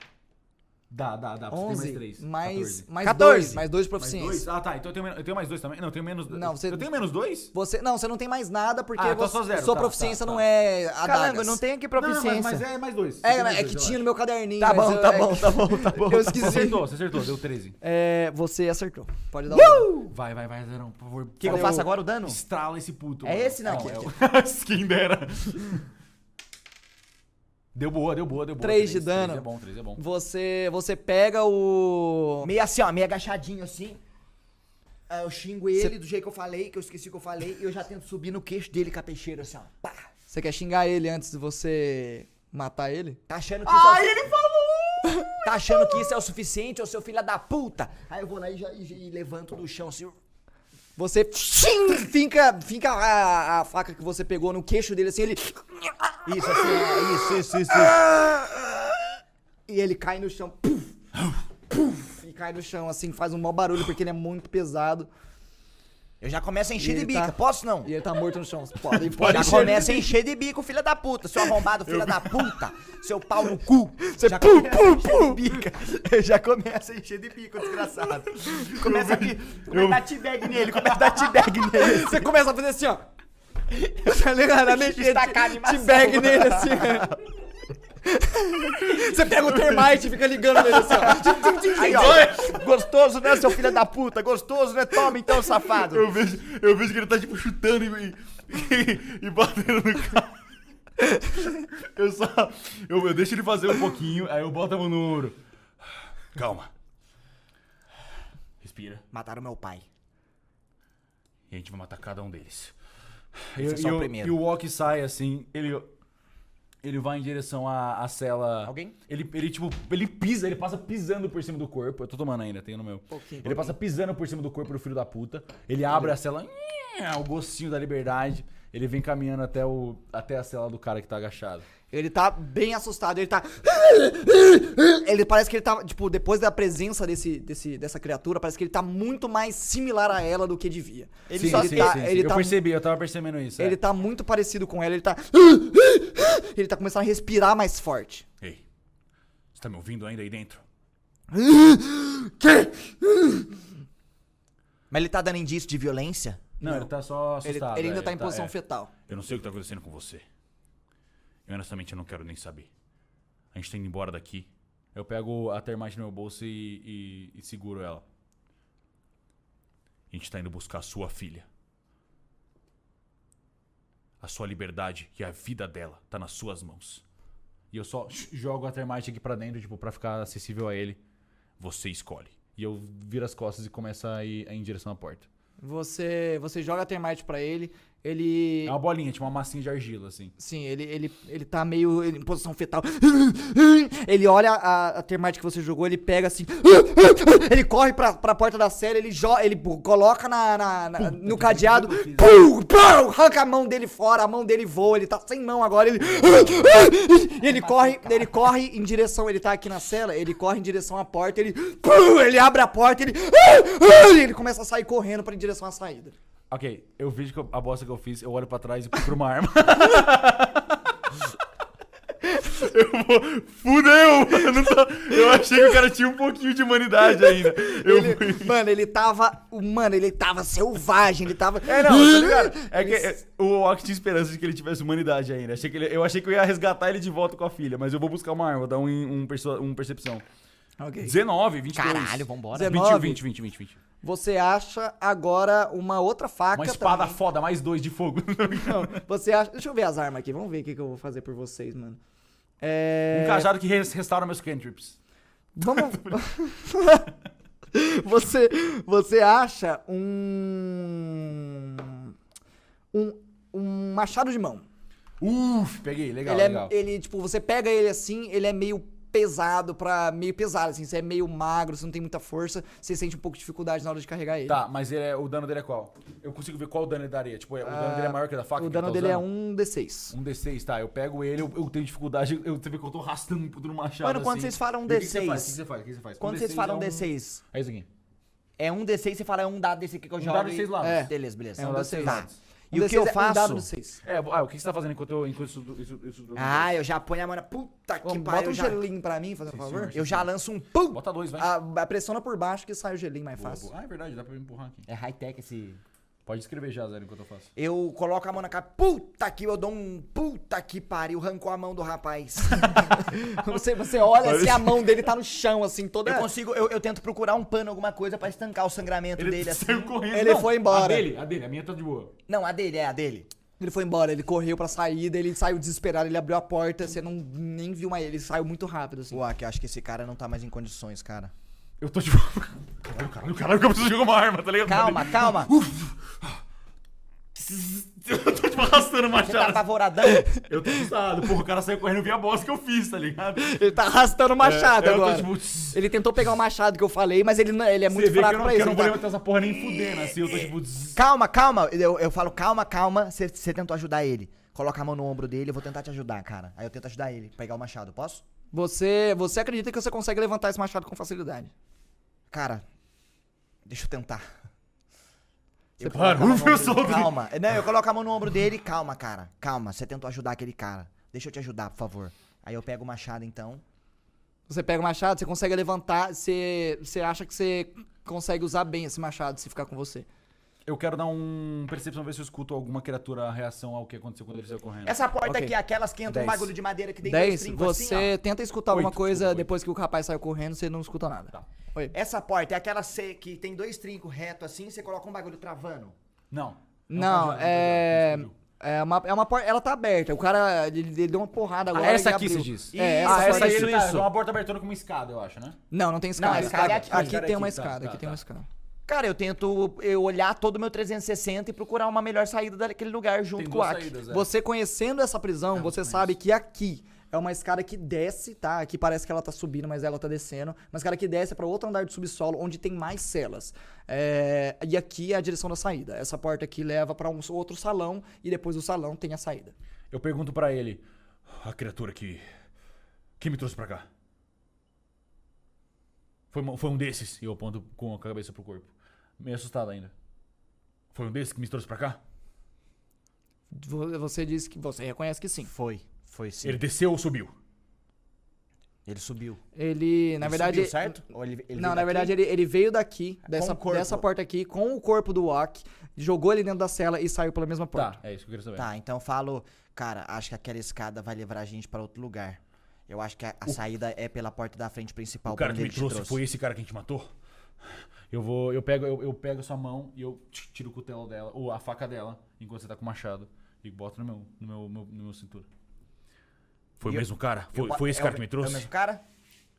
Dá, dá, dá. Você tem 11 mais 3. mais, mais 14. 2, mais 2 de Mais proficiência. dois? Ah, tá. Então eu tenho, eu tenho mais dois também. Não, eu tenho menos. Não, você- Eu tenho menos dois? Você, não, você não tem mais nada porque Ah, tá você- zero, sua tá, proficiência tá, não tá. é a Calango, não tem aqui Não, proficiência. mas, mas é mais dois. Você É, mais é dois, que tinha no meu caderninho. Tá bom, eu- tá é bom, que- tá bom, tá bom. Eu Você esqueci. acertou, você acertou. Deu 13. É, você acertou. Pode dar um. Vai, vai, vai, Zerão, por favor. O que, eu faço agora, o dano? Estrala esse puto. É esse, não? é o... Quem dera. Deu boa, deu boa, deu boa. Três de dano. Três é bom, três é bom. Você, você pega o. Meio assim, ó, meio agachadinho assim. Aí eu xingo ele do jeito que eu falei, que eu esqueci que eu falei, e eu já tento subir no queixo dele com a peixeira assim, ó. Pá. Você quer xingar ele antes de você matar ele? Tá achando que isso é o... ele falou! Tá achando que isso é o suficiente, ô seu filho da puta? Aí eu vou lá e, já, e- e levanto do chão assim. Você finca, finca a, a faca que você pegou no queixo dele assim, ele. Isso, assim, isso, isso, isso. E ele cai no chão. Puf, puf, e cai no chão, assim, faz um mau barulho porque ele é muito pesado. Eu já começo a encher de bica, tá- posso não? E ele tá morto no chão. Pode, pode Já começa a encher de bico, filha da puta, seu arrombado, filha da puta, seu pau no cu. Você já pu, começa a pu, encher pu. de bica. Eu já começo a encher de bico, desgraçado. Começa aqui, começa a dar t-bag nele, começa a dar t-bag nele. Você começa a fazer assim, ó. Tá ligado? Destacar a de, animação. de bag nele assim. Você pega o termite e fica ligando nele assim, ó. Aí, ó, gostoso, né, seu filho da puta? Gostoso, né? Toma então, safado. Eu vejo, eu vejo que ele tá tipo chutando e, e, e batendo no cara. Eu só. Eu, eu deixo ele fazer um pouquinho, aí eu boto a mão no ombro. Calma. Respira. Mataram meu pai. E a gente vai matar cada um deles. Esse é só o primeiro. E o Walk sai assim, ele. Ele vai em direção à, à cela. Alguém? Ele, ele, tipo, ele pisa, ele passa pisando por cima do corpo. Eu tô tomando ainda, tenho no meu. Pouquinho, ele passa pisando por cima do corpo do filho da puta. Ele abre a cela, o gostinho da liberdade. Ele vem caminhando até, o, até a cela do cara que tá agachado. Ele tá bem assustado, ele tá. Ele parece que ele tá, tipo, depois da presença desse, desse, dessa criatura, parece que ele tá muito mais similar a ela do que devia. Ele sim, só sim, tá. sim, sim. Ele eu tá percebi, eu tava percebendo isso. é. Ele tá muito parecido com ela, ele tá. Ele tá começando a respirar mais forte. Ei, você tá me ouvindo ainda aí dentro? Mas ele tá dando indício de violência? Não, ele tá só Ele, assustado. ele ainda é, tá em posição é. fetal. Eu não sei o que tá acontecendo com você. Eu honestamente eu não quero nem saber. A gente tá indo embora daqui. Eu pego a termite no meu bolso e, e- e seguro ela. A gente tá indo buscar a sua filha. A sua liberdade e a vida dela tá nas suas mãos. E eu só jogo a termite aqui pra dentro, tipo, pra ficar acessível a ele. Você escolhe. E eu viro as costas e começo a ir em direção à porta. Você, você joga a termite pra ele, ele. É uma bolinha, tipo uma massinha de argila, assim. Sim, ele, ele, ele tá meio em posição fetal. Ele olha a, a termite que você jogou, ele pega assim. Ele corre pra, pra porta da cela, ele, joga, ele coloca na, na- na- no cadeado. Pum, pum, arranca a mão dele fora, a mão dele voa, ele tá sem mão agora. Ele. E ele corre, ele corre em direção. Ele tá aqui na cela, ele corre em direção à porta, ele. pum, Ele abre a porta, ele. Ele começa a sair correndo pra em direção à saída. Ok, eu vejo que eu- a bosta que eu fiz, eu olho pra trás e procuro uma arma. eu vou. Fudeu! mano, tô- Eu achei que o cara tinha um pouquinho de humanidade ainda. Eu Ele- fui. mano, ele tava. Mano, ele tava selvagem, ele tava. É, não, tá ligado? É que é, o Ock tinha esperança de que ele tivesse humanidade ainda. Achei que ele- eu achei que eu ia resgatar ele de volta com a filha, mas eu vou buscar uma arma, vou dar um, um, perso- um percepção. Ok. 19, 22. Caralho, vambora. 20, 19. 20, 20, 20, 20. Você acha agora uma outra faca. Uma espada também. foda, mais dois de fogo. Não, você acha. Deixa eu ver as armas aqui. Vamos ver o que, que eu vou fazer por vocês, mano. É. Um cajado que res- restaura meus cantrips. Vamos. você, você acha um. Um, um machado de mão. Uf, peguei, legal, ele, é, legal. ele, tipo, você pega ele assim, ele é meio pesado pra. meio pesado, assim. Você é meio magro, você não tem muita força, você sente um pouco de dificuldade na hora de carregar ele. Tá, mas ele é, o dano dele é qual? Eu consigo ver qual dano ele daria. Tipo, o dano dele é maior que o da faca? O dano tá dele é usando? um D6. Um D6, tá. Eu pego ele, eu, eu tenho dificuldade. Eu, você vê que eu tô arrastando um puto no machado. Mano, quando assim. vocês falam E o que que você D6? faz? O que você faz? O que você faz? Quando Um vocês D6 falam é um- D6, É isso aqui. É um D6, você fala, é um dado desse aqui que eu Um jogo. dado de e- seis lados. É. Beleza, beleza. É um dado dado de seis seis. lados. E o que eu Um faço? É, ah, o que você tá fazendo enquanto, eu, enquanto isso, isso, isso, isso Ah, eu já ponho a mão na. Puta que pariu. Bota um já- gelinho pra mim, fazendo favor. senhor. Eu já lanço um pum. Bota dois, vai. A, a pressiona por baixo que sai o gelinho mais Boa, fácil. boa. Ah, é verdade, dá pra eu empurrar aqui. É high-tech esse. Pode escrever já, Zero, enquanto eu faço. Eu coloco a mão na cara. Puta que eu dou um. Puta que pariu. Arrancou a mão do rapaz. Você, você olha assim, a mão dele tá no chão, assim, toda. eu consigo. Eu, eu tento procurar um pano, alguma coisa pra estancar o sangramento dele assim. saiu correndo. Ele foi embora. A dele, a dele, a minha tá de boa. Não, a dele, é a dele. Ele foi embora, ele correu pra saída, ele saiu desesperado, ele abriu a porta, você não nem viu mais ele, ele saiu muito rápido, assim. Ué, que eu acho que esse cara não tá mais em condições, cara. Eu tô tipo. Caralho, caralho, caralho, que eu preciso jogar uma arma, tá ligado? Calma, calma. Eu tô tipo arrastando o Você tá machado. apavoradão? Eu tô assustado. Porra, o cara saiu correndo, eu vi a bosta que eu fiz, tá ligado? Ele tá arrastando o machado É, eu tô, agora. tipo. Ele tentou pegar o machado que eu falei, mas ele, não- ele é muito Você fraco eu não, pra isso. eu não ele vou tá- levantar essa porra nem fudendo, assim. Eu tô tipo. Calma, calma. Eu, eu falo, calma, calma. Você você tentou ajudar ele. Coloca a mão no ombro dele, eu vou tentar te ajudar, cara. Aí eu tento ajudar ele, pegar o machado, posso? Você, você acredita que você consegue levantar esse machado com facilidade? Cara, deixa eu tentar. Eu Para, coloco a mão ufa, no eu ombro solto. dele. Calma. Não, eu coloco a mão no ombro dele. Calma, cara. Calma. Você tentou ajudar aquele cara. Deixa eu te ajudar, por favor. Aí eu pego o machado, então. Você pega o machado, você consegue levantar, você, você acha que você consegue usar bem esse machado se ficar com você. Eu quero dar um percepção, ver se eu escuto alguma criatura a reação ao que aconteceu quando ele saiu correndo. Essa porta Ok. aqui é aquelas que entra um Dez. bagulho de madeira que tem dois 10, trincos você assim, ó. tenta escutar alguma Oito, coisa desculpa, depois que o rapaz saiu correndo, você não escuta nada. Tá. Oi. Essa porta é aquela C que tem dois trincos reto assim, você coloca um bagulho travando. Não. Não, é. É uma, é uma porta. Ela tá aberta. O cara. Ele, ele deu uma porrada agora. Ah, essa e aqui abriu. você diz. É, Isso, essa, Ah, porta essa aí aqui- tá, isso. é uma porta abertona com uma escada, eu acho, né? Não, não tem escada. escada é aqui, aqui. aqui Escada tem uma aqui, tá, escada. tá, aqui tem tá. uma escada. Cara, eu tento eu olhar todo o meu 360 e procurar uma melhor saída daquele lugar junto Tem com o Aki. saídas, é. Você conhecendo essa prisão, É, você sabe que aqui é uma escada que desce, tá? Aqui parece que ela tá subindo, mas ela tá descendo. Uma escada que desce pra outro andar de subsolo, onde tem mais celas. É, E aqui é a direção da saída. Essa porta aqui leva pra um outro salão e depois do salão tem a saída. Eu pergunto pra ele, a criatura que. que me trouxe pra cá? Foi, foi um desses, e eu aponto com a cabeça pro corpo. Meio assustado ainda. Foi um desses que me trouxe pra cá? Vo- Você disse que você reconhece que sim. Foi, foi sim. Ele Ele, desceu ou subiu? subiu. Ele, na Ele verdade. subiu, certo? Ou ele- ele não, na daqui? verdade ele, ele veio daqui, dessa, o corpo. dessa porta aqui, com o corpo do Wak, jogou ele dentro da cela e saiu pela mesma porta. Tá, é isso que eu queria saber. Tá, então eu falo, cara, acho que aquela escada vai levar a gente pra outro lugar. Eu acho que a, a saída é pela porta da frente principal. O cara que me ele te trouxe, foi esse cara que a gente matou? Eu vou. Eu pego, eu, eu pego a sua mão e eu tiro o cutelo dela, ou a faca dela, enquanto você tá com o machado, e boto no meu, no meu, meu- no meu cintura. Foi E o eu- mesmo cara? Foi, Eu- foi esse é cara o- que me É o trouxe? mesmo cara?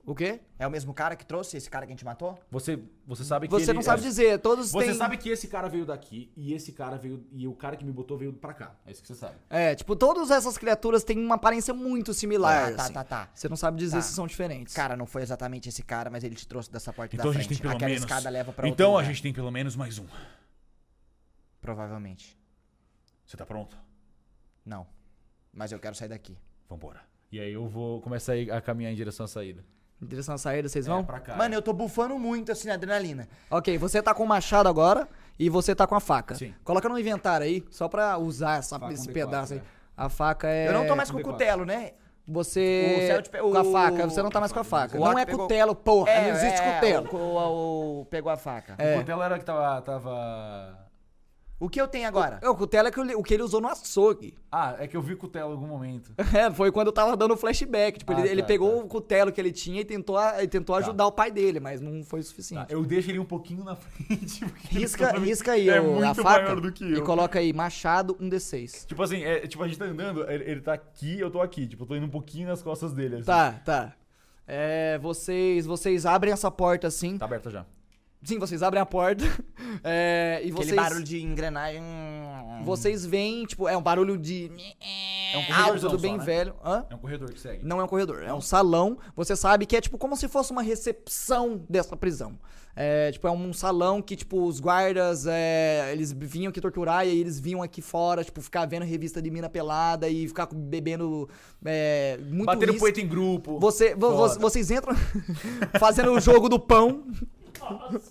O quê? É o mesmo cara que trouxe esse cara que a gente matou? Você, você sabe que Você ele- não sabe é- dizer, todos Você têm. sabe que esse cara veio daqui e esse cara veio. E o cara que me botou veio pra cá. É isso que você sabe. É, tipo, todas essas criaturas têm uma aparência muito similar. Ah, tá, assim. tá, tá. Você não sabe dizer Tá. se são diferentes. Cara, não foi exatamente esse cara, mas ele te trouxe dessa porta Então da a gente frente. tem pelo Aquela menos. escada leva pra outro então a gente tem pelo menos mais um. Provavelmente. Você tá pronto? Não. Mas eu quero sair daqui. Vambora. E aí eu vou começar a caminhar em direção à saída. Em direção à saída, vocês vão? É, pra cá. Mano, eu tô bufando muito assim na adrenalina. Ok, você tá com o machado agora e você tá com a faca. Sim. Coloca no inventário aí, só pra usar essa- Faca esse com D4, pedaço aí. né? A faca é. eu não tô mais com o D4. cutelo, né? Você. Pe- Com a faca, você não tá mais com a faca. o Não é pegou- cutelo, porra. não existe é, cutelo. O, o- o- pegou a faca. É. O cutelo era que tava. tava... O que eu tenho agora? É, o cutelo é que ele- o que ele usou no açougue. Ah, é que eu vi o cutelo em algum momento. É, foi quando eu tava dando o flashback. Tipo, Ah, ele, ele tá, pegou tá. o cutelo que ele tinha e tentou, a- e tentou Tá. ajudar o pai dele, mas não foi o Tá, suficiente. eu deixo ele um pouquinho na frente. porque ele Risca, tá- risca aí é o- a muito faca maior do que e eu. coloca aí machado 1d6. Tipo assim, é, tipo, a gente tá andando, ele, ele tá aqui, eu tô aqui. Tipo, eu tô indo um pouquinho nas costas dele. assim. Tá, tá. É, vocês, vocês abrem essa porta assim. Tá aberta já. Sim, vocês abrem a porta. é, e Aquele vocês, barulho de engrenagem. vocês veem, tipo, é um barulho de É um alto, corredorzão tudo só, bem né? velho. Hã? É um corredor que segue. Não é um corredor, é um salão. Você sabe que é tipo como se fosse uma recepção dessa prisão. É, tipo, é um salão que, tipo, os guardas, é, eles vinham aqui torturar e aí eles vinham aqui fora, tipo, ficar vendo revista de mina pelada e ficar bebendo é, muito Batendo whisky. poeta em grupo. Você, vo- vocês entram fazendo o jogo do pão. Nossa,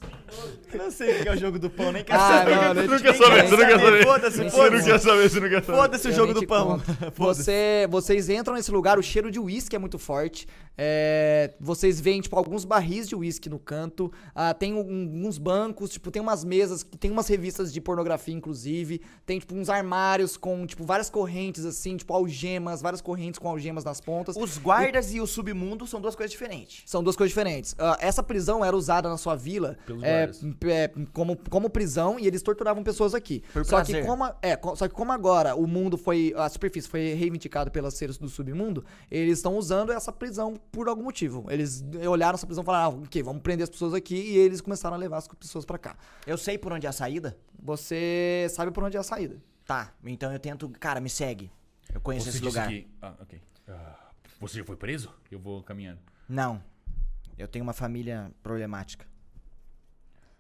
Não sei o que é o jogo do pão, nem quero Ah, saber. não, não não quer saber, você não quer saber. Foda-se, Você não foda-se. quer saber, você não quer saber. Foda-se o Eu jogo do pão. Foda-se. Você, vocês entram nesse lugar, o cheiro de uísque é muito forte. É, vocês veem, tipo, alguns barris de uísque no canto. Ah, tem um- uns bancos, tipo, tem umas mesas, tem umas revistas de pornografia, inclusive. Tem, tipo, uns armários com, tipo, várias correntes, assim, tipo, algemas, várias correntes com algemas nas pontas. Os guardas e o submundo são duas coisas diferentes. São duas coisas diferentes. Ah, essa prisão era usada na sua vila é, é, como, como prisão e eles torturavam pessoas aqui. Por só prazer. que como a- é, só que como agora o mundo foi a superfície foi reivindicado pelos seres do submundo, eles estão usando essa prisão por algum motivo. Eles olharam essa prisão e falaram: ah, "OK, vamos prender as pessoas aqui" e eles começaram a levar as pessoas pra cá. Eu sei por onde é a saída? Você sabe por onde é a saída. Tá, então eu tento. Cara, me segue. Eu conheço Você esse lugar. que... Ah, ok. Ah, você já foi preso? Eu vou caminhando. Não. Eu tenho uma família problemática.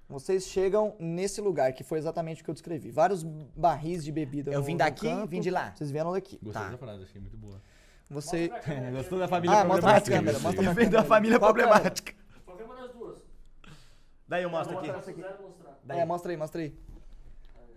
Vocês chegam nesse lugar que foi exatamente o que eu descrevi. Vários barris de bebida. Eu no- vim no daqui, canto. vim de lá. Vocês vieram daqui. Gostei Tá. dessa frase, achei muito boa. Você Gostou da família Ah, mostra pra câmera, mostra Vem da família Qual problemática. Qualquer uma das duas. Daí eu mostro aqui. mostrar, se quiser mostrar. É, mostra aí, mostra aí.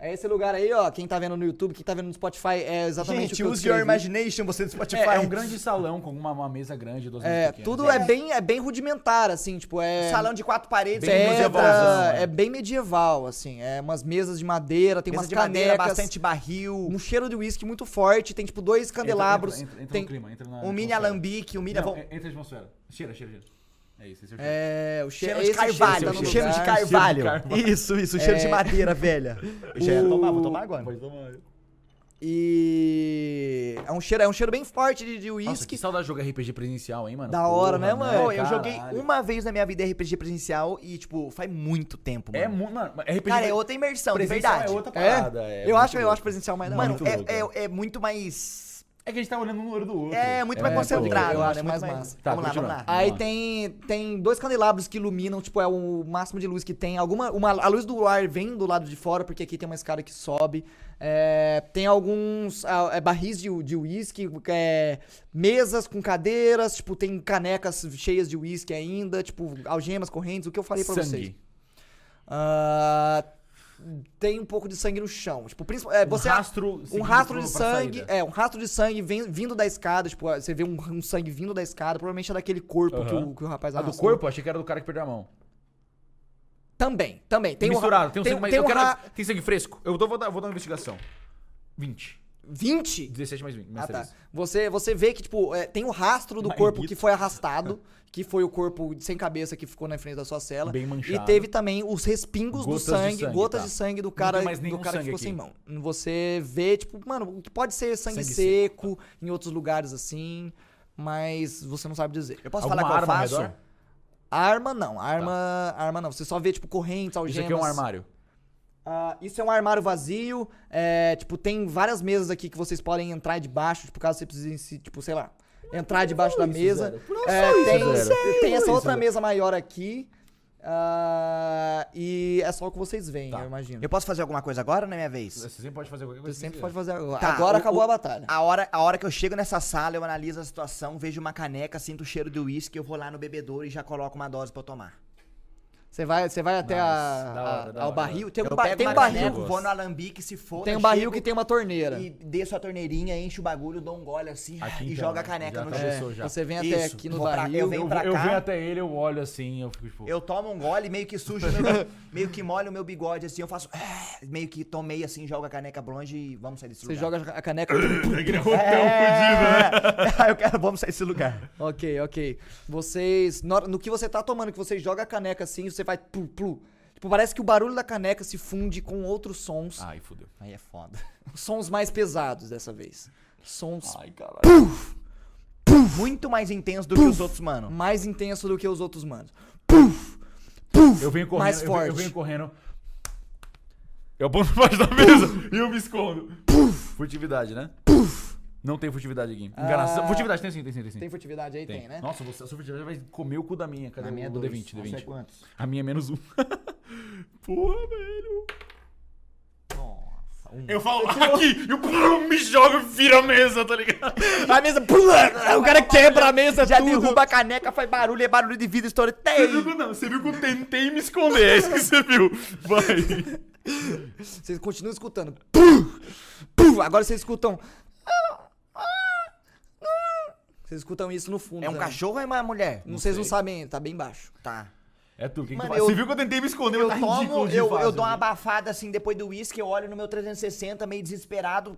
É esse lugar aí, ó. Quem tá vendo no YouTube, quem tá vendo no Spotify, é exatamente o Gente, que eu use your descrevi. imagination, você do Spotify. É, é um grande salão com uma, uma mesa grande, duas É, pequenas. tudo é bem, é bem rudimentar, assim, tipo, é... Salão de quatro paredes, Bem pedra, medievalzão, né? é bem medieval, assim. É umas mesas de madeira, tem mesa umas de canecas, madeira, bastante barril, um cheiro de uísque muito forte, tem, tipo, dois candelabros, Entra, entra, entra tem... no clima, entra na um mini alambique, um mini... Não, entra na atmosfera. Cheira, cheira, cheira. É isso, esse é o cheiro. É, o che Cheiro é de cheiro carvalho, tá no cheiro de carvalho. Isso, isso, cheiro de É. madeira, velha. Eu já ia tomar, vou tomar agora. Pode tomar. E... É um cheiro, é um cheiro bem forte de, de Nossa, uísque. que saudade de jogar RPG presencial, hein, mano? Da hora, né, mano? Pô, eu joguei uma vez na minha vida RPG presencial e, tipo, faz muito tempo, mano. É muito, mano. RPG Cara, é outra imersão, de presencial verdade. É outra É? parada. é eu, muito acho, eu acho presencial mais da Mano, muito é, é, é muito mais... É que a gente tá olhando um no olho do outro. É, muito mais É, concentrado, eu mano, acho é muito mais massa. Tá, vamos lá, vamos lá. Aí tem, tem dois candelabros que iluminam, tipo, é o máximo de luz que tem. Alguma, uma, a luz do ar vem do lado de fora, porque aqui tem uma escada que sobe. É, tem alguns é, barris de de uísque, é, mesas com cadeiras, tipo, tem canecas cheias de uísque ainda, tipo, algemas, correntes, o que eu falei pra vocês. Sangue. Ah, tem um pouco de sangue no chão. Tipo, é, você um rastro, um rastro de sangue, é, um rastro de sangue vem- vindo da escada, tipo, você vê um, um sangue vindo da escada, provavelmente é daquele corpo que, Aham. o, que o rapaz A do arrastou. corpo, achei que era do cara que perdeu a mão. Também, também. Tem Misturado, um, tem um tem, sangue, tem um quero... ra- Tem sangue fresco? Eu tô- vou, dar, vou dar uma investigação. 20. 20? 17 mais 20, mais Ah, tá. 3. Você, você vê que, tipo, é, tem o rastro do corpo que foi arrastado, que foi o corpo sem cabeça que ficou na frente da sua cela. Bem E manchado. teve também os respingos Gotas do sangue, sangue, gotas tá. de sangue do cara, do cara que ficou sem aqui. mão. Você vê, tipo, mano, que pode ser sangue, Sangue seco, em outros lugares assim, mas você não sabe dizer. Eu posso Alguma falar que eu faço? redor? Arma não, arma, arma não. Você só vê, tipo, correntes, Isso algemas. aqui é um armário. Ah, isso é um armário vazio. É, tipo, tem várias mesas aqui que vocês podem entrar debaixo, tipo, caso você precise, se, tipo, sei lá, entrar debaixo da mesa. É, tem, tem essa outra mesa maior aqui. ah, e é só o que vocês veem, Tá. eu imagino. Eu posso fazer alguma coisa agora ou não é minha vez? Você sempre pode fazer qualquer Você coisa. sempre que pode fazer agora. Tá, agora o- acabou o- a batalha. A hora, a hora que eu chego nessa sala, eu analiso a situação, vejo uma caneca, sinto o cheiro do uísque, eu vou lá no bebedouro e já coloco uma dose pra eu tomar. Você vai, você vai até Nice. a- Da a- hora, da ao hora. barril. Tem um, eu ba- tem um barril. caneca, vou no alambique, se for. Tem um barril que tem uma torneira. E desço a torneirinha, encho o bagulho, dou um gole assim Aqui, e então, joga a né? caneca Já no chão. Já. Você vem até Isso, aqui no pra- barril. eu venho Eu, pra eu cá. venho até ele, eu olho assim, eu fico tipo. Eu tomo um gole, meio que sujo, meu, meio que molho o meu bigode assim, eu faço. Meio que tomei assim, jogo a caneca longe e vamos sair desse Você lugar. joga a caneca. É, eu quero, vamos sair desse lugar. ok, ok. Vocês. No, no que você tá tomando, que você joga a caneca assim, você vai. Plu, plu. Tipo, parece que o barulho da caneca se funde com outros sons. Ai, fodeu. Aí é foda. Sons mais pesados dessa vez. Sons Ai, caralho. Muito mais intenso do que os outros, mano. mais intensos do que os outros manos. Eu venho correndo. Mais eu venho- Eu, forte. venho correndo. Eu aponto pra baixo da mesa e eu me escondo. Furtividade, né? Não tem furtividade aqui. Enganação. Ah. Furtividade tem sim, tem sim, tem sim. Tem furtividade aí? Tem, né? Nossa, você, a sua furtividade vai comer o cu da minha. Cadê A minha é o dois. D20? Não sei D20. quantos. A minha é menos um. Porra, velho. Nossa, Um. Eu falo, aqui! E eu pum, me jogo e vira a mesa, tá ligado? A mesa pula, o cara quebra a mesa, Já tudo. derruba a caneca, faz barulho, é barulho de vida, história. Você Tem! viu que não? Você viu que eu tentei me esconder, é isso que você viu. Vai. Vocês continuam escutando. Pum, pum. Agora vocês escutam. Vocês escutam isso no fundo. É um também. cachorro ou é uma mulher? Não, vocês não sabem, tá bem baixo. Tá. É tu, quem que Mano, faz? eu- Você viu que eu tentei me esconder, Eu mas tá tomo, eu, fácil, eu dou uma viu? abafada assim depois do uísque, eu olho no meu 360, meio desesperado.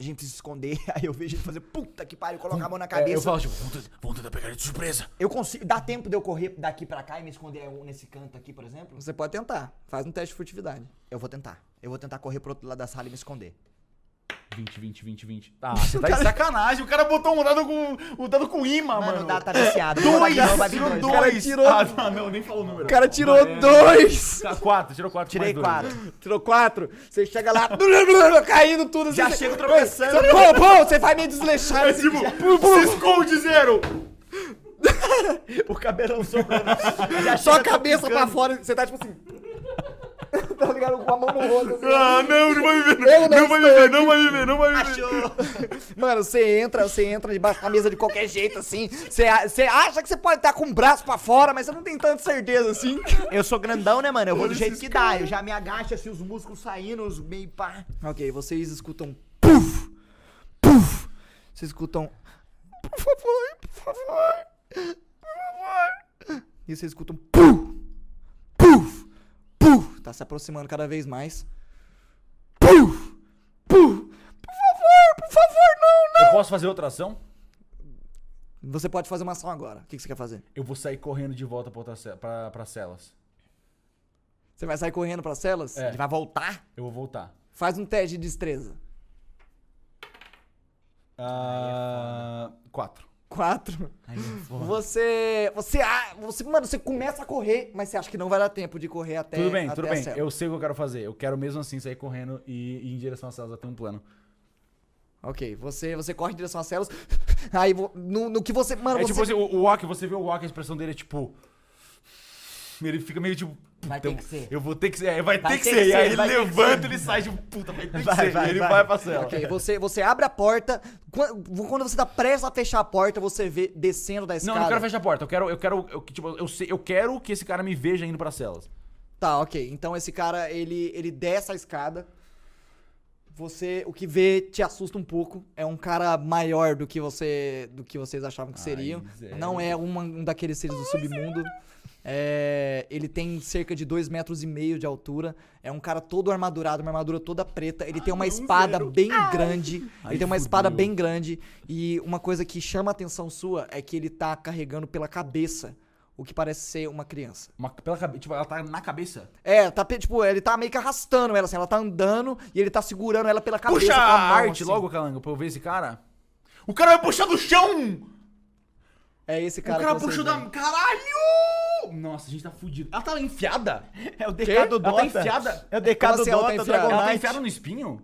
A gente precisa se esconder, aí eu vejo ele fazer puta que pariu, colocar a mão na É, cabeça. eu falo, tipo, vamos tentar- vamos tentar pegar ele de surpresa. Eu consigo. Dá tempo de eu correr daqui pra cá e me esconder nesse canto aqui, por exemplo? Você pode tentar. Faz um teste de furtividade. Eu vou tentar. Eu vou tentar correr pro outro lado da sala e me esconder. 20, 20, 20, 20. Ah, você tá de sacanagem. O cara botou um dado com, um dado com imã, Mano, mano. o dado tá viciado. Dois! Não, Tirou dois. dois! cara tirou- Ah, não, não, nem falou o número. O cara tirou É. dois! Tá, quatro, tirou quatro. Tirei dois. quatro. Tirou quatro. Você chega lá, caindo tudo. Já chego tropeçando. Pô, pô, você vai meio desleixado. É tipo, se zero! O cabelão sobrando. Já Só a chega cabeça pra fora, você tá tipo assim. tá ligado? Com a mão no rosto. Assim. Ah, não, não vai me ver. Eu Não, não vai me estou ver, não vai me ver, não vai me ver. Achou. Mano, você entra, você entra debaixo da mesa de qualquer jeito, assim. Você, você acha que você pode estar com o braço pra fora, mas você não tem tanta certeza, assim. Eu sou grandão, né, mano? Eu vou do jeito que dá. Eu já me agacho assim, os músculos saindo, os meio pá. Ok, vocês escutam. Puf! Puf! Vocês escutam. Por favor, por favor! Por favor! E vocês escutam. Puf! Puf! Tá se aproximando cada vez mais. Puf! Puf! Por favor, por favor, não, não! Eu posso fazer outra ação? Você pode fazer uma ação agora. O que, que você quer fazer? Eu vou sair correndo de volta pra, outra pra, pra celas. Você vai sair correndo pras celas? É. Ele vai voltar? Eu vou voltar. Faz um teste de destreza. Ah, quatro. Quatro. Você. Você, ah, você. Mano, você começa a correr, mas você acha que não vai dar tempo de correr até. tudo bem, até tudo bem. Eu sei o que eu quero fazer. Eu quero mesmo assim sair correndo e ir em direção às. Eu tenho um plano. Ok, você, você corre em direção às celas. Aí, no, no que você. Mano, É você. tipo assim, o, o Walk, você vê o Walk, a expressão dele é tipo. Ele fica meio tipo. Vai puta, ter que ser. Eu vou ter que ser. é, Vai, Vai ter que ter ser. que E aí ser, ele levanta, ele sai tipo, puta, vai ter que Vai, ser. vai, e ele vai. vai pra cela. Ok, você, você abre a porta. Quando, você tá prestes a fechar a porta, você vê descendo da Não, escada. eu não quero fechar a porta. Eu quero, eu quero, eu, tipo, eu, sei, eu quero que esse cara me veja indo pras celas. Tá, ok. Então esse cara, ele, ele desce a escada. Você, o que vê te assusta um pouco. É um cara maior do que você, do que vocês achavam que seriam. zero. Não é uma- um daqueles seres do submundo. É, ele tem cerca de dois metros e meio de altura. É um cara todo armadurado, uma armadura toda preta. Ele tem uma espada bem grande. Ai, ele tem uma fudeu. espada bem grande. E uma coisa que chama a atenção sua é que ele tá carregando pela cabeça o que parece ser uma criança. Uma, pela cabeça. Tipo, ela tá na cabeça. É, tá, tipo, ele tá meio que arrastando ela, assim, ela tá andando e ele tá segurando ela pela cabeça Puxa com a a mão, arte assim. logo, Calango, pra eu ver esse cara. O cara vai puxar do chão! É esse o cara, cara que vocês puxou da. veem. Nossa, a gente tá fudido. Ela tá enfiada? É o? DK do Ela tá Dota. enfiada? É o DK do ela Dota? Ela tá enfiada no espinho?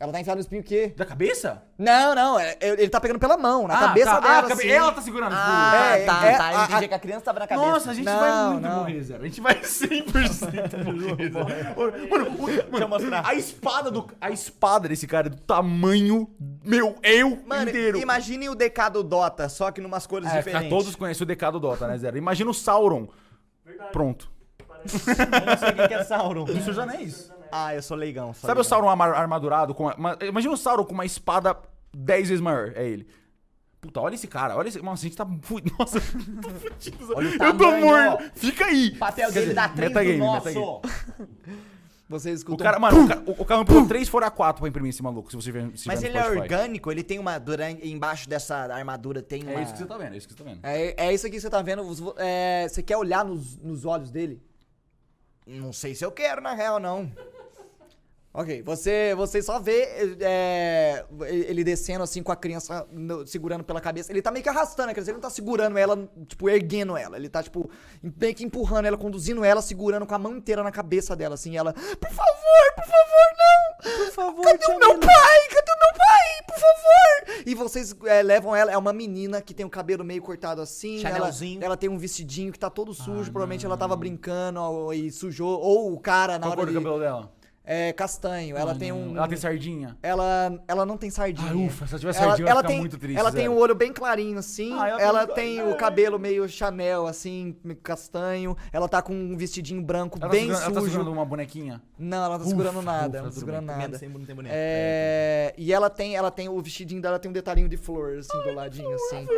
Ela tá enfiada no espinho o quê? Da cabeça? Não, não, é- é- ele tá pegando pela mão, na Ah, cabeça tá. dela, Ah, a cabe- assim. Ela tá segurando. Ah, É, tá, é, tá. Eu a- entendi a- que a criança tava na cabeça. Nossa, a gente Não, vai muito não. morrer, Zé. A gente vai 100% morrer, Zé. Mano, o- mano, mostrar. a espada do a espada desse cara é do tamanho meu eu Mano, inteiro. imagine o DK do Dota, só que numas cores É, diferentes. todos conhecem o DK do Dota, né, Zé? Imagina o Sauron. Verdade. Pronto. Eu não sei quem que é Sauron. Dos seus anéis. Ah, eu sou leigão. sou Sabe o leigão. Sauron amar- armadurado? Com uma- imagina o Sauron com uma espada 10 vezes maior. É ele. Puta, olha esse cara. Olha esse. Nossa, a gente tá. fu- Nossa, tô fudido. Olha o Eu tô morto. ó. Fica aí. O papel Quer dele dizer, dá três metagame, do metagame. nosso. Vocês O escutam... cara, mano, o cara, o, o cara pegou 3 fora 4 pra imprimir esse maluco, se você ver se Mas ver ele é orgânico, ele tem uma. Durante, embaixo dessa armadura tem uma. É isso que você tá vendo, é isso que você tá vendo. É, é isso aqui que você tá vendo. é, você quer olhar nos, nos olhos dele? Não sei se eu quero, na real, não. Ok, você, você só vê é, ele descendo assim com a criança no- segurando pela cabeça. Ele tá meio que arrastando a criança, ele não tá segurando ela, tipo, erguendo ela. Ele tá, tipo, meio que empurrando ela, conduzindo ela, segurando com a mão inteira na cabeça dela, assim. Ela, por favor, por favor, não! Por favor, Cadê o meu pai? Cadê o meu pai? Por favor! E vocês é, levam ela, é uma menina que tem o cabelo meio cortado assim. Ela, Chanelzinho. ela tem um vestidinho que tá todo sujo, provavelmente ela tava brincando ó, e sujou. Ou o cara na Qual hora cor do de... cabelo dela? É castanho. Ela tem um. Ela tem sardinha. Ela, ela não tem sardinha. Ah, ufa, se ela tivesse ela, sardinha, eu ia ela tem, muito triste, Ela tem Zé. o olho bem clarinho, assim. Ah, ela ela tem- tem o cabelo meio Chanel, assim, castanho. Ela tá com um vestidinho branco Ela, bem tá segurando, ela tá sujo. segurando uma bonequinha? Não, ela tá Ufa, segurando nada. ufa, ela não tá segurando bem. nada. Sem, não tem boneco. É, e ela tem, ela tem o vestidinho dela tem um detalhinho de flor assim do ladinho assim.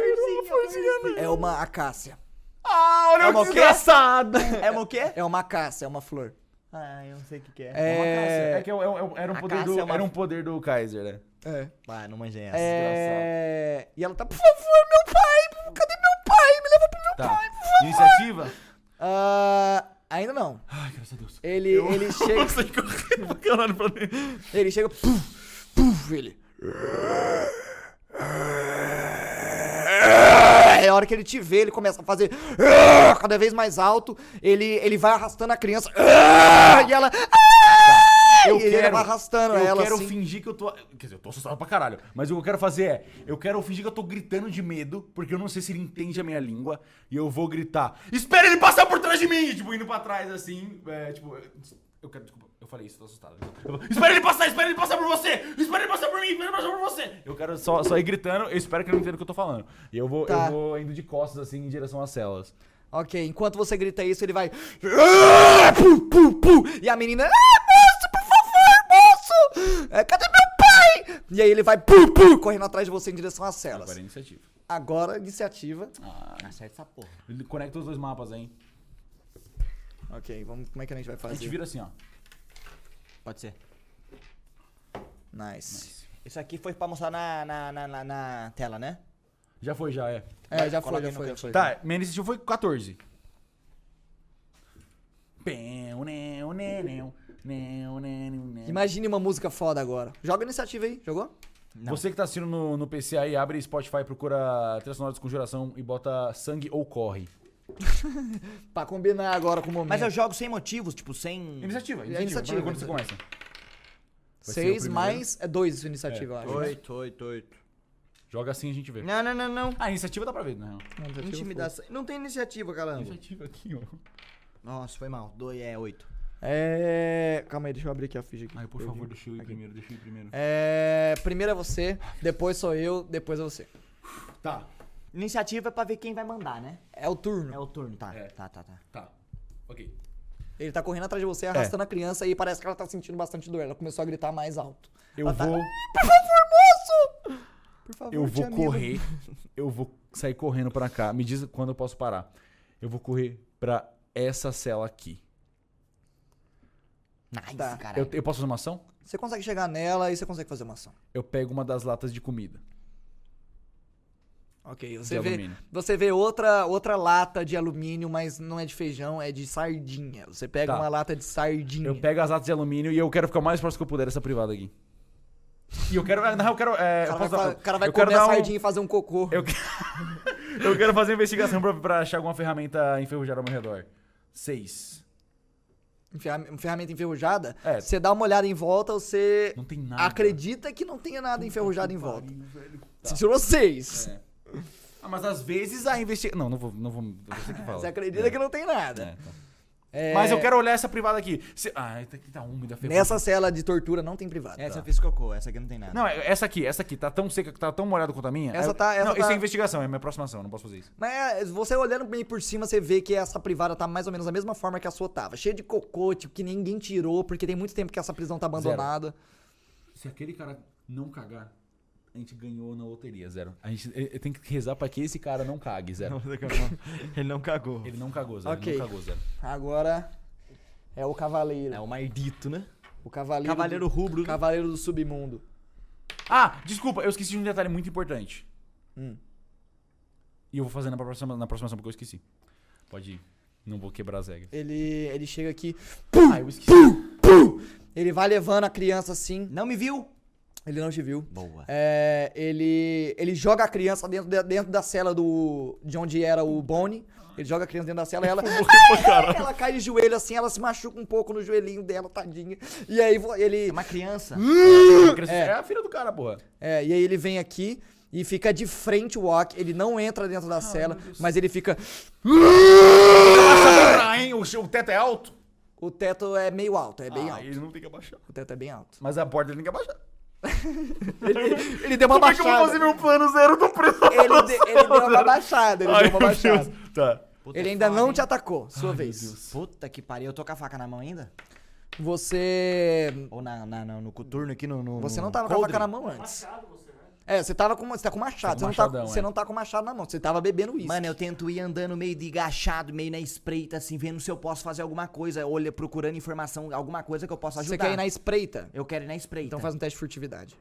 É uma acácia. Ah, olha É uma o quê? engraçado! É uma o quê? É uma acácia, é uma flor. Ah, eu não sei o que, que é. É, É que é- é- era, um poder do, é uma- era um poder do Kaiser, né? é. Ah, não manjei essa. É, e ela tá, por favor, meu pai, cadê meu pai? Me leva pro meu Tá. pai, por favor. Iniciativa? Ah, ainda não. Ai, graças a Deus. Ele, ele chega, Eu saí correndo pra caralho pra dentro. ele chega, puf, puf, ele. É a hora que ele te vê, ele começa a fazer cada vez mais alto. Ele, ele vai arrastando a criança. E ela. Eu e ele quero, vai arrastando eu ela quero assim. fingir que eu tô. Quer dizer, eu tô assustado pra caralho. Mas o que eu quero fazer é. Eu quero fingir que eu tô gritando de medo, porque eu não sei se ele entende a minha língua. E eu vou gritar: Espera ele passar por trás de mim! Tipo, indo pra trás assim. É, tipo, eu quero. Desculpa, eu falei isso, tô assustado. Eu vou, espera ele passar, espera ele passar por você! Espera ele passar por mim, espera ele passar por você! Eu quero só, só ir gritando, eu espero que ele não entenda o que eu tô falando. E eu vou, Tá. eu vou indo de costas assim em direção às celas. Ok, enquanto você grita isso, ele vai. "Ah, pu, pu, pu", E a menina. Ah, moço, por favor, moço! É, cadê meu pai? E aí ele vai pu, pu, correndo atrás de você em direção às celas. Agora é iniciativa. Agora, iniciativa. Ah, Acerta essa porra. ele conecta os dois mapas hein? Ok, vamos, como é que a gente vai A gente fazer? vira assim, ó. Pode ser. Nice. Isso aqui foi pra mostrar na, na, na, na- na tela, né? Já foi, já é. É, já foi, já foi, já foi. Tá, minha iniciativa foi 14. Pão, neu, neu, neu, neu, neu, neu. Imagine uma música foda agora. Joga a iniciativa aí, jogou? Você que tá assistindo no, no PC aí, abre Spotify, procura trilhas sonoras com geração e bota sangue ou corre. Pra combinar agora com o momento. Mas eu jogo sem motivos, tipo, sem. Iniciativa, É iniciativa. iniciativa, Quando você começa? Vai Seis mais. É dois sua iniciativa, eu acho. Oito, oito, oito. Joga assim a gente vê. Não, não, não, não. Ah, iniciativa dá pra ver, não. Não, iniciativa Intimidação. Não tem iniciativa, caramba. Iniciativa aqui, ó. Nossa, foi mal. Dois é oito. É. Calma aí, deixa eu abrir aqui a ficha aqui. Ai, por Perdi. favor, deixa eu ir primeiro, deixa eu ir primeiro. É. Primeiro é você, depois sou eu, depois é você. Tá, Iniciativa é pra ver quem vai mandar, né? É o turno. É o turno, tá. É. Tá, tá, tá. tá. Ok. Ele tá correndo atrás de você, arrastando a criança e parece que ela tá sentindo bastante dor. Ela começou a gritar mais alto. Eu Ela tá- vou. Por favor, moço! Por favor, Eu vou correr. Eu vou sair correndo pra cá. Me diz quando eu posso parar. Eu vou correr pra essa cela aqui. Nice, Tá. cara. Eu, eu posso fazer uma ação? Você consegue chegar nela e você consegue fazer uma ação. Eu pego uma das latas de comida. Ok, De você vê, alumínio. você vê outra, outra lata de alumínio, mas não é de feijão, é de sardinha. Você pega Tá. uma lata de sardinha. Eu pego as latas de alumínio e eu quero ficar o mais próximo que eu puder dessa privada aqui. E eu quero. Na real, eu quero. É, O cara vai, posso dar- fa- o cara vai eu quero comer a dar um- sardinha e fazer um cocô. Eu, que- eu quero fazer investigação pra, pra achar alguma ferramenta enferrujada ao meu redor. Seis. Ferram- Ferramenta enferrujada. É. Você dá uma olhada em volta, você Não tem nada. acredita que não tenha nada enferrujado em volta. Você tirou seis. É. Ah, mas às vezes a investigação. Não, não vou. Não vou você que fala. Você acredita É. que não tem nada. É, tá. É, Mas eu quero olhar essa privada aqui. Se... Ah, aqui tá úmida, ferrugem. Nessa cela de tortura não tem privado. Essa Tá. eu fiz cocô, essa aqui não tem nada. Não, é- essa aqui, essa aqui tá tão seca, tá tão molhada quanto a minha. Essa tá- essa não, isso tá- é investigação, é minha aproximação, não posso fazer isso. Mas você olhando bem por cima, você vê que essa privada tá mais ou menos da mesma forma que a sua tava. Cheia de cocô, tipo, que ninguém tirou, porque tem muito tempo que essa prisão tá abandonada. Se aquele cara não cagar, a gente ganhou na loteria, zero. A gente tem que rezar pra que esse cara não cague, zero. Ele não cagou. Ele não cagou, zero. Ok. Ele não cagou, zero. Agora é o cavaleiro. É o maldito, né? O cavaleiro. Cavaleiro do, rubro. Cavaleiro do submundo. Ah, desculpa, eu esqueci de um detalhe muito importante. Hum. E eu vou fazer na próxima, na próxima ação porque eu esqueci. Pode ir. Não vou quebrar as regras. Ele, ele chega aqui, Ah, eu esqueci. ele vai levando a criança assim. Não me viu? Ele não te viu. Boa. É, ele, ele joga a criança dentro, de- dentro da cela do, de onde era o Bonnie. Ele joga a criança dentro da cela e ela, ela cai de joelho assim, ela se machuca um pouco no joelhinho dela, tadinha. E aí ele, É uma criança. É. a filha do cara, porra. é, e aí ele vem aqui e fica de frente o walk. Ele não entra dentro da cela, mas ele fica. Nossa, o teto é alto? O teto é meio alto, é bem ah, alto. ele não tem que abaixar. O teto é bem alto. Mas a porta ele tem que abaixar. Ele, ele deu uma Como é que eu vou baixada. fazer meu plano zero do preço? Ele, de- ele deu uma baixada, ele Ai, deu uma baixada. Deus. Tá. Puta, Ele ainda foda, não hein? te atacou, sua Ai, vez. Puta que pariu, eu tô com a faca na mão ainda? Você. Ou na, na- no, no coturno aqui no. no Você não tava com a coldre? faca na mão antes. Machado você? É, você tava com, você tá com machado. Tá Você, com não tá, machadão, você é. não tá com machado na mão. Você tava bebendo isso. Mano, eu tento ir andando meio de agachado, meio na espreita, assim, vendo se eu posso fazer alguma coisa, olha, procurando informação, alguma coisa que eu possa ajudar. Você quer ir na espreita? Eu quero ir na espreita. Então faz um teste de furtividade.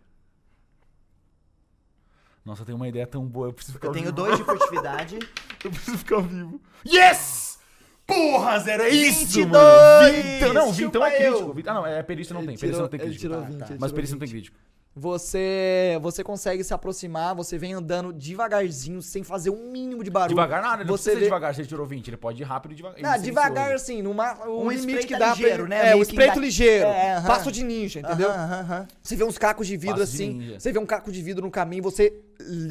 Nossa, eu tenho uma ideia tão boa. Eu preciso ficar Eu tenho vivo. dois de furtividade. Eu preciso ficar vivo. Yes! Porra, Zero, é isso, 22! mano. Vintão, não, vintão é eu. crítico. Ah, não, é perícia não Ele tem. Perícia não tem crítico. Tá, 20, tá. Mas perícia não 20. tem crítico. Você, você consegue se aproximar, você vem andando devagarzinho, sem fazer um mínimo de barulho. Devagar nada, ele não você precisa vê... devagar se ele tirou 20. Ele pode ir rápido e devagar. Não, devagar assim, numa, o Um limite que dá ligeiro, pra... né? É, o espreito enga- ligeiro. É, aham. Passo de ninja, entendeu? Aham, aham, aham. Você vê uns cacos de vidro Passo de assim, ninja. você vê um caco de vidro no caminho, você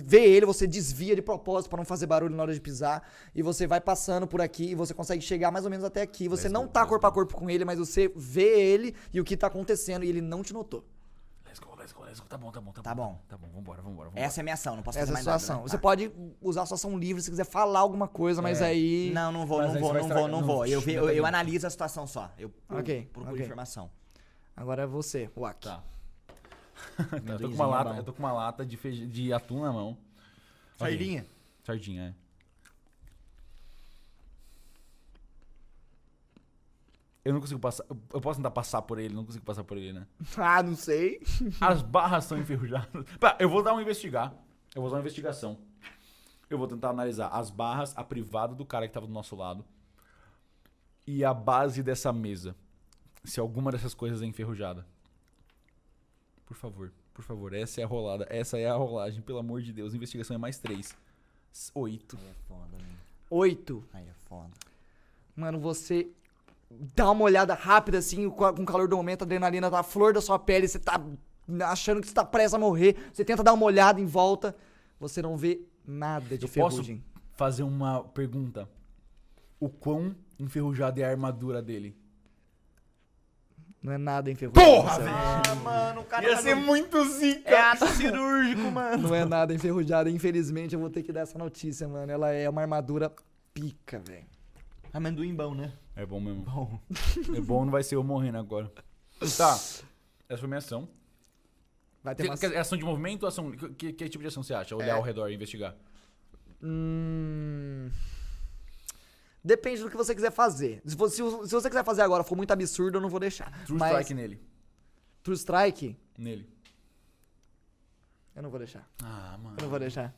vê ele, você desvia de propósito pra não fazer barulho na hora de pisar, e você vai passando por aqui e você consegue chegar mais ou menos até aqui. Você não tá corpo a corpo com ele, mas você vê ele e o que tá acontecendo e ele não te notou. Tá bom, tá bom, tá, Tá bom. bom. Tá bom, vambora, vambora. vambora. Essa é a minha ação, não posso Essa é fazer a mais nada. situação. né? Você Tá. pode usar a sua ação livre se quiser falar alguma coisa, mas É. aí. Não, não vou, Mas não vou, não vou, não vou. Eu, eu, tá eu bem. analiso a situação só. Eu Ok, procuro ok. informação. Agora é você, Wak. Tá. Tá, eu, tô com uma é lata, eu tô com uma lata de, feij... de atum na mão. Sardinha? Sardinha, é. Eu não consigo passar. eu- posso tentar passar por ele, não consigo passar por ele, né? Ah, não sei. As barras são enferrujadas. Pá, eu vou dar um investigar. Eu vou dar uma investigação. Eu vou tentar analisar as barras, a privada do cara que tava do nosso lado. E a base dessa mesa. Se alguma dessas coisas é enferrujada. Por favor, por favor, essa é a rolada. Essa é a rolagem, pelo amor de Deus. Investigação é mais três. Oito. Aí é foda, né? Oito. Aí é foda. Mano, você dá uma olhada rápida assim, com o calor do momento, a adrenalina tá à flor da sua pele, você tá achando que você tá prestes a morrer, você tenta dar uma olhada em volta, você não vê nada de Eu posso ferrugem. fazer uma pergunta. O quão enferrujada é a armadura dele? Não é nada enferrujado. Porra, sério. Ah, mano, o cara Ia tá ser no- muito zica! É ato cirúrgico, mano. Não é nada enferrujado. Infelizmente, eu vou ter que dar essa notícia, mano. Ela é uma armadura pica, velho. Amendoim bom, né? É bom mesmo. Bom. É bom, não vai ser eu morrendo agora. Tá. Essa foi minha ação. Vai ter Que, uma... que- ação de movimento ou ação. Que, que tipo de ação você acha? Olhar É. ao redor e investigar. Hum... Depende do que você quiser fazer. Se você, se você quiser fazer agora for muito absurdo, eu não vou deixar. True Mas strike nele. True Strike, Nele. eu não vou deixar. Ah, mano. Eu não vou deixar.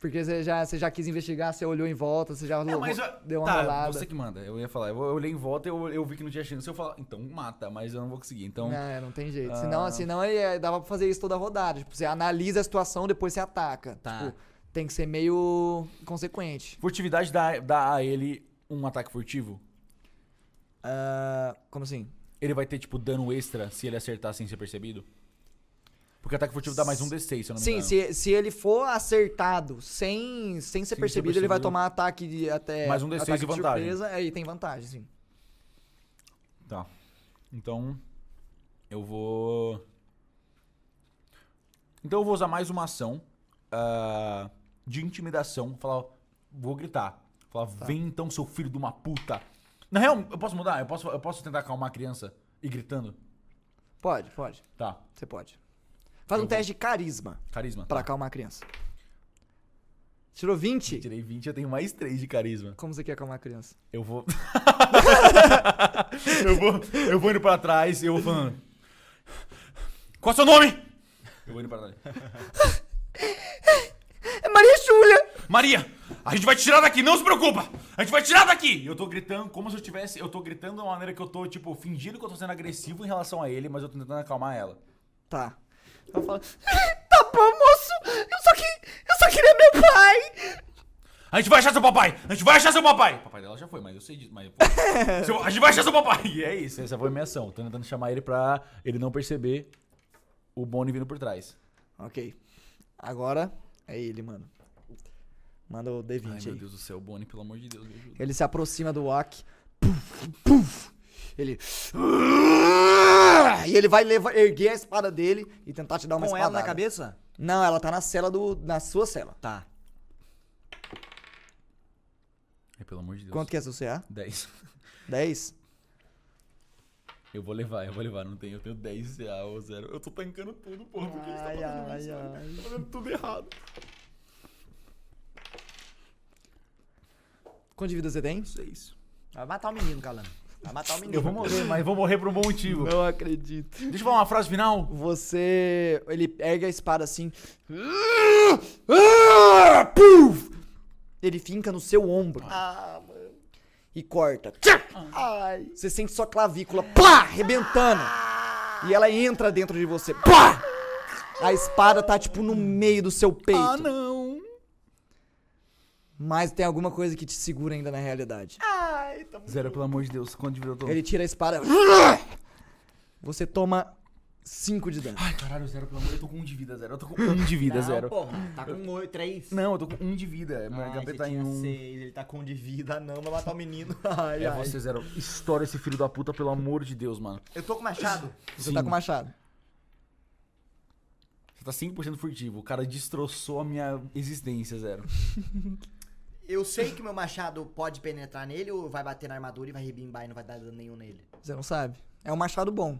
Porque você já, você já quis investigar, você olhou em volta, você já Não, mas eu- deu uma tá, rolada. você que manda. Eu ia falar. Eu, olhei em volta e eu, eu vi que não tinha chance. Eu falar, então mata, mas eu não vou conseguir. Então. Não, é, não tem jeito. Ah. Senão, senão é, dava pra fazer isso toda rodada. Tipo, você analisa a situação, depois você ataca. Tá. Tipo, tem que ser meio consequente. Furtividade dá, dá a ele um ataque furtivo? Ah, como assim? Ele vai ter, tipo, dano extra se ele acertar sem ser percebido? Porque ataque furtivo dá mais um D6, se eu não me Sim, engano. se, se ele for acertado sem, sem ser ser percebido, ele vai percebido. tomar ataque de até. Mais um D6 ataque de vantagem. Surpresa, aí tem vantagem, sim. Tá. Então, eu vou. Então eu vou usar mais uma ação ah, de intimidação. Falar, vou gritar. Falar, Tá. vem então, seu filho de uma puta. Na real, eu posso mudar? Eu posso, eu posso tentar acalmar a criança e gritando? Pode, pode. Tá. Você pode. Faz Eu um teste de carisma Carisma. pra tá. acalmar a criança. Tirou 20? Tirei 20, eu tenho mais 3 de carisma. Como você quer acalmar a criança? Eu vou. eu vou. Eu vou indo pra trás eu vou falando. Qual é o seu nome? Eu vou indo pra trás. É Maria Júlia! Maria, a gente vai te tirar daqui, não se preocupa! A gente vai te tirar daqui! E eu tô gritando como se eu tivesse. Eu tô gritando de uma maneira que eu tô, tipo, fingindo que eu tô sendo agressivo em relação a ele, mas eu tô tentando acalmar ela. Tá. Ela fala, tá bom, moço! Eu só, que, eu só queria meu pai! A gente vai achar seu papai! A gente vai achar seu papai! O papai dela já foi, mas eu sei disso. Mas, pô, Seu- a gente vai achar seu papai! E é isso, essa foi a minha ação. Tô tentando chamar ele pra ele não perceber o Bonnie vindo por trás. Ok. Agora é ele, mano. Manda o D20 Ai, meu aí. Deus do céu, Bonnie, pelo amor de Deus, me ajuda. Ele se aproxima do Wak. Puf, puf. Ele. E ele vai levar, erguer a espada dele e tentar te dar uma Com ela na espadada. cabeça? Não, ela tá na cela do. na sua cela. Tá. Ai, pelo amor de Deus. Quanto que é seu CA? 10. 10? Eu vou levar, eu vou levar. Não tenho, eu tenho 10 CA ou 0. Eu tô tancando tudo, porra. Por que você tá Ai, fazendo ai, isso? ai. Tá fazendo tudo errado. Quanto de vida você tem? 6. Vai matar o menino, Calando. Vai matar o menino. Eu vou morrer, mas vou morrer por um bom motivo. Não acredito. Deixa eu falar uma frase final. Você. Ele ergue a espada assim. Puf! Ele finca no seu ombro. Ah, mano. E corta. Ai. Você sente sua clavícula, plá, rebentando. E ela entra dentro de você, plá! A espada tá tipo no meio do seu peito. Ah, não. Mas tem alguma coisa que te segura ainda na realidade. Ai, tá Zero, pelo amor de Deus. Quanto de vida eu tô? Ele tira a espada. Você toma 5 de dano. Ai, caralho, zero, pelo amor. Eu tô com um de vida, zero. Eu tô com um de vida, Não, zero. porra. Tá com oito, três. Não, eu tô com um de vida. Meu Ai, HP tá em tinha um. seis, ele tá com um de vida. Não, vai matar o menino. Ai, É ai. você, zero. Estoura esse filho da puta, pelo amor de Deus, mano. Eu tô com machado. Você Sim. tá com machado. Você tá 5% furtivo. O cara destroçou a minha existência, zero. Eu sei que meu machado pode penetrar nele ou vai bater na armadura e vai rebimbar e não vai dar dano nenhum nele. Você não sabe. É um machado bom.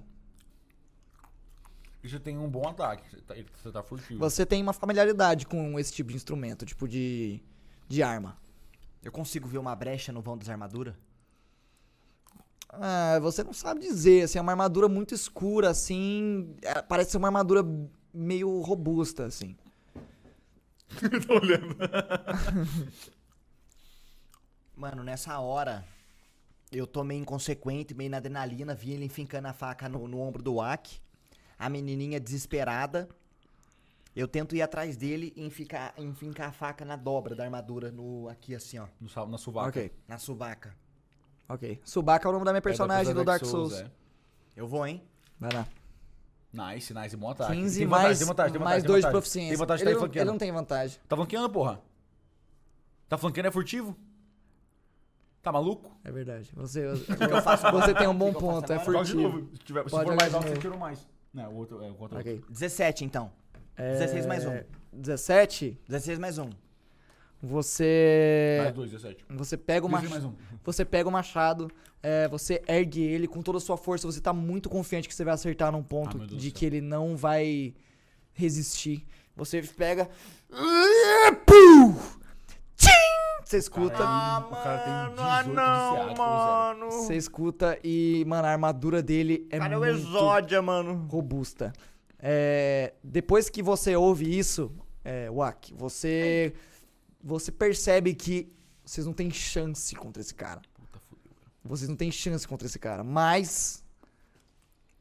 Isso tem um bom ataque. Você tá, você tá furtivo. Você tem uma familiaridade com esse tipo de instrumento, tipo de, de arma. Eu consigo ver uma brecha no vão das armaduras? Ah, você não sabe dizer, assim, é uma armadura muito escura, assim. é, parece ser uma armadura meio robusta, assim. tô olhando. Mano, nessa hora, eu tô meio inconsequente, meio na adrenalina, vi ele enfincando a faca no, no ombro do Aki. A menininha desesperada. Eu tento ir atrás dele e enficar, enfincar a faca na dobra da armadura, no aqui assim, ó, No, sal- na suvaca. Ok, na subaca. ok. Subaka é o nome da minha personagem É, do Dark Souls. é. Eu vou, hein? Vai lá. Nice, nice, bom ataque. 15 tem mais, vantagem, tem vantagem, tem mais vantagem, 2 de tem vantagem. proficiência. Tem vantagem, ele, tá não, flanqueando. ele não tem vantagem. Tá flanqueando, porra? Tá flanqueando é furtivo? Tá maluco? É verdade. Você, você tem um bom eu faço ponto, é? Joga de furtivo. novo. Se, tiver, se Pode for mais alto, você tirou mais. Não, o outro é o contra Ok. 17 então. 16 mais um. 17, 16 mais um. você. Mais dois, 17. Você pega o machado. um. Você pega o machado, é, você ergue ele com toda a sua força, você tá muito confiante que você vai acertar num ponto Ah, de que ele não vai resistir. Você pega. Tchim! Você escuta. Caralho, o cara tem 18 ah, de não, CA, mano. Você escuta e, mano, a armadura dele é Cara, é o muito Exódia, mano. robusta. É, depois que você ouve isso, é, Wak, você você percebe que vocês não têm chance contra esse cara. Puta, fudeu. Vocês não têm chance contra esse cara, mas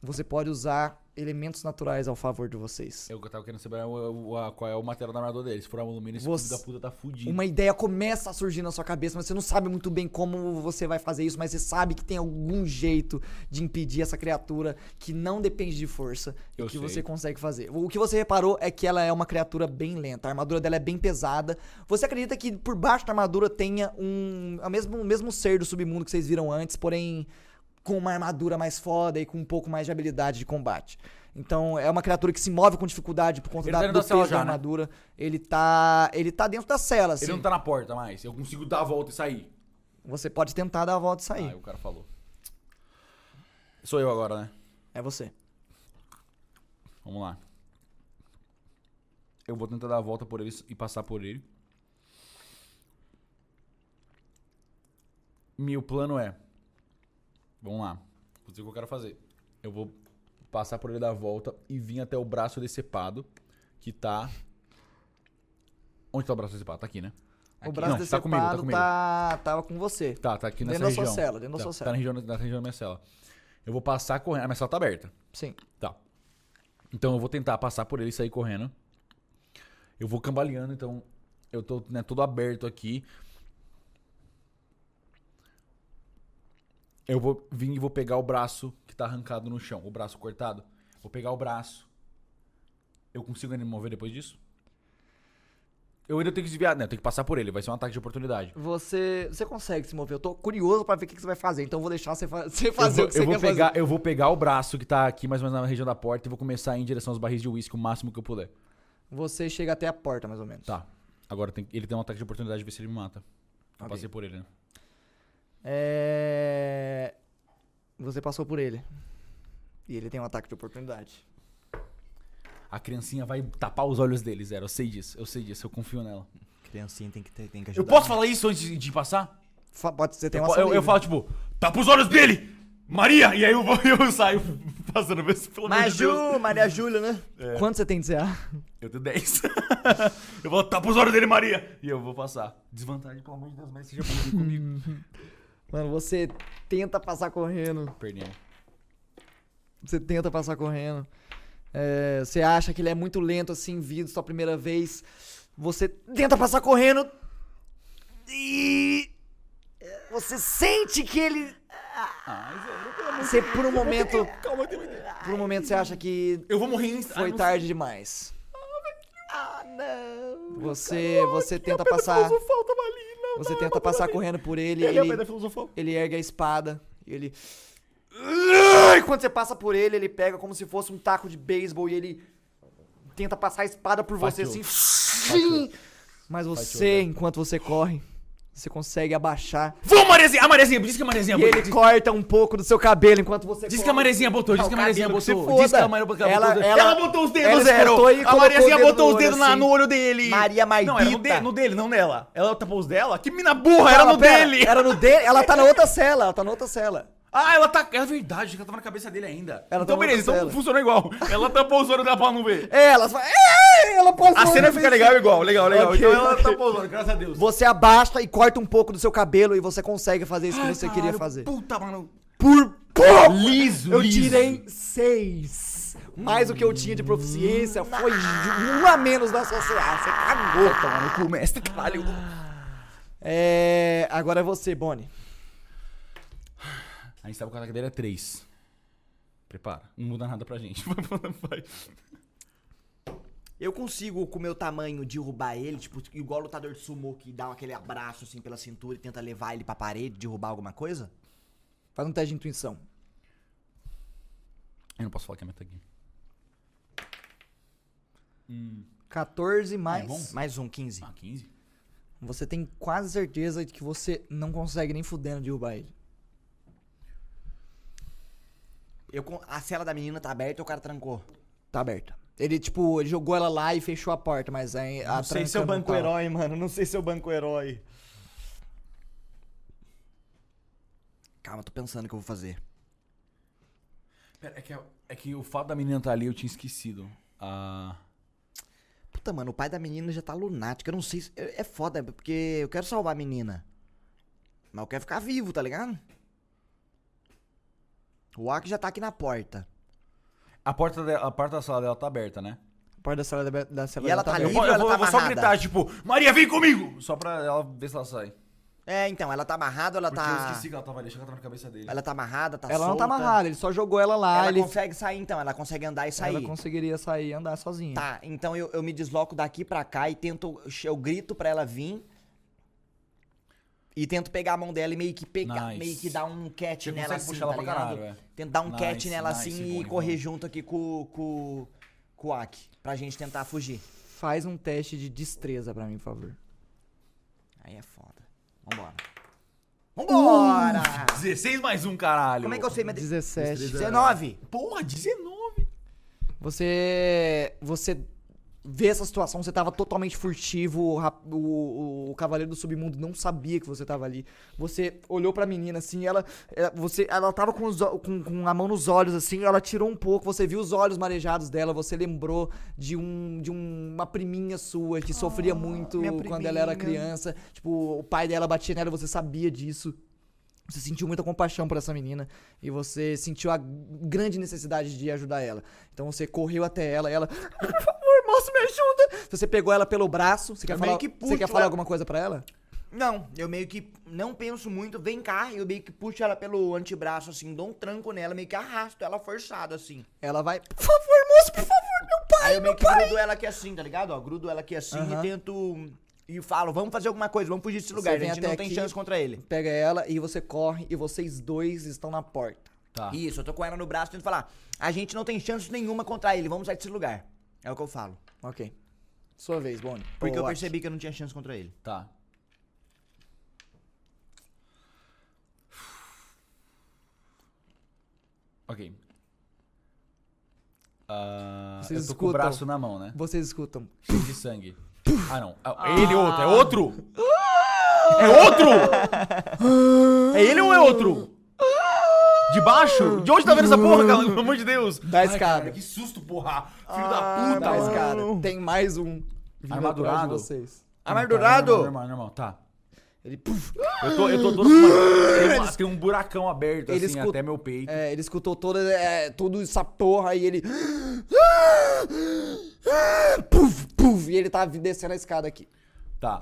você pode usar elementos naturais ao favor de vocês. Eu tava querendo saber o- o- a- qual é o material da armadura dele. Se for alumínio, esse Você- da puta tá fudido. Uma ideia começa a surgir na sua cabeça, mas você não sabe muito bem como você vai fazer isso, mas você sabe que tem algum jeito de impedir essa criatura que não depende de força e Eu que sei. você consegue fazer. O que você reparou é que ela é uma criatura bem lenta, a armadura dela é bem pesada. Você acredita que por baixo da armadura tenha um o mesmo, o mesmo ser do submundo que vocês viram antes, porém com uma armadura mais foda e com um pouco mais de habilidade de combate. Então é uma criatura que se move com dificuldade por conta Ele da, tá do da peso da já, né? armadura. Ele tá ele tá dentro da cela, assim. Ele não tá na porta mais. Eu consigo dar a volta e sair. Você pode tentar dar a volta e sair. Ah, o cara falou. Sou eu agora, né? É você. Vamos lá. Eu vou tentar dar a volta por ele e passar por ele. Meu plano é. Vamos lá. Vou dizer o que eu quero fazer. Eu vou passar por ele dar a volta e vir até o braço decepado. Que tá. Onde tá o braço decepado? Tá aqui, né? o braço Não, tá decepado comigo, tá comigo. tá, tava com você. Tá, tá aqui nessa Dentro da sua região. cela, dentro da tá, sua Tá cela. na região, na região da minha cela. Eu vou passar correndo. A minha cela tá aberta. Sim. Tá. Então eu vou tentar passar por ele e sair correndo. Eu vou cambaleando, então eu tô né, todo aberto aqui. Eu vou vir e vou pegar o braço que tá arrancado no chão, o braço cortado. Vou pegar o braço. Eu consigo me mover depois disso? Eu ainda tenho que desviar. Não, eu tenho que passar por ele. Vai ser um ataque de oportunidade. Você, você consegue se mover. Eu tô curioso pra ver o que que você vai fazer, então eu vou deixar você, fa- você Eu fazer vou, o que você eu vou pegar, fazer. eu vou pegar o braço que tá aqui mais ou menos na região da porta e vou começar a ir em direção aos barris de uísque o máximo que eu puder. Você chega até a porta, mais ou menos. Tá. Agora tem- ele tem um ataque de oportunidade de ver se ele me mata. Eu Ok. passei por ele, né? É... Você passou por ele. E ele tem um ataque de oportunidade. A criancinha vai tapar os olhos dele, Zero. Eu sei disso, eu sei disso, eu confio nela. Criancinha tem que, ter, tem que Eu ajudar. posso falar isso antes de, passar? Fa- Pode ser, tem Eu, uma eu, eu falo, tipo, tapa os olhos dele! Maria! E aí eu, vou, eu saio passando, se pelo de Deus. Maju, Maria Júlia, né? Quanto você tem de CA? Eu tenho 10. eu vou tapa os olhos dele, Maria! E eu vou passar. Desvantagem, pelo amor de Deus, mas seja bonzinho comigo. Mano, você tenta passar correndo. Perdemos. Você tenta passar correndo. É, você acha que ele é muito lento assim, vindo sua primeira vez. Você tenta passar correndo. E. Você sente que ele. Você, por um momento. Calma, Por um momento, você acha que Eu vou morrer em foi tarde demais. Ah, não. Você, você tenta passar. Você tenta passar correndo por ele. Ele é Ele, ele ergue a espada e ele. E quando você passa por ele, ele pega como se fosse um taco de beisebol e ele tenta passar a espada por você Fatiou. assim. Mas você, enquanto você corre, você consegue abaixar. Vamos, Mariazinha! A Mariazinha, diz que a Mariazinha E botou. ele diz, corta um pouco do seu cabelo enquanto você diz que a Mariazinha botou, diz Ah, que a que botou. Diz que a foda. Mariazinha botou. Ela- Ela, ela- botou os dedos, Zero! e A dedo botou os dedos na- assim. no olho dele. Maria Não, era no, de- no dele, não nela. Ela tapou os dela? Que mina burra, era no pera, dele! Era no dele. Ela tá na outra cela. Ela tá na outra cela. Ah, ela tá. É verdade, ela tava na cabeça dele ainda. Ela então, beleza, então cela. funcionou igual. Ela tapou os olhos dela pra não ver. É, ela fala. "É", Ela passou A cena fica legal igual, legal, legal. Ok, então ela ok. tapou os olhos, graças a Deus. Você abaixa e corta um pouco do seu cabelo e você consegue fazer isso que Ai, você caralho, queria fazer. Puta, mano. Por pouco! Liso, Eu liso. tirei seis. Mais o que eu tinha de proficiência foi um a menos da sua CA. Você cagou. Toma no cu, mestre, caralho. É. Agora é você, Bonnie. A gente que o ataque dele é 3. Prepara. Não muda nada pra gente. Vai. Eu consigo, com o meu tamanho, derrubar ele, tipo, igual o lutador de sumo que dá aquele abraço assim pela cintura e tenta levar ele pra parede, derrubar alguma coisa? Faz um teste de intuição. Eu não posso falar que é metagame. 14 mais. É? Mais um, 15. Ah, 15? Você tem quase certeza de que você não consegue nem fudendo derrubar ele. Eu, a cela da menina tá aberta e o cara trancou. Tá aberta. Ele, tipo, ele jogou ela lá e fechou a porta, mas aí não sei se é o banco tava. herói, mano. Não sei se é o banco herói. Calma, tô pensando o que eu vou fazer. Pera, é que, é que o fato da menina estar ali eu tinha esquecido. Ah. Puta, mano, o pai da menina já tá lunático. Eu não sei se. É é foda, porque eu quero salvar a menina. Mas eu quero ficar vivo, tá ligado? O Aki já tá aqui na porta. A porta, dela- a porta da sala dela tá aberta, né? A porta da sala da, da cela E ela dela tá aberta. Eu livre ou eu ela vou- tá eu vou só amarrada? gritar, tipo, Maria, vem comigo! Só pra ela ver se ela sai. É, então, ela tá amarrada ou ela Porque eu tá. esqueci que ela tava ali, achei que ela tava na cabeça dele. Ela tá amarrada, tá Ela não tá solta? amarrada, ele só jogou ela lá. Ela ele... consegue sair então, ela consegue andar e sair. ela conseguiria sair e andar sozinha. Tá, então eu, eu me desloco daqui pra cá e tento. Eu grito pra ela vir. E tento pegar a mão dela e meio que pegar, Nice. meio que dar um catch Você nela assim, puxar ela tá pra ligado? caralho, é. Tento dar um Nice, catch nela nice, assim bom, e bom. correr junto aqui com, com, com o Aki. Pra gente tentar fugir. Faz um teste de destreza pra mim, por favor. Aí é foda. Vambora. Vambora! 16 mais um, caralho. Como é que eu sei minha 17. 19! Porra, 19. Você. Você vê essa situação, você tava totalmente furtivo, o, o, o- Cavaleiro do Submundo não sabia que você tava ali. Você olhou pra menina assim, ela. ela- você, ela tava com, os com, com a mão nos olhos, assim, ela tirou um pouco, você viu os olhos marejados dela, você lembrou de, um, de um- uma priminha sua que sofria muito minha quando ela era criança. Tipo, o pai dela batia nela, você sabia disso. Você sentiu muita compaixão por essa menina e você sentiu a grande necessidade de ajudar ela. Então você correu até ela ela, moço, me ajuda. Você pegou ela pelo braço. Você quer Eu falar, que você quer falar ela. alguma coisa pra ela? Não, eu meio que não penso muito, vem cá, eu meio que puxo ela pelo antebraço, assim, dou um tranco nela, meio que arrasto ela forçado, assim. Ela vai. Por favor, moço, por favor, meu pai. Aí eu meio que pai. grudo ela aqui assim, tá ligado? Ó, grudo ela aqui assim e tento. E falo, vamos fazer alguma coisa, vamos fugir desse lugar, a vem gente até não tem aqui. chance contra ele. Pega ela e você corre e vocês dois estão na porta. Tá. Isso, eu tô com ela no braço tento falar, a gente não tem chance nenhuma contra ele, vamos sair desse lugar. É o que eu falo. Ok. Sua vez, Bonnie. Porque eu percebi que eu não tinha chance contra ele. Tá. Ok. Ah, Vocês eu tô com o escutam? braço na mão, né? Vocês escutam. Cheio de sangue. Ah, não. Ah, é ele outro. É outro? É outro? É ele ou é outro? De baixo? De onde tá vendo essa porra, cara? Pelo amor de Deus. Da Ai, escada. cara, que susto, porra. Filho da puta, Da mano. escada. Tem mais um. vindo Armadurado? vocês. Amardurado! Normal, normal, tá. Ele. puf, Eu tô, eu tô todo. Mano, tem, uma- tem um buracão aberto, Ele assim, escuta- até meu peito. é, ele escutou toda, é, toda essa porra e ele. Puf, puf, e ele tá descendo a escada aqui. Tá.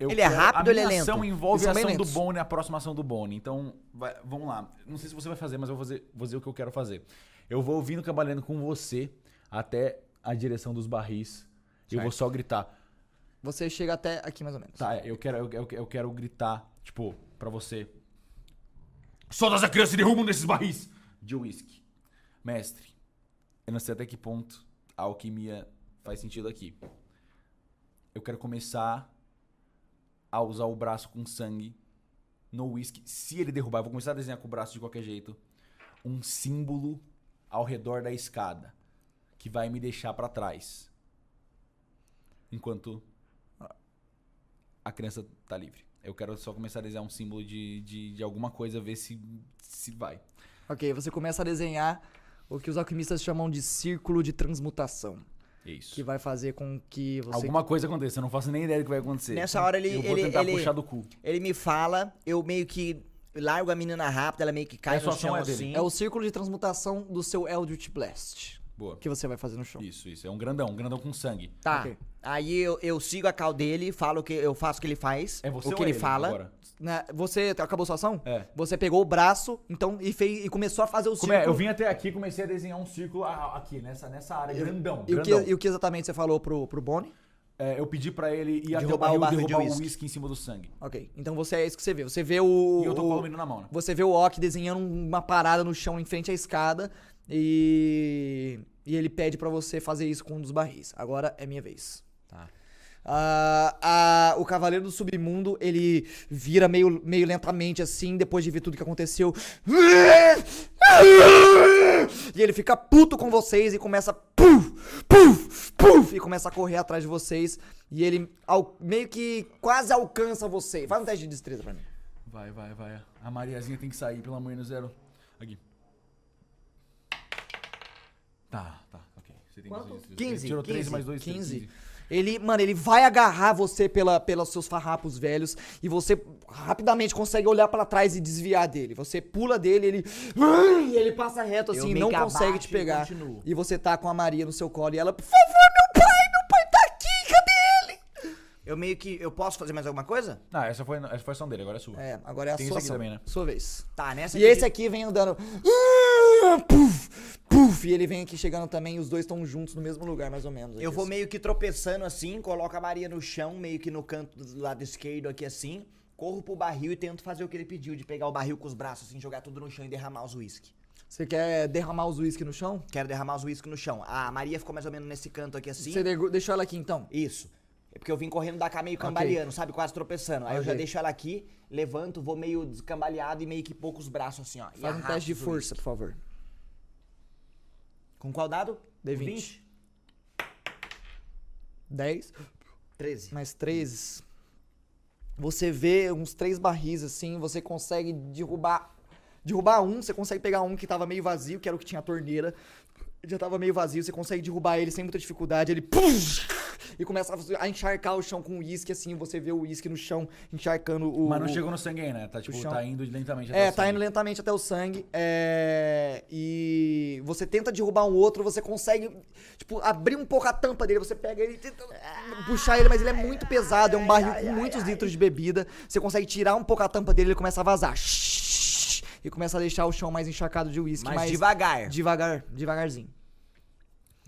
Eu Ele é rápido ou ele é A minha ação lento? envolve a ação do. Bone a próxima ação do Bone. Então, vai- vamos lá. Não sei se você vai fazer, mas eu vou fazer, vou dizer o que eu quero fazer. Eu vou ouvindo trabalhando com você até a direção dos barris. Eu vou só gritar. Você chega até aqui mais ou menos. Tá, é, eu quero, eu, eu- eu quero gritar, tipo, pra você. Solta essa criança e derruba um desses barris de uísque. Mestre, eu não sei até que ponto a alquimia faz sentido aqui. Eu quero começar a usar o braço com sangue no uísque. Se ele derrubar, eu vou começar a desenhar com o braço de qualquer jeito. Um símbolo ao redor da escada que vai me deixar pra trás. Enquanto a criança tá livre. Eu quero só começar a desenhar um símbolo de, de, de alguma coisa, ver se, se vai. Ok, você começa a desenhar o que os alquimistas chamam de círculo de transmutação. Isso. Que vai fazer com que você. Alguma coisa aconteça, eu não faço nem ideia do que vai acontecer. Nessa hora ele- Eu vou ele- tentar ele- puxar do cu. Ele me fala, eu meio que largo a menina rápido, ela meio que cai Essa no chão é dele. assim. É o círculo de transmutação do seu Eldritch Blast. Boa. Que você vai fazer no chão. Isso, isso. É um grandão, um grandão com sangue. Tá. Ok. Aí eu, eu sigo a cal dele, falo que eu faço o que ele faz, É você o ou que ele ele fala. agora? Né, Você acabou sua ação? É. Você pegou o braço, então, e, fez, e começou a fazer o Como é? círculo. Eu vim até aqui e comecei a desenhar um círculo a- aqui, nessa, nessa área, grandão. E o, que, grandão. e o que exatamente você falou pro, pro Bonnie? É, eu pedi pra ele ir até o barril o barril e de derrubar o uísque. uísque em cima do sangue. Ok, então você é isso que você vê. Você vê o. E eu tô com o- a menina na mão, né? Você vê o Ok desenhando uma parada no chão em frente à escada e. E ele pede pra você fazer isso com um dos barris. Agora é minha vez. Tá. Ah, ah, o Cavaleiro do Submundo, ele vira meio, meio lentamente assim, depois de ver tudo que aconteceu. E ele fica puto com vocês e começa. Puf, puf, puf, e começa a correr atrás de vocês. E ele al- meio que quase alcança você. Faz um teste de destreza pra mim. Vai, vai, vai. A Mariazinha tem que sair, pelo amor de Deus, zero. Aqui. Tá, tá, ok. Você tem Quanto? 15, Tirou 13 15, mais 2, 15. Ele, mano, ele vai agarrar você pela, pelos seus farrapos velhos e você rapidamente consegue olhar pra trás e desviar dele. Você pula dele, ele. E ele passa reto assim, não consegue abaixo te pegar. E você tá com a Maria no seu colo e ela, por favor, meu pai, meu pai tá aqui, cadê ele? Eu meio que. Eu posso fazer mais alguma coisa? Ah, essa foi, essa foi a ação dele, agora é sua. É, agora é a Tem sua aqui ação. também, né? Sua vez. Tá, nessa E esse aqui vem andando. Puf, puf, e ele vem aqui chegando também, os dois estão juntos no mesmo lugar, mais ou menos. Eu aqui, vou meio que tropeçando assim, coloco a Maria no chão, meio que no canto do lado esquerdo aqui assim, corro pro barril e tento fazer o que ele pediu, de pegar o barril com os braços assim, jogar tudo no chão e derramar os uísque. Você quer derramar os uísque no chão? Quero derramar os uísque no chão. A Maria ficou mais ou menos nesse canto aqui assim. Você deixou ela aqui então? Isso. É porque eu vim correndo da cá meio cambaleando, sabe? Quase tropeçando. Aí eu já deixo ela aqui, levanto, vou meio descambaleado e meio que pouco os braços assim, ó. Faz um teste de força, por favor. Com qual dado? D20. 10 13. mais 13. Você vê uns três barris assim, você consegue derrubar. Derrubar um, você consegue pegar um que tava meio vazio, que era o que tinha a torneira. Já tava meio vazio, você consegue derrubar ele sem muita dificuldade. Ele. pum, e começa a encharcar o chão com uísque, assim, você vê o uísque no chão encharcando o. Mas não chegou no sangue aí, né? Tá, tipo, tá indo lentamente É, o tá sangue. indo lentamente até o sangue. É... E você tenta derrubar um outro, você consegue, tipo, abrir um pouco a tampa dele. Você pega ele e tenta puxar ele, mas ele é muito pesado. É um barril com muitos litros de bebida. Você consegue tirar um pouco a tampa dele e ele começa a vazar. E começa a deixar o chão mais encharcado de uísque. Mas mais devagar. Devagar, devagarzinho.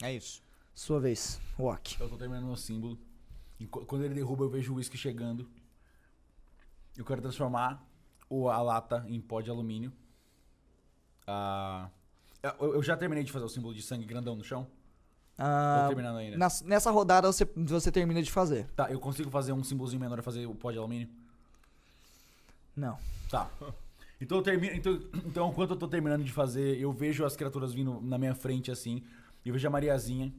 É isso. Sua vez, Walk. Eu tô terminando meu símbolo. E qu- quando ele derruba, eu vejo o uísque chegando. Eu quero transformar o, a lata em pó de alumínio. Ah, eu, já terminei de fazer o símbolo de sangue grandão no chão? Ah, Tô terminando ainda. nas- nessa rodada você, você termina de fazer. Tá, eu consigo fazer um símbolozinho menor e fazer o pó de alumínio? Não. Tá. Então eu termino. Então, então, enquanto eu tô terminando de fazer, eu vejo as criaturas vindo na minha frente assim. E eu vejo a Mariazinha.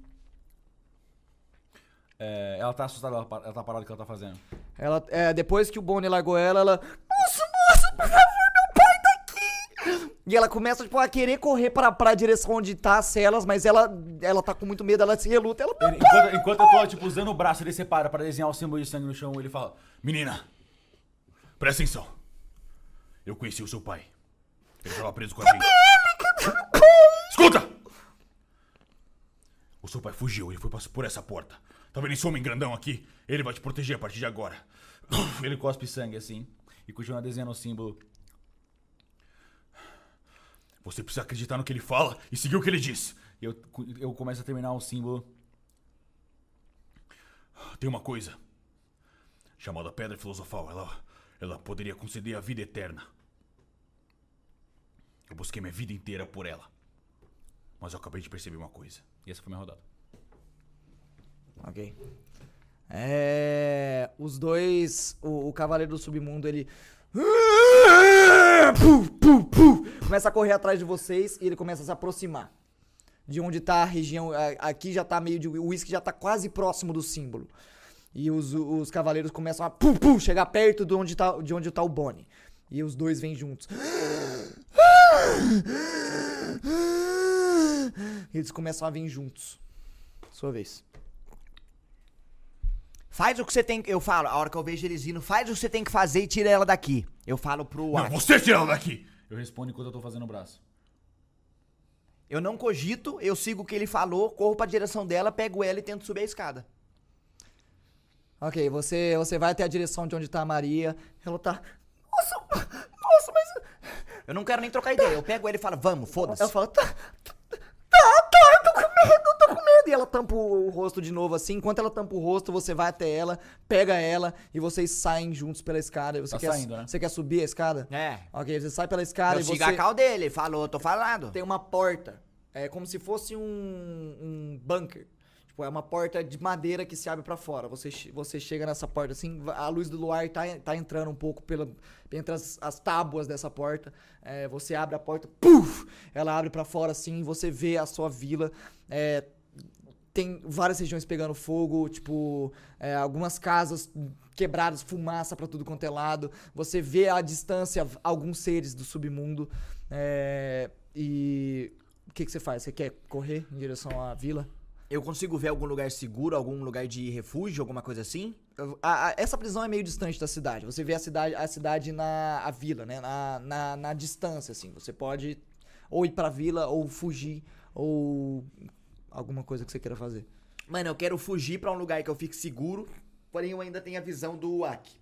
É, ela tá assustada, ela, tá parada o que ela tá fazendo. Ela, é, depois que o Bonnie largou ela, ela. Moço, moço, por favor, meu pai tá aqui! E ela começa, tipo, a querer correr pra, pra direção onde tá as celas, mas ela, ela tá com muito medo, ela se reluta. Ela. Ele- enquanto, enquanto eu tô, tipo, usando o braço, ele separa pra desenhar o símbolo de sangue no chão. Ele fala: Menina, presta atenção. Eu conheci o seu pai. Ele tava preso com a gente. Escuta! O seu pai fugiu, ele foi por essa porta. Tá vendo esse homem grandão aqui? Ele vai te proteger a partir de agora. Ele cospe sangue assim e continua desenhando o símbolo. Você precisa acreditar no que ele fala e seguir o que ele diz. Eu, eu começo a terminar o símbolo. Tem uma coisa chamada Pedra Filosofal. Ela, ela poderia conceder a vida eterna. Eu busquei minha vida inteira por ela. Mas eu acabei de perceber uma coisa. E essa foi minha rodada. Ok. É. Os dois. O, o Cavaleiro do Submundo, ele. Pu, pu, pu, começa a correr atrás de vocês e ele começa a se aproximar. De onde tá a região. Aqui já tá meio de. O uísque já tá quase próximo do símbolo. E os, os cavaleiros começam a pu, pu, chegar perto de onde, tá, de onde tá o Bonnie. E os dois vêm juntos. E eles começam a vir juntos. Sua vez. Faz o que você tem. Eu falo, a hora que eu vejo eles vindo, faz o que você tem que fazer e tira ela daqui. Eu falo pro Não, Aki. você tira ela daqui! Eu respondo enquanto eu tô fazendo o braço. Eu não cogito, eu sigo o que ele falou, corro pra direção dela, pego ela e tento subir a escada. Ok, você, você vai até a direção de onde tá a Maria. Ela tá. Nossa, nossa, mas. Eu não quero nem trocar ideia. Eu pego ela e falo, vamos, foda-se. Ela fala, tá. Tá, tá, eu tô com medo, eu tô com medo. E ela tampa o rosto de novo assim. Enquanto ela tampa o rosto, você vai até ela, pega ela e vocês saem juntos pela escada. Você Tá quer, saindo, né? Você quer subir a escada? É. Ok, você sai pela escada Eu e sigo você. a cal dele, falou, tô falando. tem uma porta. É como se fosse um, um bunker. Tipo, é uma porta de madeira que se abre pra fora. Você, você chega nessa porta assim, a luz do luar tá, tá entrando um pouco pela, entre as, as tábuas dessa porta. É, você abre a porta, puf! Ela abre pra fora assim, você vê a sua vila. É, tem várias regiões pegando fogo, tipo, é, algumas casas quebradas, fumaça pra tudo quanto é lado. Você vê à distância alguns seres do submundo. é, e o que, que você faz? Você quer correr em direção à vila? Eu consigo ver algum lugar seguro, algum lugar de refúgio, alguma coisa assim? A- a- essa prisão é meio distante da cidade. Você vê a cidade, a cidade na a vila, né? Na, na, na distância, assim. Você pode ou ir pra vila, ou fugir, ou alguma coisa que você queira fazer. Mano, eu quero fugir pra um lugar que eu fique seguro, porém eu ainda tenho a visão do Aki.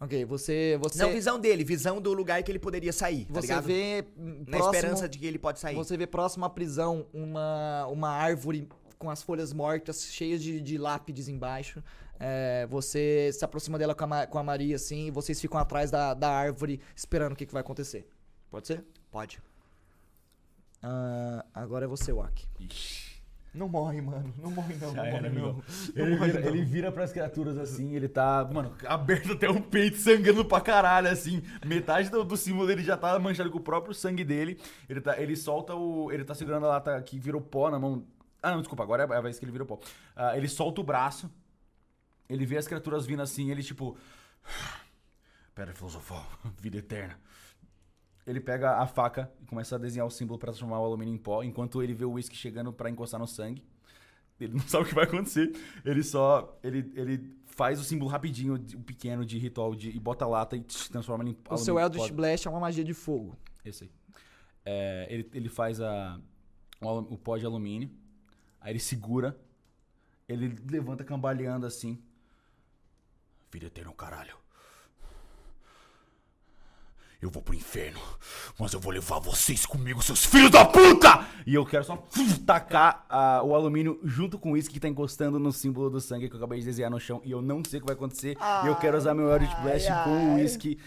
Ok, você. você Não visão dele, visão do lugar que ele poderia sair, tá você ligado? vê. Na próximo- esperança de que ele pode sair. Você vê próximo à prisão uma, uma árvore com as folhas mortas, cheias de, de lápides embaixo. É, você se aproxima dela com a, com a Maria, assim, e vocês ficam atrás da, da árvore esperando o que, que vai acontecer. Pode ser? Pode. Ah, agora é você, Wak. Não morre, mano. Não morre não. Não era, morre amigão. não. Ele vira, ele vira pras criaturas assim, ele tá, mano, aberto até o peito, sangrando pra caralho, assim. Metade do, do símbolo dele já tá manchado com o próprio sangue dele. Ele, tá, ele solta o. Ele tá segurando a lata que virou pó na mão. Ah, não, desculpa, agora é a vez que ele virou pó. Ah, ele solta o braço, ele vê as criaturas vindo assim, ele tipo. Pedra filosofal, vida eterna. Ele pega a faca e começa a desenhar o símbolo pra transformar o alumínio em pó, enquanto ele vê o whisky chegando pra encostar no sangue. Ele não sabe o que vai acontecer. Ele só. Ele, ele faz o símbolo rapidinho, o pequeno de ritual de, e bota a lata e transforma em O seu. Eldritch Blast é uma magia de fogo. Esse aí. É, ele, ele faz a, o, o pó de alumínio. Aí ele segura. Ele levanta cambaleando assim. Vida eterna, caralho. Eu vou pro inferno, mas eu vou levar vocês comigo, seus filhos da puta! E eu quero só tacar ah, o alumínio junto com o uísque que tá encostando no símbolo do sangue que eu acabei de desenhar no chão. E eu não sei o que vai acontecer. e eu quero usar meu Eldritch Blast com o uísque.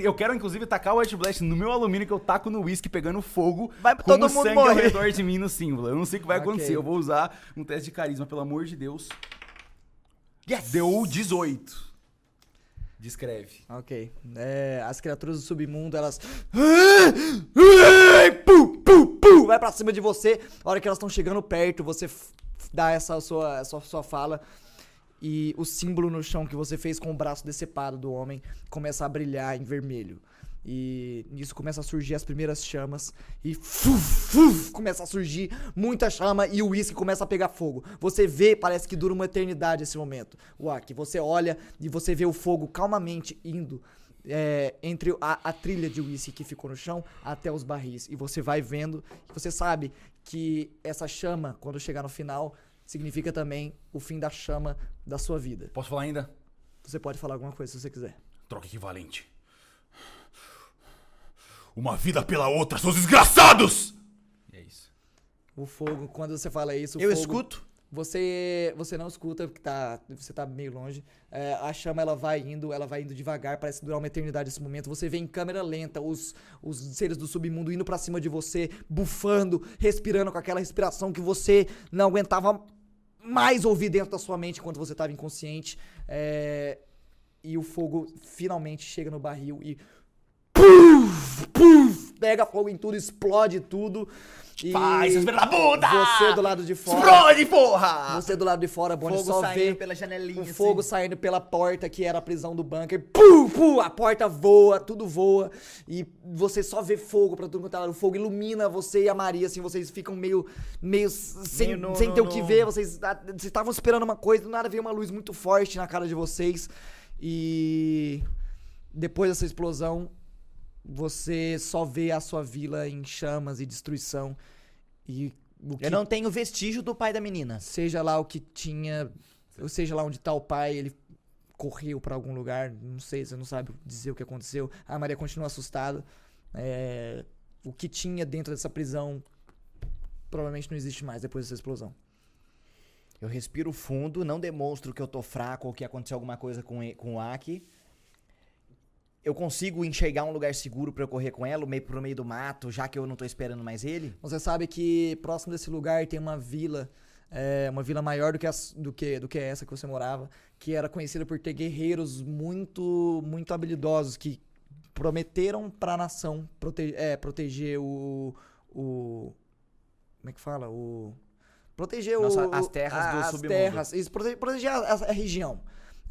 Eu, quero, inclusive, tacar o Eldritch Blast no meu alumínio que eu taco no uísque pegando fogo. Vai com todo o mundo sangue ao morrer. redor de mim no símbolo. Eu não sei o que vai Ok. acontecer. Eu vou usar um teste de carisma, pelo amor de Deus. Deu 18. Descreve. Ok. É, as criaturas do submundo, elas. Vai pra cima de você. A hora que elas estão chegando perto, você dá essa sua, essa sua fala. E o símbolo no chão que você fez com o braço decepado do homem começa a brilhar em vermelho. E nisso começa a surgir as primeiras chamas. E fuf, fuf, começa a surgir muita chama e o uísque começa a pegar fogo. Você vê, parece que dura uma eternidade esse momento. Uak, você olha e você vê o fogo calmamente indo é, entre a, a trilha de uísque que ficou no chão até os barris. E você vai vendo, você sabe que essa chama, quando chegar no final, significa também o fim da chama da sua vida. Posso falar ainda? Você pode falar alguma coisa se você quiser. Troca equivalente. Uma vida pela outra, seus desgraçados! E é isso. O fogo, quando você fala isso, o Eu fogo- escuto. Você, você não escuta, porque tá, você tá meio longe. É, a chama ela vai indo, ela vai indo devagar, parece durar uma eternidade esse momento. Você vê em câmera lenta os, os seres do submundo indo pra cima de você, bufando, respirando com aquela respiração que você não aguentava mais ouvir dentro da sua mente enquanto você tava inconsciente. É, e o fogo finalmente chega no barril e puf, puf, pega fogo em tudo, explode tudo. E Vai, seus da puta! Você do lado de fora. Explode, porra! Você do lado de fora, Bonnie, Fogo só saindo vê pela janelinha. o assim. fogo saindo pela porta que era a prisão do bunker. Pum, pum, a porta voa, tudo voa. E você só vê fogo pra tudo quanto é lado. O fogo ilumina você e a Maria, assim, vocês ficam meio, meio sem, Meio no- sem no- ter o que no- ver. Vocês vocês estavam esperando uma coisa, do nada veio uma luz muito forte na cara de vocês. E depois dessa explosão, você só vê a sua vila em chamas e destruição. E o que Eu não tenho vestígio do pai da menina. seja lá o que tinha, ou seja lá onde tá o pai, ele correu pra algum lugar, não sei, você não sabe dizer o que aconteceu. A Maria continua assustada. É, o que tinha dentro dessa prisão provavelmente não existe mais depois dessa explosão. Eu respiro fundo, não demonstro que eu tô fraco ou que aconteceu alguma coisa com, e- com o Aki. Eu consigo enxergar um lugar seguro pra eu correr com ela, meio pro meio do mato, já que eu não tô esperando mais ele. Você sabe que próximo desse lugar tem uma vila, é, uma vila maior do que, as- do, que, do que essa que você morava, que era conhecida por ter guerreiros muito, muito habilidosos que prometeram pra nação prote- é, proteger o, o. Como é que fala? O. Proteger Nossa, o, as terras do as submundo. terras, isso, prote- proteger a, a- a região.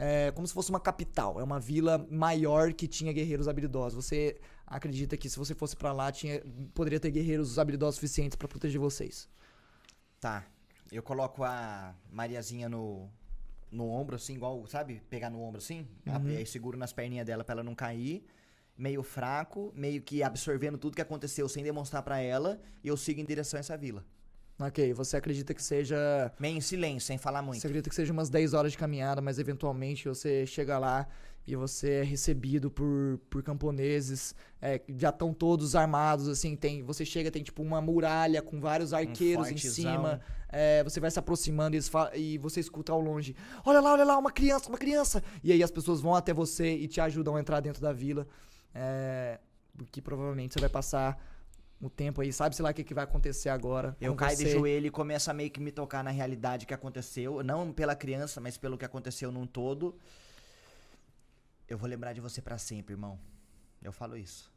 É como se fosse uma capital. É uma vila maior que tinha guerreiros habilidosos. Você acredita que se você fosse pra lá, tinha, poderia ter guerreiros habilidosos suficientes pra proteger vocês. Tá. Eu coloco a Mariazinha no, no ombro, assim, igual, sabe? Pegar no ombro assim. Uhum. E aí seguro nas perninhas dela pra ela não cair. Meio fraco, meio que absorvendo tudo que aconteceu sem demonstrar pra ela. E eu sigo em direção a essa vila. Ok, você acredita que seja. Meio em silêncio, sem falar muito. Você acredita que seja umas 10 horas de caminhada, mas eventualmente você chega lá e você é recebido por, por camponeses. é, que já estão todos armados, assim, tem. Você chega, tem tipo uma muralha com vários arqueiros em fortezão. cima. é, você vai se aproximando e, e você escuta ao longe. Olha lá, olha lá, uma criança, uma criança! E aí as pessoas vão até você e te ajudam a entrar dentro da vila. É, que provavelmente você vai passar o tempo aí, sabe, sei lá o que, que vai acontecer agora. Eu caio de você. joelho e começo a meio que me tocar na realidade que aconteceu. Não pela criança, mas pelo que aconteceu num todo. Eu vou lembrar de você pra sempre, irmão. Eu falo isso.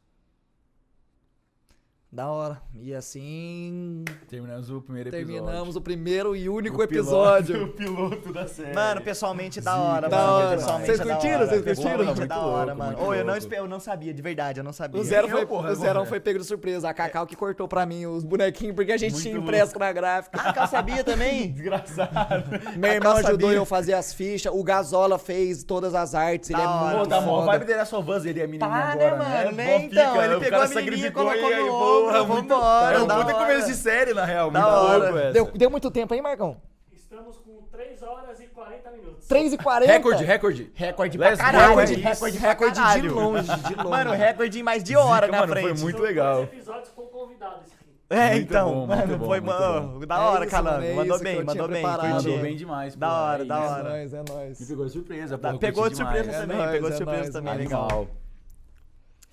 Da hora. E assim. Terminamos o primeiro episódio. Terminamos o primeiro e único O episódio. piloto- O piloto da série. Mano, pessoalmente da hora, Da mano. hora. Pessoalmente Vocês é da curtiram? hora. Vocês curtiram? Pessoalmente é Muito da hora, louco, mano. Ô, eu não, louco. eu não sabia, de verdade, eu não sabia. O Zero, Eu, foi, porra, o Zero porra. foi pego de surpresa. A Cacau que cortou pra mim os bonequinhos, porque a gente Muito tinha impresso na gráfica. Ah, eu sabia também? Desgraçado. Meu irmão Cacau ajudou sabia. eu a fazer as fichas. O Gasola fez todas as artes. Ele Da é hora, muito Pô, tá bom. A foda. vibe dele é só Buzz, ele é menino Tá, agora, né, mano? Então, ele pegou a menininha e colocou no porra, ombro, muito- vambora, É um da puta começo de série, na real. Da Muito hora. louco essa. Deu, deu muito tempo aí, Marcão? Estamos com 3 horas e 40 minutos. 3 e 40 Recorde, recorde. Recorde pra Let's caralho. Recorde, pra Recorde de caralho. longe, de longe. Mano, recorde em mais de hora Zica, na mano, foi frente. muito São legal. dois episódios com convidado esse aqui. É, Muito então, bom, mano, bom, foi, mano, da É hora, isso, Calango. é mandou bem, mandou bem. Mandou bem demais. Da pô, hora, é da hora. É nóis, é nóis. Me pegou de surpresa, pô. Pegou de surpresa demais. também, nóis, pegou de é surpresa nóis, também, legal.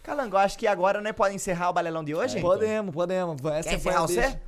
Calango, acho que agora, né, pode encerrar o balelão de hoje? Podemos, podemos. Essa Quer foi a encerrar deixa. você?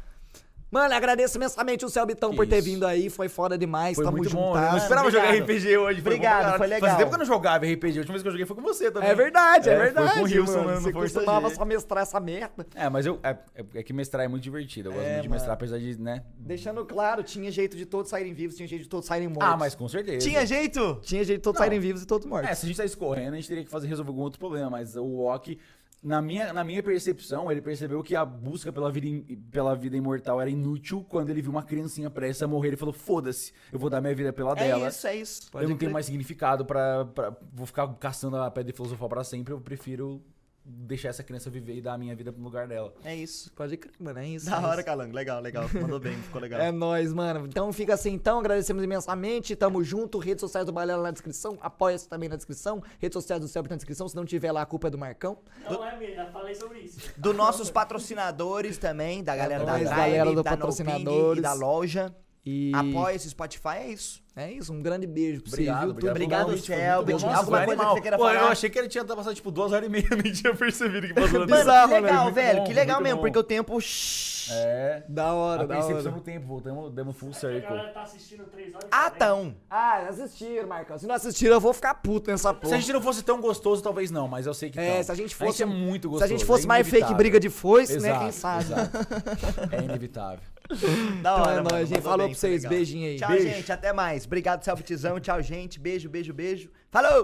Mano, agradeço imensamente o Celbitão por ter isso. vindo aí. Foi foda demais. Foi Tamo muito bom. Eu juntas. não esperava jogar. RPG hoje. foi Obrigado, caralho. foi legal. Fazia tempo que eu não jogava RPG. A última vez que eu joguei foi com você também. É verdade, é, É, foi verdade. com o Wilson, mano. né, no Você costumava só mestrar essa merda. É, mas eu. É, é- é que mestrar é muito divertido. Eu gosto É, muito de mano. mestrar, apesar de, né? Deixando claro, tinha jeito de todos saírem vivos, tinha jeito de todos saírem mortos. Ah, mas com certeza. Tinha jeito? Tinha jeito de todos Não. saírem vivos e todos mortos. É, se a gente saísse correndo, a gente teria que fazer resolver algum outro problema, mas o Walk, na minha, na minha percepção, ele percebeu que a busca pela vida, pela vida imortal era inútil quando ele viu uma criancinha prestes a morrer. Ele falou: foda-se, eu vou dar minha vida pela É dela. isso, é isso. eu não tenho mais significado pra, pra. Vou ficar caçando a pedra filosofal pra sempre. Eu prefiro deixar essa criança viver e dar a minha vida pro lugar dela. É isso. Pode crer, mano, é isso. Da é hora, isso. Calango. Legal, legal. Mandou bem, ficou legal. É nóis, mano. Então fica assim, então. Agradecemos imensamente. Tamo junto. Redes sociais do Balela na descrição. Apoia-se também na descrição. Redes sociais do Celbit na descrição. Se não tiver lá, a culpa é do Marcão. Não é mesmo, já falei sobre isso. Dos nossos patrocinadores também, da galera da nóis, Drive, galera do da No patrocinadores. Ping e da loja. E Apoia esse Spotify, é isso. é isso. Um grande beijo pra você, Obrigado, viu? obrigado. Obrigado. Betinho. Nossa, Alguma coisa que animal. você queira Pô, falar? Eu achei que ele tinha passado tipo duas horas e meia, nem tinha percebido que passou Bizarro, que legal, velho. bom, que legal mesmo, bom. porque o tempo. É. Da hora, A da hora. do tempo, voltamos, demos full A circle. galera tá assistindo 3 horas e Ah, 40. tão. Ah, assistiram, Marcão. Se não assistiram, eu vou ficar puto nessa Se porra. a gente não fosse tão gostoso, talvez não, mas eu sei que É, tão. se a gente fosse. é muito Se gostoso. a gente fosse é mais fake briga de foice, né? Quem sabe? exato. É inevitável. Da hora, Então é nóis, gente. Falou bem, pra vocês. legal. Beijinho aí. Tchau, Beijo. gente. Até mais. Obrigado, Selbitizão. Tchau, gente. Beijo, beijo, beijo. Falou!